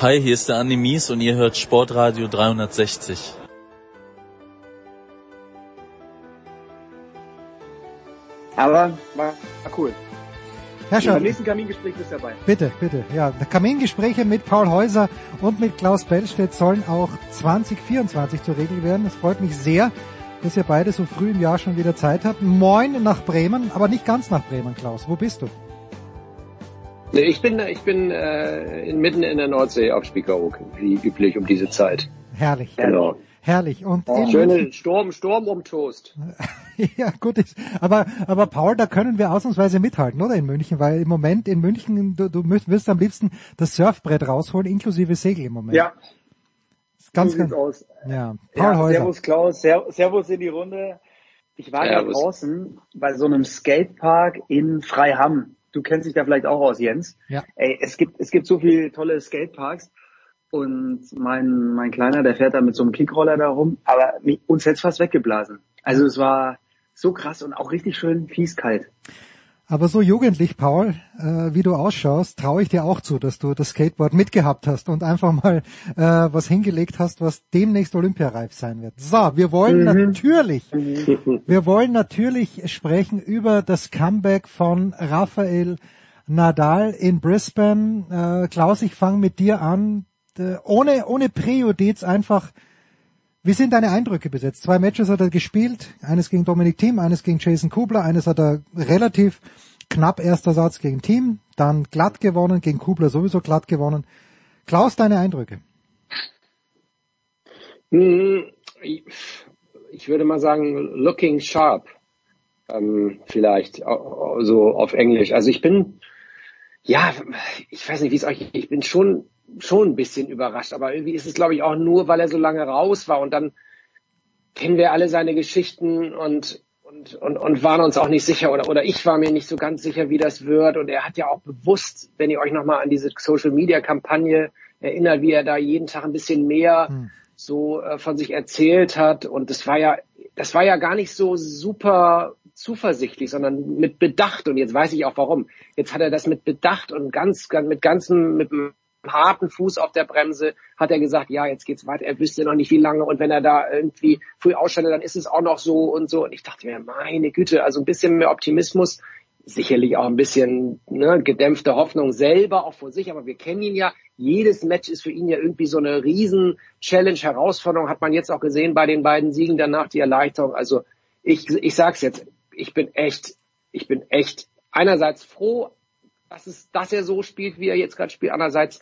Hi, hier ist der Andi Mies und ihr hört Sportradio 360. Aber war, cool. Herr Beim nächsten Kamingespräch bist du dabei. Bitte, bitte. Ja, Kamingespräche mit Paul Häuser und mit Klaus Bellstedt sollen auch 2024 zur Regel werden. Es freut mich sehr, dass ihr beide so früh im Jahr schon wieder Zeit habt. Moin nach Bremen, aber nicht ganz nach Bremen, Klaus. Wo bist du? Ich bin, ich bin äh, mitten in der Nordsee auf Spiekeroog, wie üblich um diese Zeit. Herrlich. Genau. Herrlich. Und oh, schöne Sturm, Sturm um Toast. ja, gut ist. Aber, aber Paul, da können wir ausnahmsweise mithalten, oder in München? Weil im Moment in München, du, du wirst am liebsten das Surfbrett rausholen, inklusive Segel im Moment. Ja. Ganz, so ganz, aus. Ja. Paul ja, Häuser. Servus Klaus, Servus in die Runde. Ich war ja draußen bei so einem Skatepark in Freiham du kennst dich da vielleicht auch aus, Jens. Ja. Ey, es gibt, es gibt so viele tolle Skateparks. Und mein, mein Kleiner, der fährt da mit so einem Kickroller da rum, aber mich, uns hätte fast weggeblasen. Also es war so krass und auch richtig schön fies kalt. Aber so jugendlich, Paul, äh, wie du ausschaust, traue ich dir auch zu, dass du das Skateboard mitgehabt hast und einfach mal äh, was hingelegt hast, was demnächst olympiareif sein wird. So, wir wollen mhm. natürlich, mhm. wir wollen natürlich sprechen über das Comeback von Rafael Nadal in Brisbane. Äh, Klaus, ich fange mit dir an. Äh, ohne, ohne Präjudiz einfach wie sind deine Eindrücke bis jetzt? Zwei Matches hat er gespielt, eines gegen Dominik Thiem, eines gegen Jason Kubler, eines hat er relativ knapp erster Satz gegen Thiem, dann glatt gewonnen, gegen Kubler sowieso glatt gewonnen. Klaus, deine Eindrücke? Hm, ich würde mal sagen, looking sharp, ähm, vielleicht, so auf Englisch. Also ich bin, ja, ich weiß nicht, wie es euch, ich bin schon schon ein bisschen überrascht. Aber irgendwie ist es, glaube ich, auch nur, weil er so lange raus war und dann kennen wir alle seine Geschichten und und, und, und waren uns auch nicht sicher oder, oder ich war mir nicht so ganz sicher, wie das wird. Und er hat ja auch bewusst, wenn ihr euch nochmal an diese Social Media Kampagne erinnert, wie er da jeden Tag ein bisschen mehr hm. so äh, von sich erzählt hat. Und das war ja, das war ja gar nicht so super zuversichtlich, sondern mit Bedacht. Und jetzt weiß ich auch warum. Jetzt hat er das mit Bedacht und ganz, ganz mit ganzem, mit harten Fuß auf der Bremse hat er gesagt, ja, jetzt geht's weiter. Er wüsste noch nicht, wie lange. Und wenn er da irgendwie früh ausschaltet, dann ist es auch noch so und so. Und ich dachte mir, meine Güte, also ein bisschen mehr Optimismus sicherlich auch ein bisschen ne, gedämpfte Hoffnung selber auch vor sich, aber wir kennen ihn ja. Jedes Match ist für ihn ja irgendwie so eine riesen Challenge, Herausforderung, hat man jetzt auch gesehen bei den beiden Siegen danach, die Erleichterung. Also ich, ich sag's jetzt, ich bin echt, ich bin echt einerseits froh, dass, es, dass er so spielt, wie er jetzt gerade spielt, andererseits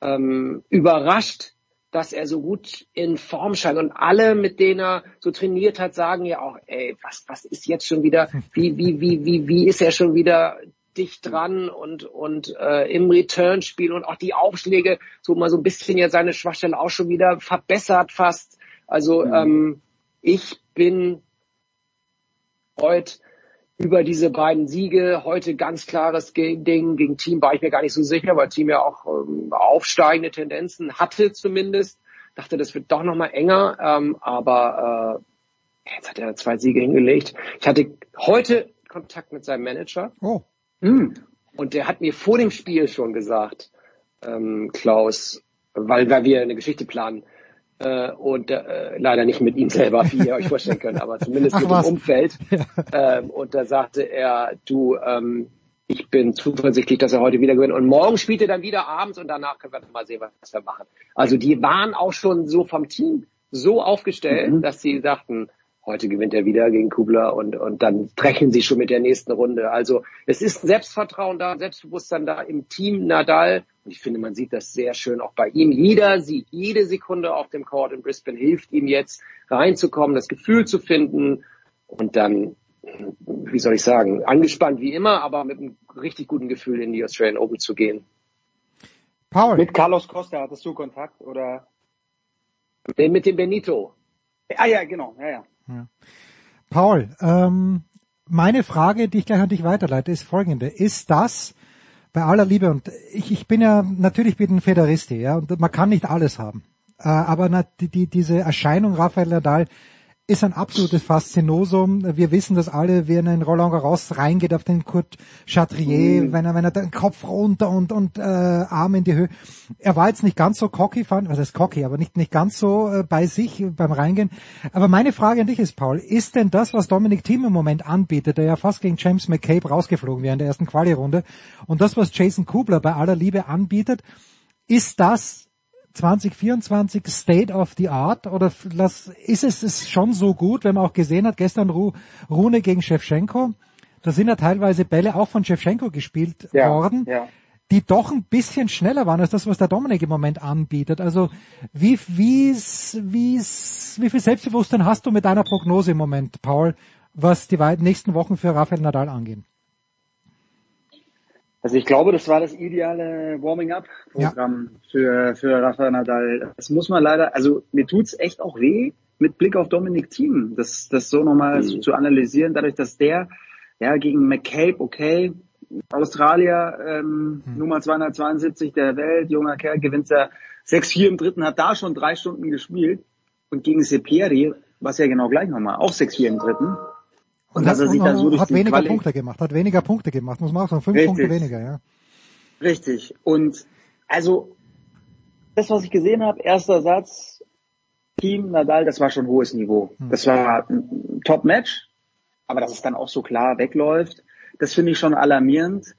ähm, überrascht, dass er so gut in Form scheint. Und alle, mit denen er so trainiert hat, sagen ja auch, ey, was, was ist jetzt schon wieder, wie, wie, wie, wie, wie ist er schon wieder dicht dran und, und äh, im Return-Spiel und auch die Aufschläge, so mal so ein bisschen ja seine Schwachstelle auch schon wieder verbessert fast. Also mhm. ähm, ich bin heute über diese beiden Siege. Heute ganz klares Ding gegen Team war ich mir gar nicht so sicher, weil Team ja auch ähm, aufsteigende Tendenzen hatte zumindest. Dachte, das wird doch nochmal enger, ähm, aber äh, jetzt hat er zwei Siege hingelegt. Ich hatte heute Kontakt mit seinem Manager. Oh. Hm. Und der hat mir vor dem Spiel schon gesagt, ähm, Klaus, weil, weil wir eine Geschichte planen, äh, und äh, leider nicht mit ihm selber, wie ihr euch vorstellen könnt, aber zumindest Ach, mit was? dem Umfeld. Ähm, und da sagte er, du, ähm, ich bin zuversichtlich, dass er heute wieder gewinnt. Und morgen spielt er dann wieder abends und danach können wir mal sehen, was wir machen. Also die waren auch schon so vom Team so aufgestellt, mhm. dass sie sagten, Heute gewinnt er wieder gegen Kubler und, und dann brechen sie schon mit der nächsten Runde. Also es ist Selbstvertrauen da, Selbstbewusstsein da im Team Nadal. Und ich finde, man sieht das sehr schön auch bei ihm. Jeder sieht, jede Sekunde auf dem Court in Brisbane hilft ihm jetzt reinzukommen, das Gefühl zu finden und dann, wie soll ich sagen, angespannt wie immer, aber mit einem richtig guten Gefühl in die Australian Open zu gehen. Paul. Mit Carlos Costa hattest du Kontakt oder? Mit dem Benito. Ah ja, genau, ja, ja. Paul, ähm, meine Frage, die ich gleich an dich weiterleite, ist folgende. Ist das bei aller Liebe, und ich, ich bin ja, natürlich bin ein Federisti, ja, und man kann nicht alles haben. Äh, aber na, die, die, diese Erscheinung Rafael Nadal ist ein absolutes Faszinosum. Wir wissen das alle, wenn er in Roland Garros reingeht auf den Kurt Chatrier, mhm. wenn er, wenn er den Kopf runter und, und äh, Arm in die Höhe. Er war jetzt nicht ganz so cocky, fand, was heißt cocky, aber nicht, nicht ganz so äh, bei sich beim Reingehen. Aber meine Frage an dich ist, Paul, ist denn das, was Dominic Thiem im Moment anbietet, der ja fast gegen James McCabe rausgeflogen wäre in der ersten Quali-Runde, und das, was Jason Kubler bei aller Liebe anbietet, ist das 2024 State of the Art oder ist es ist schon so gut, wenn man auch gesehen hat, gestern Ru, Rune gegen Shevchenko, da sind ja teilweise Bälle auch von Shevchenko gespielt ja, worden, ja. die doch ein bisschen schneller waren als das, was der Dominik im Moment anbietet. Also wie, wie, wie, wie viel Selbstbewusstsein hast du mit deiner Prognose im Moment, Paul, was die nächsten Wochen für Rafael Nadal angehen? Also ich glaube, das war das ideale Warming-up-Programm ja. für, für Rafael Nadal. Das muss man leider, also mir tut's echt auch weh, mit Blick auf Dominik Thiem, das, das so nochmal mhm. zu analysieren, dadurch, dass der ja gegen McCabe, okay, Australier, ähm, mhm. Nummer 272 der Welt, junger Kerl, gewinnt er 6-4 im dritten, hat da schon drei Stunden gespielt und gegen Sepieri, was ja genau gleich nochmal, auch 6-4 im dritten, und, dass er sich dann so durch hat weniger Quali Punkte gemacht, hat weniger Punkte gemacht, muss man auch sagen, fünf Richtig. Punkte weniger, ja. Richtig. Und also das, was ich gesehen habe, erster Satz, Team Nadal, das war schon hohes Niveau. Hm. Das war ein Top-Match, aber dass es dann auch so klar wegläuft, das finde ich schon alarmierend.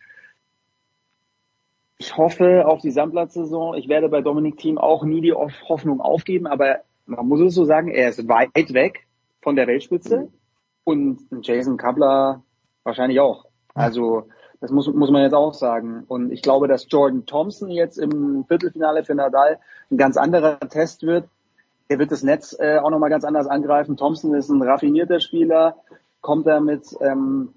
Ich hoffe auf die Sandplatzsaison. Ich werde bei Dominik Team auch nie die Hoffnung aufgeben, aber man muss es so sagen, er ist weit weg von der Weltspitze. Und Jason Kabler wahrscheinlich auch. Also das muss, muss man jetzt auch sagen. Und ich glaube, dass Jordan Thompson jetzt im Viertelfinale für Nadal ein ganz anderer Test wird. Er wird das Netz äh, auch nochmal ganz anders angreifen. Thompson ist ein raffinierter Spieler, kommt da mit, ähm,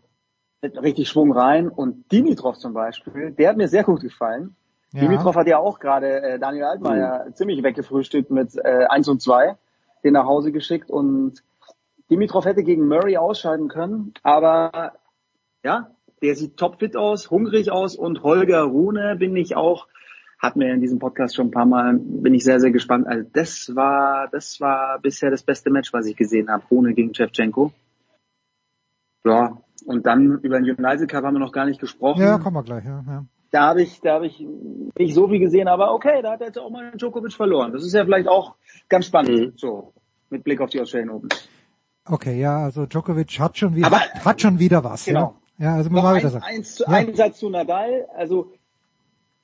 mit richtig Schwung rein. Und Dimitrov zum Beispiel, der hat mir sehr gut gefallen. Ja. Dimitrov hat ja auch gerade äh, Daniel Altmaier mhm. ziemlich weggefrühstückt mit äh, 1 und 2, den nach Hause geschickt und Dimitrov hätte gegen Murray ausscheiden können, aber ja, der sieht topfit aus, hungrig aus und Holger Rune bin ich auch, hat mir in diesem Podcast schon ein paar Mal, bin ich sehr, sehr gespannt. Also das war, das war bisher das beste Match, was ich gesehen habe, Rune gegen Shevchenko. Ja, und dann über den United Cup haben wir noch gar nicht gesprochen. Ja, kommen wir gleich. Ja, ja. Da habe ich, da habe ich nicht so viel gesehen, aber okay, da hat er jetzt auch mal Djokovic verloren. Das ist ja vielleicht auch ganz spannend, mhm. so mit Blick auf die Australian Open. Okay, ja, also Djokovic hat schon wieder, aber, hat schon wieder was. Genau. Ja, ja also muss man wieder sagen. Eins zu, ja. Ein Satz zu Nadal, also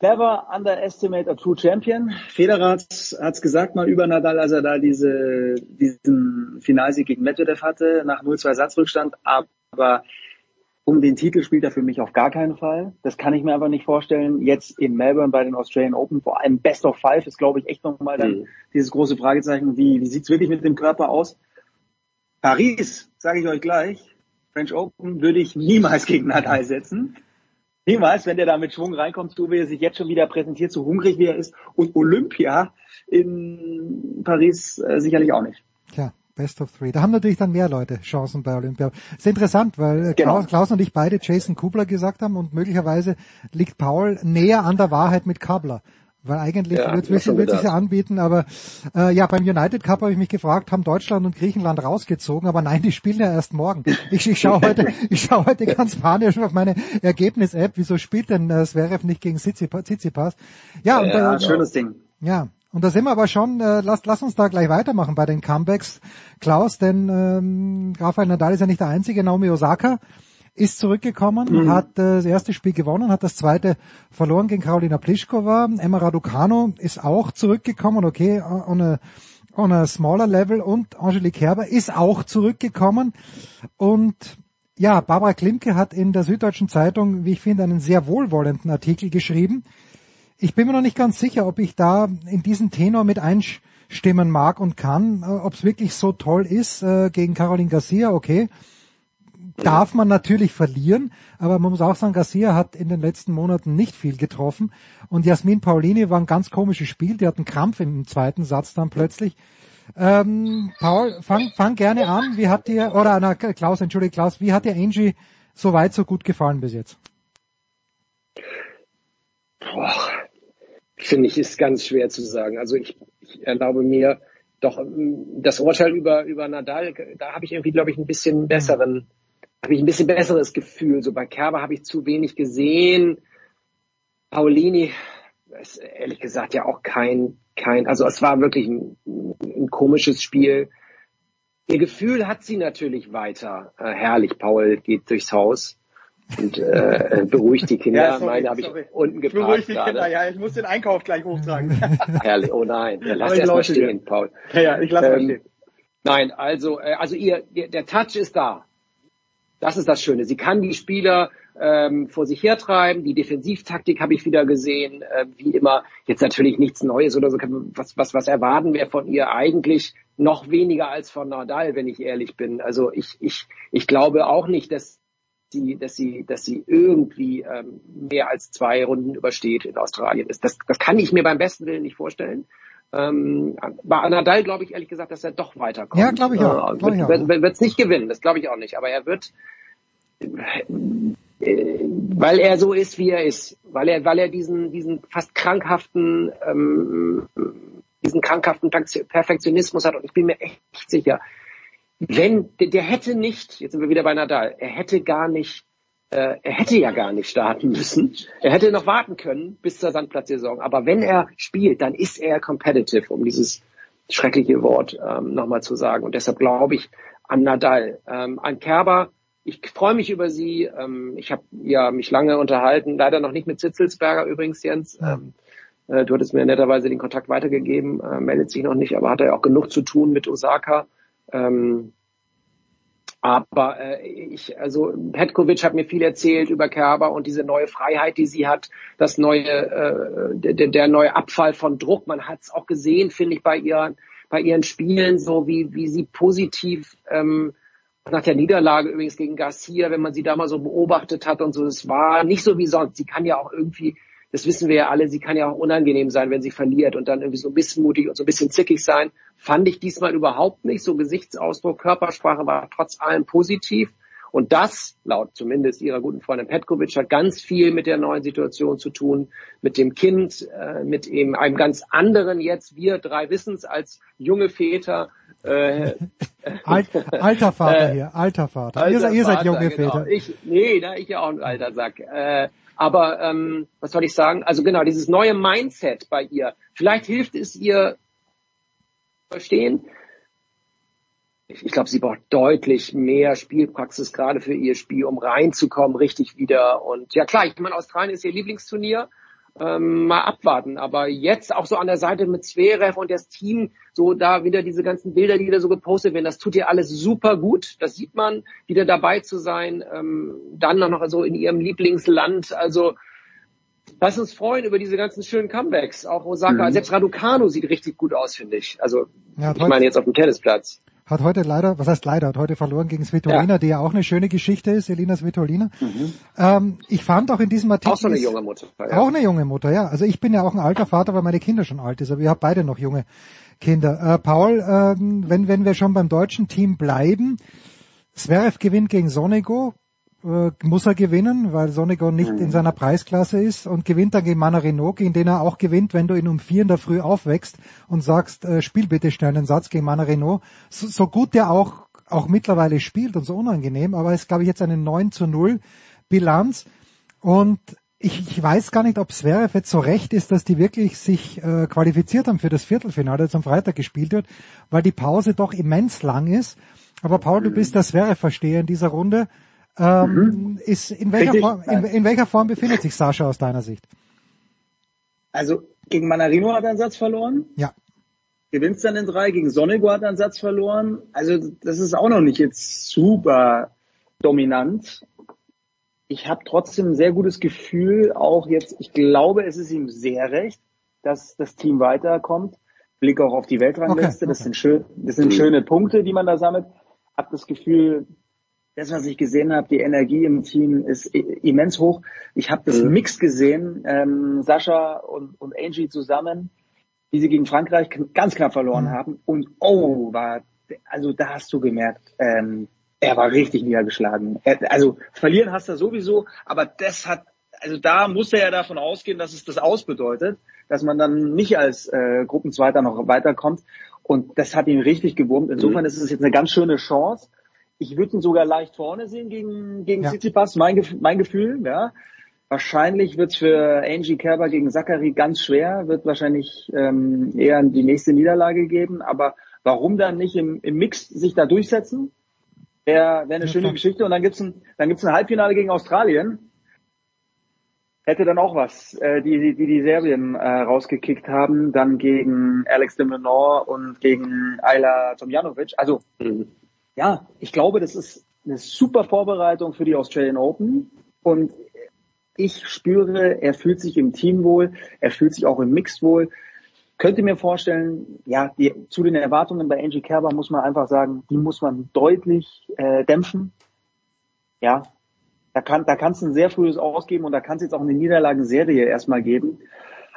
Never underestimate a true champion. Federer hat es gesagt mal über Nadal, als er da diese, diesen Finalsieg gegen Medvedev hatte, nach 0-2 Satzrückstand. Aber um den Titel spielt er für mich auf gar keinen Fall. Das kann ich mir einfach nicht vorstellen. Jetzt in Melbourne bei den Australian Open, vor allem Best of Five ist, glaube ich, echt nochmal dann mhm. dieses große Fragezeichen, wie, wie sieht's wirklich mit dem Körper aus? Paris, sage ich euch gleich, French Open würde ich niemals gegen Nadal setzen. Niemals, wenn der da mit Schwung reinkommt, so wie er sich jetzt schon wieder präsentiert, so hungrig wie er ist. Und Olympia in Paris äh, sicherlich auch nicht. Tja, Best of Three. Da haben natürlich dann mehr Leute Chancen bei Olympia. ist interessant, weil äh, genau. Klaus, Klaus und ich beide Jason Kubler gesagt haben und möglicherweise liegt Paul näher an der Wahrheit mit Kabler. Weil eigentlich ja, wird, wird, wird sich ja anbieten, aber äh, ja, beim United Cup habe ich mich gefragt, haben Deutschland und Griechenland rausgezogen, aber nein, die spielen ja erst morgen. Ich, ich schaue heute, ich schaue heute ganz panisch auf meine Ergebnis-App. Wieso spielt denn äh, Zverev nicht gegen Tsitsipas? Ja, und, ja, äh, schönes Ding. Ja, und da sind wir aber schon, äh, lass, lass uns da gleich weitermachen bei den Comebacks, Klaus, denn ähm, Rafael Nadal ist ja nicht der einzige, Naomi Osaka ist zurückgekommen, mhm. hat äh, das erste Spiel gewonnen, hat das zweite verloren gegen Karolina Pliskova. Emma Raducano ist auch zurückgekommen, okay, on a, on a smaller level und Angelique Kerber ist auch zurückgekommen und ja, Barbara Klimke hat in der Süddeutschen Zeitung, wie ich finde, einen sehr wohlwollenden Artikel geschrieben. Ich bin mir noch nicht ganz sicher, ob ich da in diesen Tenor mit einstimmen mag und kann, äh, ob es wirklich so toll ist äh, gegen Caroline Garcia, okay darf man natürlich verlieren, aber man muss auch sagen, Garcia hat in den letzten Monaten nicht viel getroffen und Jasmin Paulini war ein ganz komisches Spiel, die hat einen Krampf im zweiten Satz dann plötzlich. Ähm, Paul, fang, fang gerne an, wie hat dir, oder na, Klaus, entschuldige Klaus, wie hat dir Angie so weit so gut gefallen bis jetzt? Boah, finde ich, ist ganz schwer zu sagen. Also ich, ich erlaube mir doch das Urteil über, über Nadal, da habe ich irgendwie, glaube ich, ein bisschen besseren habe ich ein bisschen besseres Gefühl. So bei Kerber habe ich zu wenig gesehen. Paulini ist ehrlich gesagt ja auch kein, kein, also es war wirklich ein, ein komisches Spiel. Ihr Gefühl hat sie natürlich weiter. Äh, herrlich, Paul geht durchs Haus und äh, beruhigt die Kinder. ja, sorry, Meine habe ich unten geparkt Beruhigt die Kinder, ja, ich muss den Einkauf gleich hochtragen. herrlich, oh nein, ja, lass erst mal stehen, Paul. Ja, ja, ich lasse ähm, mal stehen. Nein, also, äh, also ihr, der Touch ist da. Das ist das Schöne. Sie kann die Spieler ähm, vor sich hertreiben. Die Defensivtaktik habe ich wieder gesehen, äh, wie immer. Jetzt natürlich nichts Neues oder so. Was, was, was erwarten wir von ihr eigentlich? Noch weniger als von Nadal, wenn ich ehrlich bin. Also ich, ich, ich glaube auch nicht, dass sie, dass sie, dass sie irgendwie ähm, mehr als zwei Runden übersteht in Australien. Das, das, das kann ich mir beim besten Willen nicht vorstellen. Ähm, bei Nadal glaube ich ehrlich gesagt, dass er doch weiterkommt. Ja, glaube ich auch. Äh, wird, wird, es nicht gewinnen, das glaube ich auch nicht. Aber er wird, äh, weil er so ist, wie er ist, weil er, weil er diesen, diesen fast krankhaften, ähm, diesen krankhaften Perfektionismus hat. Und ich bin mir echt sicher, wenn der hätte nicht, jetzt sind wir wieder bei Nadal, er hätte gar nicht äh, er hätte ja gar nicht starten müssen. Er hätte noch warten können bis zur Sandplatzsaison. Aber wenn er spielt, dann ist er competitive, um dieses schreckliche Wort ähm, nochmal zu sagen. Und deshalb glaube ich an Nadal, ähm, an Kerber. Ich freue mich über sie. Ähm, ich habe ja mich lange unterhalten, leider noch nicht mit Zitzelsberger übrigens, Jens. Ähm, äh, du hattest mir netterweise den Kontakt weitergegeben, äh, meldet sich noch nicht, aber hat er ja auch genug zu tun mit Osaka. Ähm, aber äh, ich, also Petkovic hat mir viel erzählt über Kerber und diese neue Freiheit, die sie hat, das neue, äh, der, der neue Abfall von Druck. Man hat es auch gesehen, finde ich, bei ihren, bei ihren Spielen, so wie, wie sie positiv ähm, nach der Niederlage übrigens gegen Garcia, wenn man sie da mal so beobachtet hat und so, es war nicht so wie sonst. Sie kann ja auch irgendwie das wissen wir ja alle, sie kann ja auch unangenehm sein, wenn sie verliert und dann irgendwie so missmutig und so ein bisschen zickig sein. Fand ich diesmal überhaupt nicht. So Gesichtsausdruck, Körpersprache war trotz allem positiv. Und das, laut zumindest ihrer guten Freundin Petkovic, hat ganz viel mit der neuen Situation zu tun, mit dem Kind, äh, mit eben einem ganz anderen jetzt, wir drei Wissens als junge Väter, äh, Alt, alter Vater hier, alter Vater. Alter ihr, seid- ihr seid junge genau. Väter. Ich, nee, da ich ja auch ein alter Sack. Äh, aber ähm, was soll ich sagen? Also genau, dieses neue Mindset bei ihr. Vielleicht hilft es ihr verstehen. Ich, ich glaube, sie braucht deutlich mehr Spielpraxis gerade für ihr Spiel, um reinzukommen, richtig wieder. Und ja klar, ich meine, Australien ist ihr Lieblingsturnier. Ähm, mal abwarten. Aber jetzt auch so an der Seite mit Zverev und das Team, so da wieder diese ganzen Bilder, die da so gepostet werden, das tut ihr alles super gut. Das sieht man, wieder dabei zu sein. Ähm, dann noch so in ihrem Lieblingsland. Also lass uns freuen über diese ganzen schönen Comebacks. Auch Osaka, Mhm. selbst Raducanu sieht richtig gut aus, finde ich. Also Ja, ich meine jetzt auf dem Tennisplatz. Hat heute leider, was heißt leider, hat heute verloren gegen Svitolina, die ja auch eine schöne Geschichte ist, Elina Svitolina. Ähm, ich fand auch in diesem Artikel... Auch so eine junge Mutter. Ja. Auch eine junge Mutter, ja. Also ich bin ja auch ein alter Vater, weil meine Kinder schon alt sind, aber wir haben beide noch junge Kinder. Äh, Paul, ähm, wenn, wenn wir schon beim deutschen Team bleiben, Zverev gewinnt gegen Sonego, äh, muss er gewinnen, weil Sonego nicht in seiner Preisklasse ist und gewinnt dann gegen Manarino, gegen den er auch gewinnt, wenn du ihn um vier in der Früh aufwächst und sagst, äh, spiel bitte schnell einen Satz gegen Manarino. So, so gut der auch, auch mittlerweile spielt und so unangenehm, aber es ist, glaube ich, jetzt eine 9 zu 0 Bilanz und ich, ich weiß gar nicht, ob Zverev jetzt so recht ist, dass die wirklich sich äh, qualifiziert haben für das Viertelfinale, das am Freitag gespielt wird, weil die Pause doch immens lang ist. Aber Paul, du bist der Zverev-Versteher in dieser Runde. Ähm, ist in welcher, Richtig. Form, in, in welcher Form befindet sich Sascha aus deiner Sicht? Also gegen Manarino hat er einen Satz verloren. Ja. Gewinnt dann in drei. Gegen Sonego hat er einen Satz verloren. Also das ist auch noch nicht jetzt super dominant. Ich habe trotzdem ein sehr gutes Gefühl, auch jetzt, ich glaube, es ist ihm sehr recht, dass das Team weiterkommt. Blick auch auf die Weltrangliste, Okay, das okay. sind schön, das sind schöne Punkte, die man da sammelt. Hab das Gefühl, das, was ich gesehen habe, die Energie im Team ist immens hoch. Ich habe das Mhm. Mix gesehen, ähm, Sascha und, und Angie zusammen, wie sie gegen Frankreich ganz knapp verloren haben. Und oh, war, also da hast du gemerkt, ähm, er war richtig niedergeschlagen. Er, also verlieren hast du sowieso, aber das hat, also da muss er ja davon ausgehen, dass es das aus bedeutet, dass man dann nicht als äh, Gruppenzweiter noch weiterkommt. Und das hat ihn richtig gewurmt. Insofern ist es jetzt eine ganz schöne Chance. Ich würde ihn sogar leicht vorne sehen gegen, gegen Ja. Tsitsipas, mein, mein Gefühl. Ja. Wahrscheinlich wird es für Angie Kerber gegen Zachary ganz schwer, wird wahrscheinlich ähm, eher die nächste Niederlage geben. Aber warum dann nicht im, im Mix sich da durchsetzen? Wäre wär eine schöne Geschichte. Und dann gibt's ein, dann gibt's ein Halbfinale gegen Australien. Hätte dann auch was, äh, die, die die, die Serbien äh, rausgekickt haben, dann gegen Alex de Menor und gegen Ayla Tomjanovic. Also ja, ich glaube, das ist eine super Vorbereitung für die Australian Open. Und ich spüre, er fühlt sich im Team wohl, er fühlt sich auch im Mixed wohl. Könnte mir vorstellen, ja, die, zu den Erwartungen bei Angie Kerber muss man einfach sagen, die muss man deutlich äh, dämpfen. Ja, da kann, da kannst du ein sehr frühes Ausgeben und da kann es jetzt auch eine Niederlagenserie erstmal geben.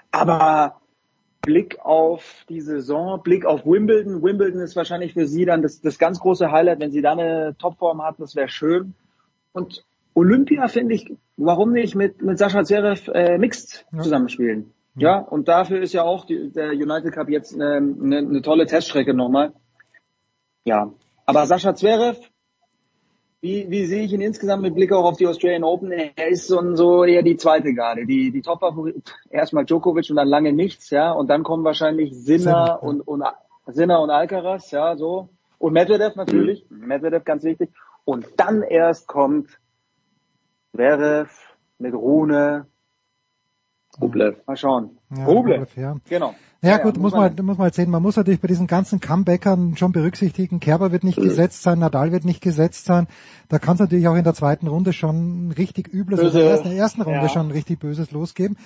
Aber Blick auf die Saison, Blick auf Wimbledon. Wimbledon ist wahrscheinlich für sie dann das, das ganz große Highlight. Wenn sie da eine Topform hat, das wäre schön. Und Olympia finde ich, warum nicht mit, mit Sascha Zverev äh, Mixed Ja. zusammenspielen? Ja, und dafür ist ja auch die, der United Cup jetzt eine, eine, eine tolle Teststrecke nochmal. Ja, aber Sascha Zverev, wie, wie sehe ich ihn insgesamt mit Blick auch auf die Australian Open? Er ist so, so eher die zweite Garde, die, die Top-Favorit. Erstmal Djokovic und dann lange nichts, ja. Und dann kommen wahrscheinlich Sinner und, und, Sinner und Alcaraz, ja, so. Und Medvedev natürlich. Medvedev ganz wichtig. Und dann erst kommt Zverev mit Rune. Rublev. Mal schauen. Ja, Rublev. Rublev, ja. Genau. Ja, gut, muss man, muss man halt sehen. Man muss natürlich bei diesen ganzen Comebackern schon berücksichtigen. Kerber wird nicht gesetzt sein, Nadal wird nicht gesetzt sein. Da kann es natürlich auch in der zweiten Runde schon richtig übles, also in der ersten, in der ersten Runde ja. schon richtig böses losgeben.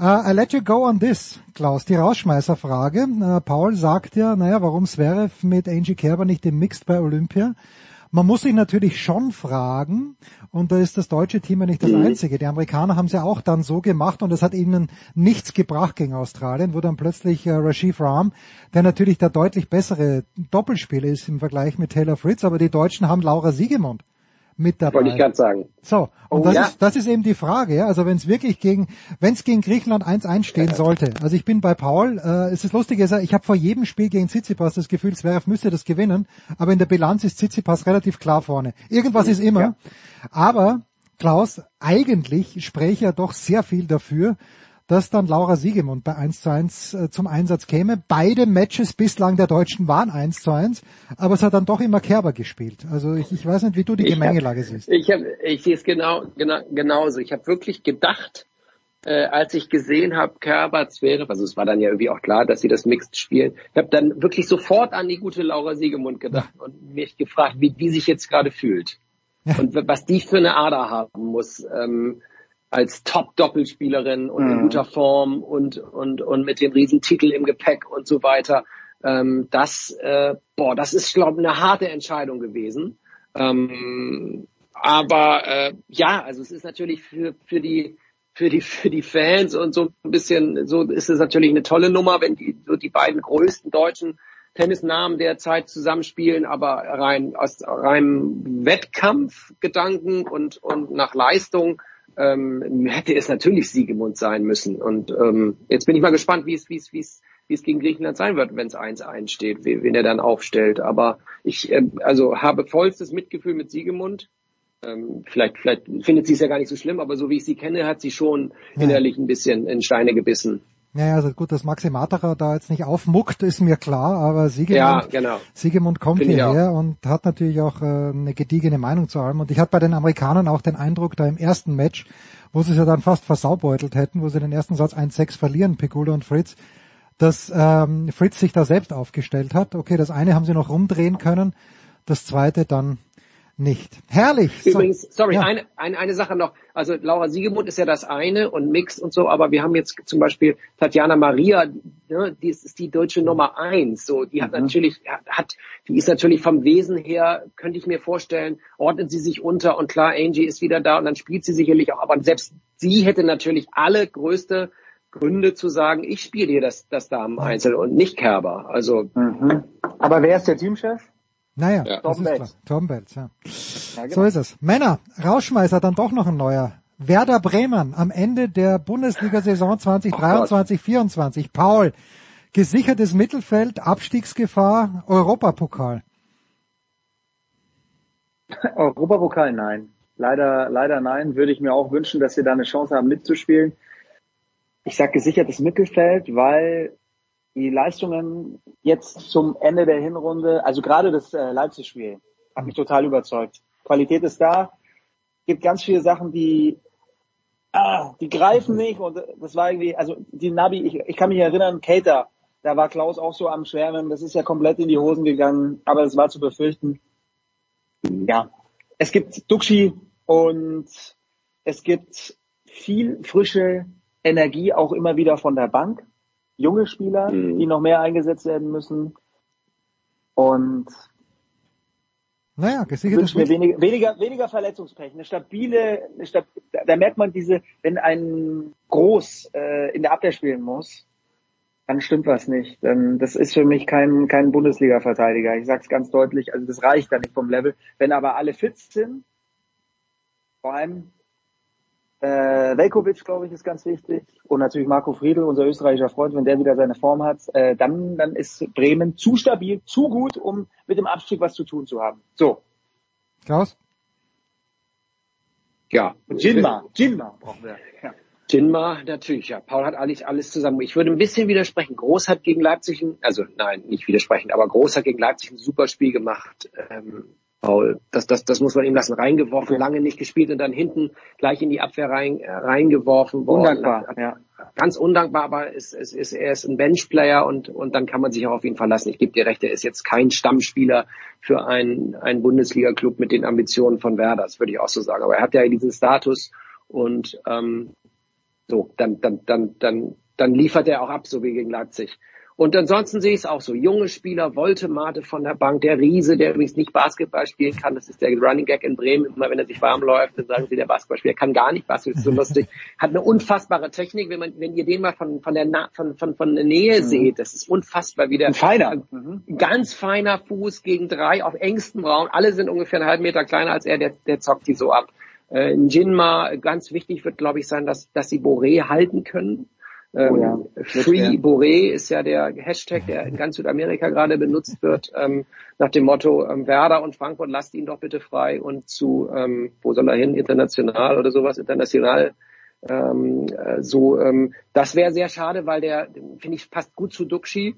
Uh, I let you go on this, Klaus. Die Rausschmeißerfrage. Uh, Paul sagt ja, naja, warum Zverev mit Angie Kerber nicht im Mixed bei Olympia? Man muss sich natürlich schon fragen, und da ist das deutsche Team ja nicht das einzige. Die Amerikaner haben es ja auch dann so gemacht und es hat ihnen nichts gebracht gegen Australien, wo dann plötzlich äh, Rashid Rahm, der natürlich der deutlich bessere Doppelspieler ist im Vergleich mit Taylor Fritz, aber die Deutschen haben Laura Siegemund mit dabei. Wollte ich gerade sagen. So, und Oh, das, ja. ist, das ist eben die Frage. Ja? Also wenn es wirklich gegen, wenn es gegen Griechenland 1-1 stehen sollte. Also ich bin bei Paul. Äh, es ist lustig, ich habe vor jedem Spiel gegen Tsitsipas das Gefühl, Zverev müsste das gewinnen, aber in der Bilanz ist Tsitsipas relativ klar vorne. Irgendwas ist immer. Aber Klaus, eigentlich spräche ja doch sehr viel dafür, dass dann Laura Siegemund bei 1 zu 1 äh, zum Einsatz käme. Beide Matches bislang der Deutschen waren 1 zu 1, aber es hat dann doch immer Kerber gespielt. Also ich, ich weiß nicht, wie du die Ich Gemengelage hab, siehst. Ich, hab, ich sehe es genau, genau, genauso. Ich habe wirklich gedacht, äh, als ich gesehen habe, Kerber, Zverev, also es war dann ja irgendwie auch klar, dass sie das Mixed spielen. Ich habe dann wirklich sofort an die gute Laura Siegemund gedacht und mich gefragt, wie die sich jetzt gerade fühlt. Und was die für eine Ader haben muss. Ähm, als Top-Doppelspielerin und in Mhm. guter Form und, und, und mit dem Riesentitel im Gepäck und so weiter. Ähm, das, äh, boah, das ist, glaube ich, eine harte Entscheidung gewesen. Ähm, aber äh, ja, also es ist natürlich für, für die für die für die Fans und so ein bisschen so ist es natürlich eine tolle Nummer, wenn die so die beiden größten deutschen Tennisnamen derzeit zusammenspielen, aber rein aus reinem Wettkampfgedanken und und nach Leistung ähm, hätte es natürlich Siegemund sein müssen. Und ähm, jetzt bin ich mal gespannt, wie es wie es wie es wie es gegen Griechenland sein wird, wenn es 1-1 steht, wen er dann aufstellt. Aber ich äh, also habe vollstes Mitgefühl mit Siegemund. Ähm, vielleicht, vielleicht findet sie es ja gar nicht so schlimm, aber so wie ich sie kenne, hat sie schon innerlich ein bisschen in Steine gebissen. Naja, also gut, dass Maxi Materer da jetzt nicht aufmuckt, ist mir klar, aber Siegemund, Ja, genau. Siegemund kommt Finde ich hierher und hat natürlich auch äh, eine gediegene Meinung zu allem. Und ich hatte bei den Amerikanern auch den Eindruck, da im ersten Match, wo sie es ja dann fast versaubeutelt hätten, wo sie den ersten Satz 1-6 verlieren, Pegula und Fritz, dass ähm, Fritz sich da selbst aufgestellt hat. Okay, das eine haben sie noch rumdrehen können, das zweite dann nicht. Herrlich. Übrigens, sorry, Ja. eine, eine, eine Sache noch. Also Laura Siegemund ist ja das eine und Mixed und so, aber wir haben jetzt zum Beispiel Tatjana Maria, ne, die ist, ist die deutsche Nummer eins. So, die hat natürlich, hat, die ist natürlich vom Wesen her, könnte ich mir vorstellen, ordnet sie sich unter und klar, Angie ist wieder da und dann spielt sie sicherlich auch. Aber selbst sie hätte natürlich alle größte Gründe zu sagen, ich spiele hier das, das Damen-Einzel und nicht Kerber. Also Aber wer ist der Teamchef? Naja, Ja. das Tom ist klar. Tom Belz, ja. Ja, genau. So ist es. Männer, Rauschmeißer dann doch noch ein neuer. Werder Bremen am Ende der Bundesliga-Saison 2023-24. Paul, gesichertes Mittelfeld, Abstiegsgefahr, Europapokal. Europapokal nein. Leider, leider nein. Würde ich mir auch wünschen, dass wir da eine Chance haben mitzuspielen. Ich sage gesichertes Mittelfeld, weil die Leistungen jetzt zum Ende der Hinrunde, also gerade das äh, Leipzig-Spiel, hat mich total überzeugt. Qualität ist da, gibt ganz viele Sachen, die ah, die greifen nicht und das war irgendwie, also die Nabi, ich, ich kann mich erinnern, Cater, da war Klaus auch so am Schwärmen, das ist ja komplett in die Hosen gegangen, aber es war zu befürchten. Ja, es gibt Duxi und es gibt viel frische Energie auch immer wieder von der Bank. Junge Spieler, die noch mehr eingesetzt werden müssen. Und Naja, gesichertes mir Mittelfeld. weniger, weniger, weniger Verletzungspech. Eine stabile, eine stab da da merkt man diese, wenn ein Groß äh, in der Abwehr spielen muss, dann stimmt was nicht. Dann, das ist für mich kein, kein Bundesliga-Verteidiger. Ich sage es ganz deutlich, also das reicht da nicht vom Level. Wenn aber alle fit sind, vor allem äh, Velkovic, glaube ich, ist ganz wichtig. Und natürlich Marco Friedl, unser österreichischer Freund, wenn der wieder seine Form hat, äh, dann, dann ist Bremen zu stabil, zu gut, um mit dem Abstieg was zu tun zu haben. So. Klaus? Ja. Jinma, Jinma brauchen wir. Ja. Jinma, natürlich, ja. Paul hat alles, alles zusammen. Ich würde ein bisschen widersprechen. Groß hat gegen Leipzig, ein, also nein, nicht widersprechen, aber Groß hat gegen Leipzig ein super Spiel gemacht. Ähm, Paul, das, das, das muss man ihm lassen. Reingeworfen, lange nicht gespielt und dann hinten gleich in die Abwehr rein, äh, reingeworfen worden. Undankbar, ja. Ganz undankbar, aber es, es ist, er ist ein Benchplayer und, und dann kann man sich auch auf ihn verlassen. Ich gebe dir recht, er ist jetzt kein Stammspieler für einen, einen Bundesliga-Club mit den Ambitionen von Werder, das würde ich auch so sagen. Aber er hat ja diesen Status und ähm, so, dann, dann, dann, dann, dann liefert er auch ab, so wie gegen Leipzig. Und ansonsten sehe ich es auch so. Junge Spieler, Voltemate von der Bank, der Riese, der übrigens nicht Basketball spielen kann. Das ist der Running Gag in Bremen. Immer wenn er sich warm läuft, dann sagen sie, der Basketballspieler kann gar nicht Basketball, ist so lustig. Hat eine unfassbare Technik. Wenn man, wenn ihr den mal von, von der, Na von, von, von der Nähe mhm. seht, das ist unfassbar wieder. Ein feiner. Mhm. Ganz feiner Fuß gegen drei auf engstem Raum. Alle sind ungefähr einen halben Meter kleiner als er, der, der zockt die so ab. Äh, Jinma, ganz wichtig wird, glaube ich, sein, dass, dass sie Boré halten können. Ähm, oh ja, Free Boré ist ja der Hashtag, der in ganz Südamerika gerade benutzt wird, ähm, nach dem Motto ähm, Werder und Frankfurt, lasst ihn doch bitte frei und zu, ähm, wo soll er hin, international oder sowas, international. Ähm, äh, so, ähm, das wäre sehr schade, weil der, finde ich, passt gut zu Duxi.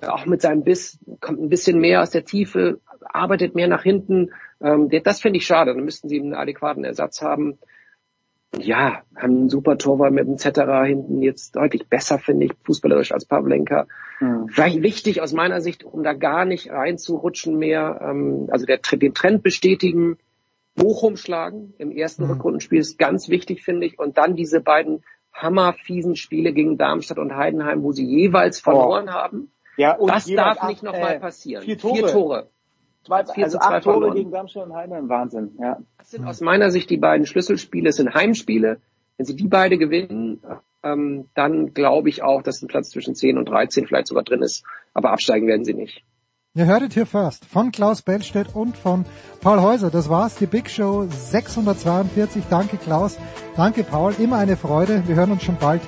Auch mit seinem Biss kommt ein bisschen mehr aus der Tiefe, arbeitet mehr nach hinten. Ähm, das finde ich schade. Dann müssten sie einen adäquaten Ersatz haben ja, haben einen super Torwart mit dem Zetterer hinten jetzt deutlich besser, finde ich, fußballerisch als Pavlenka. Mhm. Vielleicht wichtig aus meiner Sicht, um da gar nicht reinzurutschen mehr, ähm, also der, den Trend bestätigen, Bochum schlagen im ersten mhm. Rückrundenspiel ist ganz wichtig, finde ich. Und dann diese beiden hammerfiesen Spiele gegen Darmstadt und Heidenheim, wo sie jeweils verloren oh. haben. Ja, und das darf nicht nochmal äh, passieren. Vier Tore. Vier Tore. Zwei, also acht Tore verloren. gegen Darmstadt und Heidenheim, Wahnsinn. Ja. Das sind aus meiner Sicht die beiden Schlüsselspiele. Es sind Heimspiele. Wenn sie die beide gewinnen, ähm, dann glaube ich auch, dass ein Platz zwischen 10 und 13 vielleicht sogar drin ist. Aber absteigen werden sie nicht. Ihr hörtet hier first von Klaus Bellstedt und von Paul Häuser. Das war's, die Big Show 642. Danke Klaus, danke Paul, immer eine Freude. Wir hören uns schon bald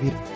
wieder.